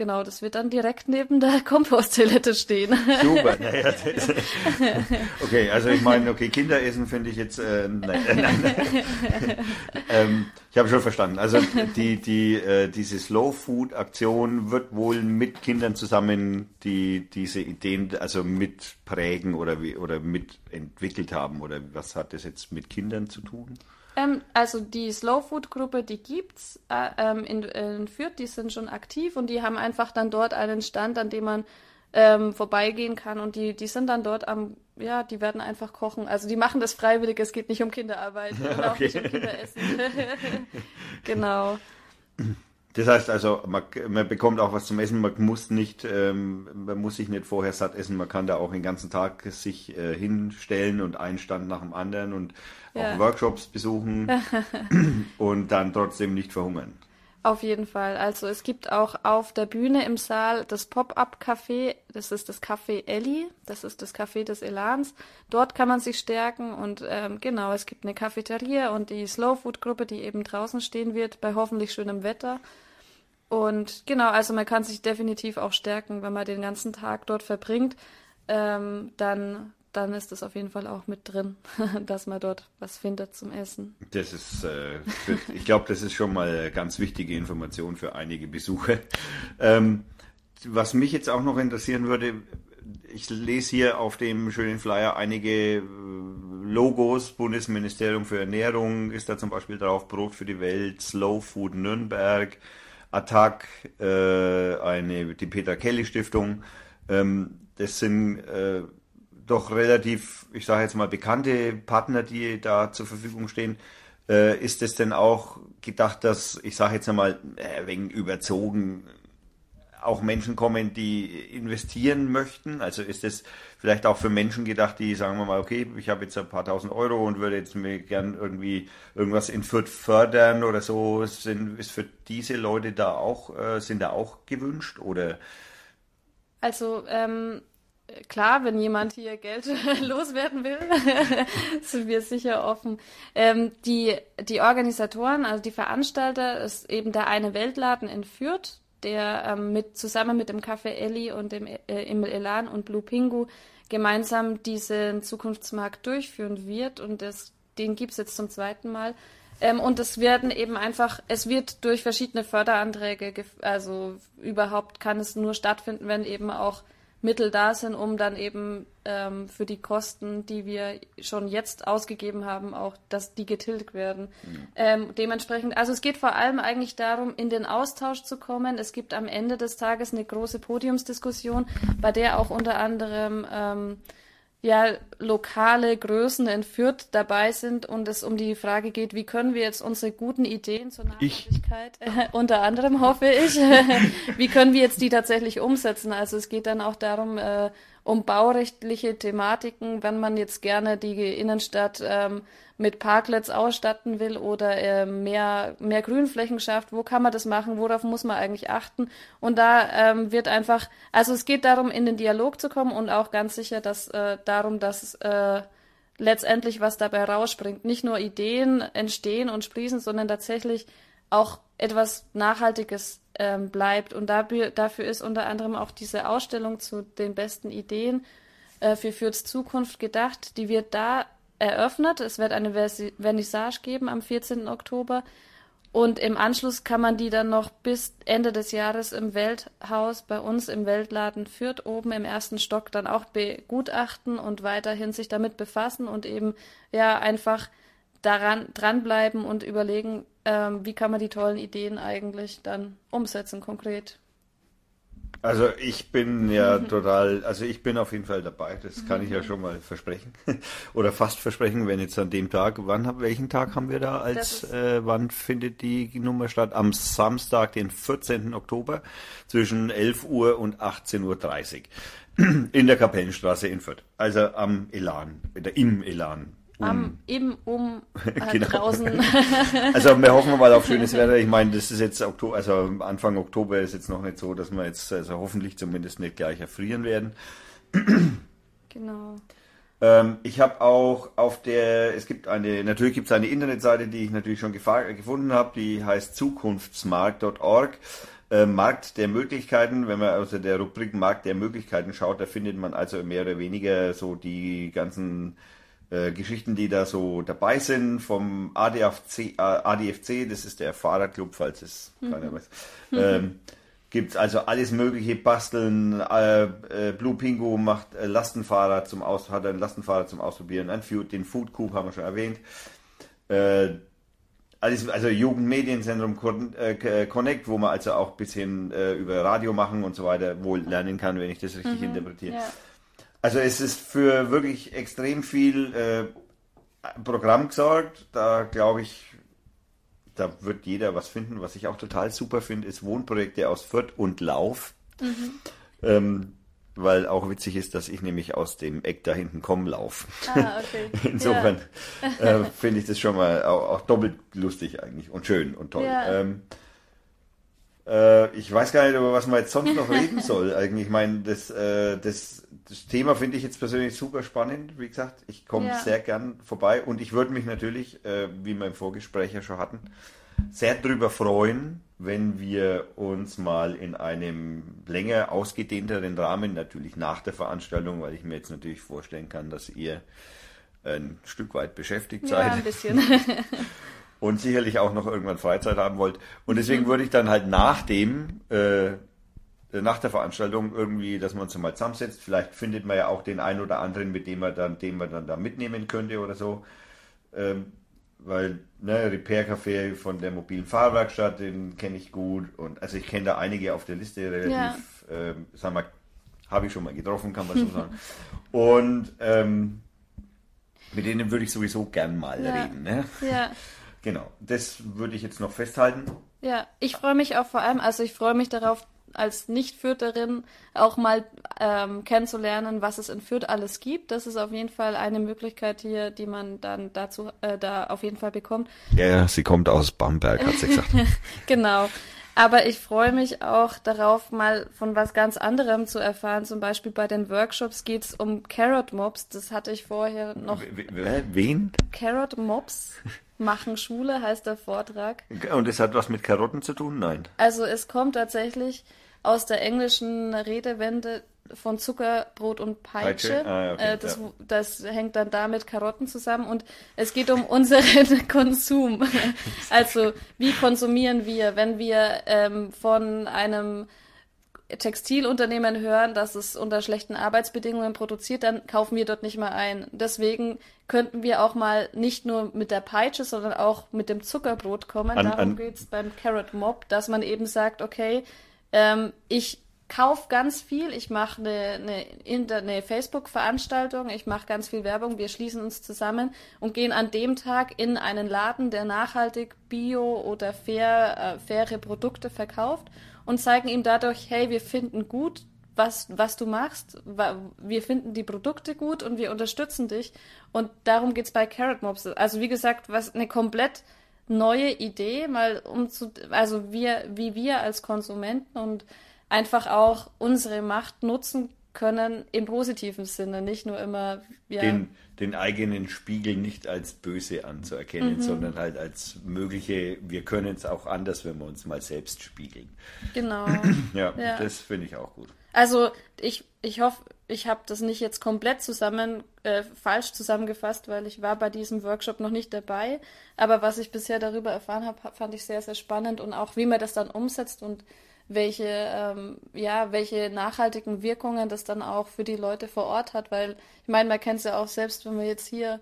Genau, das wird dann direkt neben der Komposttoilette stehen. Super. Naja, okay, also ich meine, okay, Kinderessen finde ich jetzt, äh, nein, nein, nein. ähm, ich habe schon verstanden. Also die, die, äh, diese Slow Food Aktion wird wohl mit Kindern zusammen die diese Ideen, also mitprägen oder wie oder mitentwickelt haben oder was hat das jetzt mit Kindern zu tun? Ähm, also die Slow Food Gruppe, die gibt's äh, ähm, in, in Fürth, die sind schon aktiv und die haben einfach dann dort einen Stand, an dem man ähm, vorbeigehen kann und die, die sind dann dort am, ja, die werden einfach kochen. Also die machen das freiwillig, es geht nicht um Kinderarbeit und auch Okay. nicht um Kinderessen. genau. Das heißt also, man, man bekommt auch was zum Essen, man muss nicht, ähm, man muss sich nicht vorher satt essen, man kann da auch den ganzen Tag sich äh, hinstellen und einen Stand nach dem anderen und Ja. auch Workshops besuchen und dann trotzdem nicht verhungern. Auf jeden Fall. Also es gibt auch auf der Bühne im Saal das Pop-up-Café. Das ist das Café Ellie. Das ist das Café des Elans. Dort kann man sich stärken und ähm, genau, es gibt eine Cafeteria und die Slow Food Gruppe, die eben draußen stehen wird bei hoffentlich schönem Wetter. Und genau, also man kann sich definitiv auch stärken, wenn man den ganzen Tag dort verbringt. Ähm, dann dann ist das auf jeden Fall auch mit drin, dass man dort was findet zum Essen. Das ist, äh, für, ich glaube, das ist schon mal ganz wichtige Information für einige Besucher. Ähm, was mich jetzt auch noch interessieren würde, ich lese hier auf dem schönen Flyer einige äh, Logos. Bundesministerium für Ernährung ist da zum Beispiel drauf, Brot für die Welt, Slow Food Nürnberg, Attac, äh, eine, die Peter Kelly Stiftung. Ähm, das sind äh, doch relativ, ich sage jetzt mal, bekannte Partner, die da zur Verfügung stehen. Äh, ist es denn auch gedacht, dass, ich sage jetzt einmal, äh, wegen überzogen, auch Menschen kommen, die investieren möchten? Also ist es vielleicht auch für Menschen gedacht, die sagen wir mal, okay, ich habe jetzt ein paar tausend Euro und würde jetzt mir gern irgendwie irgendwas in Fürth fördern oder so. Sind, ist für diese Leute da auch, äh, sind da auch gewünscht oder? Also ähm, klar, wenn jemand hier Geld loswerden will, sind wir sicher offen. Ähm, die, die Organisatoren, also die Veranstalter, ist eben der eine Weltladen in Fürth, der ähm, mit, zusammen mit dem Café Elli und dem äh, Emil Elan und Blue Pingu gemeinsam diesen Zukunftsmarkt durchführen wird und das, den gibt's jetzt zum zweiten Mal. Ähm, und es werden eben einfach, es wird durch verschiedene Förderanträge, also überhaupt kann es nur stattfinden, wenn eben auch Mittel da sind, um dann eben ähm, für die Kosten, die wir schon jetzt ausgegeben haben, auch, dass die getilgt werden. Ähm, dementsprechend, also es geht vor allem eigentlich darum, in den Austausch zu kommen. Es gibt am Ende des Tages eine große Podiumsdiskussion, bei der auch unter anderem ähm, ja, lokale Größen in Fürth dabei sind und es um die Frage geht, wie können wir jetzt unsere guten Ideen zur. Nachhaltigkeit, äh, unter anderem hoffe ich, wie können wir jetzt die tatsächlich umsetzen? Also es geht dann auch darum, äh, um baurechtliche Thematiken, wenn man jetzt gerne die Innenstadt ähm, mit Parklets ausstatten will oder äh, mehr, mehr Grünflächen schafft, wo kann man das machen, worauf muss man eigentlich achten? Und da ähm, wird einfach, also es geht darum, in den Dialog zu kommen und auch ganz sicher, dass äh, darum, dass äh, letztendlich was dabei rausspringt. Nicht nur Ideen entstehen und sprießen, sondern tatsächlich auch etwas Nachhaltiges ähm, bleibt. Und dafür, dafür ist unter anderem auch diese Ausstellung zu den besten Ideen äh, für Fürths Zukunft gedacht. Die wird da eröffnet. Es wird eine Vernissage geben am 14. Oktober. Und im Anschluss kann man die dann noch bis Ende des Jahres im Welthaus bei uns im Weltladen Fürth oben im ersten Stock dann auch begutachten und weiterhin sich damit befassen und eben ja einfach daran dranbleiben und überlegen, ähm, wie kann man die tollen Ideen eigentlich dann umsetzen konkret. Also ich bin ja total, also ich bin auf jeden Fall dabei, das kann ich ja schon mal versprechen. Oder fast versprechen, wenn jetzt an dem Tag, wann welchen Tag haben wir da als, äh, wann findet die Nummer statt? Am Samstag, den 14. Oktober zwischen 11 Uhr und 18.30 Uhr in der Kapellenstraße in Fürth. Also am Elan, im Elan. Um- Am, eben um äh, Genau. draußen. Also wir hoffen mal auf schönes Wetter. Ich meine, das ist jetzt Oktober, also Anfang Oktober ist jetzt noch nicht so, dass wir jetzt also hoffentlich zumindest nicht gleich erfrieren werden. genau. Ähm, ich habe auch auf der, es gibt eine, natürlich gibt es eine Internetseite, die ich natürlich schon gefunden habe, die heißt zukunftsmarkt.org. Äh, Markt der Möglichkeiten, wenn man aus der Rubrik Markt der Möglichkeiten schaut, da findet man also mehr oder weniger so die ganzen äh, Geschichten, die da so dabei sind, vom ADFC, äh, ADFC das ist der Fahrradclub, falls es keiner weiß. Ähm, Gibt's also alles mögliche basteln. Äh, äh, Blue Pingu macht äh, Lastenfahrrad zum Aus hat ein Lastenfahrrad zum Ausprobieren. Ein Food, den Food Coop haben wir schon erwähnt. Äh, alles, also Jugendmedienzentrum Con- Connect, wo man also auch ein bisschen über Radio machen und so weiter wohl lernen kann, wenn ich das richtig interpretiere. Ja. Also es ist für wirklich extrem viel äh, Programm gesorgt. Da glaube ich, da wird jeder was finden. Was ich auch total super finde, ist Wohnprojekte aus Fürth und Lauf. Ähm, weil auch witzig ist, dass ich nämlich aus dem Eck da hinten komme, lauf. Ah, okay. Insofern äh, finde ich das schon mal auch, auch doppelt lustig eigentlich und schön und toll. Ja. Ähm, Äh, ich weiß gar nicht, über was man jetzt sonst noch reden soll. Eigentlich, ich meine, das, äh, das, das Thema finde ich jetzt persönlich super spannend. Wie gesagt, ich komme Ja. sehr gern vorbei und ich würde mich natürlich, äh, wie wir im Vorgespräch ja schon hatten, sehr drüber freuen, wenn wir uns mal in einem länger ausgedehnteren Rahmen, natürlich nach der Veranstaltung, weil ich mir jetzt natürlich vorstellen kann, dass ihr ein Stück weit beschäftigt Ja, seid ein bisschen. und sicherlich auch noch irgendwann Freizeit haben wollt. Und deswegen würde ich dann halt nach dem, äh, nach der Veranstaltung irgendwie, dass man uns mal zusammensetzt. Vielleicht findet man ja auch den einen oder anderen, mit dem man dann, den man dann da mitnehmen könnte oder so. Ähm, weil, ne, Repair Café von der mobilen Fahrwerkstatt, den kenne ich gut. Und also ich kenne da einige auf der Liste relativ, ähm, sagen wir, habe ich schon mal getroffen, kann man so sagen. Und ähm, mit denen würde ich sowieso gern mal Ja. reden. Ne? ja. Genau, das würde ich jetzt noch festhalten. Ja, ich freue mich auch vor allem, also ich freue mich darauf, als Nicht-Fürtherin auch mal ähm, kennenzulernen, was es in Fürth alles gibt. Das ist auf jeden Fall eine Möglichkeit hier, die man dann dazu äh, da auf jeden Fall bekommt. Ja, sie kommt aus Bamberg, hat sie gesagt. Genau. Aber ich freue mich auch darauf, mal von was ganz anderem zu erfahren. Zum Beispiel bei den Workshops geht es um Carrot Mobs. Das hatte ich vorher noch. Wen? Carrot Mobs machen Schule heißt der Vortrag. Und das hat was mit Karotten zu tun? Nein. Also es kommt tatsächlich aus der englischen Redewende von Zucker, Brot und Peitsche. Peitsche? Ah, okay, äh, das, ja. das hängt dann da mit Karotten zusammen und es geht um unseren Konsum. Also wie konsumieren wir, wenn wir ähm, von einem Textilunternehmen hören, dass es unter schlechten Arbeitsbedingungen produziert, dann kaufen wir dort nicht mehr ein. Deswegen könnten wir auch mal nicht nur mit der Peitsche, sondern auch mit dem Zuckerbrot kommen. An- Darum an- geht's beim Carrot Mob, dass man eben sagt, okay, ähm, ich kauf ganz viel, ich mache eine, eine, eine Facebook-Veranstaltung, ich mache ganz viel Werbung, wir schließen uns zusammen und gehen an dem Tag in einen Laden, der nachhaltig bio oder fair, äh, faire Produkte verkauft und zeigen ihm dadurch, hey, wir finden gut, was, was du machst, wir finden die Produkte gut und wir unterstützen dich und darum geht's bei Carrot Mobs. Also wie gesagt, was eine komplett neue Idee, mal um zu, also wir, wie wir als Konsumenten und einfach auch unsere Macht nutzen können im positiven Sinne, nicht nur immer, ja, Den, den eigenen Spiegel nicht als böse anzuerkennen, Mhm. sondern halt als mögliche, wir können es auch anders, wenn wir uns mal selbst spiegeln. genau. Ja, Ja. das finde ich auch gut. Also ich, ich hoffe, ich habe das nicht jetzt komplett zusammen äh, falsch zusammengefasst, weil ich war bei diesem Workshop noch nicht dabei. Aber was ich bisher darüber erfahren habe, fand ich sehr, sehr spannend und auch wie man das dann umsetzt und welche, ähm, ja, welche nachhaltigen Wirkungen das dann auch für die Leute vor Ort hat, weil ich meine, man kennt es ja auch selbst, wenn man jetzt hier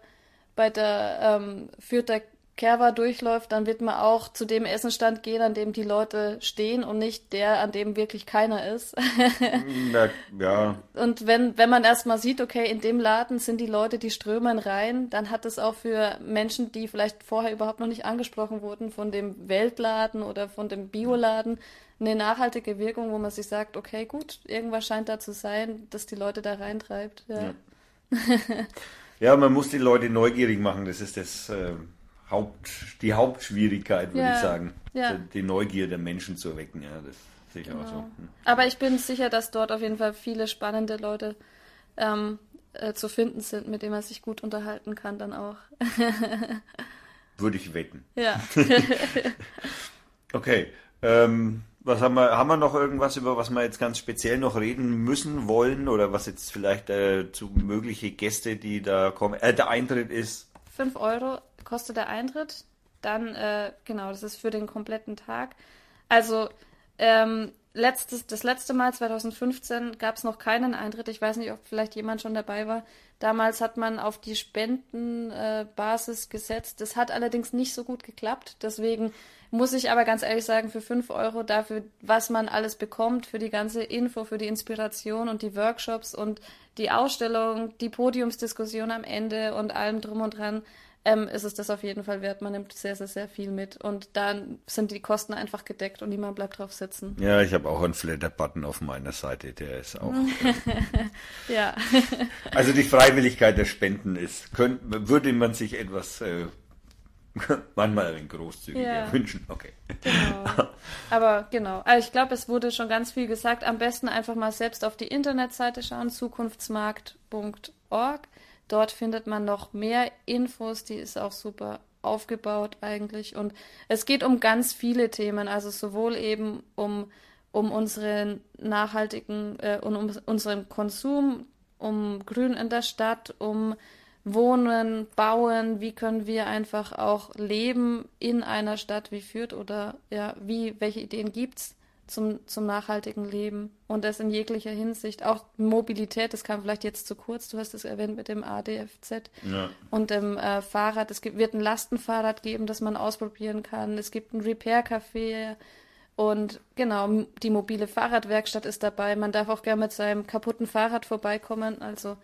bei der ähm, Fürther Kerwa durchläuft, dann wird man auch zu dem Essenstand gehen, an dem die Leute stehen und nicht der, an dem wirklich keiner ist. Na, ja, Und wenn, wenn man erstmal sieht, okay, in dem Laden sind die Leute, die strömen rein, dann hat es auch für Menschen, die vielleicht vorher überhaupt noch nicht angesprochen wurden, von dem Weltladen oder von dem Bioladen, eine nachhaltige Wirkung, wo man sich sagt, okay, gut, irgendwas scheint da zu sein, dass die Leute da reintreibt. Ja. ja, man muss die Leute neugierig machen, das ist das äh, Haupt, die Hauptschwierigkeit, würde Ja, ich sagen. ja. Die, die Neugier der Menschen zu wecken, ja, das sehe ich auch so. Genau. Hm. Aber ich bin sicher, dass dort auf jeden Fall viele spannende Leute ähm, äh, zu finden sind, mit denen man sich gut unterhalten kann dann auch. Würde ich wetten. ja. Okay. Ähm, was haben wir, haben wir noch irgendwas, über was wir jetzt ganz speziell noch reden müssen, wollen oder was jetzt vielleicht äh, zu mögliche Gäste, die da kommen? Äh, der Eintritt ist 5 Euro kostet der Eintritt. Dann, äh, genau, das ist für den kompletten Tag. Also, ähm, letztes, das letzte Mal, 2015, gab es noch keinen Eintritt. Ich weiß nicht, ob vielleicht jemand schon dabei war. Damals hat man auf die Spendenbasis äh, gesetzt. Das hat allerdings nicht so gut geklappt. Deswegen muss ich aber ganz ehrlich sagen, für 5 Euro dafür, was man alles bekommt, für die ganze Info, für die Inspiration und die Workshops und die Ausstellung, die Podiumsdiskussion am Ende und allem drum und dran, ähm, ist es das auf jeden Fall wert. Man nimmt sehr, sehr, sehr viel mit. Und dann sind die Kosten einfach gedeckt und niemand bleibt drauf sitzen. Ja, ich habe auch einen Flatter-Button auf meiner Seite, der ist auch. Ja. also die Freiwilligkeit der Spenden ist, könnte, würde man sich etwas äh, Manchmal ein großzügiger Ja. wünschen. Okay. Genau. Aber genau. Also ich glaube, es wurde schon ganz viel gesagt. Am besten einfach mal selbst auf die Internetseite schauen, zukunftsmarkt.org. Dort findet man noch mehr Infos. Die ist auch super aufgebaut eigentlich. Und es geht um ganz viele Themen. Also sowohl eben um, um unseren nachhaltigen äh, und um unseren Konsum, um Grün in der Stadt, um Wohnen, Bauen, wie können wir einfach auch leben in einer Stadt wie Fürth oder ja, wie, welche Ideen gibt's zum, zum nachhaltigen Leben und das in jeglicher Hinsicht. Auch Mobilität, das kam vielleicht jetzt zu kurz, du hast es erwähnt mit dem ADFZ Ja. und dem äh, Fahrrad. Es gibt, wird ein Lastenfahrrad geben, das man ausprobieren kann. Es gibt ein Repair-Café und genau, die mobile Fahrradwerkstatt ist dabei. Man darf auch gerne mit seinem kaputten Fahrrad vorbeikommen. Also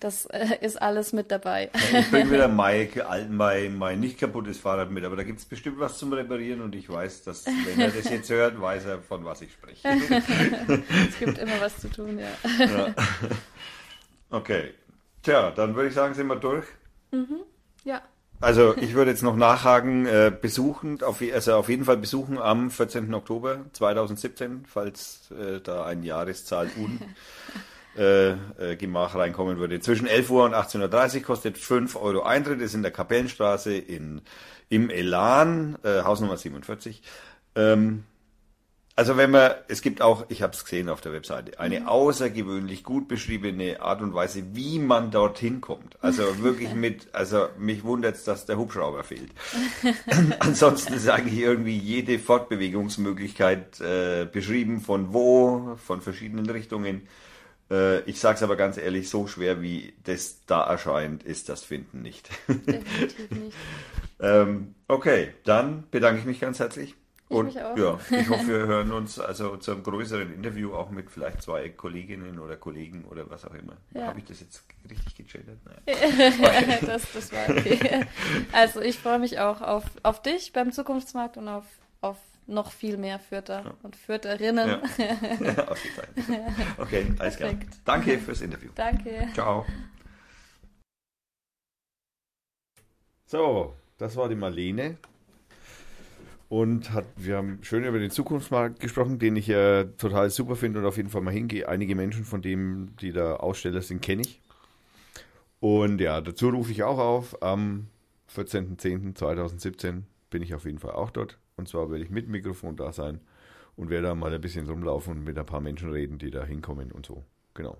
das äh, ist alles mit dabei. Ich bringe wieder mein, mein, mein nicht kaputtes Fahrrad mit, aber da gibt es bestimmt was zum Reparieren und ich weiß, dass, wenn er das jetzt hört, weiß er, von was ich spreche. es gibt immer was zu tun, ja. Okay. Tja, dann würde ich sagen, sind wir durch. Ja, Also ich würde jetzt noch nachhaken, äh, besuchen, auf, also auf jeden Fall besuchen am 14. Oktober 2017, falls äh, da ein Jahreszahl un äh, äh, Gemach reinkommen würde. Zwischen 11 Uhr und 18.30 Uhr kostet 5 Euro Eintritt, ist in der Kapellenstraße in, im Elan, äh, Hausnummer 47. Ähm, also wenn man, es gibt auch, ich habe es gesehen auf der Webseite, eine außergewöhnlich gut beschriebene Art und Weise, wie man dorthin kommt. Also wirklich mit, also mich wundert es, dass der Hubschrauber fehlt. Ansonsten ist eigentlich irgendwie jede Fortbewegungsmöglichkeit äh, beschrieben, von wo, von verschiedenen Richtungen. Äh, ich sage es aber ganz ehrlich, so schwer wie das da erscheint, ist das Finden nicht. definitiv nicht. Ähm, okay, dann bedanke ich mich ganz herzlich. Ich Und mich auch. ja, ich hoffe, wir hören uns also zu einem größeren Interview auch mit vielleicht zwei Kolleginnen oder Kollegen oder was auch immer. Ja. Habe ich das jetzt richtig gegendert? Nein. das, das war okay. Also ich freue mich auch auf, auf dich beim Zukunftsmarkt und auf, auf noch viel mehr Fürther und Fürtherinnen. Ja. Ausgezeichnet. Okay, alles klar. Danke fürs Interview. Danke. Ciao. So, das war die Marlene. Und hat, wir haben schön über den Zukunftsmarkt gesprochen, den ich ja total super finde und auf jeden Fall mal hingehe. Einige Menschen von dem, die da Aussteller sind, kenne ich. Und ja, dazu rufe ich auch auf. Am 14.10.2017 bin ich auf jeden Fall auch dort. Und zwar werde ich mit Mikrofon da sein und werde da mal ein bisschen rumlaufen und mit ein paar Menschen reden, die da hinkommen und so. Genau.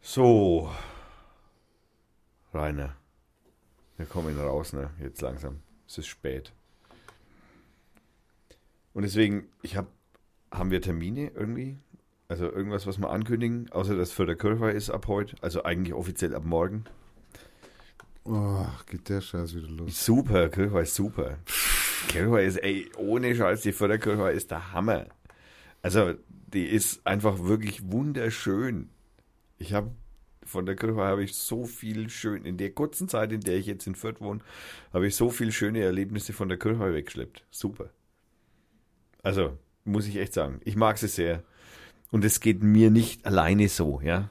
So, Rainer, wir kommen raus, ne? Jetzt langsam. Es ist spät. Und deswegen, ich habe, haben wir Termine irgendwie? Also irgendwas, was wir ankündigen, außer dass für der Kirche ist ab heute, also eigentlich offiziell ab morgen. Oh, geht der Scheiß wieder los. Super, Kirche ist super. Kirche ist, ey, ohne Scheiß, die Förderkirche ist der Hammer. Also, die ist einfach wirklich wunderschön. Ich habe von der Kirche habe ich so viel schön, in der kurzen Zeit, in der ich jetzt in Fürth wohne, habe ich so viele schöne Erlebnisse von der Kirche weggeschleppt. Super. Also, muss ich echt sagen. Ich mag sie sehr. Und es geht mir nicht alleine so, ja.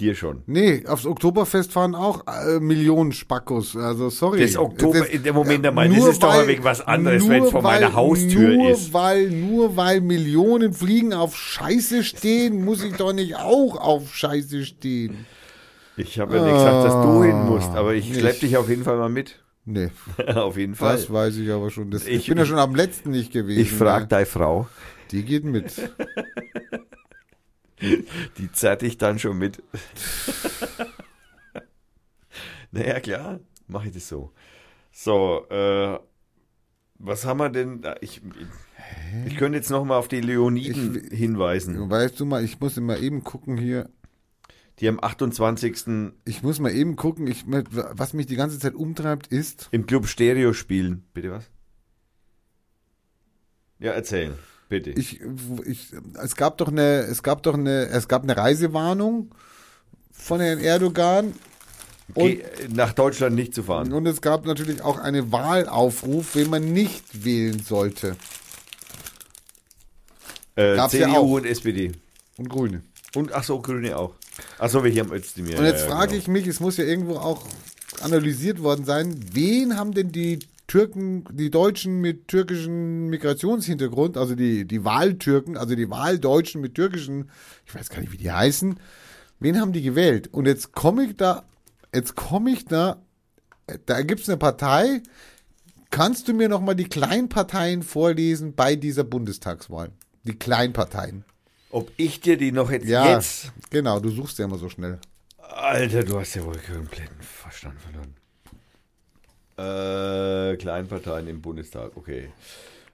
Dir schon. Nee, aufs Oktoberfest fahren auch äh, Millionen Spackos. Also sorry. Das Oktober, Das- in dem Moment einmal, das ist doch weil- wegen was anderes, wenn es vor meiner Haustür nur ist. Weil, nur weil Millionen Fliegen auf Scheiße stehen, muss ich doch nicht auch auf Scheiße stehen. Ich habe ja nicht gesagt, dass du hin musst, Ah, aber ich nicht. schlepp dich auf jeden Fall mal mit. Nee, auf jeden Fall. das weiß ich aber schon. Das, ich, Ich- bin ja schon am letzten nicht gewesen. Ich frage ne? deine Frau, Die geht mit. die zerrt dich dann schon mit. naja, klar, mache ich das so. So, äh, was haben wir denn? Ich, ich könnte jetzt noch mal auf die Leoniden hinweisen, Weißt du mal, ich muss immer eben gucken hier. die am 28. Ich muss mal eben gucken. Ich, was mich die ganze Zeit umtreibt, ist. im Club Stereo spielen. Bitte was? Ja, erzähl, bitte. Ich, ich, es gab doch eine, es gab doch eine, es gab eine Reisewarnung von Herrn Erdogan Geh, nach Deutschland nicht zu fahren. und es gab natürlich auch einen Wahlaufruf, wen man nicht wählen sollte. Äh, gab's ja CDU auch. und SPD. Und Grüne. Und ach so, Grüne auch. Ach so, wir hier haben Özdemir. Und jetzt ja, ja, frage genau. ich mich, es muss ja irgendwo auch analysiert worden sein, wen haben denn die Türken, die Deutschen mit türkischem Migrationshintergrund, also die, die Wahltürken, also die Wahldeutschen mit türkischen, ich weiß gar nicht, wie die heißen, wen haben die gewählt? Und jetzt komme ich da, jetzt komme ich da, da gibt's eine Partei, kannst du mir noch mal die Kleinparteien vorlesen bei dieser Bundestagswahl? Die Kleinparteien. Ob ich dir die noch jetzt, Ja, jetzt genau, du suchst ja immer so schnell. Alter, du hast ja wohl kompletten Verstand verloren. Äh, Kleinparteien im Bundestag, okay.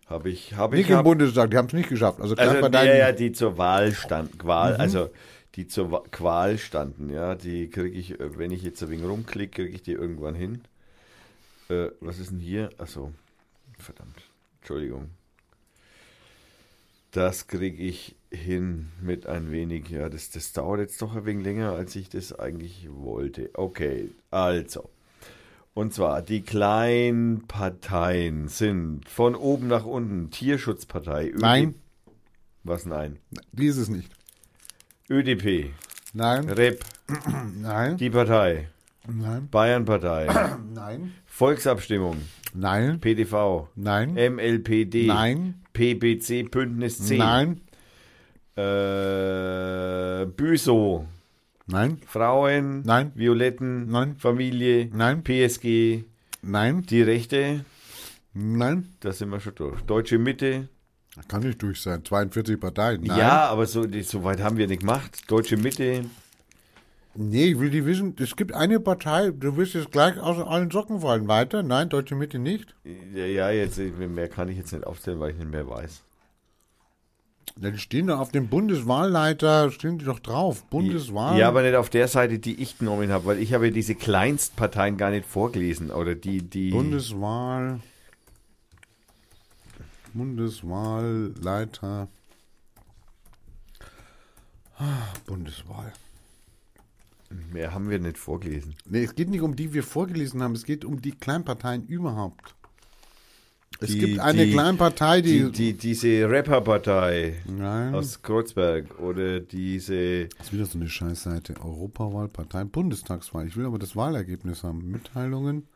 Habe ich, habe ich. Nicht im hab, Bundestag, die haben es nicht geschafft. Also also Kleinparteien. der, ja, die zur Wahl standen, Qual, also die zur Qual standen, ja, die kriege ich, äh, wenn ich jetzt ein wenig rumklicke, kriege ich die irgendwann hin. Äh, was ist denn hier? Achso, verdammt, Entschuldigung. Das kriege ich hin mit ein wenig, ja, das, das dauert jetzt doch ein wenig länger, als ich das eigentlich wollte. Okay, also. Und zwar, die kleinen Parteien sind von oben nach unten. Tierschutzpartei. ÖD Nein, Was? Nein? die ist es nicht. ÖDP, Nein, REP, nein, die Partei, nein, Bayernpartei, nein, Volksabstimmung, nein, PDV, nein, MLPD, nein, PBC, Bündnis 10, nein, äh, Büso, nein, Frauen, Nein. Violetten, Nein. Familie, Nein. PSG, nein, die Rechte, nein. da sind wir schon durch. Deutsche Mitte, Kann nicht durch sein. 42 Parteien. Nein. ja, aber so, so weit haben wir nicht gemacht. Deutsche Mitte, Nee, ich will die wissen. Es gibt eine Partei, du wirst jetzt gleich aus allen Socken fallen. Weiter? Nein, Deutsche Mitte nicht. ja, ja, jetzt, mehr kann ich jetzt nicht aufzählen, weil ich nicht mehr weiß. Ja, die stehen da auf dem Bundeswahlleiter, stehen die doch drauf. Bundeswahl. Ja, aber nicht auf der Seite, die ich genommen habe, weil ich habe diese Kleinstparteien gar nicht vorgelesen oder die, die. Bundeswahl. Bundeswahlleiter. Ah, Bundeswahl. Mehr haben wir nicht vorgelesen. Nee, es geht nicht um die wir vorgelesen haben, es geht um die Kleinparteien überhaupt. Es Die- gibt eine die- Kleinpartei, die. Die, die, diese Rapperpartei aus Kreuzberg oder diese. Das ist wieder so eine Scheißseite. Europawahl, Parteien, Bundestagswahl. Ich will aber das Wahlergebnis haben. Mitteilungen.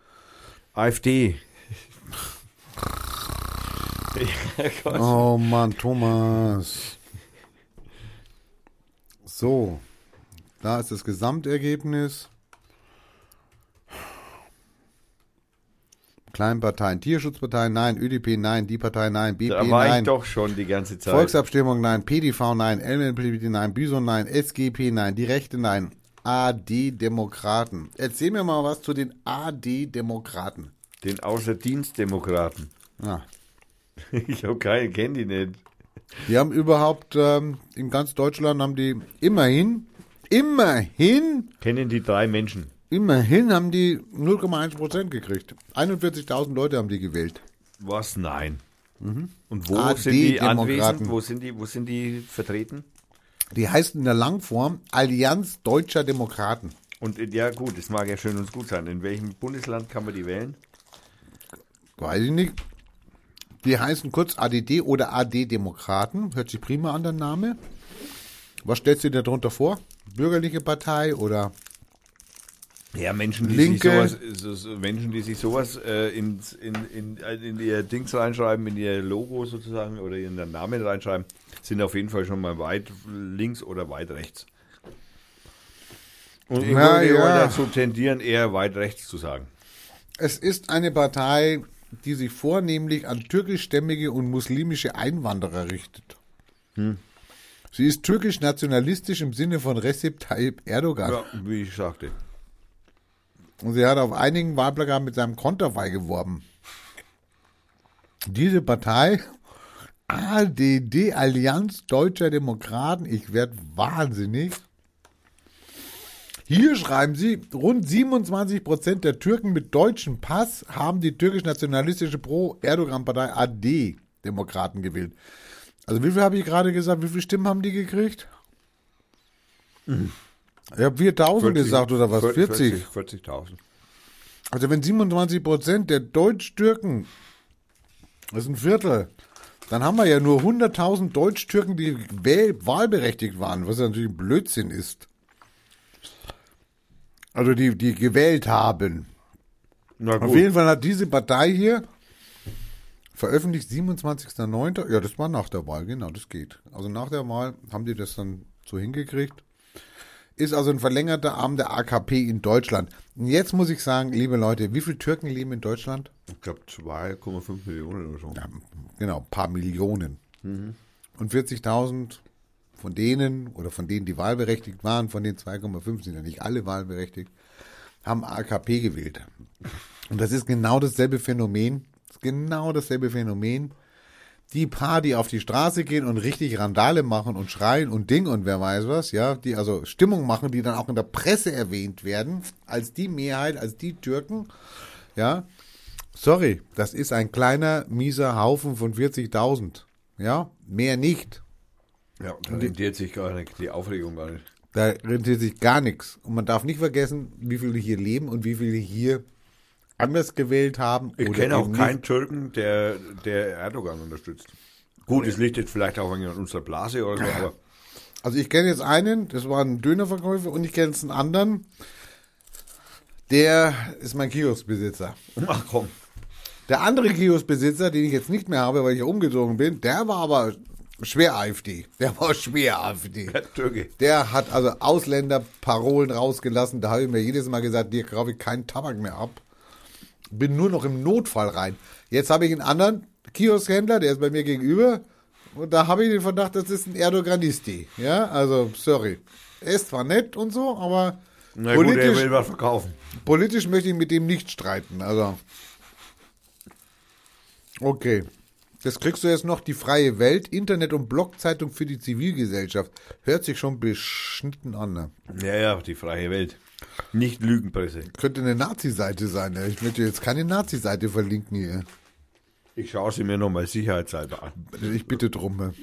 AfD. ja. Oh Mann, Thomas. So. Da ist das Gesamtergebnis. Kleinparteien, Tierschutzparteien, nein, ÖDP, nein, die Partei, nein, BP, Da war ich nein, doch schon die ganze Zeit. Volksabstimmung, nein, PDV, nein, LNPD, nein, Büson, nein, SGP, nein, die Rechte, nein, AD-Demokraten. Erzähl mir mal was zu den AD-Demokraten. Den Außerdienstdemokraten. Ja. Ich habe keine, kenne die nicht. Die haben überhaupt ähm, in ganz Deutschland haben die immerhin, immerhin, Kennen die drei Menschen. Immerhin haben die 0,1 Prozent gekriegt. 41.000 Leute haben die gewählt. Was? Nein. Und wo AD sind die Demokraten. anwesend? Wo sind die, wo sind die vertreten? Die heißen in der Langform Allianz Deutscher Demokraten. Und äh, ja gut, das mag ja schön und gut sein. In welchem Bundesland kann man die wählen? Weiß ich nicht. Die heißen kurz ADD oder AD-Demokraten. Hört sich prima an, der Name. Was stellst du dir darunter vor? Bürgerliche Partei oder Ja, Menschen, die Linke. sich sowas, so, so Menschen, die sich sowas äh, ins, in, in, in ihr Dings reinschreiben, in ihr Logo sozusagen oder in den Namen reinschreiben, sind auf jeden Fall schon mal weit links oder weit rechts. Und ich würde ja. eher dazu tendieren, eher weit rechts zu sagen. Es ist eine Partei, die sich vornehmlich an türkischstämmige und muslimische Einwanderer richtet. Sie ist türkisch-nationalistisch im Sinne von Recep Tayyip Erdogan. Ja, wie ich sagte. Und sie hat auf einigen Wahlplakaten mit seinem Konterfei geworben. Diese Partei, ADD, Allianz Deutscher Demokraten, ich werde wahnsinnig. Hier schreiben sie, rund 27 Prozent der Türken mit deutschem Pass haben die türkisch-nationalistische Pro-Erdogan-Partei AD Demokraten gewählt. Also wie viel habe ich gerade gesagt, wie viele Stimmen haben die gekriegt? Ich habe 4000 gesagt oder was? 40? 40.000. Also wenn 27 Prozent der Deutsch-Türken, das ist ein Viertel, dann haben wir ja nur 100.000 Deutsch-Türken, die wahlberechtigt waren, was ja natürlich ein Blödsinn ist. Also die, die gewählt haben. Na Auf jeden Fall hat diese Partei hier veröffentlicht 27.09. Ja, das war nach der Wahl, genau, das geht. Also nach der Wahl haben die das dann so hingekriegt. Ist also ein verlängerter Arm der AKP in Deutschland. Und jetzt muss ich sagen, liebe Leute, wie viele Türken leben in Deutschland? Ich glaube 2,5 Millionen oder so. Ja, genau, ein paar Millionen. Und 40.000 von denen, oder von denen, die wahlberechtigt waren, von den 2,5 sind ja nicht alle wahlberechtigt, haben AKP gewählt. Und das ist genau dasselbe Phänomen, das ist genau dasselbe Phänomen. Die paar, die auf die Straße gehen und richtig Randale machen und schreien und Ding und wer weiß was, ja, die also Stimmung machen, die dann auch in der Presse erwähnt werden, als die Mehrheit, als die Türken, ja, sorry, das ist ein kleiner, mieser Haufen von 40.000, ja, mehr nicht. Ja, da rentiert sich gar nicht, die Aufregung gar nicht. Da rentiert sich gar nichts. Und man darf nicht vergessen, wie viele hier leben und wie viele hier anders gewählt haben. Ich kenne auch keinen. Türken, der, der Erdogan unterstützt. Gut, es liegt jetzt vielleicht auch an unserer Blase oder so, aber Also ich kenne jetzt einen, das war ein Dönerverkäufer und ich kenne jetzt einen anderen, der ist mein Kioskbesitzer. ach komm. Der andere Kioskbesitzer, den ich jetzt nicht mehr habe, weil ich umgezogen bin, der war aber schwer AfD. Der war schwer AfD. Der Türke. Der hat also Ausländerparolen rausgelassen. Da habe ich mir jedes Mal gesagt, dir kaufe ich keinen Tabak mehr ab. Bin nur noch im Notfall rein. Jetzt habe ich einen anderen Kioskhändler, der ist bei mir gegenüber. Und da habe ich den Verdacht, das ist ein Erdoganisti. Ja, also, sorry. Er ist zwar nett und so, aber Na gut, er politisch, will was verkaufen. politisch möchte ich mit dem nicht streiten. Also. Okay. Das kriegst du jetzt noch die freie Welt, Internet- und Blogzeitung für die Zivilgesellschaft. Hört sich schon beschnitten an. Ne? Ja, ja, die freie Welt. Nicht Lügenpresse. Könnte eine Nazi-Seite sein. Ich möchte jetzt keine Nazi-Seite verlinken hier. Ich schaue sie mir nochmal sicherheitshalber an. Ich bitte drum.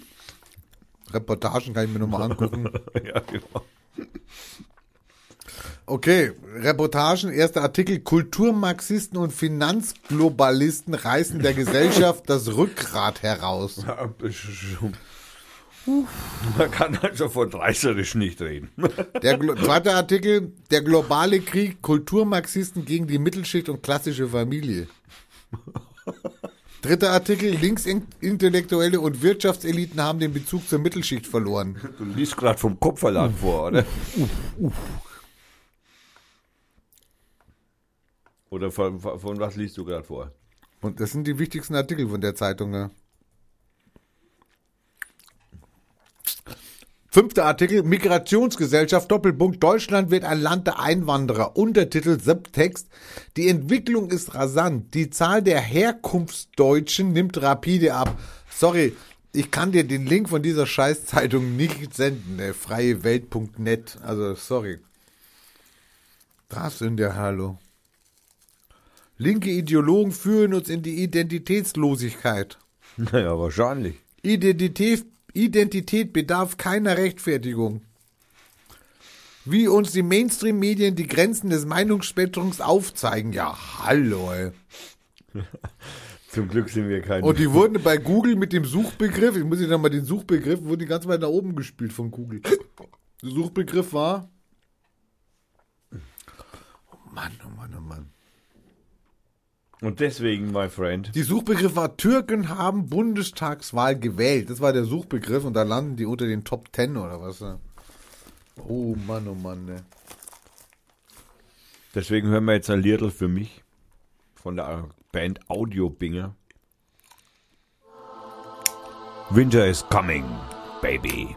Reportagen kann ich mir nochmal angucken. ja, genau. Okay, Reportagen, erster Artikel. Kulturmarxisten und Finanzglobalisten reißen der Gesellschaft das Rückgrat heraus. Man kann also von reißerisch nicht reden. Der zweite Artikel, der globale Krieg, Kulturmarxisten gegen die Mittelschicht und klassische Familie. Dritter Artikel, Linksintellektuelle und Wirtschaftseliten haben den Bezug zur Mittelschicht verloren. Du liest gerade vom Kopfverlag vor, oder? Oder von, von, von was liest du gerade vor? Und das sind die wichtigsten Artikel von der Zeitung. Ne? Fünfter Artikel, Migrationsgesellschaft, Doppelpunkt, Deutschland wird ein Land der Einwanderer. Untertitel, Subtext, die Entwicklung ist rasant. Die Zahl der Herkunftsdeutschen nimmt rapide ab. Sorry, ich kann dir den Link von dieser Scheißzeitung nicht senden, ne? freiewelt.net. Also, sorry. Das sind der Hallo. Linke Ideologen führen uns in die Identitätslosigkeit. Naja, wahrscheinlich. Identität, Identität bedarf keiner Rechtfertigung. Wie uns die Mainstream-Medien die Grenzen des Meinungsspektrums aufzeigen. Ja, hallo, ey. Zum Glück sind wir kein. Und die wurden bei Google mit dem Suchbegriff, ich muss Ihnen nochmal den Suchbegriff, wurden die ganz weit nach oben gespielt von Google. Der Suchbegriff war. Oh Mann, oh Mann, oh Mann. Und deswegen, my friend. Die Suchbegriff war Türken haben Bundestagswahl gewählt. Das war der Suchbegriff und da landen die unter den Top Ten oder was. ne? Oh Mann, oh Mann, ne. Deswegen hören wir jetzt ein Liedl für mich von der Band Audio Binger. Winter is coming, baby.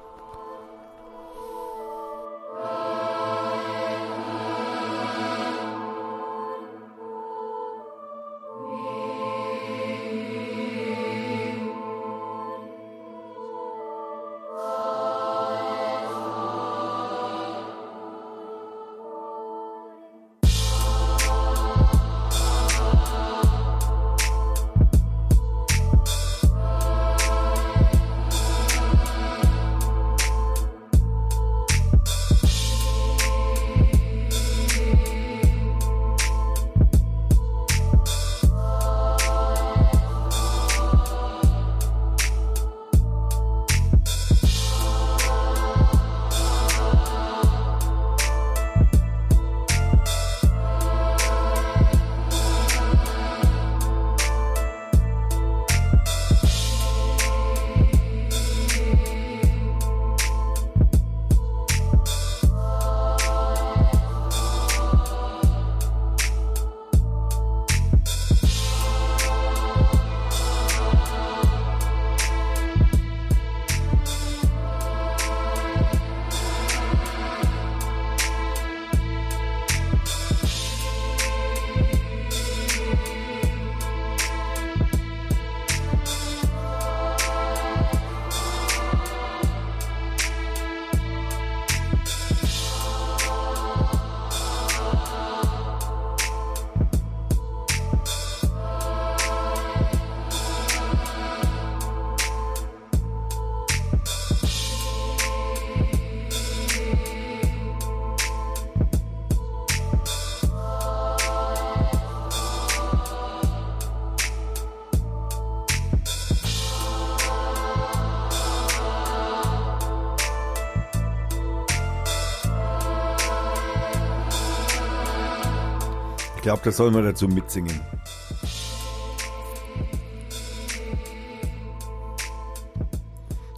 Glaube, das soll man dazu mitsingen.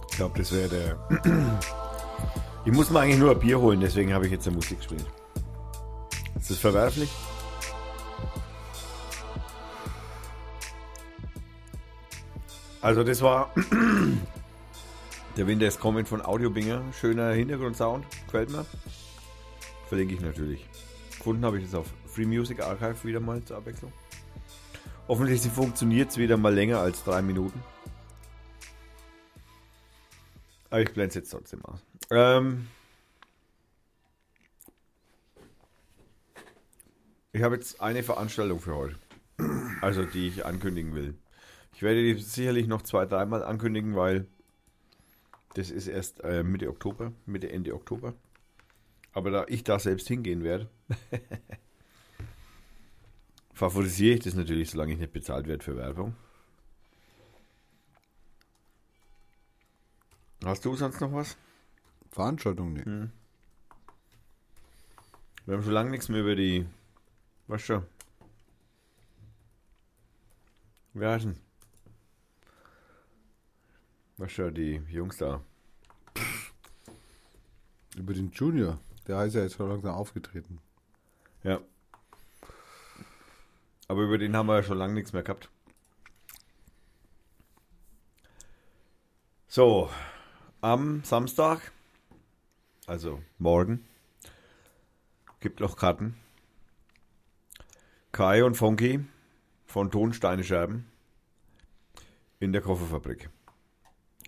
Ich glaube, das wäre der. Ich muss mir eigentlich nur ein Bier holen, deswegen habe ich jetzt eine Musik gespielt. Ist das verwerflich? Also das war der Winter ist kommen von Audiobinger. Schöner Hintergrundsound, gefällt mir. Verlinke ich natürlich. Gefunden habe ich es auf Free Music Archive wieder mal zur Abwechslung. Offensichtlich funktioniert es wieder mal länger als drei Minuten. Aber ich blende es jetzt trotzdem aus. Ähm ich habe jetzt eine Veranstaltung für heute. Also die ich ankündigen will. Ich werde die sicherlich noch zwei, dreimal ankündigen, weil das ist erst äh, Mitte Oktober, Mitte, Ende Oktober. Aber da ich da selbst hingehen werde, favorisiere ich das natürlich, solange ich nicht bezahlt werde für Werbung. Hast du sonst noch was? Veranstaltung, nee. Wir haben schon lange nichts mehr über die. Was schon? Wer heißen? Was schon, die Jungs da. Über den Junior. Der heißt ja jetzt schon langsam aufgetreten. Ja. Aber über den haben wir ja schon lange nichts mehr gehabt. So, am Samstag, also morgen, gibt noch Karten. Kai und Fonky von Tonsteine Scherben in der Kofferfabrik.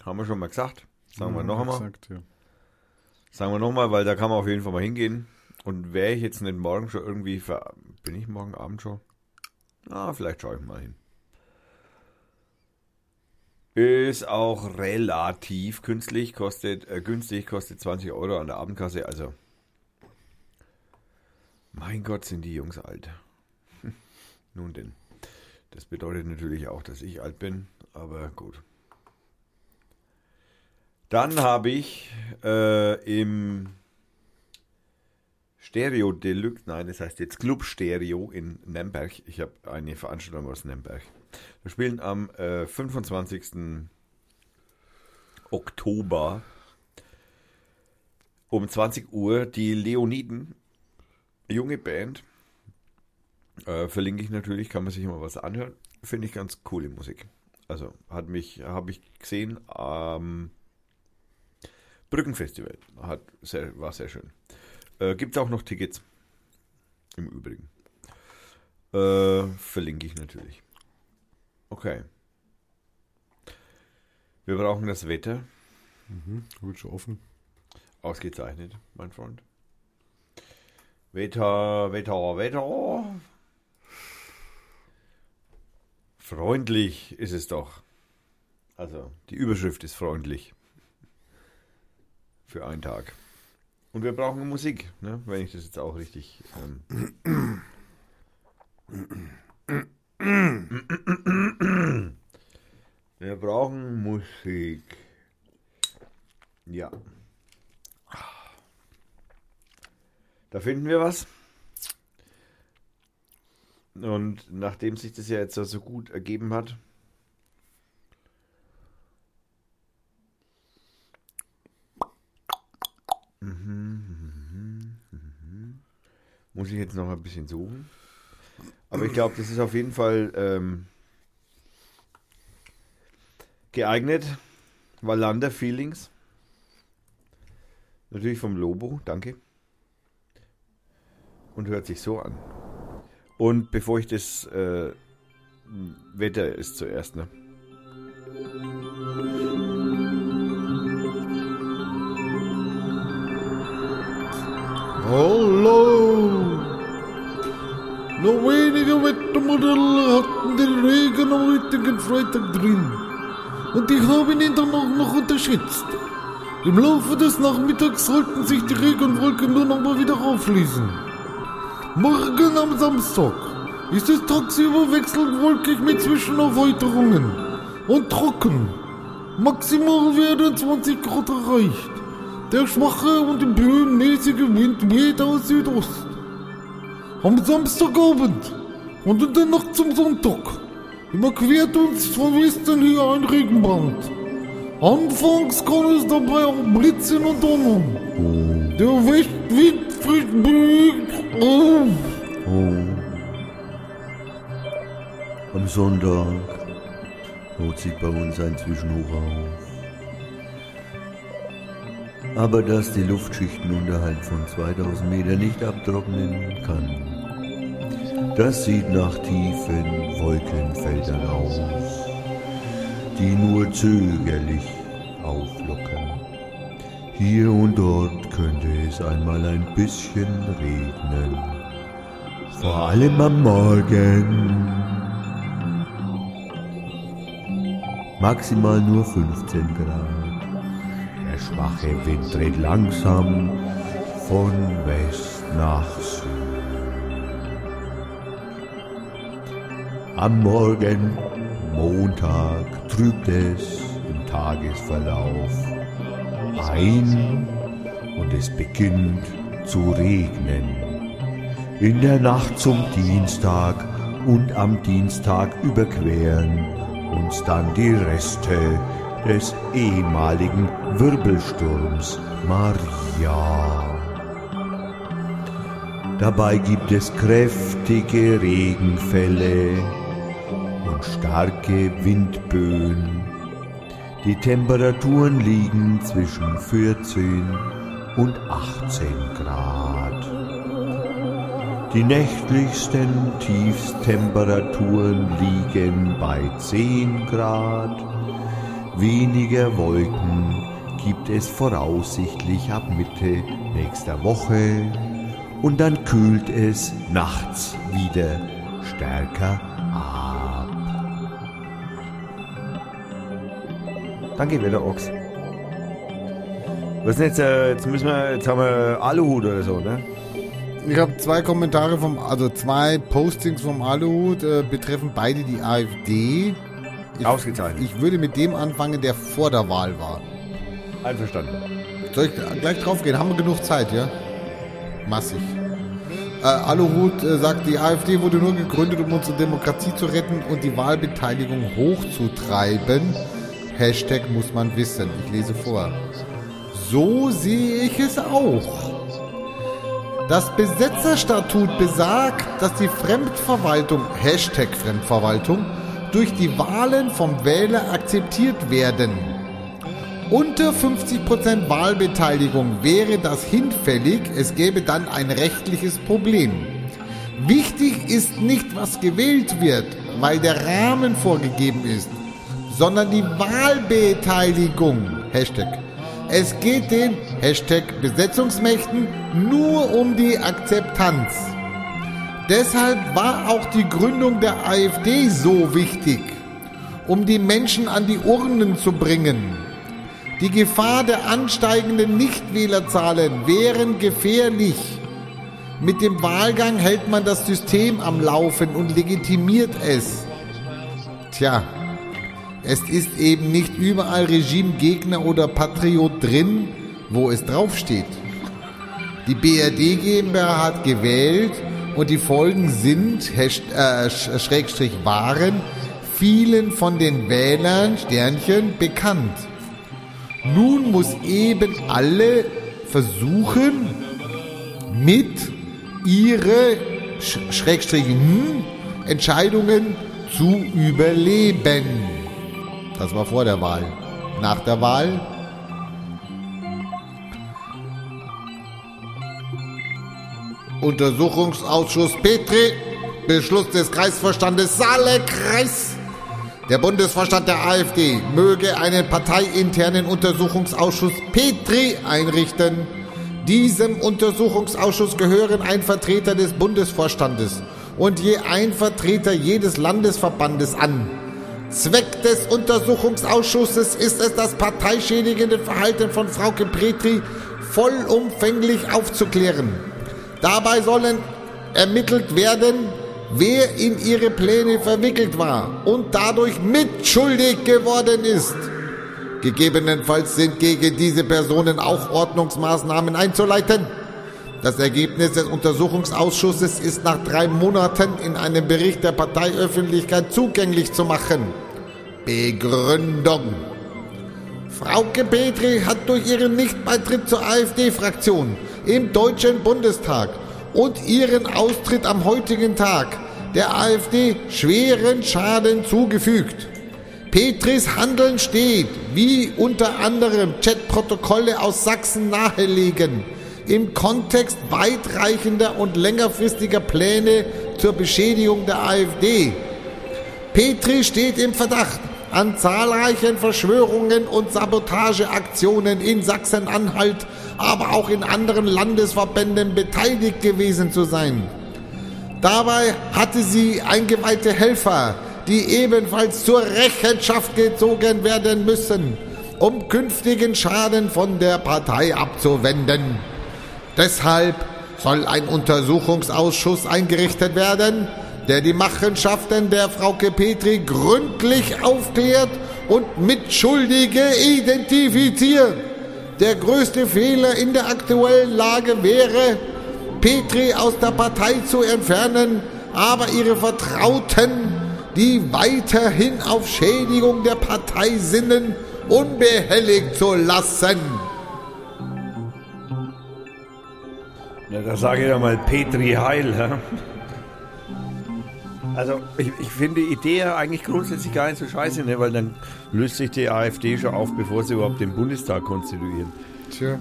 Haben wir schon mal gesagt. Sagen wir noch einmal. Exakt, ja. Sagen wir nochmal, weil da kann man auf jeden Fall mal hingehen. Und wäre ich jetzt nicht morgen schon irgendwie Bin ich morgen Abend schon? Ah, vielleicht schaue ich mal hin. Ist auch relativ künstlich, kostet, äh, günstig, kostet 20 Euro an der Abendkasse. Also, mein Gott, sind die Jungs alt. Nun denn. Das bedeutet natürlich auch, dass ich alt bin, aber gut. Dann habe ich äh, im Stereo Deluxe, nein, das heißt jetzt Club Stereo in Nürnberg. Ich habe eine Veranstaltung aus Nürnberg. Wir spielen am äh, 25. Oktober um 20 Uhr die Leoniden, junge Band. Äh, verlinke ich natürlich, kann man sich immer was anhören. Finde ich ganz coole Musik. Also hat mich, habe ich gesehen am Brückenfestival. Hat sehr, war sehr schön. Äh, Gibt auch noch Tickets. Im Übrigen. Äh, verlinke ich natürlich. Okay. Wir brauchen das Wetter. Gut, schon offen. Ausgezeichnet, mein Freund. Wetter, Wetter, Wetter. Freundlich ist es doch. Also, die Überschrift ist freundlich. Für einen Tag. Und wir brauchen Musik, ne? wenn ich das jetzt auch richtig. Ähm wir brauchen Musik. Ja. Da finden wir was. Und nachdem sich das ja jetzt so- so gut ergeben hat, muss ich jetzt noch ein bisschen suchen. Aber ich glaube, das ist auf jeden Fall ähm, geeignet. Wallander Feelings. Natürlich vom Lobo, danke. Und hört sich so an. Und bevor ich das äh, Wetter ist zuerst, ne? Hallo! Nur wenige Wettermodelle hatten den Regen am heutigen Freitag drin. Und ich habe ihn dann auch noch unterschätzt. Im Laufe des Nachmittags sollten sich die Regenwolken nun aber wieder auflösen. Morgen am Samstag ist es tagsüber wechselnd wolkig mit Zwischenaufheiterungen und trocken. Maximal werden 20 Grad erreicht. Der schwache und böenmäßige Wind weht aus Südost. am Samstagabend und in der Nacht zum Sonntag überquert uns von Westen her ein Regenband. Anfangs kann es dabei auch blitzen und donnern. Der Westwind fliegt oh. Am Sonntag holt sich bei uns ein Zwischenhoch auf. Aber dass die Luftschichten unterhalb von 2000 Metern nicht abtrocknen kann, das sieht nach tiefen Wolkenfeldern aus, die nur zögerlich auflockern. Hier und dort könnte es einmal ein bisschen regnen, vor allem am Morgen. Maximal nur 15 Grad. Der schwache Wind dreht langsam von West nach Süd. Am Morgen, Montag, trübt es im Tagesverlauf ein und es beginnt zu regnen. In der Nacht zum Dienstag und am Dienstag überqueren uns dann die Reste des ehemaligen Wirbelsturms Maria. Dabei gibt es kräftige Regenfälle und starke Windböen. Die Temperaturen liegen zwischen 14 und 18 Grad. Die nächtlichsten Tiefstemperaturen liegen bei 10 Grad. Weniger Wolken gibt es voraussichtlich ab Mitte nächster Woche und dann kühlt es nachts wieder stärker ab. Danke, Wetter Ochs. Was denn jetzt, äh, jetzt müssen wir, jetzt haben wir Aluhut oder so, ne? Ich habe zwei Kommentare vom, also zwei Postings vom Aluhut äh, betreffen beide die AfD. Ich, Ausgezeichnet. Ich würde mit dem anfangen, der vor der Wahl war. Einverstanden. Soll ich gleich drauf gehen? Haben wir genug Zeit, ja? Massig. Äh, Aluhut äh, sagt, die AfD wurde nur gegründet, um unsere Demokratie zu retten und die Wahlbeteiligung hochzutreiben. Hashtag muss man wissen. Ich lese vor. So sehe ich es auch. Das Besetzerstatut besagt, dass die Fremdverwaltung, Hashtag Fremdverwaltung, durch die Wahlen vom Wähler akzeptiert werden. Unter 50% Wahlbeteiligung wäre das hinfällig, es gäbe dann ein rechtliches Problem. Wichtig ist nicht, was gewählt wird, weil der Rahmen vorgegeben ist, sondern die Wahlbeteiligung. Hashtag. Es geht den Hashtag Besetzungsmächten nur um die Akzeptanz. Deshalb war auch die Gründung der AfD so wichtig, um die Menschen an die Urnen zu bringen. Die Gefahr der ansteigenden Nichtwählerzahlen wären gefährlich. Mit dem Wahlgang hält man das System am Laufen und legitimiert es. Tja, es ist eben nicht überall Regimegegner oder Patriot drin, wo es draufsteht. Die BRD GmbH hat gewählt und die Folgen sind, äh, Sch- Schrägstrich waren, vielen von den Wählern, Sternchen, bekannt. Nun muss eben alle versuchen, mit ihre Sch hm, Entscheidungen zu überleben. Das war vor der Wahl. Nach der Wahl Untersuchungsausschuss Petri, Beschluss des Kreisvorstandes Saale-Kreis. Der Bundesvorstand der AfD möge einen parteiinternen Untersuchungsausschuss Petri einrichten. Diesem Untersuchungsausschuss gehören ein Vertreter des Bundesvorstandes und je ein Vertreter jedes Landesverbandes an. Zweck des Untersuchungsausschusses ist es, das parteischädigende Verhalten von Frauke Petri vollumfänglich aufzuklären. Dabei sollen ermittelt werden, wer in ihre Pläne verwickelt war und dadurch mitschuldig geworden ist. Gegebenenfalls sind gegen diese Personen auch Ordnungsmaßnahmen einzuleiten. Das Ergebnis des Untersuchungsausschusses ist nach drei Monaten in einem Bericht der Parteiöffentlichkeit zugänglich zu machen. Begründung. Frauke Petri hat durch ihren Nichtbeitritt zur AfD-Fraktion im Deutschen Bundestag und ihren Austritt am heutigen Tag der AfD schweren Schaden zugefügt. Petris Handeln steht, wie unter anderem Chatprotokolle aus Sachsen nahelegen, im Kontext weitreichender und längerfristiger Pläne zur Beschädigung der AfD. Petri steht im Verdacht, an zahlreichen Verschwörungen und Sabotageaktionen in Sachsen-Anhalt, aber auch in anderen Landesverbänden beteiligt gewesen zu sein. Dabei hatte sie eingeweihte Helfer, die ebenfalls zur Rechenschaft gezogen werden müssen, um künftigen Schaden von der Partei abzuwenden. Deshalb soll ein Untersuchungsausschuss eingerichtet werden, der die Machenschaften der Frauke Petri gründlich aufklärt und Mitschuldige identifiziert. Der größte Fehler in der aktuellen Lage wäre, Petri aus der Partei zu entfernen, aber ihre Vertrauten, die weiterhin auf Schädigung der Partei sinnen, unbehelligt zu lassen. Na, da sage ich ja mal Petri Heil. hä? Also ich, ich finde die Idee ja eigentlich grundsätzlich gar nicht so scheiße, ne? weil dann löst sich die AfD schon auf, bevor sie überhaupt den Bundestag konstituieren. Tja.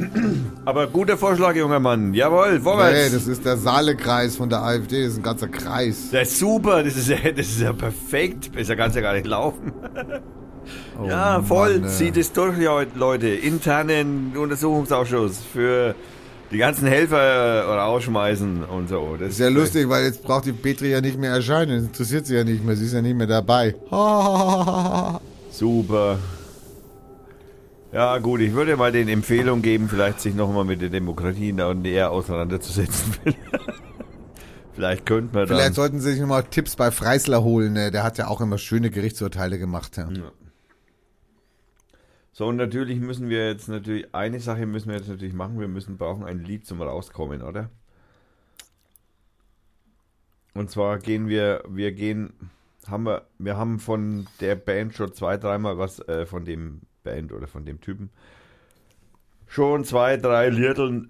Aber guter Vorschlag, junger Mann. Jawohl, vorwärts. Hey, das ist der Saale-Kreis von der AfD, das ist ein ganzer Kreis. Das ist super, das ist ja, das ist ja perfekt. Besser kann es ja gar nicht laufen. Oh ja, voll. Mann. Zieht es durch, Leute. Internen Untersuchungsausschuss für die ganzen Helfer oder ausschmeißen und so. Das Ist ja lustig, weil jetzt braucht die Petri ja nicht mehr erscheinen. Das interessiert sie ja nicht mehr. Sie ist ja nicht mehr dabei. Super. Ja, gut, ich würde mal den Empfehlung geben, vielleicht sich nochmal mit der Demokratie näher auseinanderzusetzen. vielleicht könnte man dann. Vielleicht sollten sie sich nochmal Tipps bei Freisler holen. ne? Der hat ja auch immer schöne Gerichtsurteile gemacht. Ja. So, und natürlich müssen wir jetzt natürlich, eine Sache müssen wir jetzt natürlich machen, wir müssen brauchen ein Lied zum Rauskommen, oder? Und zwar gehen wir, wir gehen, haben wir, wir haben von der Band schon zwei, dreimal was, äh, von dem Band oder von dem Typen, schon zwei, drei Liedern,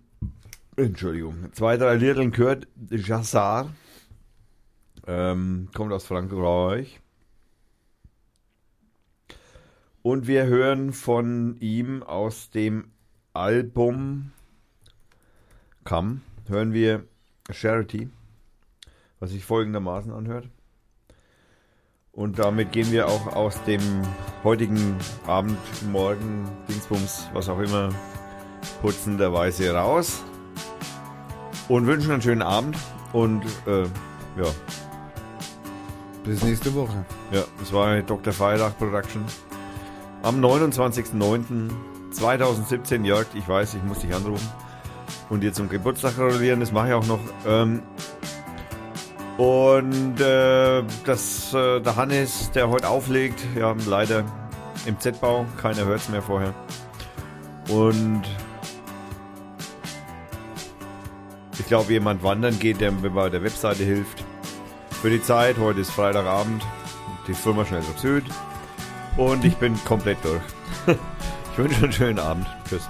Entschuldigung, zwei, drei Liedern gehört, Jassar, ähm, kommt aus Frankreich. Und wir hören von ihm aus dem Album Come, hören wir Charity, was sich folgendermaßen anhört. Und damit gehen wir auch aus dem heutigen Abend, Morgen, Dingsbums, was auch immer, putzenderweise raus. Und wünschen einen schönen Abend. Und äh, ja, Bis nächste Woche. ja, das war Dr. Feiertag Production. Am 29.09.2017, Jörg, ich weiß, ich muss dich anrufen und dir zum Geburtstag gratulieren, das mache ich auch noch. Ähm, und äh, das, äh, der Hannes, der heute auflegt, ja, leider im Z-Bau, keiner hört es mehr vorher. Und ich glaube, jemand wandern geht, der mir bei der Webseite hilft. Für die Zeit, heute ist Freitagabend, die Firma schnell auf Süd. Und ich bin komplett durch. Ich wünsche einen schönen Abend. Tschüss.